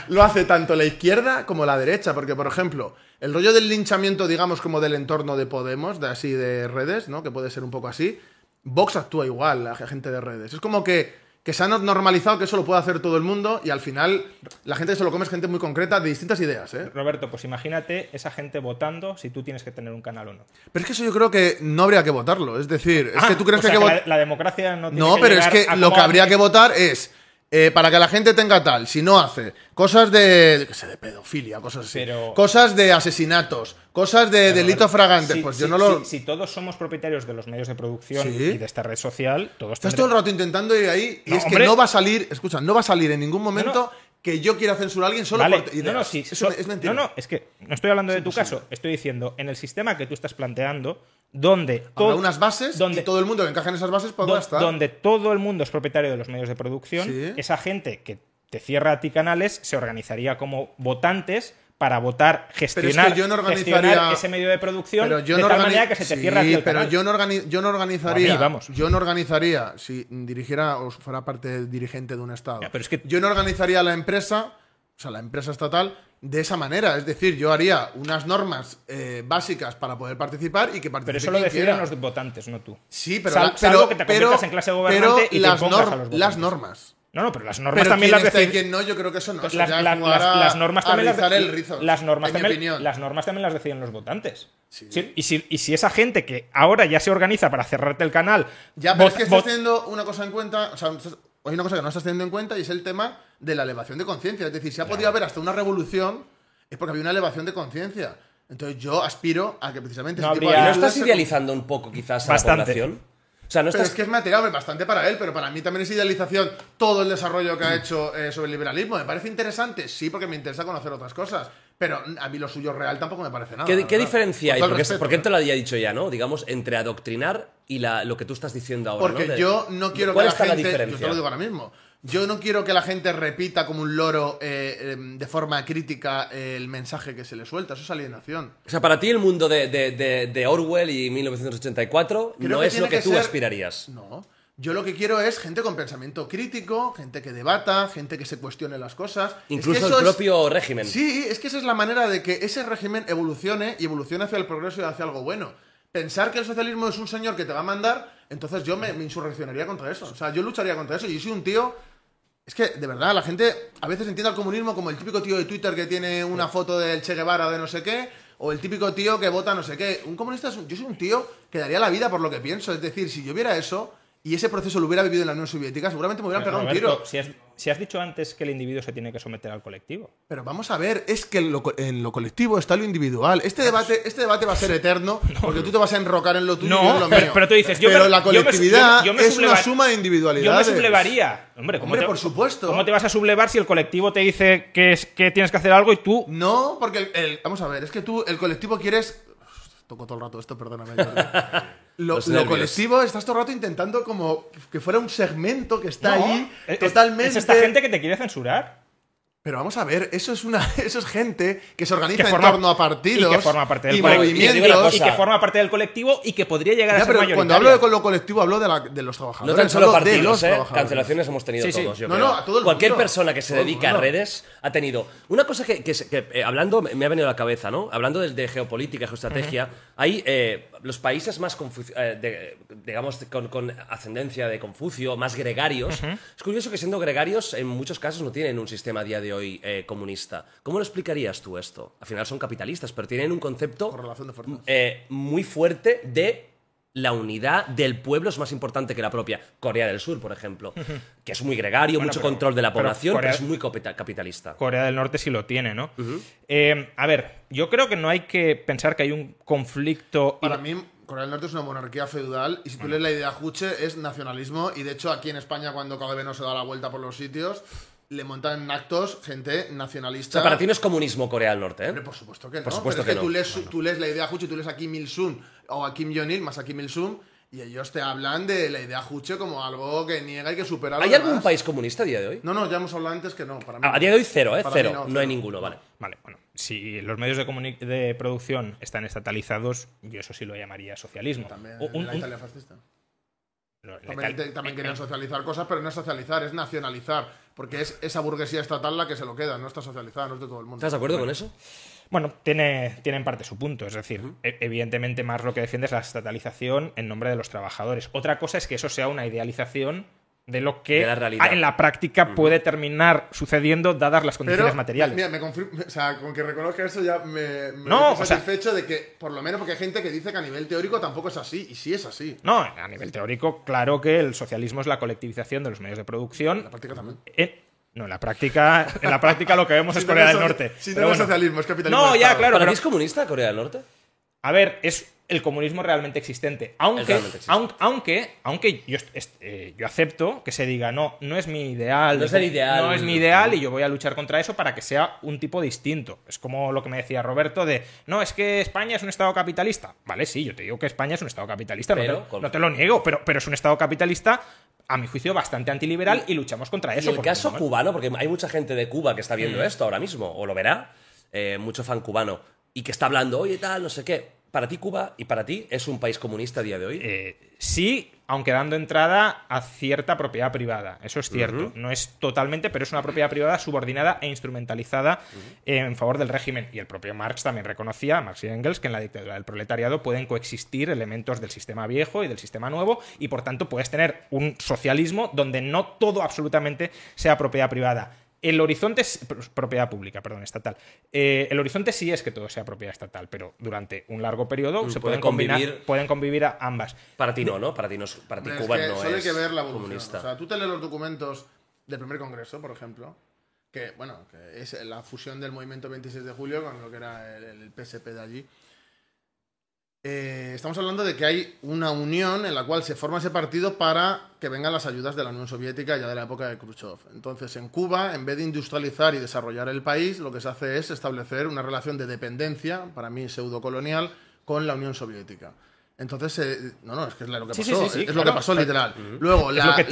lo hace tanto la izquierda como la derecha. Porque, por ejemplo, el rollo del linchamiento, digamos, como del entorno de Podemos, de así de redes, ¿no? Que puede ser un poco así. Vox actúa igual, la gente de redes. Es como que, que se han normalizado que eso lo puede hacer todo el mundo y al final la gente que se lo come es gente muy concreta de distintas ideas, ¿eh? Roberto, pues imagínate esa gente votando si tú tienes que tener un canal o no. Pero es que eso yo creo que no habría que votarlo. Es decir, es Ah, que tú crees o que sea hay que la, democracia no tiene No, que pero es que lo que habría que votar es eh, para que la gente tenga tal, si no hace cosas de, de, qué sé, de pedofilia, cosas así, Pero- cosas de asesinatos, cosas de delitos fragantes, Si- pues si- yo no lo... si, si todos somos propietarios de los medios de producción Sí. y de esta red social, todos Estás todo el rato intentando ir ahí y No, es que hombre. no va a salir, escucha, no va a salir en ningún momento No, no. que yo quiera censurar a alguien solo Vale, por no, no, sí, Eso so- es mentira. no, no, es que no estoy hablando de tu caso, estoy diciendo en el sistema que tú estás planteando, donde todo, unas bases donde, y todo el mundo que encaje en esas bases podrá do- estar. donde todo el mundo es propietario de los medios de producción, Sí. esa gente que te cierra a ti canales se organizaría como votantes para votar, gestionar, yo no gestionar ese medio de producción Pero yo de no tal manera que se te Sí, cierra a ti el pero canal. yo no, organi- yo no organizaría. Mí, vamos. Yo no organizaría si dirigiera o fuera parte dirigente de un estado. Ya, pero es que- Yo no organizaría la empresa, o sea, la empresa estatal, de esa manera. Es decir, yo haría unas normas eh, básicas para poder participar y que participe Pero eso lo quiera. los votantes, no tú. Sí, pero, Sal- la- salvo pero, que te pero, conviertas en clase gobernante pero y te las, impongas norm- a los las normas. No, no, pero las normas Pero también las deciden. no, yo creo que eso no. Eso las, es las- normas también las, rizar el rizo, las normas en mi también, opinión. las normas también las deciden los votantes. Sí, y, si, y si esa gente que ahora ya se organiza para cerrarte el canal Ya, pero es que estás teniendo una cosa en cuenta, o sea, hay una cosa que no estás teniendo en cuenta y es el tema de la elevación de conciencia. Es decir, si ha podido haber hasta una revolución, es porque había una elevación de conciencia. Entonces yo aspiro a que precisamente No ese tipo habría- de ¿No estás se- idealizando un poco quizás a Bastante. la población? O sea, no Pero es que es material, bastante para él, pero para mí también es idealización todo el desarrollo que ha hecho eh, sobre el liberalismo. ¿Me parece interesante? Sí, porque me interesa conocer otras cosas. Pero a mí lo suyo real tampoco me parece nada. ¿Qué, diferencia hay? Porque, respeto, porque ¿eh? te lo había dicho ya, ¿no? Digamos, entre adoctrinar y la- lo que tú estás diciendo ahora. Porque ¿no? De- yo no quiero que ¿Cuál la está gente. la yo te lo digo ahora mismo. Yo no quiero que la gente repita como un loro eh, eh, de forma crítica el mensaje que se le suelta. Eso es alienación. O sea, para ti el mundo de, de- de- Orwell y 1984 Creo no es lo que, que tú ser- aspirarías. No. Yo lo que quiero es gente con pensamiento crítico, gente que debata, gente que se cuestione las cosas. Es que Incluso eso el es- propio régimen. Sí, es que esa es la manera de que ese régimen evolucione y evolucione hacia el progreso y hacia algo bueno. Pensar que el socialismo es un señor que te va a mandar, entonces yo me, me insurreccionaría contra eso. O sea, yo lucharía contra eso. Y yo soy un tío. Es que, de verdad, la gente a veces entiende al comunismo como el típico tío de Twitter que tiene una foto del Che Guevara o de no sé qué, o el típico tío que vota no sé qué. Un comunista es un- Yo soy un tío que daría la vida por lo que pienso. Es decir, si yo viera eso, y ese proceso lo hubiera vivido en la Unión Soviética, seguramente me hubieran pegado un tiro. Si has, si has dicho antes que el individuo se tiene que someter al colectivo. Pero vamos a ver, es que en lo, co- en lo colectivo está lo individual. Este debate, este debate va a ser eterno porque tú te vas a enrocar en lo tuyo y yo en No, lo pero, mío. pero tú dices, yo pero me- la yo me- colectividad yo me es una suma de Yo me individualidades. sublevaría. Hombre, ¿cómo Hombre, te- por supuesto. ¿Cómo te vas a sublevar si el colectivo te dice que, es, que tienes que hacer algo y tú No, porque el, el- vamos a ver, es que tú el colectivo quieres toco todo el rato esto, perdóname. Lo, colectivo estás todo el rato intentando como que fuera un segmento que está No, ahí es- totalmente Es esta gente que te quiere censurar. Pero vamos a ver, eso es una eso es gente que se organiza Que en forma- torno a partidos y que forma parte del y colectivo. movimientos. Y Y que forma parte del colectivo y que podría llegar Ya, a ser pero cuando mayoritaria. hablo de lo colectivo hablo de, la- de los No trabajadores. tan solo hablo de partidos, los ¿eh? trabajadores. Cancelaciones hemos tenido Sí, sí. todos, yo No, creo. no, a todo el Cualquier mundo. persona que se dedica a redes ha tenido. Una cosa que, que que, eh, hablando, me ha venido a la cabeza, ¿no? Hablando de, de geopolítica, geoestrategia, hay eh, los países más, eh, de- digamos, con, con ascendencia de Confucio, más gregarios. Es curioso que siendo gregarios, en muchos casos no tienen un sistema a día de hoy eh, comunista. ¿Cómo lo explicarías tú esto? Al final son capitalistas, pero tienen un concepto de eh, muy fuerte de la unidad del pueblo es más importante que la propia. Corea del Sur, por ejemplo, que es muy gregario, Bueno, mucho pero- control de la población, pero, Corea- es muy capitalista. Corea del Norte sí lo tiene, ¿no? Eh, a ver, yo creo que no hay que pensar que hay un conflicto. Para mí, Corea del Norte es una monarquía feudal y si tú lees la idea Juche es nacionalismo y de hecho aquí en España cuando KGB no se da la vuelta por los sitios le montan actos gente O nacionalista. sea, para ti no es comunismo Corea del Norte, ¿eh? Hombre, por supuesto que no. Por supuesto pero es que que, no. tú, lees, tú lees la idea Juche, tú lees a Kim Il-sung o a Kim Jong-il más a Kim Il-sung y ellos te hablan de la idea Juche como algo que niega y que supera lo ¿Hay algún demás. país comunista a día de hoy? No, no, ya hemos hablado antes que no. Para mí A, día de hoy cero, ¿eh? Cero. No, no, hay ninguno, vale. Vale, bueno, si los medios de, comuni- de producción están estatalizados, yo eso sí lo llamaría socialismo. También O- un- la un- Italia fascista. lo- También, también querían socializar cosas, pero no es socializar, es nacionalizar. Porque es esa burguesía estatal la que se lo queda, no está socializada, no es de todo el mundo. ¿Estás de acuerdo con eso? Bueno, tiene, tiene en parte su punto. Es decir, e- evidentemente más lo que defiende es la estatalización en nombre de los trabajadores. Otra cosa es que eso sea una idealización de lo que De la realidad. en la práctica puede terminar sucediendo dadas las condiciones Pero, materiales. Mira, me o sea, con que reconozca eso ya me, me No, dejo o sea- satisfecho de que, por lo menos, porque hay gente que dice que a nivel teórico tampoco es así, y sí es así. No, a nivel teórico, claro que el socialismo es la colectivización de los medios de En producción. la práctica también. En- no, en la práctica, en la práctica lo que vemos es Corea del Norte. Si no, es socialismo, es capitalismo. No, ya, claro. ¿Para pero- es comunista Corea del Norte? A ver, es el comunismo realmente existente. Aunque, realmente existente. aun- aunque, aunque yo, eh, yo acepto que se diga, no, no es mi ideal. No es el ideal. No es mi ideal y yo voy a luchar contra eso para que sea un tipo distinto. Es como lo que me decía Roberto de, no, es que España es un Estado capitalista. Vale, sí, yo te digo que España es un Estado capitalista, no te- con- no, te, lo niego, pero, pero es un Estado capitalista, a mi juicio, bastante antiliberal y luchamos contra Y eso. el porque, caso ¿no? cubano, porque hay mucha gente de Cuba que está viendo esto ahora mismo, o lo verá, eh, mucho fan cubano, y que está hablando, oye, tal, no sé qué. Para ti, Cuba, y para ti, ¿es un país comunista a día de hoy? Eh, sí, aunque dando entrada a cierta propiedad privada. Eso es cierto. No es totalmente, pero es una propiedad privada subordinada e instrumentalizada eh, en favor del régimen. Y el propio Marx también reconocía, Marx y Engels, que en la dictadura del proletariado pueden coexistir elementos del sistema viejo y del sistema nuevo, y por tanto puedes tener un socialismo donde no todo absolutamente sea propiedad privada. El horizonte es pr- propiedad pública, perdón, estatal. Eh, el horizonte sí es que todo sea propiedad estatal, pero durante un largo periodo Mm, se puede pueden combinar, convivir. pueden convivir a ambas. Para ti no, ¿no? Para ti, no para ti Cuba es que no solo es hay que ver la evolución. comunista. O sea, tú te lees los documentos del primer congreso, por ejemplo, que, bueno, que es la fusión del movimiento 26 de julio con lo que era el, el PSP de allí. Eh, estamos hablando de que hay una unión en la cual se forma ese partido para que vengan las ayudas de la Unión Soviética ya de la época de Khrushchev. Entonces, en Cuba, en vez de industrializar y desarrollar el país, lo que se hace es establecer una relación de dependencia, para mí pseudo-colonial, con la Unión Soviética. Entonces, eh, no, no, es que es lo que pasó, sí, sí, sí, es lo que pasó literal. Luego, la, lo que.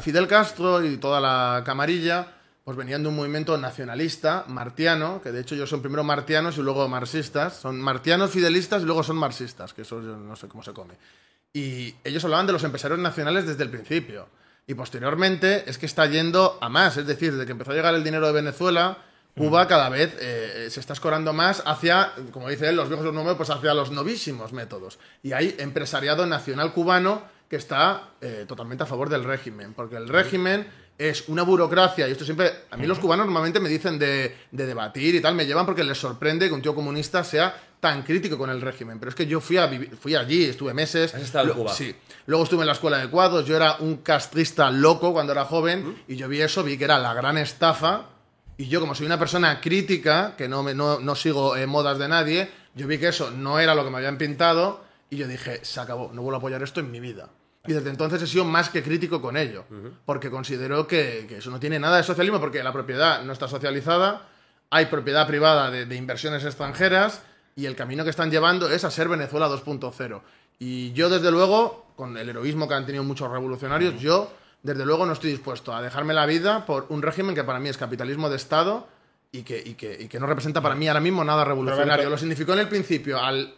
Fidel Castro y toda la camarilla pues venían de un movimiento nacionalista, martiano, que de hecho ellos son primero martianos y luego marxistas. Son martianos fidelistas y luego son marxistas, que eso yo no sé cómo se come. Y ellos hablaban de los empresarios nacionales desde el principio. Y posteriormente es que está yendo a más. Es decir, desde que empezó a llegar el dinero de Venezuela, Cuba cada vez eh, eh, se está escorando más hacia, como dice él, los viejos nuevos, pues hacia los novísimos métodos. Y hay empresariado nacional cubano que está eh, totalmente a favor del régimen, porque el régimen es una burocracia, y esto siempre, a mí los cubanos normalmente me dicen de, de debatir y tal, me llevan porque les sorprende que un tío comunista sea tan crítico con el régimen, pero es que yo fui, a fui allí, estuve meses. ¿Has estado en Cuba? Sí. Luego estuve en la escuela de cuadros, yo era un castrista loco cuando era joven, y yo vi eso, vi que era la gran estafa, y yo como soy una persona crítica, que no, me, no, no sigo eh, modas de nadie, yo vi que eso no era lo que me habían pintado, y yo dije, se acabó, no vuelvo a apoyar esto en mi vida. Y desde entonces he sido más que crítico con ello, porque considero que, que eso no tiene nada de socialismo, porque la propiedad no está socializada, hay propiedad privada de, de inversiones extranjeras, y el camino que están llevando es a ser Venezuela 2.0. Y yo, desde luego, con el heroísmo que han tenido muchos revolucionarios, yo, desde luego, no estoy dispuesto a dejarme la vida por un régimen que para mí es capitalismo de Estado y que, y que, y que no representa para mí ahora mismo nada revolucionario. Lo significó en el principio al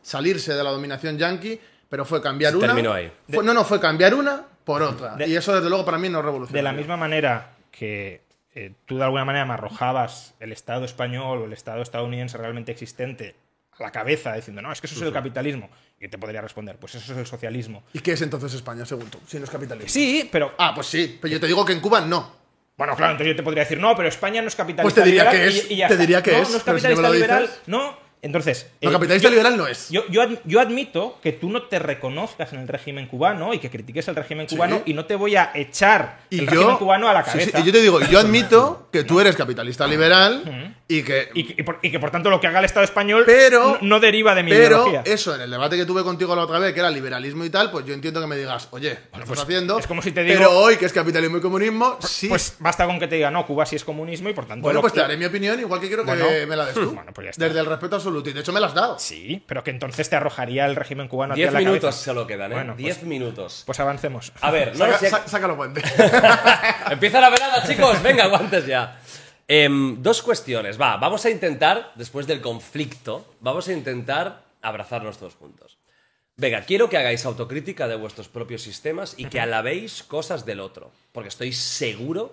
salirse de la dominación yanqui, pero fue cambiar Se una. terminó ahí. fue- no, no, fue cambiar una por otra. de- y eso, desde luego, para mí no es De la misma manera que eh, tú de alguna manera me arrojabas el Estado español o el Estado estadounidense realmente existente a la cabeza diciendo, no, es que eso es el capitalismo. Y te podría responder, pues eso es el socialismo. ¿Y qué es entonces España, según tú? Si no es capitalismo. Sí, pero... Ah, pues sí, pero yo te digo que en Cuba no. Bueno, claro, entonces yo te podría decir, no, pero España no es capitalista Pues te diría liberal que es, y- y te diría que no, es, No es si liberal, dices- no. Entonces... No, eh, capitalista yo- liberal no es. Yo, yo, yo admito que tú no te reconozcas en el régimen cubano y que critiques el régimen Sí. cubano y no te voy a echar Y el yo, régimen cubano a la sí, sí, cabeza. y yo te digo, yo admito que tú eres capitalista liberal y que. y, que, y por, y que, por tanto lo que haga el Estado español Pero- no, deriva de mi pero ideología. eso, en el debate que tuve contigo la otra vez, que era liberalismo y tal, pues yo entiendo que me digas, oye, ¿qué estás pues, haciendo? es como si te digo- Pero hoy, que es capitalismo y comunismo, sí. Pues basta con que te diga, no, Cuba sí es comunismo y por tanto... bueno, pues te daré mi opinión, igual que quiero que Bueno. me la des tú. Bueno, pues ya está. Desde el respeto absoluto. Y de hecho me la has dado. Sí, pero que entonces te arrojaría el régimen cubano a ti Diez a la minutos cabeza. solo quedan, ¿eh? Bueno, Diez pues- minutos. Pues avancemos. A ver, no Saca- sé- puente. Empieza la velada, chicos. Venga, aguantes ya. Em, dos cuestiones. Va, vamos a intentar, después del conflicto, vamos a intentar abrazarnos todos juntos. Venga, quiero que hagáis autocrítica de vuestros propios sistemas y que alabéis cosas del otro. Porque estoy seguro,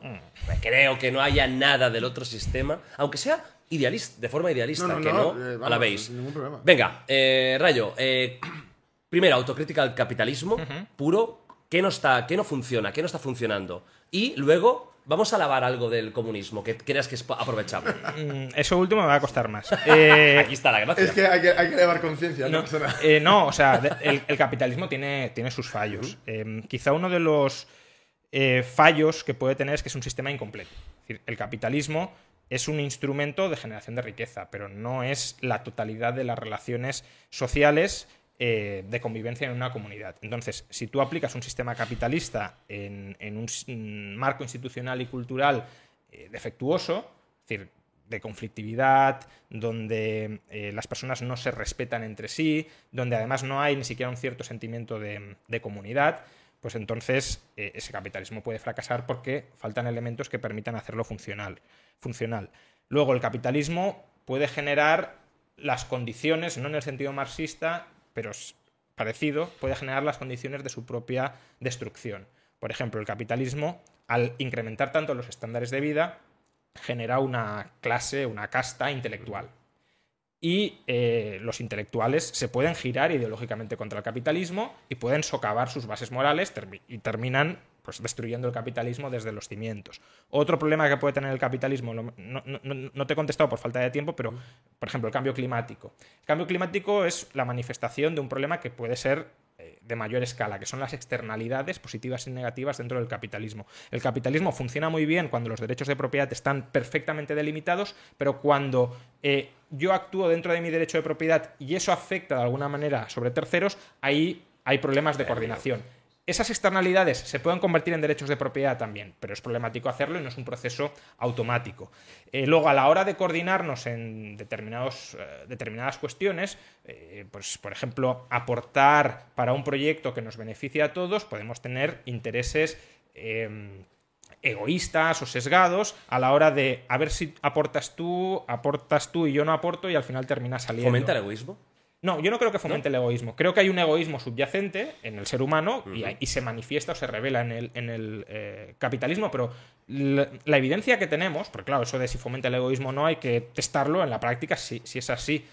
creo que no haya nada del otro sistema, aunque sea idealista, de forma idealista, No, no, que no, no, eh, vamos, alabéis. sin ningún problema. Venga, eh, Rayo, eh, primero, autocrítica al capitalismo puro. ¿Qué no, está, ¿Qué no funciona? ¿Qué no está funcionando? Y luego, vamos a alabar algo del comunismo que creas que es aprovechable. Mm, Eso último me va a costar más. Eh, Aquí está la gracia. es que hay que, hay que elevar conciencia, no, No, eh, o sea, el, el capitalismo tiene, tiene sus fallos. Eh, quizá uno de los eh, fallos que puede tener es que es un sistema incompleto. Es decir, el capitalismo es un instrumento de generación de riqueza, pero no es la totalidad de las relaciones sociales eh, de convivencia en una comunidad. Entonces, si tú aplicas un sistema capitalista en, en un un marco institucional y cultural eh, defectuoso, es decir, de conflictividad, donde eh, las personas no se respetan entre sí, donde además no hay ni siquiera un cierto sentimiento de, de comunidad, pues entonces eh, ese capitalismo puede fracasar porque faltan elementos que permitan hacerlo funcional. funcional. Luego, el capitalismo puede generar las condiciones, no en el sentido marxista, pero parecido, puede generar las condiciones de su propia destrucción. Por ejemplo, el capitalismo, al incrementar tanto los estándares de vida, genera una clase, una casta intelectual. Y eh, los intelectuales se pueden girar ideológicamente contra el capitalismo y pueden socavar sus bases morales termi- y terminan pues, destruyendo el capitalismo desde los cimientos. Otro problema que puede tener el capitalismo, no, no- no- no te he contestado por falta de tiempo, pero por ejemplo el cambio climático. El cambio climático es la manifestación de un problema que puede ser de mayor escala, que son las externalidades positivas y negativas dentro del capitalismo. El capitalismo funciona muy bien cuando los derechos de propiedad están perfectamente delimitados, pero cuando eh, yo actúo dentro de mi derecho de propiedad y eso afecta de alguna manera sobre terceros, ahí hay problemas de coordinación. Esas externalidades se pueden convertir en derechos de propiedad también, pero es problemático hacerlo y no es un proceso automático. Eh, luego, a la hora de coordinarnos en determinados, eh, determinadas cuestiones, eh, pues, por ejemplo, aportar para un proyecto que nos beneficie a todos, podemos tener intereses eh, egoístas o sesgados a la hora de a ver si aportas tú, aportas tú y yo no aporto y al final termina saliendo. ¿Fomenta el egoísmo? No, yo no creo que fomente el egoísmo. Creo que hay un egoísmo subyacente en el ser humano y, y se manifiesta o se revela en el, en el eh, capitalismo, pero la, la evidencia que tenemos, porque claro, eso de si fomenta el egoísmo o no hay que testarlo en la práctica si, si es así.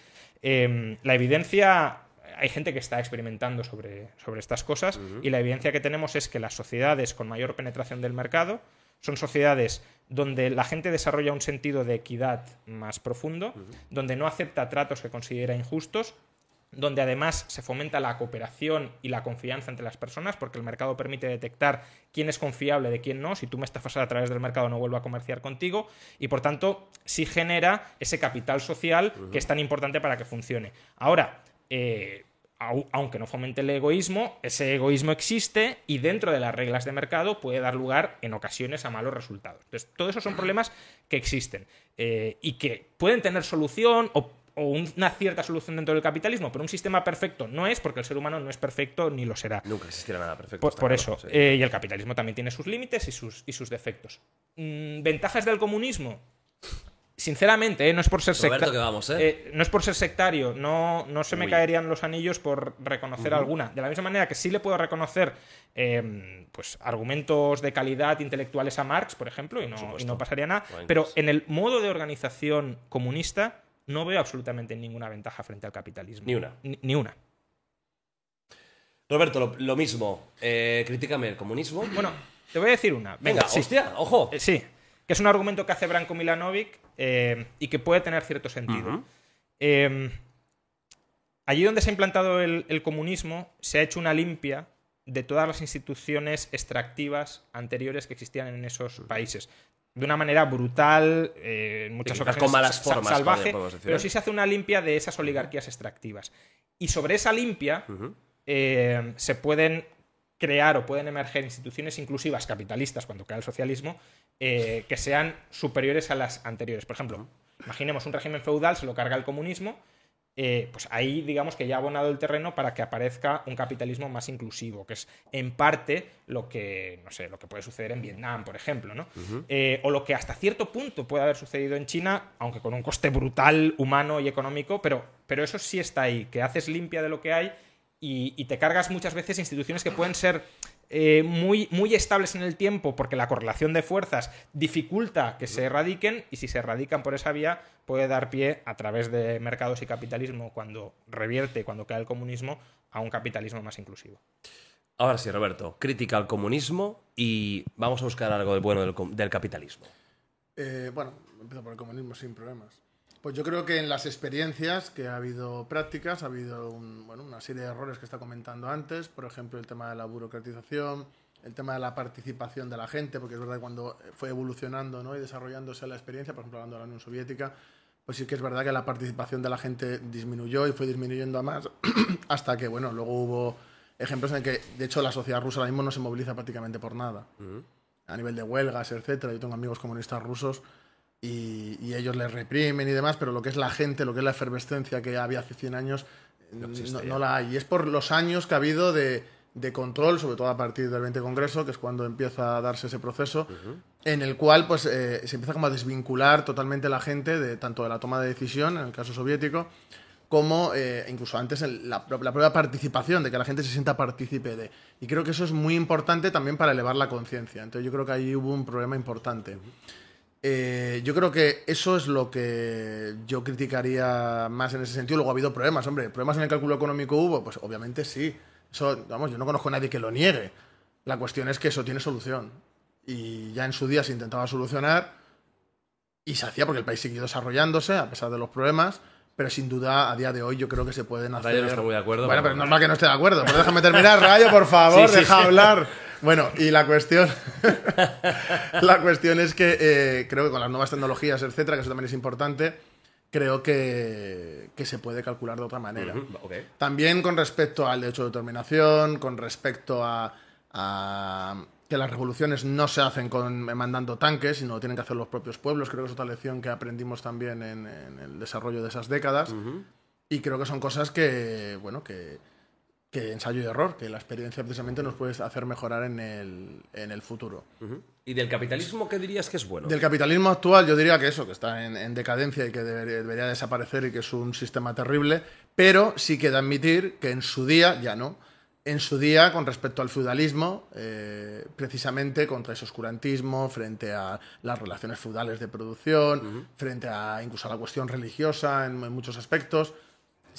Eh, la evidencia, hay gente que está experimentando sobre, sobre estas cosas y la evidencia que tenemos es que las sociedades con mayor penetración del mercado son sociedades donde la gente desarrolla un sentido de equidad más profundo, donde no acepta tratos que considera injustos, donde además se fomenta la cooperación y la confianza entre las personas, porque el mercado permite detectar quién es confiable de quién no. Si tú me estafas a través del mercado, no vuelvo a comerciar contigo. Y por tanto, sí genera ese capital social que es tan importante para que funcione. Ahora, eh, au- aunque no fomente el egoísmo, ese egoísmo existe y dentro de las reglas de mercado puede dar lugar en ocasiones a malos resultados. Entonces, todos esos son problemas que existen eh, y que pueden tener solución o, o una cierta solución dentro del capitalismo, pero un sistema perfecto no es porque el ser humano no es perfecto ni lo será. Nunca existirá nada perfecto. Por, está por claro, eso. sí. eh, y el capitalismo también tiene sus límites y sus, y sus defectos. Mm, ¿Ventajas del comunismo? Sinceramente, eh, no es por ser Roberto, secta- que vamos, ¿eh? no es por ser sectario, no, no se me Uy. caerían los anillos por reconocer alguna. De la misma manera que sí le puedo reconocer eh, pues, argumentos de calidad intelectuales a Marx, por ejemplo, y no, y no pasaría nada. Pero en el modo de organización comunista no veo absolutamente ninguna ventaja frente al capitalismo. Ni una. Ni, ni una. Roberto, lo, lo mismo. Eh, critícame el comunismo. Bueno, te voy a decir una. venga, sí. hostia, ojo. Eh, sí, que es un argumento que hace Branko Milanovic eh, y que puede tener cierto sentido. Eh, allí donde se ha implantado el, el comunismo, se ha hecho una limpia de todas las instituciones extractivas anteriores que existían en esos países. De una manera brutal, eh, en muchas ocasiones con malas formas, salvaje, decir, pero ¿eh? sí se hace una limpia de esas oligarquías extractivas. Y sobre esa limpia eh, se pueden crear o pueden emerger instituciones inclusivas capitalistas cuando cae el socialismo eh, que sean superiores a las anteriores. Por ejemplo, imaginemos un régimen feudal, se lo carga el comunismo, eh, pues ahí digamos que ya ha abonado el terreno para que aparezca un capitalismo más inclusivo, que es en parte lo que, no sé, lo que puede suceder en Vietnam, por ejemplo, ¿no? Eh, o lo que hasta cierto punto puede haber sucedido en China, aunque con un coste brutal humano y económico, pero, pero eso sí está ahí, que haces limpia de lo que hay y, y te cargas muchas veces instituciones que pueden ser eh, muy, muy estables en el tiempo porque la correlación de fuerzas dificulta que se erradiquen y si se erradican por esa vía puede dar pie a través de mercados y capitalismo cuando revierte, cuando cae el comunismo, a un capitalismo más inclusivo. Ahora sí, Roberto. Crítica al comunismo y vamos a buscar algo de bueno del, com- del capitalismo. Eh, bueno, empiezo por el comunismo sin problemas. Pues yo creo que en las experiencias que ha habido prácticas, ha habido un- bueno, una serie de errores que está comentando antes, por ejemplo el tema de la burocratización, el tema de la participación de la gente, porque es verdad que cuando fue evolucionando ¿no? y desarrollándose la experiencia, por ejemplo hablando de la Unión Soviética, pues sí que es verdad que la participación de la gente disminuyó y fue disminuyendo a más, hasta que bueno, luego hubo ejemplos en que de hecho la sociedad rusa ahora mismo no se moviliza prácticamente por nada a nivel de huelgas, etcétera. Yo tengo amigos comunistas rusos y, y ellos les reprimen y demás, pero lo que es la gente, lo que es la efervescencia que había hace 100 años, no, la hay. Y es por los años que ha habido de, de control, sobre todo a partir del 20 Congreso, que es cuando empieza a darse ese proceso, en el cual pues eh, se empieza como a desvincular totalmente la gente de tanto de la toma de decisión, en el caso soviético, como eh, incluso antes el- la propia participación, de que la gente se sienta partícipe de. Y creo que eso es muy importante también para elevar la conciencia. Entonces yo creo que ahí hubo un problema importante. Eh, yo creo que eso es lo que yo criticaría más en ese sentido. Luego ha habido problemas, hombre. ¿Problemas en el cálculo económico hubo? Pues obviamente sí. Eso, vamos, yo no conozco a nadie que lo niegue. La cuestión es que eso tiene solución. Y ya en su día se intentaba solucionar y se hacía porque el país siguió desarrollándose a pesar de los problemas. Pero sin duda, a día de hoy, yo creo que se pueden hacer. Rayo no está muy de acuerdo, Bueno, pero- normal que no esté de acuerdo. Pero déjame terminar, Rayo, por favor, Sí, sí, deja sí. hablar. Bueno, y la cuestión. la cuestión es que eh, creo que con las nuevas tecnologías, etcétera, que eso también es importante, creo que, que se puede calcular de otra manera. También con respecto al derecho de determinación, con respecto a, a que las revoluciones no se hacen con, mandando tanques, sino tienen que hacer los propios pueblos. Creo que es otra lección que aprendimos también en, en el desarrollo de esas décadas. Y creo que son cosas que, bueno, que, que ensayo y error, que la experiencia precisamente nos puede hacer mejorar en el, en el futuro. ¿Y del capitalismo qué dirías que es bueno? Del capitalismo actual yo diría que eso, que está en, en decadencia y que debería, debería desaparecer y que es un sistema terrible, pero sí queda admitir que en su día, ya no, en su día con respecto al feudalismo, eh, precisamente contra ese oscurantismo, frente a las relaciones feudales de producción, frente a incluso a la cuestión religiosa en, en muchos aspectos,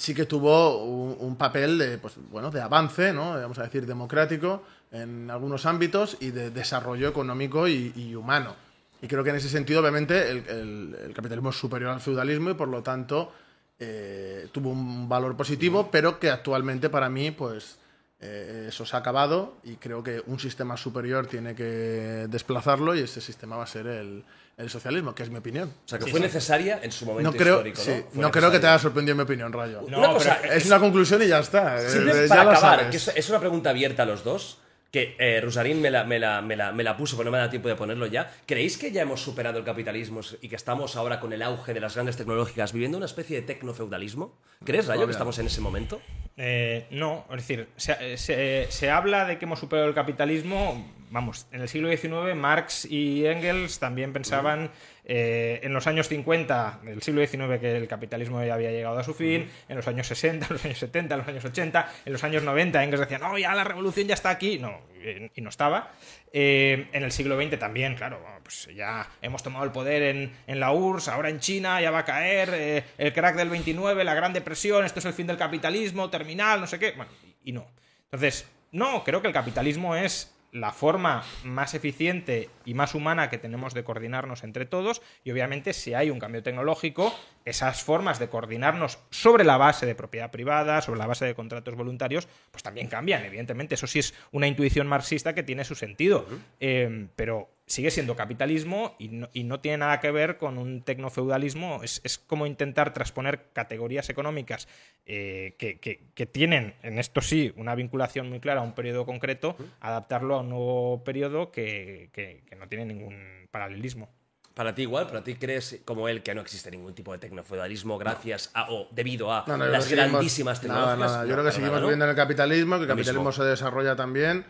sí que tuvo un, papel de, pues, bueno, de avance, ¿no? vamos a decir, democrático en algunos ámbitos y de desarrollo económico y, y humano. Y creo que en ese sentido, obviamente, el, el- el capitalismo es superior al feudalismo y por lo tanto eh, tuvo un valor positivo, pero que actualmente para mí, pues eh, eso se ha acabado y creo que un sistema superior tiene que desplazarlo y ese sistema va a ser el, el socialismo, que es mi opinión. O sea, que fue necesaria en su momento No creo, histórico, sí, ¿no? No creo que te haya sorprendido mi opinión, Rayo. Una No, cosa, pero es una conclusión y ya está. Siempre eh, para ya acabar, sabes. que es, es una pregunta abierta a los dos, que eh, Rosarín me la, me, la, me, la, me la puso, pero no me da tiempo de ponerlo ya. ¿Creéis que ya hemos superado el capitalismo y que estamos ahora con el auge de las grandes tecnológicas viviendo una especie de tecnofeudalismo? ¿Crees, Rayo, que estamos en ese momento? Eh, no, es decir, se, se- se habla de que hemos superado el capitalismo. Vamos, en el siglo XIX Marx y Engels también pensaban eh, en los años 50 del siglo XIX que el capitalismo ya había llegado a su fin, en los años 60, en los años 70, en los años 80, en los años 90 Engels decía, no, ya la revolución ya está aquí. No, eh, y no estaba. Eh, en el siglo XX también, claro, pues ya hemos tomado el poder en, en la URSS, ahora en China ya va a caer, eh, el crack del 29, la Gran Depresión, esto es el fin del capitalismo, terminal, no sé qué. Bueno, y no. Entonces, no, creo que el capitalismo es la forma más eficiente y más humana que tenemos de coordinarnos entre todos y obviamente si hay un cambio tecnológico, esas formas de coordinarnos sobre la base de propiedad privada, sobre la base de contratos voluntarios, pues también cambian, evidentemente. Eso sí es una intuición marxista que tiene su sentido, Eh, pero sigue siendo capitalismo y no, y no tiene nada que ver con un tecnofeudalismo. Es, es como intentar transponer categorías económicas eh, que, que- que tienen, en esto sí, una vinculación muy clara a un periodo concreto, adaptarlo a un nuevo periodo que, que- que no tiene ningún paralelismo. Para ti igual, para ti crees como él que no existe ningún tipo de tecnofeudalismo gracias a o debido a No, no, yo las grandísimas nada, tecnologías. nada. Yo No, creo que seguimos nada, ¿no? viviendo en el capitalismo, que el capitalismo mismo. se desarrolla también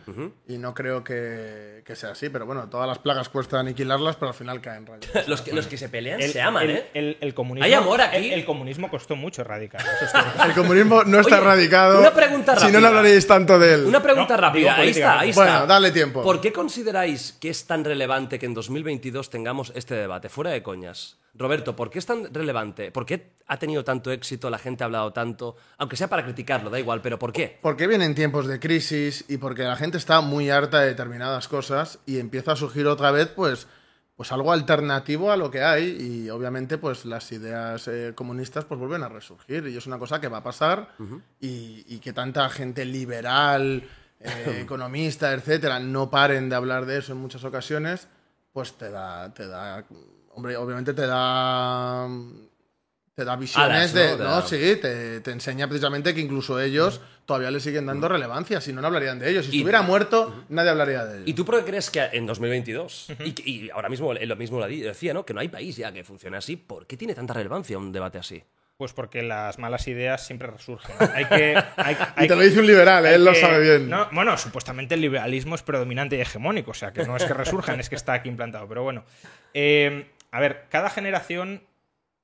y no creo que, que sea así. Pero bueno, todas las plagas cuesta aniquilarlas, pero al final caen rayos. Los que, los que se pelean El, se aman, el- ¿eh? el- el comunismo, ¿Hay amor aquí? El, el comunismo costó mucho erradicar. El comunismo no está Oye, erradicado. una pregunta Si no, rápida. no hablaríais tanto de él. Una pregunta No, rápida, ahí está, ahí está. Bueno, dale tiempo. ¿Por qué consideráis que es tan relevante que en 2022 tengamos este debate? Fuera de coñas. Roberto, ¿por qué es tan relevante? ¿Por qué ha tenido tanto éxito? La gente ha hablado tanto, aunque sea para criticarlo, da igual, pero ¿por qué? Porque vienen tiempos de crisis y porque la gente está muy harta de determinadas cosas y empieza a surgir otra vez, pues, pues algo alternativo a lo que hay y obviamente, pues las ideas eh, comunistas, pues vuelven a resurgir y es una cosa que va a pasar y, y que tanta gente liberal, eh, economista, etcétera, no paren de hablar de eso en muchas ocasiones, pues te da, te da, hombre, obviamente te da te da visiones de. Te No, sí, te, te enseña precisamente que incluso ellos todavía le siguen dando relevancia, si no, no hablarían de ellos. Si Y- estuviera muerto, nadie hablaría de ellos. ¿Y tú por qué crees que en 2022, y, que- y ahora mismo él lo mismo lo decía, ¿no? Que no hay país ya que funcione así, ¿por qué tiene tanta relevancia un debate así? Pues porque las malas ideas siempre resurgen. Hay que, hay, Y te lo dice un liberal, él lo sabe bien. no, bueno, supuestamente el liberalismo es predominante y hegemónico, o sea, que no es que resurjan, es que está aquí implantado. Pero bueno, Eh, a ver, cada generación,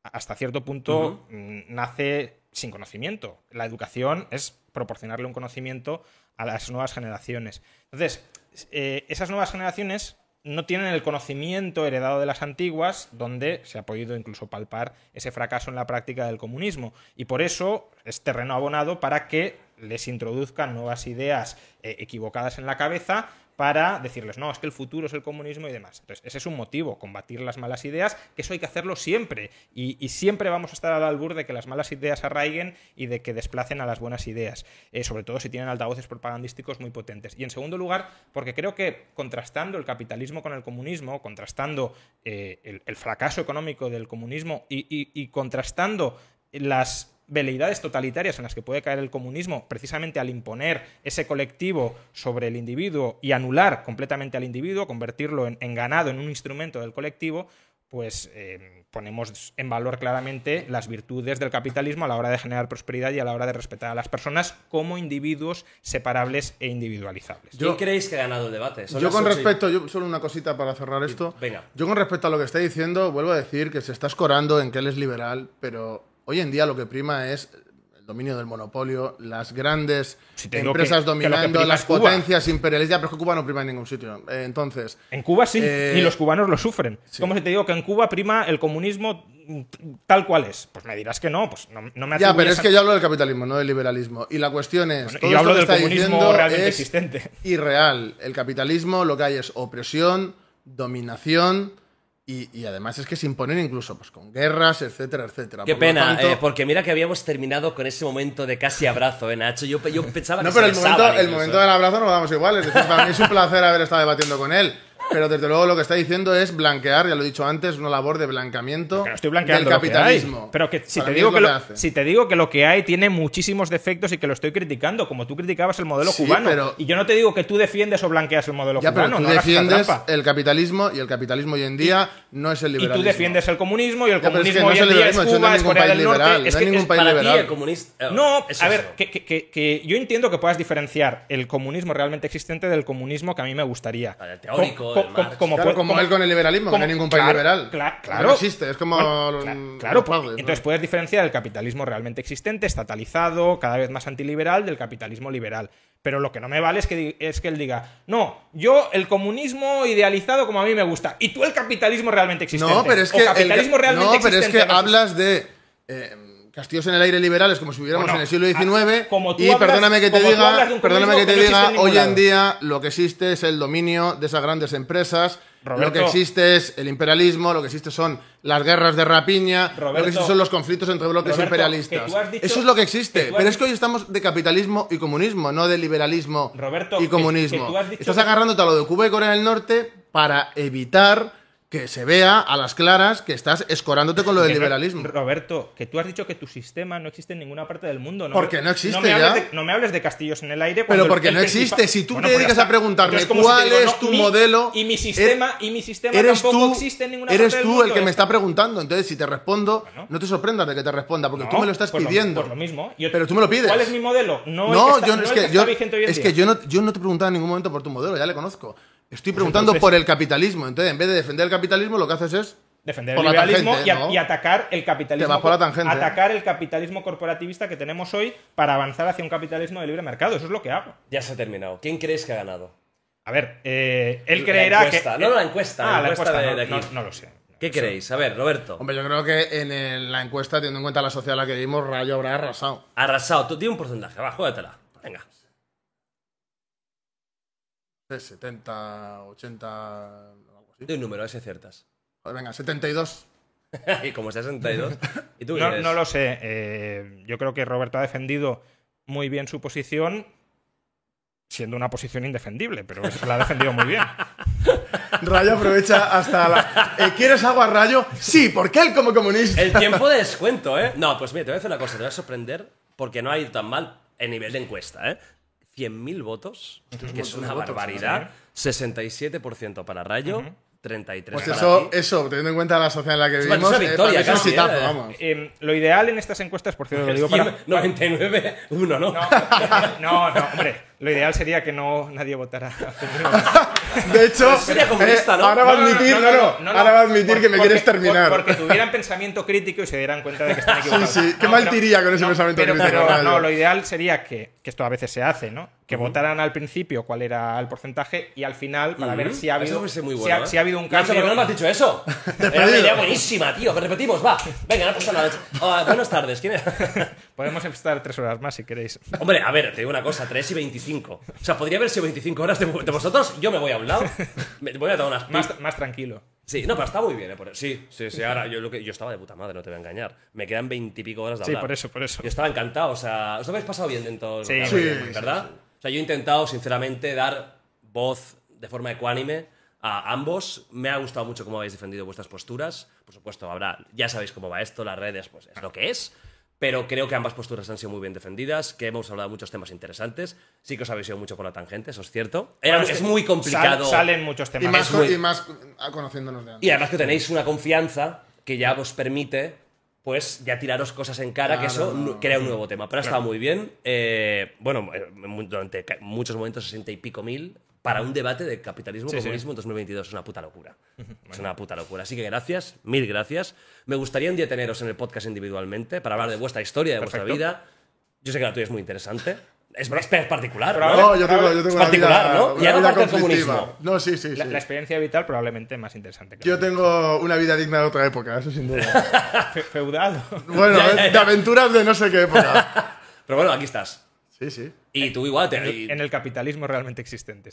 hasta cierto punto, mm, nace sin conocimiento. La educación es proporcionarle un conocimiento a las nuevas generaciones. Entonces, eh, esas nuevas generaciones no tienen el conocimiento heredado de las antiguas, donde se ha podido incluso palpar ese fracaso en la práctica del comunismo. Y por eso es terreno abonado para que les introduzcan nuevas ideas eh, equivocadas en la cabeza para decirles, no, es que el futuro es el comunismo y demás. Entonces, ese es un motivo, combatir las malas ideas, que eso hay que hacerlo siempre. Y, siempre vamos a estar al albur de que las malas ideas arraiguen y de que desplacen a las buenas ideas, eh, sobre todo si tienen altavoces propagandísticos muy potentes. Y en segundo lugar, porque creo que contrastando el capitalismo con el comunismo, contrastando eh, el, fracaso económico del comunismo y contrastando las veleidades totalitarias en las que puede caer el comunismo, precisamente al imponer ese colectivo sobre el individuo y anular completamente al individuo, convertirlo en, en ganado, en un instrumento del colectivo, pues eh, ponemos en valor claramente las virtudes del capitalismo a la hora de generar prosperidad y a la hora de respetar a las personas como individuos separables e individualizables. ¿Quién creéis que ha ganado el debate? Son Yo con y- respecto, yo solo una cosita para cerrar esto. venga. Yo con respecto a lo que está diciendo, vuelvo a decir que se está escorando en que él es liberal, pero hoy en día lo que prima es el dominio del monopolio, las grandes Si empresas que- que lo que dominando, las potencias imperialistas, pero es que Cuba no prima en ningún sitio. Eh, entonces, En Cuba sí, Eh, y los cubanos lo sufren. Es como si te digo que en Cuba prima el comunismo tal cual es. Pues me dirás que no, pues no, no me ya, pero es que yo hablo del capitalismo, no del liberalismo. Y la cuestión es, Bueno, todo yo hablo que del está comunismo realmente es existente. irreal. El capitalismo lo que hay es opresión, dominación y, y además es que se imponen incluso pues, con guerras, etcétera, etcétera. Qué Por pena, tanto- eh, porque mira que habíamos terminado con ese momento de casi abrazo, ¿eh, Nacho? Yo, yo pensaba No, que pero se el momento, el momento del abrazo no lo damos igual. Es decir, para mí es un placer haber estado debatiendo con él. Pero desde luego lo que está diciendo es blanquear, ya lo he dicho antes, una labor de blanqueamiento estoy blanqueando del lo que hay. capitalismo. Pero que si Para te, digo es que lo si te digo que lo que hay tiene muchísimos defectos y que lo estoy criticando, como tú criticabas el modelo Sí, cubano. pero- Y yo no te digo que tú defiendes o blanqueas el modelo Ya, pero cubano, tú no defiendes el capitalismo y el capitalismo hoy en día no es el Y liberalismo. tú defiendes el comunismo y el Ya, pero es que comunismo no hoy es en el día es Cuba, es es ningún Corea país del Norte. liberal, Es no que hay ningún es- país Para ti, liberal. el comunista. eh, No, es a ver, que, yo entiendo que puedas diferenciar el comunismo realmente existente del comunismo que a mí me gustaría. El teórico, el Marx. Claro, como él con el liberalismo, que no hay ningún país claro, liberal. Claro, no existe, es como Bueno, los- cla- los claro, entonces puedes diferenciar el capitalismo realmente existente, estatalizado, cada vez más antiliberal, del capitalismo liberal. Pero lo que no me vale es que, es que él diga, no, yo el comunismo idealizado como a mí me gusta, y tú el capitalismo realmente existente. No, pero es que. el capitalismo ca- realmente no, pero es que hablas de. eh, castillos en el aire liberales como si viviéramos Bueno, en el siglo XIX. como tú y hablas- perdóname que te diga, perdóname que te que no existe diga, hoy en día lo que existe es el dominio de esas grandes empresas. lo que existe es el imperialismo, lo que existe son las guerras de rapiña, lo que existe son los conflictos entre bloques Roberto, imperialistas. dicho- Eso es lo que existe. Pero es que hoy estamos de capitalismo y comunismo, no de liberalismo Roberto, y comunismo. que Estás agarrándote a lo de Cuba y Corea del Norte para evitar que se vea a las claras que estás escorándote con lo del no- liberalismo. Roberto, que tú has dicho que tu sistema no existe en ninguna parte del mundo. No Porque no existe me hables ya. de- no me hables de castillos en el aire. Pero el- porque el no existe. Si tú Bueno, te pues dedicas a preguntarme Entonces, como si cuál digo, es no, tu mi- modelo, Y mi sistema, er- y mi sistema eres tampoco tú, existe en ninguna eres parte del tú mundo. el que me está preguntando. Entonces, si te respondo, Bueno. no te sorprendas de que te responda, porque No, tú me lo estás pues pidiendo. pues lo mismo. Yo- Pero tú me lo pides. ¿Cuál es mi modelo? No, el No, que está, yo, no es el que, yo, es que yo, no, yo no te he preguntado en ningún momento por tu modelo, ya le conozco. Estoy preguntando entonces- por el capitalismo. Entonces, en vez de defender el capitalismo, lo que haces es defender por el la liberalismo tangente, y, a- ¿no? y atacar el capitalismo Te vas por la tangente. atacar el capitalismo corporativista que tenemos hoy para avanzar hacia un capitalismo de libre mercado eso es lo que hago Ya se ha terminado. ¿Quién crees que ha ganado? a ver eh, él La creerá encuesta. que No, no, la encuesta, ah, la la encuesta encuesta de- de no, aquí. no- no lo sé ¿Qué queréis? A ver, Roberto. Hombre, yo creo que en el- la encuesta, teniendo en cuenta la sociedad a la que vivimos, Rayo habrá arrasado. Arrasado. Tú tienes un porcentaje. Va, juégatela. Venga. De 70, 80, algo así. De un número, a ver si aciertas. Joder, venga, 72. y como 62. ¿Y tú no, no lo sé eh, yo creo que Roberto ha defendido muy bien su posición siendo una posición indefendible pero la ha defendido muy bien Rayo aprovecha hasta la. Eh, ¿Quieres agua, Rayo? Sí, porque él como comunista. El tiempo de descuento, ¿eh? No, pues mira, te voy a decir una cosa. Te voy a sorprender porque no ha ido tan mal en nivel de encuesta, ¿eh? 100.000 votos, que es una barbaridad. 67% para Rayo, 33% Pues eso, eso, teniendo en cuenta la sociedad en la que Es vivimos, una eh, victoria es un exitazo, ¿eh? vamos. Eh, lo ideal en estas encuestas por cierto lo digo para, 99, 1, ¿no? no no hombre lo ideal sería que no nadie votara De hecho, ahora va a admitir, no, no, ahora va a admitir Por- que me porque- quieres terminar. por- porque tuvieran pensamiento crítico y se dieran cuenta de que están equivocados. sí, qué No, mal pero- te iría con ese pensamiento pero, crítico, pero no, lo ideal sería que, que esto a veces se hace, ¿no? Que votaran al principio cuál era el porcentaje y al final para ver si ha Eso habido, fuese muy si, bueno, ha, ¿eh? si ha habido un Nacho, ¿por cambio. qué no me has dicho eso? Era una idea buenísima, tío. Repetimos, va. Venga, no pasa nada. Ah, buenas tardes. ¿Quién? Podemos estar tres horas más si queréis. Hombre, a ver, te digo una cosa, 3 y 25. O sea, podría haber sido 25 horas de, de vosotros, yo me voy a un lado. Me voy a dar unas. Más, más tranquilo. Sí, no, pero está muy bien, ¿eh? Por- Sí, sí, sí. Ahora, yo, lo que, yo estaba de puta madre, no te voy a engañar. Me quedan 20 y pico horas de Sí, hablar. por eso, por eso. Yo estaba encantado, o sea, os lo habéis pasado bien dentro Sí, de muy bien, muy ¿verdad? O sea, yo he intentado, sinceramente, dar voz de forma ecuánime a ambos. Me ha gustado mucho cómo habéis defendido vuestras posturas. Por supuesto, habrá, ya sabéis cómo va esto, las redes, pues es lo que es. Pero creo que ambas posturas han sido muy bien defendidas, que hemos hablado de muchos temas interesantes. Sí que os habéis ido mucho por la tangente, eso es cierto. Era- Bueno, es que muy complicado. sal- salen muchos Y temas. más, muy- y más conociéndonos de antes. Y además que tenéis una confianza que ya os permite, pues, ya tiraros cosas en cara, que eso crea un nuevo tema. Pero ha estado muy bien. Eh, bueno, eh, durante muchos momentos, 60 y pico mil, para un debate de capitalismo Sí, sí. comunismo en 2022. Es una puta locura. Es una puta locura. Así que gracias, mil gracias. Me gustaría un día teneros en el podcast individualmente para hablar de vuestra historia, de vuestra vida. Yo sé que la tuya es muy interesante. Es, es particular, Pero ¿no? No, yo tengo, yo tengo Es una particular, vida, ¿no? una Ya no parte el conflictiva. comunismo. No, sí, sí, La, sí. la experiencia vital probablemente más interesante. que Yo tengo una vida digna de otra época, eso sin duda. Fe- feudal. Bueno, Ya, ya, de aventuras de no sé qué época. Pero bueno, aquí estás. Sí, sí. Y tú igual te. en el capitalismo realmente existente.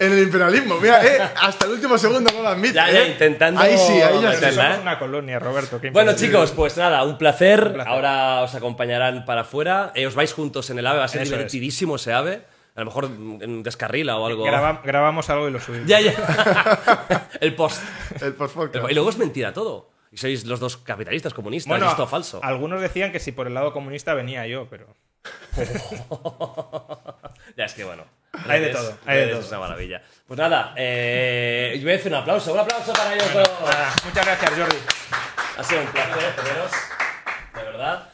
En el imperialismo, mira, eh, hasta el último segundo no lo admite. Ya, ya, eh. intentando Ahí sí, ahí ya sí. Somos ¿eh? una colonia, Roberto. qué Bueno, chicos, pues nada, un placer. placer. Ahora os acompañarán para afuera. Eh, os vais juntos en el AVE, va a ser Eso es. divertidísimo ese AVE. A lo mejor en descarrila o algo. Graba- grabamos algo y lo subimos. Ya, ya. el post. El post-podcast. Y luego es mentira todo. Y sois los dos capitalistas comunistas. Bueno, esto falso. algunos decían que si por el lado comunista venía yo, pero. Ya es que bueno. Hay de todo, hay de todo. Es una maravilla. Pues nada, eh, yo voy a hacer un aplauso. Un aplauso para ellos. todos. Nada, muchas gracias, Jordi. Ha sido un placer teneros. De verdad.